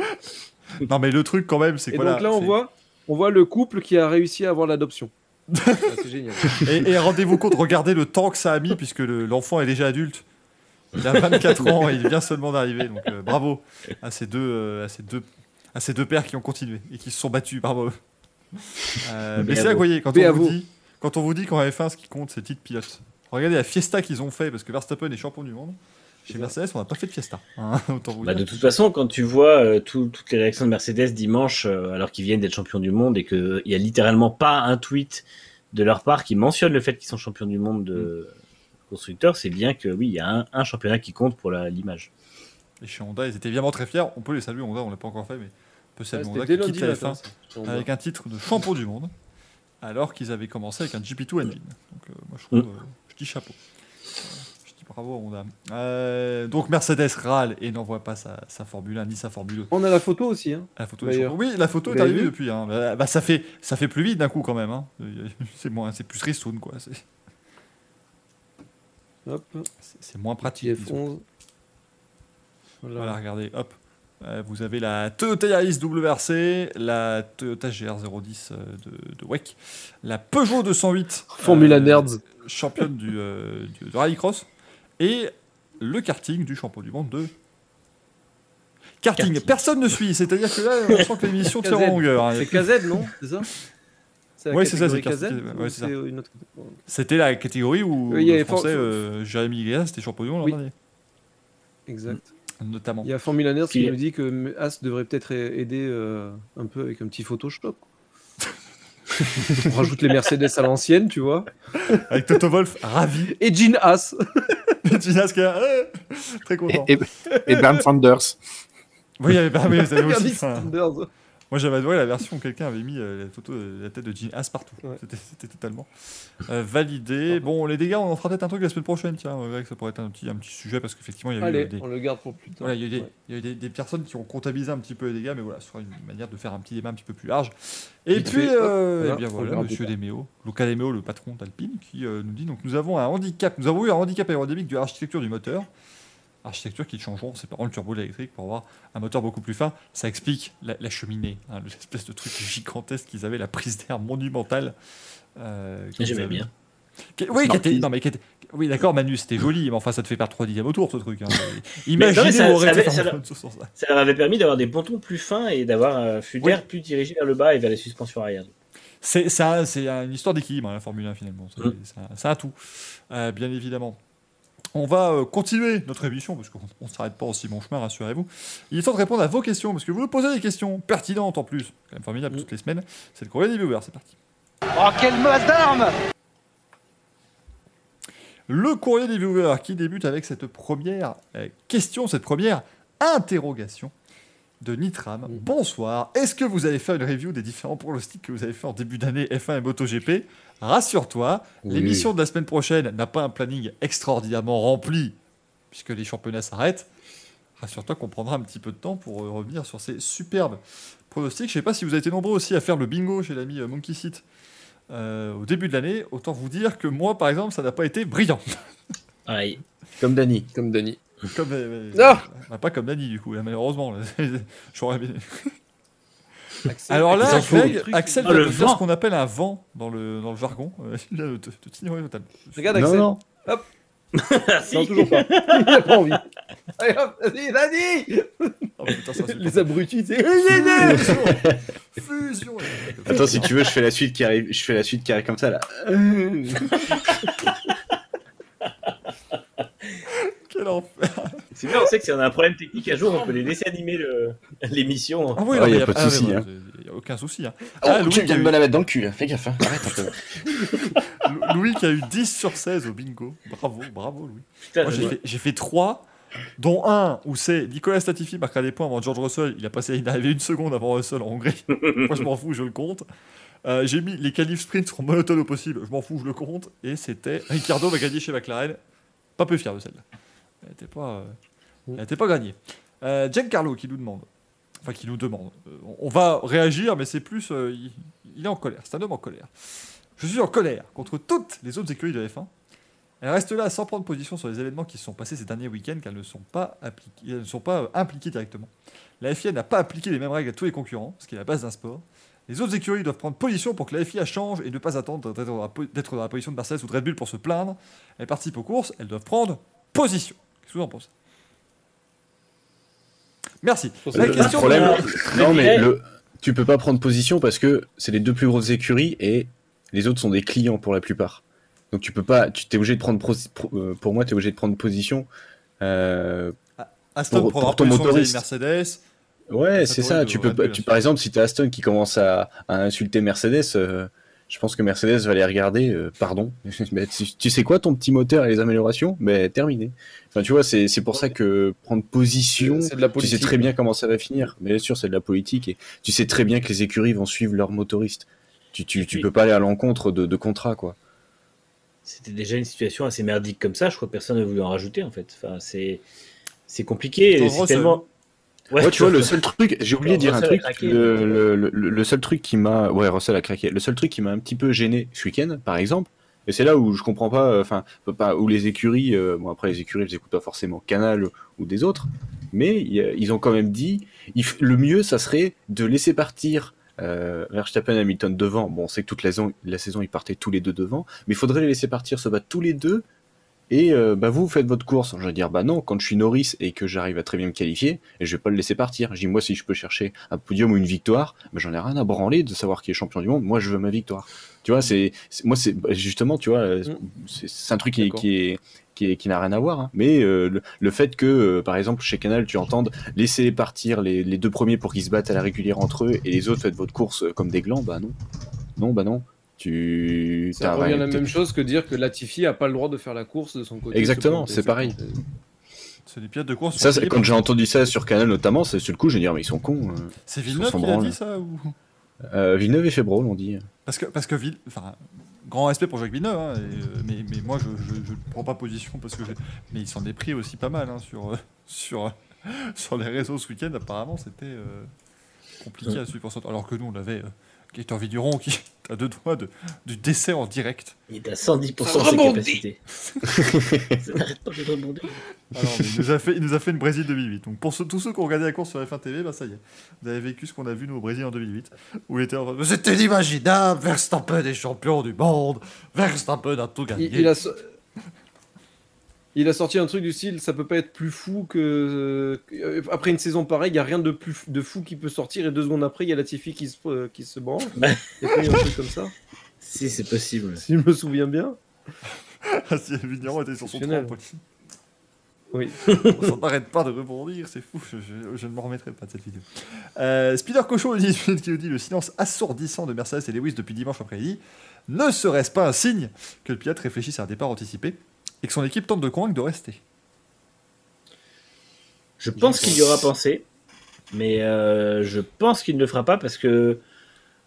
Speaker 2: <laughs>
Speaker 1: Non mais le truc quand même, c'est que
Speaker 2: donc là, on voit, on voit le couple qui a réussi à avoir l'adoption. <laughs> Ah, c'est génial.
Speaker 1: Et, et rendez-vous compte, regardez le temps que ça a mis puisque le- l'enfant est déjà adulte. Il a 24 ans et il vient seulement d'arriver. Donc euh, bravo à ces deux, euh, à ces deux, à ces deux pères qui ont continué et qui se sont battus. Bravo. Euh, mais c'est voyez quand on vous dit, quand on vous dit qu'en F1 ce qui compte c'est titre pilote. Regardez la fiesta qu'ils ont fait parce que Verstappen est champion du monde. Chez Mercedes, on n'a pas fait de fiesta. hein, <laughs>
Speaker 3: Bah, de toute façon, quand tu vois euh, tout- toutes les réactions de Mercedes dimanche, euh, alors qu'ils viennent d'être champions du monde et qu'il n'y a littéralement pas un tweet de leur part qui mentionne le fait qu'ils sont champions du monde de constructeurs, c'est bien que oui, il y a un, un championnat qui compte pour la- l'image.
Speaker 1: Et chez Honda, ils étaient évidemment très fiers. On peut les saluer, Honda, on l'a pas encore fait, mais on peut
Speaker 2: Ouais,
Speaker 1: saluer
Speaker 2: C'était
Speaker 1: Honda qui quitte la
Speaker 2: matin.
Speaker 1: F1
Speaker 2: ça, si on
Speaker 1: avec un titre de champion du monde, alors qu'ils avaient commencé avec un GP2 engine. Donc euh, moi je trouve,
Speaker 3: Mm.
Speaker 1: euh, je dis chapeau. Euh, Je dis bravo à Honda. Euh, donc Mercedes râle et n'envoie pas sa, sa Formule 1 ni sa Formule 2.
Speaker 2: On a la photo aussi. Hein.
Speaker 1: La photo. Oui, la photo
Speaker 2: Vous
Speaker 1: est arrivée
Speaker 2: vu
Speaker 1: depuis. hein. Bah, bah, ça fait ça fait plus vite d'un coup quand même. hein. C'est moins, c'est plus ristoun quoi. C'est c'est- c'est moins pratique. disons.
Speaker 2: TF11.
Speaker 1: Voilà,
Speaker 2: Voilà.
Speaker 1: regardez, hop. Euh, vous avez la Toyota Yaris WRC, la Toyota GR010 euh, de, de WEC, la Peugeot 208.
Speaker 2: Formula
Speaker 1: euh,
Speaker 2: Nerds.
Speaker 1: Championne du, euh, du- de rallycross. Et le karting du champion du monde de karting.
Speaker 3: Karting.
Speaker 1: Personne ne suit, c'est-à-dire que là, on sent que l'émission tire en longueur. hein.
Speaker 2: C'est KZ, non C'est ça? C'est la
Speaker 1: Ouais, c'est ça, c'est ouais,
Speaker 2: une autre
Speaker 1: C'était la catégorie où
Speaker 2: Oui, il y
Speaker 1: le
Speaker 2: avait
Speaker 1: français
Speaker 2: for-
Speaker 1: euh, Jérémy Iglesias était champion l'an
Speaker 2: Oui.
Speaker 1: dernier,
Speaker 2: Exact.
Speaker 1: notamment.
Speaker 2: Il y a Formula Nerd qui
Speaker 3: Qui-
Speaker 2: nous dit que As devrait peut-être aider euh, un peu avec un petit Photoshop. <laughs> On rajoute les Mercedes à l'ancienne, tu vois.
Speaker 1: Avec Toto Wolf, ravi.
Speaker 2: Et Jean As.
Speaker 1: Ginas qui est là, euh, très
Speaker 4: Et,
Speaker 1: content.
Speaker 4: et, et Bernd Sanders.
Speaker 1: Oui, il y avait- <laughs>
Speaker 2: Sanders.
Speaker 1: Moi j'avais adoré la version où quelqu'un avait mis euh, la photo de la tête de Jean Haas partout.
Speaker 2: Ouais.
Speaker 1: C'était, c'était totalement euh, validé. Bon, les dégâts, on en fera peut-être un truc la semaine prochaine. Tiens, on verra que ça pourrait être un petit, un petit sujet parce qu'effectivement, il y a eu
Speaker 2: Allez,
Speaker 1: euh, des,
Speaker 2: on le garde pour plus tard.
Speaker 1: voilà, il y a eu des,
Speaker 2: Ouais.
Speaker 1: il y a eu des, des personnes qui ont comptabilisé un petit peu les dégâts, mais voilà, ce sera une manière de faire un petit débat un petit peu plus large. Et
Speaker 2: Vite
Speaker 1: puis,
Speaker 2: fait, hop,
Speaker 1: euh,
Speaker 2: voilà,
Speaker 1: eh bien
Speaker 2: on
Speaker 1: voilà,
Speaker 2: verra
Speaker 1: Monsieur
Speaker 2: plus
Speaker 1: Demeo, Luca Demeo, le patron d'Alpine, qui euh, nous dit donc nous avons un handicap, nous avons eu un handicap aérodynamique de l'architecture du moteur. Architecture qui changeront séparant le turbo de l'électrique pour avoir un moteur beaucoup plus fin. Ça explique la, la cheminée, hein, l'espèce de truc gigantesque qu'ils avaient, la prise d'air monumentale. euh,
Speaker 3: J'aimais bien.
Speaker 1: Oui, qui était-
Speaker 4: Smarties.
Speaker 1: non, mais qui était- oui, d'accord, Manu, c'était joli, mais enfin, ça te fait perdre 3 dixièmes autour, ce truc. hein. <laughs> Imaginez
Speaker 3: ça- ça avait- ça avait-
Speaker 1: ça.
Speaker 3: Leur permis d'avoir des pontons plus fins et d'avoir un flux
Speaker 1: Oui.
Speaker 3: d'air plus dirigé vers le bas et vers les suspensions arrière.
Speaker 1: C'est c'est un- c'est une histoire d'équilibre, hein, la Formule 1, finalement. C'est
Speaker 3: Mm.
Speaker 1: c'est un, c'est un tout, euh, bien évidemment. On va euh, continuer notre émission, parce qu'on ne s'arrête pas aussi bon chemin, rassurez-vous. Il est temps de répondre à vos questions, parce que vous nous posez des questions pertinentes en plus. quand même formidable toutes les semaines. C'est le courrier des viewers, c'est parti.
Speaker 7: Oh, quelle masse d'armes
Speaker 1: Le courrier des viewers qui débute avec cette première euh, question, cette première interrogation de Nitram.
Speaker 2: Mhm.
Speaker 1: Bonsoir. Est-ce que vous avez fait une review des différents pronostics que vous avez fait en début d'année F1 et MotoGP Rassure-toi,
Speaker 2: Oui.
Speaker 1: l'émission de la semaine prochaine n'a pas un planning extraordinairement rempli puisque les championnats s'arrêtent. Rassure-toi qu'on prendra un petit peu de temps pour euh, revenir sur ces superbes pronostics. Je ne sais pas si vous avez été nombreux aussi à faire le bingo chez l'ami euh, Monkey Seat euh, au début de l'année. Autant vous dire que moi, par exemple, ça n'a pas été brillant.
Speaker 3: Et-
Speaker 5: Comme Dany.
Speaker 2: Comme Dany.
Speaker 1: Comme, euh, euh, bah, pas comme Dany, du coup, là, malheureusement. là. <laughs> J'aurais bien-
Speaker 2: Axel-
Speaker 1: Alors là, Greg. Axel
Speaker 3: Ah, le
Speaker 1: faire
Speaker 3: vent.
Speaker 1: ce qu'on appelle un vent dans le, dans le jargon. Euh, <laughs> de t'ignorer totalement.
Speaker 2: Regarde
Speaker 5: Non,
Speaker 2: Axel.
Speaker 5: non.
Speaker 3: Ah, <laughs> si.
Speaker 2: Non, toujours pas. Il pas envie. Allez, hop, vas-y,
Speaker 1: Oh, putain, ça, c'est
Speaker 2: Les abrutis, c'est.
Speaker 1: Fusion
Speaker 5: Attends, si tu veux, je fais la suite qui arrive, je fais la suite qui arrive comme ça là.
Speaker 1: Quel enfer
Speaker 3: C'est bien, on sait que si on a un problème technique un jour, on peut les laisser animer le- <laughs> l'émission.
Speaker 1: Ah oui,
Speaker 5: Ah,
Speaker 1: non,
Speaker 5: y a pas de
Speaker 1: ah,
Speaker 5: souci, hein.
Speaker 1: Il n'y a aucun souci. hein.
Speaker 5: Oh,
Speaker 1: Ah, Louis,
Speaker 5: tu
Speaker 1: qui
Speaker 5: viens
Speaker 1: a
Speaker 5: de
Speaker 1: eu-
Speaker 5: me la mettre dans le cul, fais gaffe. Hein. Arrête un peu.
Speaker 1: Lou- Louis qui a eu 10 sur 16 au bingo. Bravo, bravo Louis. J'ai fait, fait 3, dont un où c'est Nicolas Statifi marquera des points avant George Russell. Il a passé, il est arrivé une seconde avant Russell en Hongrie. <laughs> Moi, je m'en fous, je le compte. Euh, j'ai mis les qualifs sprint seront monotones au possible. Je m'en fous, je le compte. Et c'était Ricardo va gagner chez McLaren. Pas peu fier de celle-là. Elle n'était pas, euh, elle était pas gagnée. Euh, Giancarlo qui nous demande. Enfin, qui nous demande. Euh, on va réagir, mais c'est plus. euh, il, il est en colère. C'est un homme en colère. Je suis en colère contre toutes les autres écuries de F1. Elles restent là sans prendre position sur les événements qui se sont passés ces derniers week-ends car elles ne sont pas, elles ne sont pas euh, impliquées directement. La FIA n'a pas appliqué les mêmes règles à tous les concurrents, ce qui est la base d'un sport. Les autres écuries doivent prendre position pour que la FIA change et ne pas attendre d'être dans la dans la position de Mercedes ou de Red Bull pour se plaindre. Elles participent aux courses, elles doivent prendre position. Qu'est-ce que vous en pensez? Merci. La
Speaker 5: Le, le
Speaker 1: question
Speaker 5: problème,
Speaker 1: de-
Speaker 5: non mais le, tu peux pas prendre position parce que c'est les deux plus grosses écuries et les autres sont des clients pour la plupart. Donc tu peux pas, tu t'es obligé de prendre euh, pour moi, tu es obligé de prendre position. euh,
Speaker 1: Aston
Speaker 5: pour- ton motoriste.
Speaker 1: Mercedes.
Speaker 5: Ouais, c'est ça. Tu peux, pas- tu, par exemple, si t'as Aston qui commence à, à insulter Mercedes, euh, je pense que Mercedes va les regarder. euh, pardon. <laughs> Mais tu, tu sais quoi, ton petit moteur et les améliorations? Mais terminé. Enfin, tu vois, c'est c'est pour ça que prendre position.
Speaker 2: C'est de la
Speaker 5: Tu sais très bien comment ça va finir. Mais bien sûr, c'est de la politique et tu sais très bien que les écuries vont suivre leurs motoristes. Tu, tu, tu peux pas aller à l'encontre de, de contrats, quoi.
Speaker 3: C'était déjà une situation assez merdique comme ça. Je crois que personne n'a voulu en rajouter en fait. Enfin, c'est c'est compliqué. C'est tellement.
Speaker 5: Ouais, tu vois, le seul truc, j'ai oublié de dire un
Speaker 3: Russell
Speaker 5: truc.
Speaker 3: craqué.
Speaker 5: Le, le, seul truc qui m'a, ouais, Russell a craqué. Le seul truc qui m'a un petit peu gêné ce week-end, par exemple, et c'est là où je comprends pas, euh, enfin, pas où les écuries, euh, bon après les écuries, elles écoutent pas forcément Canal ou des autres, mais y ils ont quand même dit, il le mieux, ça serait de laisser partir. Euh, Verstappen et Hamilton devant, bon, on sait que toute la saison, la saison ils partaient tous les deux devant, mais il faudrait les laisser partir, se battre tous les deux, Et euh, bah vous faites votre course. Je vais dire bah non, quand je suis Norris et que j'arrive à très bien me qualifier, et je vais pas le laisser partir. Je dis moi si je peux chercher un podium ou une victoire, bah, j'en ai rien à branler de savoir qui est champion du monde. Moi je veux ma victoire. Tu vois, c'est moi c'est bah, justement tu vois, euh, c'est c'est un truc qui, qui est qui, qui n'a rien à voir. hein. Mais euh, le, le fait que euh, par exemple chez Canal tu entendes laisser partir les, les deux premiers pour qu'ils se battent à la régulière entre eux et les autres faites votre course comme des glands, bah non, non bah non. Tu
Speaker 2: Ça revient à la même chose que dire que Latifi a pas le droit de faire la course de son côté.
Speaker 5: Exactement, c'est pareil.
Speaker 1: C'est des pilotes de course.
Speaker 5: Ça, quand
Speaker 1: par-
Speaker 5: j'ai entendu ça sur Canal notamment, c'est sur le coup, je vais dire, mais ils sont cons. euh.
Speaker 1: C'est Villeneuve qui a dit ça ou...
Speaker 5: Euh, Villeneuve et Febro l'ont dit.
Speaker 1: Parce que, parce que Ville... enfin, grand respect pour Jacques Villeneuve, hein, et, euh, mais, mais moi je, je, je prends pas position parce que j'ai- mais il s'en est pris aussi pas mal hein, sur, euh, sur, euh, <laughs> sur les réseaux ce week-end. Apparemment, c'était euh, compliqué à suivre. Alors que nous, on avait euh, Gaëtan Vigneron qui <laughs> est à deux doigts de, du décès en direct.
Speaker 3: Il est à 110% de ses capacités. <laughs> Ça n'arrête pas de rebondir.
Speaker 1: Alors, il, nous a fait, il nous a fait une Brésil 2008. Donc pour ceux- tous ceux qui ont regardé la course sur F1 TV, bah ça y est, vous avez vécu ce qu'on a vu nous au Brésil en 2008, où il était en C'était inimaginable, Verstappen est champion du monde, Verstappen a tout gagné.
Speaker 2: Il, il a, so- il a sorti un truc du style, ça peut pas être plus fou que. que- Après une saison pareille, il y a rien de plus f- de fou qui peut sortir et deux secondes après, il y a Latifi qui se, euh, qui se branle.
Speaker 3: Bah.
Speaker 2: Il y a pas eu un truc comme ça, <laughs>
Speaker 3: Si, c'est possible.
Speaker 2: si je me souviens bien. <laughs>
Speaker 1: Ah, si Vigneron était sur son.
Speaker 2: Oui. <laughs>
Speaker 1: On n'arrête pas de rebondir, c'est fou, je, je- je ne m'en remettrai pas de cette vidéo. Euh, Spider Cochon dit, qui nous dit le silence assourdissant de Mercedes et Lewis depuis dimanche après-midi. Ne serait-ce pas un signe que le pilote réfléchisse à un départ anticipé et que son équipe tente de convaincre de rester
Speaker 3: Je pense qu'il y aura pensé, mais euh, je pense qu'il ne le fera pas parce que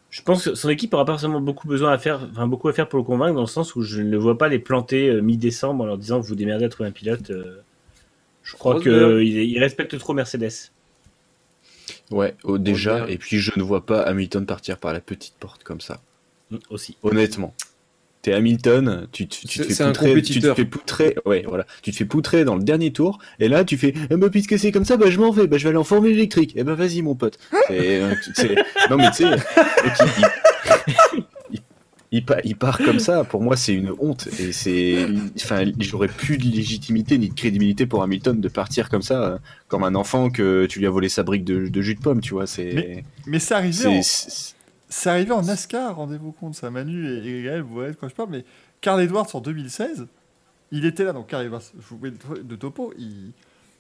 Speaker 3: je pense que son équipe aura pas forcément beaucoup besoin à faire, enfin beaucoup à faire pour le convaincre dans le sens où je ne le vois pas les planter euh, mi-décembre en leur disant vous vous démerdez à trouver un pilote. euh. je crois qu'il il respecte trop Mercedes.
Speaker 5: Ouais, oh, déjà, et puis je ne vois pas Hamilton partir par la petite porte comme ça.
Speaker 3: Aussi.
Speaker 5: Honnêtement. T'es Hamilton, tu, te- tu te fais poutrer, tu te fais poutrer, ouais, voilà, tu te fais poutrer dans le dernier tour, et là tu fais, eh ben, puisque c'est comme ça, bah je m'en vais, bah je vais aller en formule électrique. Eh ben vas-y mon pote. Euh, non mais tu sais, il, il- il- il pa- il part comme ça. Pour moi c'est une honte et c'est, enfin, j'aurais plus de légitimité ni de crédibilité pour Hamilton de partir comme ça, comme un enfant que tu lui as volé sa brique de, de jus de pomme, tu vois. C'est,
Speaker 1: Mais Mais c'est arrivé,
Speaker 5: c'est,
Speaker 1: arrivé en NASCAR, rendez-vous compte, ça Manu et, et Gaël, vous voyez de quoi je parle, mais Carl Edwards en 2016, il était là, donc Carl Edwards, le- de topo, il,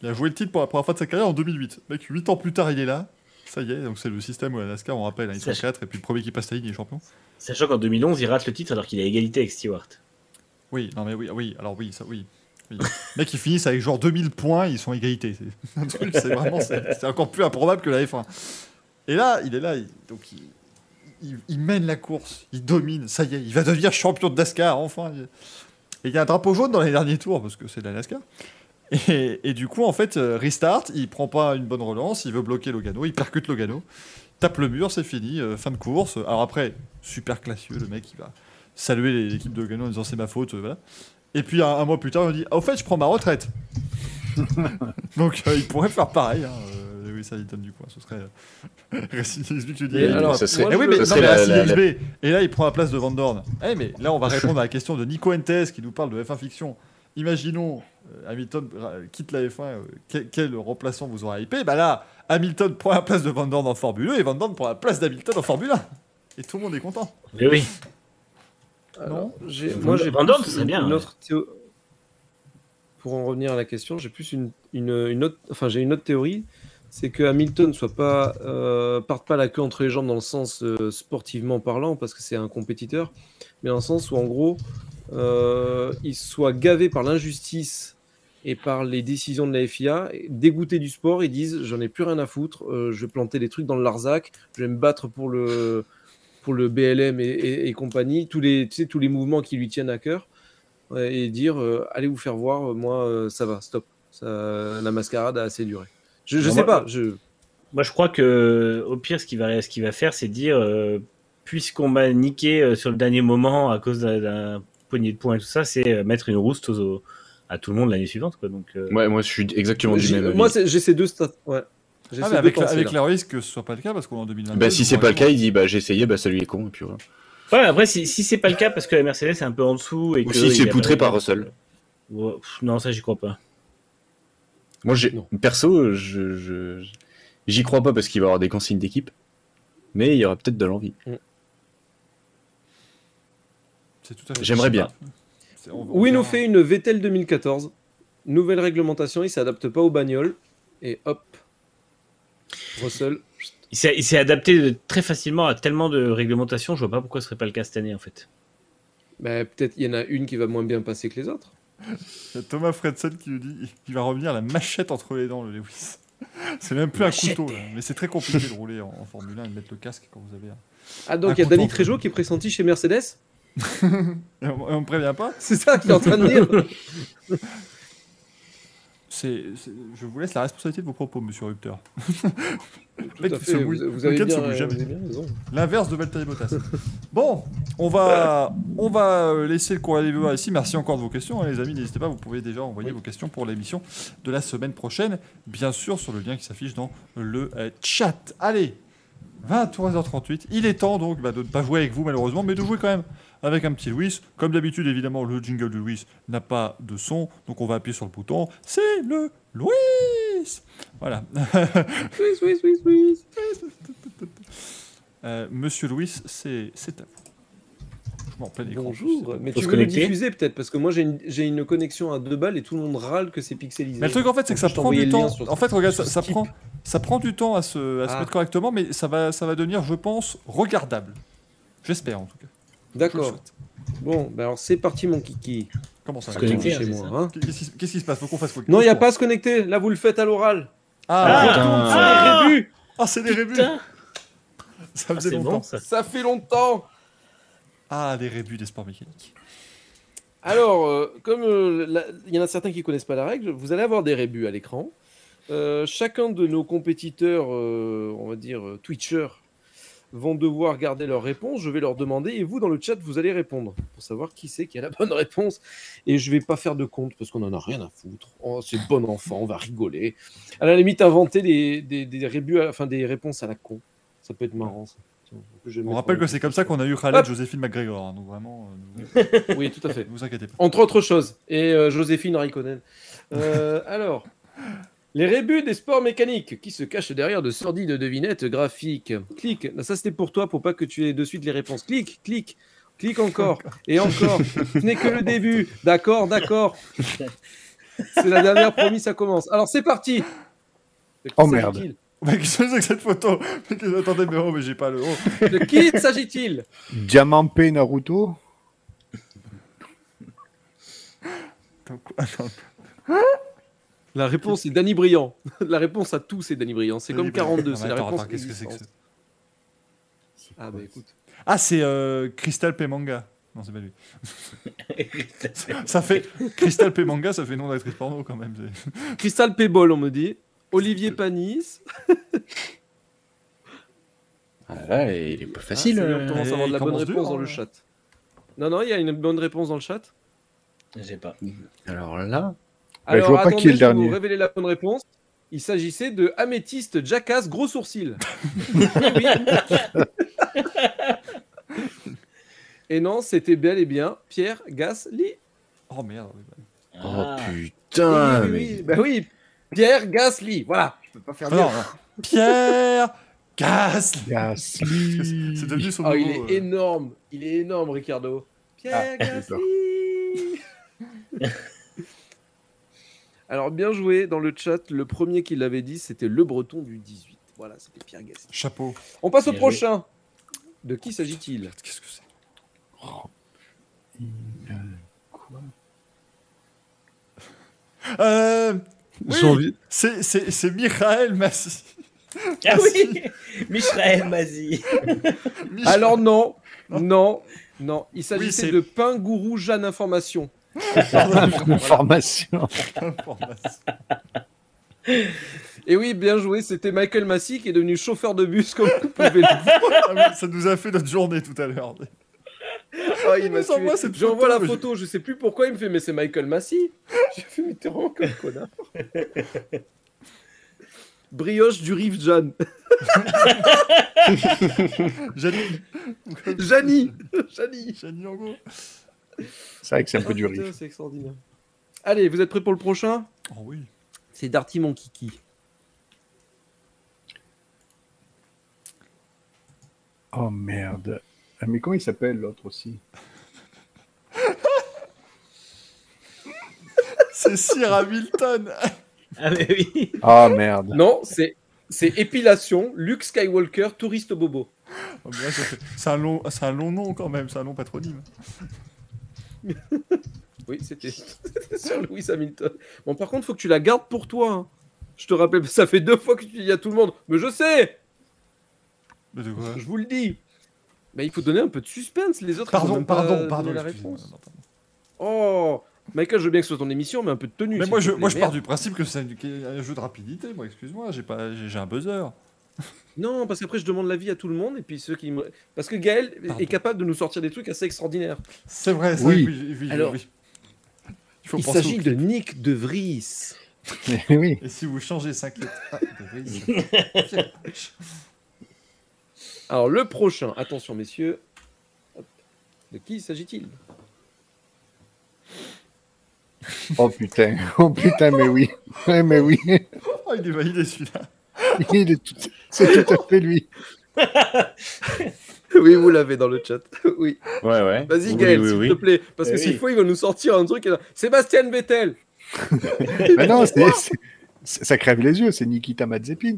Speaker 1: il a joué le titre pour la première fois de sa carrière en 2008. Mec, 8 ans plus tard, il est là. Ça y est, donc c'est le système où la NASCAR, on rappelle, hein, ils sont
Speaker 3: Ça-
Speaker 1: 4 et puis le premier qui passe la ligne est champion.
Speaker 3: Sachant qu'en 2011, il rate le titre alors qu'il a égalité avec Stewart.
Speaker 1: Oui, non mais oui, oui, alors oui, ça, oui. oui. <laughs> Mec, ils finissent avec genre 2000 points, ils sont égalité. C'est <laughs> un truc, c'est vraiment, c'est c'est encore plus improbable que la F1. Et là, il est là, il- donc il, il- mène la course, il domine, ça y est, il va devenir champion de NASCAR, enfin. Et il y a un drapeau jaune dans les derniers tours, parce que c'est de la NASCAR. Et, du coup, en fait, euh, restart, il prend pas une bonne relance, il veut bloquer Logano, il percute Logano, tape le mur, c'est fini, euh, fin de course. Alors après, super classieux, le mec, il va saluer l'équipe de Logano en disant c'est ma faute, euh, voilà. Et puis un, mois plus tard, il me dit au fait, je prends ma retraite. <laughs> Donc il pourrait faire pareil. Hein, euh, Lewis Hamilton du coup, ce serait. <laughs> Racing XB, tu dis.
Speaker 2: Et alors,
Speaker 5: ça serait-
Speaker 2: moi,
Speaker 1: eh oui,
Speaker 2: je-
Speaker 1: mais,
Speaker 5: ça
Speaker 1: non,
Speaker 5: serait
Speaker 1: mais
Speaker 5: la-
Speaker 1: Racing
Speaker 5: la- la-
Speaker 1: XB. Et là, il prend la place de Van Dorn. Eh, mais là, on va <laughs> répondre à la question de Nico Entes qui nous parle de F1 Fiction. Imaginons, euh, Hamilton quitte la F1, euh, quel, quel remplaçant vous aura hypé Bah là, Hamilton prend la place de Van Dorn en Formule 1 et Van Dorn prend la place d'Hamilton en Formule 1. Et tout le monde est content.
Speaker 3: Mais oui.
Speaker 2: Alors, j'ai- moi, j'ai
Speaker 3: Van Dorn,
Speaker 2: plus
Speaker 3: ce serait bien,
Speaker 2: une
Speaker 3: ouais.
Speaker 2: autre théo- Pour en revenir à la question, j'ai plus une, une, une autre, enfin j'ai une autre théorie, c'est que Hamilton soit pas euh, parte pas la queue entre les jambes dans le sens euh, sportivement parlant, parce que c'est un compétiteur, mais dans le sens où en gros, euh, il soit gavé par l'injustice et par les décisions de la FIA, dégoûté du sport, ils disent j'en ai plus rien à foutre, euh, je vais planter des trucs dans le Larzac, je vais me battre pour le pour le BLM et, compagnie, tous les, tu sais, tous les mouvements qui lui tiennent à cœur, et dire allez vous faire voir, moi ça va, stop, la mascarade a assez duré. Je, je
Speaker 3: Non,
Speaker 2: sais
Speaker 3: moi-
Speaker 2: pas, je,
Speaker 3: Moi, je crois que au pire, ce qu'il va, ce qu'il va faire, c'est dire euh, puisqu'on m'a niqué euh, sur le dernier moment à cause d'un- poignet de points et tout ça, c'est euh, mettre une rouste aux- aux- à tout le monde l'année suivante. Quoi. Donc, euh,
Speaker 5: Ouais, moi je suis exactement du même avis.
Speaker 2: moi c'est- j'ai ces deux stats. Ouais.
Speaker 1: Ah, avec, la,
Speaker 2: là.
Speaker 1: le risque que ce soit pas le cas, parce qu'en 2022.
Speaker 5: Bah si c'est pas le cas, il dit bah j'ai essayé, bah ça lui est con et puis voilà.
Speaker 3: Ouais, après, si, si c'est pas le cas parce que la Mercedes est un peu en dessous et
Speaker 5: Ou
Speaker 3: que a
Speaker 5: poutrer
Speaker 3: pas-
Speaker 5: par Russell.
Speaker 3: Ouais, pff, non, ça, j'y crois pas.
Speaker 5: Moi, perso, je, je- j'y crois pas parce qu'il va y avoir des consignes d'équipe, mais il y aura peut-être de l'envie.
Speaker 1: C'est tout à fait
Speaker 5: J'aimerais bien.
Speaker 1: C'est- on- on
Speaker 2: Ou il nous fait une Vettel 2014. Nouvelle réglementation, il s'adapte pas aux bagnoles. Et hop. Russell.
Speaker 3: Il s'est il s'est adapté très facilement à tellement de réglementations, je vois pas pourquoi ce serait pas le cas cette année en fait.
Speaker 2: Bah, peut-être il y en a une qui va moins bien passer que les autres.
Speaker 1: Il y a Thomas Fredson qui nous dit qu'il va revenir la machette entre les dents, le Lewis. C'est même plus un couteau, là. mais c'est très compliqué de rouler en, en Formule 1 et de mettre le casque quand vous avez un.
Speaker 2: Ah, donc il y a. Danny Trejo qui est pressenti chez Mercedes? <laughs>
Speaker 1: Et on, et on me prévient pas?
Speaker 2: C'est ça qu'il est en train de dire <laughs>
Speaker 1: c'est, Je vous laisse la responsabilité de vos propos, monsieur <laughs>
Speaker 2: raison.
Speaker 1: L'inverse de Valtteri Bottas. bon, on va, on va euh, laisser le courrier des ici. Merci encore de vos questions, hein, les amis. N'hésitez pas, vous pouvez déjà envoyer
Speaker 2: Oui.
Speaker 1: vos questions pour l'émission de la semaine prochaine. Bien sûr, sur le lien qui s'affiche dans le euh, chat. Allez, 23h38. Il est temps donc bah, de ne pas jouer avec vous, malheureusement, mais de jouer quand même avec un petit Louis. Comme d'habitude, évidemment, le jingle de Louis n'a pas de son, donc on va appuyer sur le bouton. C'est le Louis Voilà. <laughs>
Speaker 2: Suisse, Suisse, Suisse, Suisse.
Speaker 1: Euh, Monsieur Louis, c'est à vous. Je m'en plein écran.
Speaker 2: Bonjour. Mais tu veux le diffuser peut-être parce que moi j'ai une, connexion à deux balles et tout le monde râle que c'est pixelisé.
Speaker 1: Mais le truc en fait, c'est que ça prend du temps. En fait, regarde, ça, prend, ça prend du temps à se, à se
Speaker 2: Ah.
Speaker 1: mettre correctement, mais ça va, ça va devenir, je pense, regardable. J'espère en tout cas.
Speaker 2: D'accord. Bon, bah alors c'est parti mon kiki.
Speaker 1: Comment ça
Speaker 3: Se
Speaker 1: va
Speaker 3: connecter,
Speaker 2: chez
Speaker 3: hein,
Speaker 2: moi. hein.
Speaker 1: Qu'est-ce qui, se passe Faut qu'on fasse quoi
Speaker 2: Non, il n'y a pas à se connecter. Là, vous le faites à l'oral.
Speaker 1: Ah,
Speaker 3: Ah.
Speaker 2: C'est les rébus.
Speaker 1: ah, c'est des rébus. Ça
Speaker 3: ah,
Speaker 1: faisait
Speaker 3: c'est
Speaker 1: longtemps.
Speaker 3: bon ça.
Speaker 2: Ça fait longtemps.
Speaker 1: Ah, les rébus des sports mécaniques.
Speaker 2: Alors, euh, comme euh, il y en a certains qui connaissent pas la règle, vous allez avoir des rébus à l'écran. Euh, chacun de nos compétiteurs, euh, on va dire euh, Twitchers, vont devoir garder leur réponse. Je vais leur demander et vous, dans le chat, vous allez répondre pour savoir qui c'est qui a la bonne réponse. Et je vais pas faire de compte parce qu'on en a rien à foutre. Oh, c'est bon enfant, on va rigoler. À la limite, inventer des, des, des rébus, à- enfin des réponses à la con. Ça peut être marrant. Ça.
Speaker 1: On rappelle que c'est comme ça qu'on a eu Khaled,
Speaker 2: Hop.
Speaker 1: Joséphine McGregor. hein, donc vraiment, euh, ne <laughs>
Speaker 2: Oui, tout à fait.
Speaker 1: vous inquiétez pas.
Speaker 2: Entre autres choses. Et euh, Joséphine Raikkonen. Euh, alors, les rébus des sports mécaniques qui se cachent derrière de sordides devinettes graphiques. Clique. Ça, c'était pour toi, pour pas que tu aies de suite les réponses. Clique, clique, clique encore. Et encore. Ce n'est que le début. D'accord, d'accord. C'est la dernière promis, ça commence. Alors, c'est parti.
Speaker 4: Oh, merde.
Speaker 1: Mais qu'est-ce que c'est que cette photo? Mais Attendez, mais oh, mais j'ai pas le haut.
Speaker 2: De qui s'agit-il?
Speaker 4: Diamant P Naruto.
Speaker 2: La réponse est Danny Briand. <laughs> La réponse à tout, c'est Danny Briand. C'est comme 42.
Speaker 1: Ah,
Speaker 2: C'est la réponse.
Speaker 1: attends, qu'est-ce que c'est que ça
Speaker 2: existante. Ah, bah écoute.
Speaker 1: Ah, c'est euh, Crystal P. Manga. Non, c'est pas lui. <laughs> ça fait Crystal P. Manga, ça fait nom d'actrice porno quand même.
Speaker 2: Crystal Payball, on me dit. Olivier Panis.
Speaker 5: Ah, là, il est pas facile.
Speaker 2: Ah, est,
Speaker 5: euh.
Speaker 2: on commence à avoir de la bonne réponse
Speaker 1: dur,
Speaker 2: dans le
Speaker 1: hein.
Speaker 2: chat. Non, non, il y a une bonne réponse dans le chat.
Speaker 3: J'ai pas.
Speaker 5: Alors là,
Speaker 4: Bah, je vois pas qui est le
Speaker 2: je vais vous
Speaker 4: dernier.
Speaker 2: révéler la bonne réponse. Il s'agissait de Améthyste Jackass Gros Sourcil. <laughs> Et non, c'était bel et bien Pierre Gasly.
Speaker 1: Oh merde. oui, bah.
Speaker 5: oh
Speaker 3: Ah.
Speaker 5: putain,
Speaker 2: oui, oui,
Speaker 5: mais
Speaker 2: oui. Bah oui, Pierre Gasly. Voilà. Je peux pas faire
Speaker 1: Ah, non, non. Pierre Gasly
Speaker 4: Gasly.
Speaker 1: C'est devenu son
Speaker 2: Oh, il
Speaker 1: nouveau,
Speaker 2: est
Speaker 1: euh,
Speaker 2: énorme. Il est énorme, Ricardo. Pierre
Speaker 4: Ah,
Speaker 2: Gasly. <laughs> Alors, bien joué dans le chat. Le premier qui l'avait dit, c'était le breton du 18. Voilà, c'était Pierre Gasly.
Speaker 1: Chapeau.
Speaker 2: On passe au
Speaker 3: Bien
Speaker 2: prochain. De qui s'agit-il?
Speaker 1: Qu'est-ce que c'est? Euh, oui,
Speaker 4: Son vi-
Speaker 1: c'est, c'est, c'est Michael Massi.
Speaker 3: Ah oui <laughs> Michel Mazi.
Speaker 1: Mich-
Speaker 2: Alors, non, non, non. Il s'agissait de Pingourou Jeanne Information.
Speaker 4: Information.
Speaker 2: Et oui, bien joué. C'était Michael Massy qui est devenu chauffeur de bus, comme vous pouvez le voir.
Speaker 1: Ah ça nous a fait notre journée tout à l'heure.
Speaker 2: Ah, il
Speaker 1: Il
Speaker 2: m'a J'envoie la
Speaker 1: photo,
Speaker 2: je sais plus pourquoi il me fait, mais c'est Michael Massy. <laughs> J'ai fait, mais t'es vraiment comme connard. Brioche du Rive Jeanne. <laughs>
Speaker 1: Janine.
Speaker 2: Janie. Janie.
Speaker 1: Janine Angot.
Speaker 4: C'est vrai que c'est un peu du riff.
Speaker 2: C'est extraordinaire. Allez, vous êtes prêts pour le prochain?
Speaker 1: Oh oui.
Speaker 2: C'est Darty mon kiki.
Speaker 4: Oh merde. Ah, mais comment il s'appelle l'autre aussi? <laughs>
Speaker 1: C'est Sir Hamilton.
Speaker 3: Ah, mais oui.
Speaker 4: Ah merde.
Speaker 2: Non, c'est c'est épilation, Luke Skywalker, touriste bobo.
Speaker 1: Oh, C'est un, long... c'est un long nom quand même, c'est un long patronyme.
Speaker 2: Oui, c'était <laughs> sur Lewis Hamilton. Bon, par contre, faut que tu la gardes pour toi. hein. Je te rappelle, ça fait deux fois que tu dis à tout le monde. Mais je sais,
Speaker 1: Mais de quoi?
Speaker 2: Je vous le dis. Mais il faut donner un peu de suspense. Les autres. ils ont
Speaker 1: Pardon,
Speaker 2: même pas
Speaker 1: pardon,
Speaker 2: donné
Speaker 1: pardon.
Speaker 2: la
Speaker 1: excusez-moi.
Speaker 2: réponse.
Speaker 1: Non, pardon.
Speaker 2: Oh, Michael, je veux bien que ce soit ton émission, mais un peu de tenue.
Speaker 1: Mais
Speaker 2: s'il
Speaker 1: moi
Speaker 2: te
Speaker 1: je,
Speaker 2: plaît,
Speaker 1: moi, je pars
Speaker 2: merde.
Speaker 1: du principe que c'est un jeu de rapidité. Moi, excuse-moi, j'ai pas, j'ai j'ai un buzzer.
Speaker 2: Non, parce qu'après, je demande l'avis à tout le monde. Et puis ceux qui me. Parce que Gaël
Speaker 1: Pardon.
Speaker 2: est capable de nous sortir des trucs assez extraordinaires.
Speaker 1: C'est vrai, c'est
Speaker 4: Oui.
Speaker 1: vrai, oui, oui,
Speaker 2: Alors,
Speaker 1: oui. Il faut
Speaker 2: Il
Speaker 1: penser au
Speaker 2: s'agit de Nick De Vries. <laughs>
Speaker 4: Mais oui.
Speaker 1: Et si vous changez 5 lettres A de Vries, <laughs>
Speaker 2: Alors, le prochain, attention, messieurs. Hop. De qui s'agit-il?
Speaker 4: Oh putain. Oh putain, mais oui. Ouais, mais oui.
Speaker 1: Oh, il est validé celui-là. <laughs>
Speaker 4: Il est tout- C'est tout à fait lui.
Speaker 2: Oui, vous l'avez dans le chat. <laughs> Oui.
Speaker 5: Ouais, ouais.
Speaker 2: Vas-y, Gaël,
Speaker 5: oui,
Speaker 2: s'il
Speaker 5: oui.
Speaker 2: te plaît. Parce que
Speaker 3: Eh
Speaker 2: s'il
Speaker 3: oui.
Speaker 2: faut, il va nous sortir un truc. et Sébastien Vettel. <laughs>
Speaker 4: Mais non, c'est- ça crève les yeux, c'est Nikita Mazepin.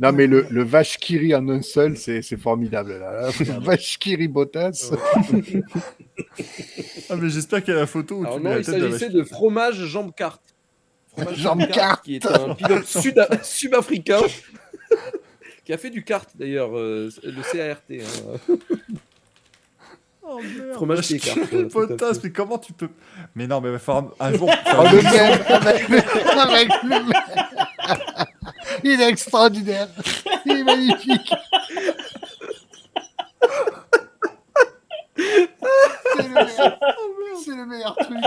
Speaker 4: non, mais le, le vache Kiri en un seul, c'est formidable. Là. Vache Kiri Bottas.
Speaker 1: Ah, mais j'espère qu'il y a la photo où
Speaker 2: Alors
Speaker 1: tu mets
Speaker 2: non,
Speaker 1: la
Speaker 2: il
Speaker 1: de
Speaker 2: s'agissait
Speaker 1: vache.
Speaker 2: de fromage jambe carte. Fromage
Speaker 4: Jambe carte.
Speaker 2: qui est un pilote sud- sud-africain qui a fait du kart d'ailleurs, euh, le CART. hein.
Speaker 1: Oh merde.
Speaker 2: Fromage fait.
Speaker 1: mais comment tu peux. Mais non, mais il va falloir un jour. <laughs>
Speaker 4: Oh, le même <laughs> avec Il est extraordinaire. Il est magnifique. C'est le meilleur, c'est le meilleur truc.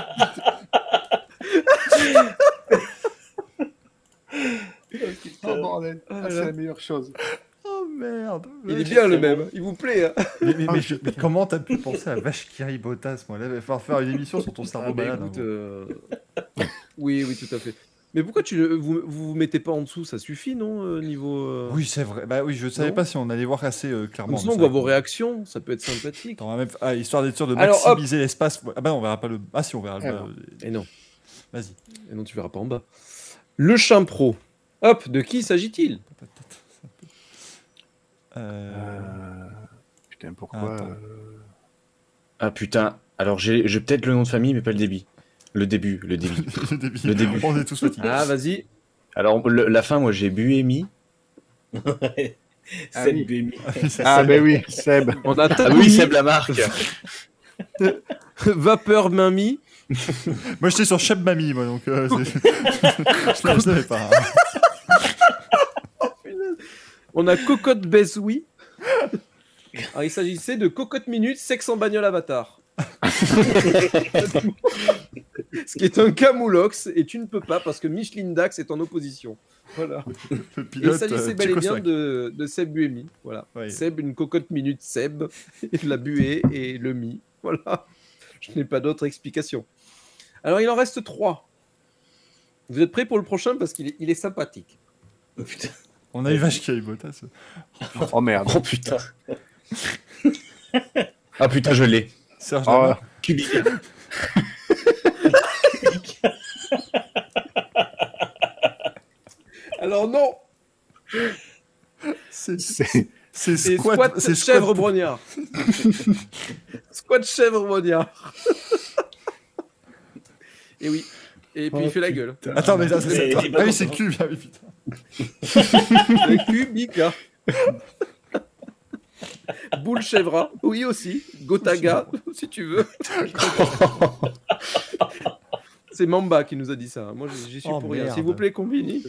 Speaker 4: Oh bordel,
Speaker 2: Ah
Speaker 4: Ah, c'est la meilleure chose.
Speaker 1: Oh merde.
Speaker 2: Il est bien le même, il vous plaît. hein.
Speaker 1: Mais, mais- mais je- mais comment t'as pu penser à Vache Kiri Bottas Moi, là, il va falloir faire une émission sur ton cerveau
Speaker 2: Ah, bah,
Speaker 1: malade.
Speaker 2: écoute,
Speaker 1: hein,
Speaker 2: euh, oui, oui, tout à fait. Mais pourquoi tu vous, vous vous mettez pas en dessous? Ça suffit, non euh, Niveau. euh,
Speaker 1: Oui, c'est vrai. Bah oui, je savais
Speaker 2: Non
Speaker 1: pas si on allait voir assez euh, clairement.
Speaker 2: Sinon, on voit vos réactions, ça peut être sympathique.
Speaker 1: Même- ah, histoire d'être sûr de maximiser l'espace. Ah bah non, on verra pas le. Ah si, on verra le.
Speaker 4: Ah.
Speaker 2: Et non,
Speaker 1: Vas-y.
Speaker 2: et non, tu verras pas en bas. Le chien pro. Hop, de qui s'agit-il?
Speaker 1: Euh...
Speaker 4: Euh, Putain, pourquoi euh,
Speaker 5: Ah putain. Alors j'ai j'ai peut-être le nom de famille, mais pas le début. Le début, le début. <laughs>
Speaker 1: le début.
Speaker 5: Le début.
Speaker 1: On est tous fatigués.
Speaker 2: Ah, vas-y.
Speaker 5: Alors le- la fin, moi j'ai Buemi. <laughs>
Speaker 4: Ah
Speaker 3: C'est
Speaker 4: oui.
Speaker 3: Buemi.
Speaker 4: Ah, ben oui, Seb.
Speaker 2: On a
Speaker 5: Ah oui, Seb la marque. <laughs>
Speaker 2: Vapeur Mimi. <laughs>
Speaker 1: Moi, j'étais sur Cheb Mami, moi, donc. euh, <laughs> <laughs> je ne savais pas. hein.
Speaker 2: On a Cocotte Bezoui. Alors, il s'agissait de Cocotte Minute, sexe en bagnole avatar. Ce qui est un camoulox, et tu ne peux pas parce que Micheline Dax est en opposition. Voilà.
Speaker 1: Le
Speaker 2: il
Speaker 1: pilote.
Speaker 2: s'agissait
Speaker 1: euh,
Speaker 2: bel et bien de, de Seb Buemi. Voilà.
Speaker 1: Oui.
Speaker 2: Seb, une cocotte minute Seb, et la buée et le mi. Voilà. Je n'ai pas d'autre explication. Alors, il en reste trois. Vous êtes prêts pour le prochain parce qu'il est, il est sympathique.
Speaker 3: Oh, putain.
Speaker 1: On a eu Vache Kiri Bottas.
Speaker 4: Oh merde.
Speaker 5: Oh putain. ah putain, je l'ai.
Speaker 1: Serge
Speaker 4: Oh.
Speaker 5: Kubica.
Speaker 2: Alors non,
Speaker 1: C'est
Speaker 4: c'est-
Speaker 1: squat.
Speaker 2: chèvre brognard. <laughs> squat chèvre brognard. <laughs> et oui. Et puis
Speaker 4: Oh,
Speaker 2: il fait la gueule.
Speaker 1: Attends, mais ça, c'est. Ah oui, c'est cul. Ah oui, putain.
Speaker 2: Le Kubica. <laughs> Boule chèvra, oui aussi. Gotaga, si tu veux. C'est Mamba qui nous a dit ça. Moi, j'y suis
Speaker 1: Oh,
Speaker 2: pour rien. S'il vous plaît, Combini.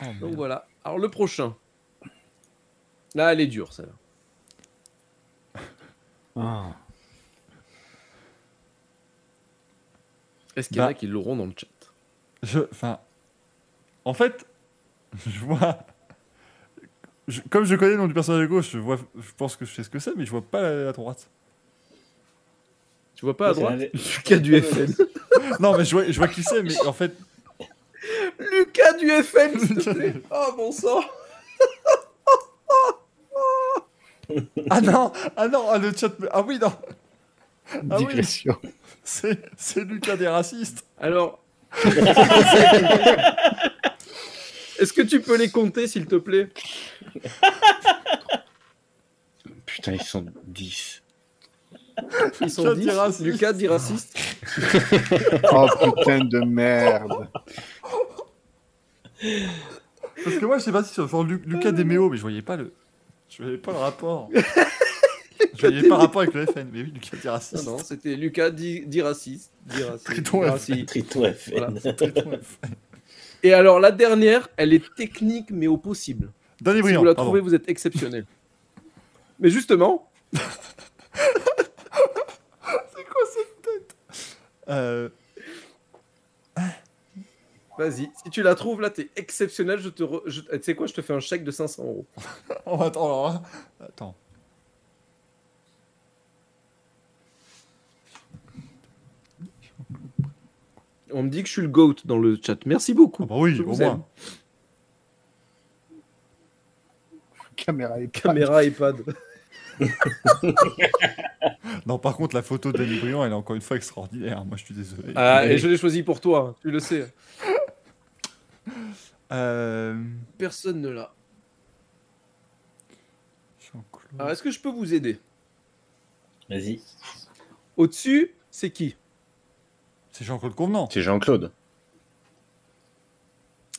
Speaker 1: Oh,
Speaker 2: Donc voilà. Alors le prochain. Là, elle est dure, celle-là. <laughs>
Speaker 4: Ah.
Speaker 2: Est-ce qu'il y en a
Speaker 1: Bah.
Speaker 2: qui l'auront dans le chat?
Speaker 1: Je, enfin, en fait, <laughs> je vois, je- comme je connais le nom du personnage de gauche, je vois, je pense que je sais ce que c'est, mais je vois pas la, la droite.
Speaker 2: Tu vois pas à droite?
Speaker 3: un- <laughs>
Speaker 2: Lucas du FN.
Speaker 1: Non, mais je vois, je vois qui c'est, mais en fait.
Speaker 2: Lucas du FN, s'il te plaît. Oh bon sang.
Speaker 1: Ah non, ah non, ah, le chat. me- Ah oui, non, Ah oui.
Speaker 4: Digression.
Speaker 1: c'est c'est Lucas des racistes.
Speaker 2: Alors. <laughs> Est-ce que tu peux les compter, s'il te plaît?
Speaker 5: Putain, ils sont 10.
Speaker 2: Ils sont
Speaker 1: Lucas
Speaker 2: 10.
Speaker 1: dit raciste.
Speaker 2: Lucas dit raciste. <laughs>
Speaker 4: Oh putain de merde.
Speaker 1: Parce que moi, je sais pas si c'est genre Lu- Lucas Deméo, mais je voyais pas le. Je voyais pas le rapport. <laughs> je voyais pas le rapport avec le FN. Mais oui, Lucas des
Speaker 2: Non,
Speaker 1: racistes.
Speaker 2: non, c'était Lucas dit, dit raciste. Dit raciste.
Speaker 1: Triton
Speaker 2: dit
Speaker 1: F.
Speaker 2: raciste.
Speaker 3: Triton FN.
Speaker 2: Voilà.
Speaker 1: Triton F. <laughs>
Speaker 2: Et alors, la dernière, elle est technique, mais au possible.
Speaker 1: Danny
Speaker 2: Si vous la
Speaker 1: pardon.
Speaker 2: trouvez, vous êtes exceptionnel. Mais justement, <laughs>
Speaker 1: C'est quoi cette tête? Euh...
Speaker 2: vas-y, si tu la trouves là, t'es exceptionnel. Je te, re- je- tu sais quoi, je te fais un chèque de 500 euros. <laughs>
Speaker 1: Oh, attends, alors, hein. attends.
Speaker 2: On me dit que je suis le goat dans le chat. Merci beaucoup.
Speaker 1: Ah bah oui, au moins. <laughs>
Speaker 4: Caméra et
Speaker 2: Caméra iPad. <laughs>
Speaker 1: Non, par contre, la photo de Briand, elle est encore une fois extraordinaire. Moi, je suis désolé.
Speaker 2: Ah, et je l'ai choisi pour toi, tu le sais.
Speaker 1: Euh...
Speaker 2: Personne ne l'a.
Speaker 1: Jean-Claude.
Speaker 2: Alors, est-ce que je peux vous aider?
Speaker 3: Vas-y.
Speaker 2: Au-dessus, c'est qui?
Speaker 1: C'est Jean-Claude Convenant.
Speaker 5: C'est Jean-Claude.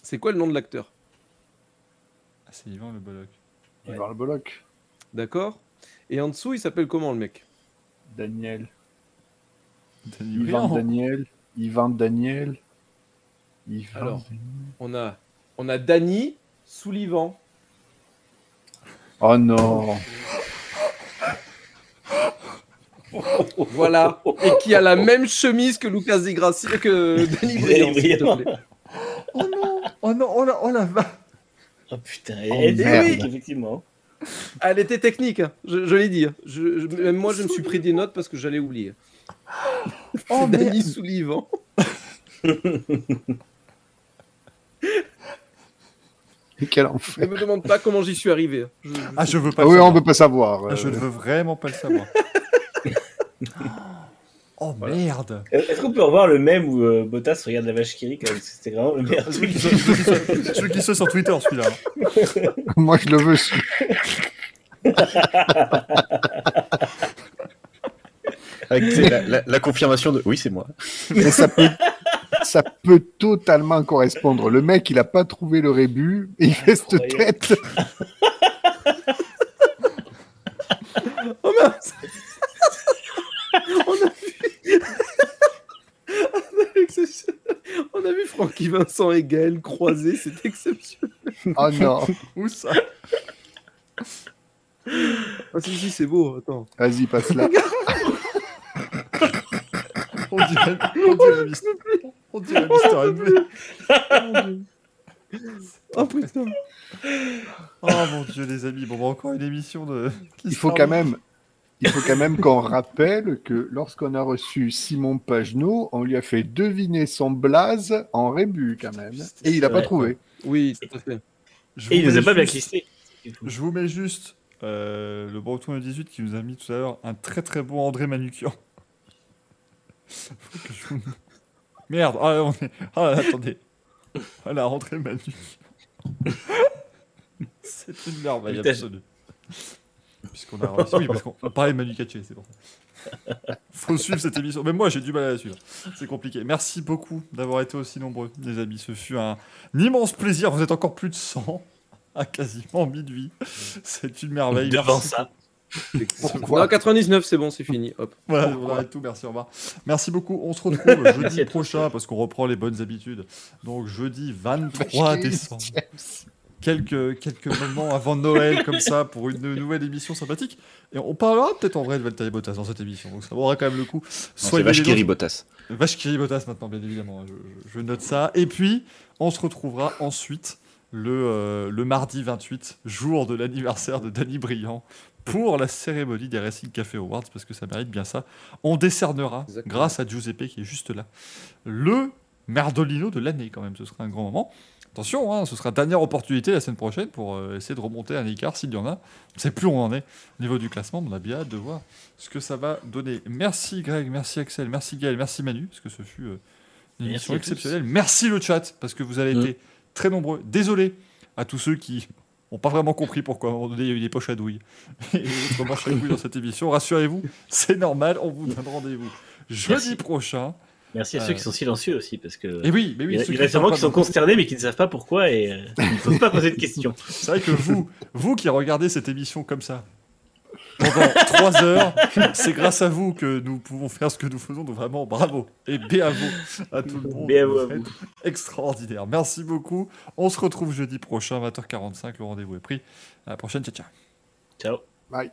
Speaker 2: C'est quoi le nom de l'acteur?
Speaker 1: Ah, c'est Yvan Le Bolloc.
Speaker 4: Yvan le Bolloc.
Speaker 2: D'accord Et en dessous, il s'appelle comment le mec?
Speaker 4: Daniel.
Speaker 1: Danny
Speaker 4: Yvan. Daniel. Yvan Daniel.
Speaker 2: Alors. On a, on a Danny Soulivan.
Speaker 4: Oh non.
Speaker 2: Voilà. Et qui a la même chemise que Lucas Degrassi, que Danny Briand, s'il te
Speaker 3: Briand.
Speaker 2: plaît.
Speaker 1: Oh non Oh non Oh la, oh la vache
Speaker 3: Oh putain,
Speaker 4: Oh,
Speaker 3: et-
Speaker 4: merde.
Speaker 3: oui, effectivement.
Speaker 2: Elle était technique, hein. je, je l'ai dit. hein. Je, je- même moi, je me suis pris des notes parce que j'allais oublier.
Speaker 1: Oh <laughs>
Speaker 2: Danny
Speaker 1: merde <laughs> <laughs>
Speaker 4: Quel
Speaker 2: Ne
Speaker 4: enfer.
Speaker 2: me demande pas comment j'y suis arrivé. Je- je-
Speaker 1: Ah, je veux pas
Speaker 4: Ah oui, on
Speaker 1: savoir.
Speaker 4: peut pas savoir.
Speaker 1: Ah, je
Speaker 4: euh,
Speaker 1: ne veux vraiment pas le savoir. <laughs> oh merde
Speaker 3: Est-ce qu'on peut revoir le même où euh, Bottas regarde la vache qui rit C'était vraiment le meilleur
Speaker 1: Je veux
Speaker 3: truc.
Speaker 1: qu'il soit- je veux qu'il soit- je veux qu'il soit sur Twitter, celui-là. <laughs>
Speaker 4: Moi, je le veux. celui-
Speaker 5: Avec la, la- la confirmation de oui, c'est moi.
Speaker 4: Mais ça peut, ça peut totalement correspondre. Le mec, il a pas trouvé le rébut et il fait cette tête.
Speaker 2: Oh mince On a vu... On a vu Francky Vincent et Gaël croisés, c'est exceptionnel.
Speaker 4: Oh non. <laughs>
Speaker 1: Où ça
Speaker 2: Ah si, si, c'est beau, attends.
Speaker 4: Vas-y, passe là. <laughs>
Speaker 1: On dirait, on dirait <laughs> on dirait Mister MV.
Speaker 2: Oh putain.
Speaker 1: Oh mon dieu, les amis. Bon, bah, encore une émission de. qui
Speaker 4: Il faut quand même, <laughs> il faut quand même qu'on rappelle que lorsqu'on a reçu Simon Pagenaud, on lui a fait deviner son blaze en rébut quand même. Et il a pas trouvé.
Speaker 2: Oui, tout à fait.
Speaker 1: Je
Speaker 3: Et il
Speaker 1: vous
Speaker 3: nous a pas blacklisté.
Speaker 1: Je vous mets juste euh, le breton de 18 qui nous a mis tout à l'heure un très très beau André Manukian. <laughs> Merde, ah, on est... ah, attendez. Voilà, André Manukian. <laughs> C'est une merveille
Speaker 3: Putain.
Speaker 1: absolue. Puisqu'on a réussi. Oui, parce qu'on on parlait de Manu Katché, c'est pour ça. Faut suivre cette émission. Même moi, j'ai du mal à la suivre. C'est compliqué. Merci beaucoup d'avoir été aussi nombreux, les amis. Ce fut un immense plaisir. Vous êtes encore plus de 100 à quasiment minuit. C'est une merveille.
Speaker 3: Devant
Speaker 1: Merci.
Speaker 3: ça.
Speaker 2: Non, 99, c'est bon, c'est fini. Hop.
Speaker 1: Voilà, on arrête tout. Merci, au revoir. Merci beaucoup. On se <laughs> retrouve jeudi prochain parce qu'on reprend les bonnes habitudes. Donc, jeudi 23 décembre. Quelques, quelques moments avant Noël, comme ça, pour une <laughs> nouvelle émission sympathique. Et on parlera peut-être en vrai de Valtteri Bottas dans cette émission. Donc, ça vaudra quand même le coup. Nôtres.
Speaker 5: rit Bottas.
Speaker 1: Rit Bottas maintenant, bien évidemment. Je, je- je note ça. Et puis, on se retrouvera ensuite le, euh, le mardi 28, jour de l'anniversaire de Danny Briand, pour la cérémonie des Racing Café Awards, parce que ça mérite bien ça. On décernera,
Speaker 2: Exactement.
Speaker 1: grâce à Giuseppe qui est juste là, le Merdolino de l'année quand même. Ce sera un grand moment. Attention, hein, ce sera dernière opportunité la semaine prochaine pour euh, essayer de remonter un écart s'il y en a. On ne sait plus où on en est au niveau du classement, mais on a bien hâte de voir ce que ça va donner. Merci Greg, merci Axel, merci Gaël, merci Manu, parce que ce fut euh, une émission exceptionnelle. Merci le chat, parce que vous avez
Speaker 2: Mm.
Speaker 1: été très nombreux. Désolé à tous ceux qui n'ont pas vraiment compris pourquoi à un moment donné il y a eu des poches à douille et d'autres manches à couilles dans cette émission. Rassurez-vous, c'est normal, on vous donne rendez-vous jeudi
Speaker 3: Merci.
Speaker 1: prochain.
Speaker 3: Merci à
Speaker 1: Euh,
Speaker 3: ceux qui sont silencieux aussi, parce que.
Speaker 1: Et oui, mais oui,
Speaker 3: il y a- sûrement qui sont consternés mais qui ne savent pas pourquoi et euh, ils ne posent pas poser de questions.
Speaker 1: C'est vrai que vous, vous qui regardez cette émission comme ça, pendant <laughs> trois heures, c'est grâce à vous que nous pouvons faire ce que nous faisons. Donc vraiment, bravo et bravo à tout le monde.
Speaker 3: Bravo à
Speaker 1: Vous Extraordinaire. Merci beaucoup. On se retrouve jeudi prochain, 20h45. Le rendez-vous est pris. À la prochaine. Ciao, ciao.
Speaker 3: Ciao.
Speaker 4: Bye.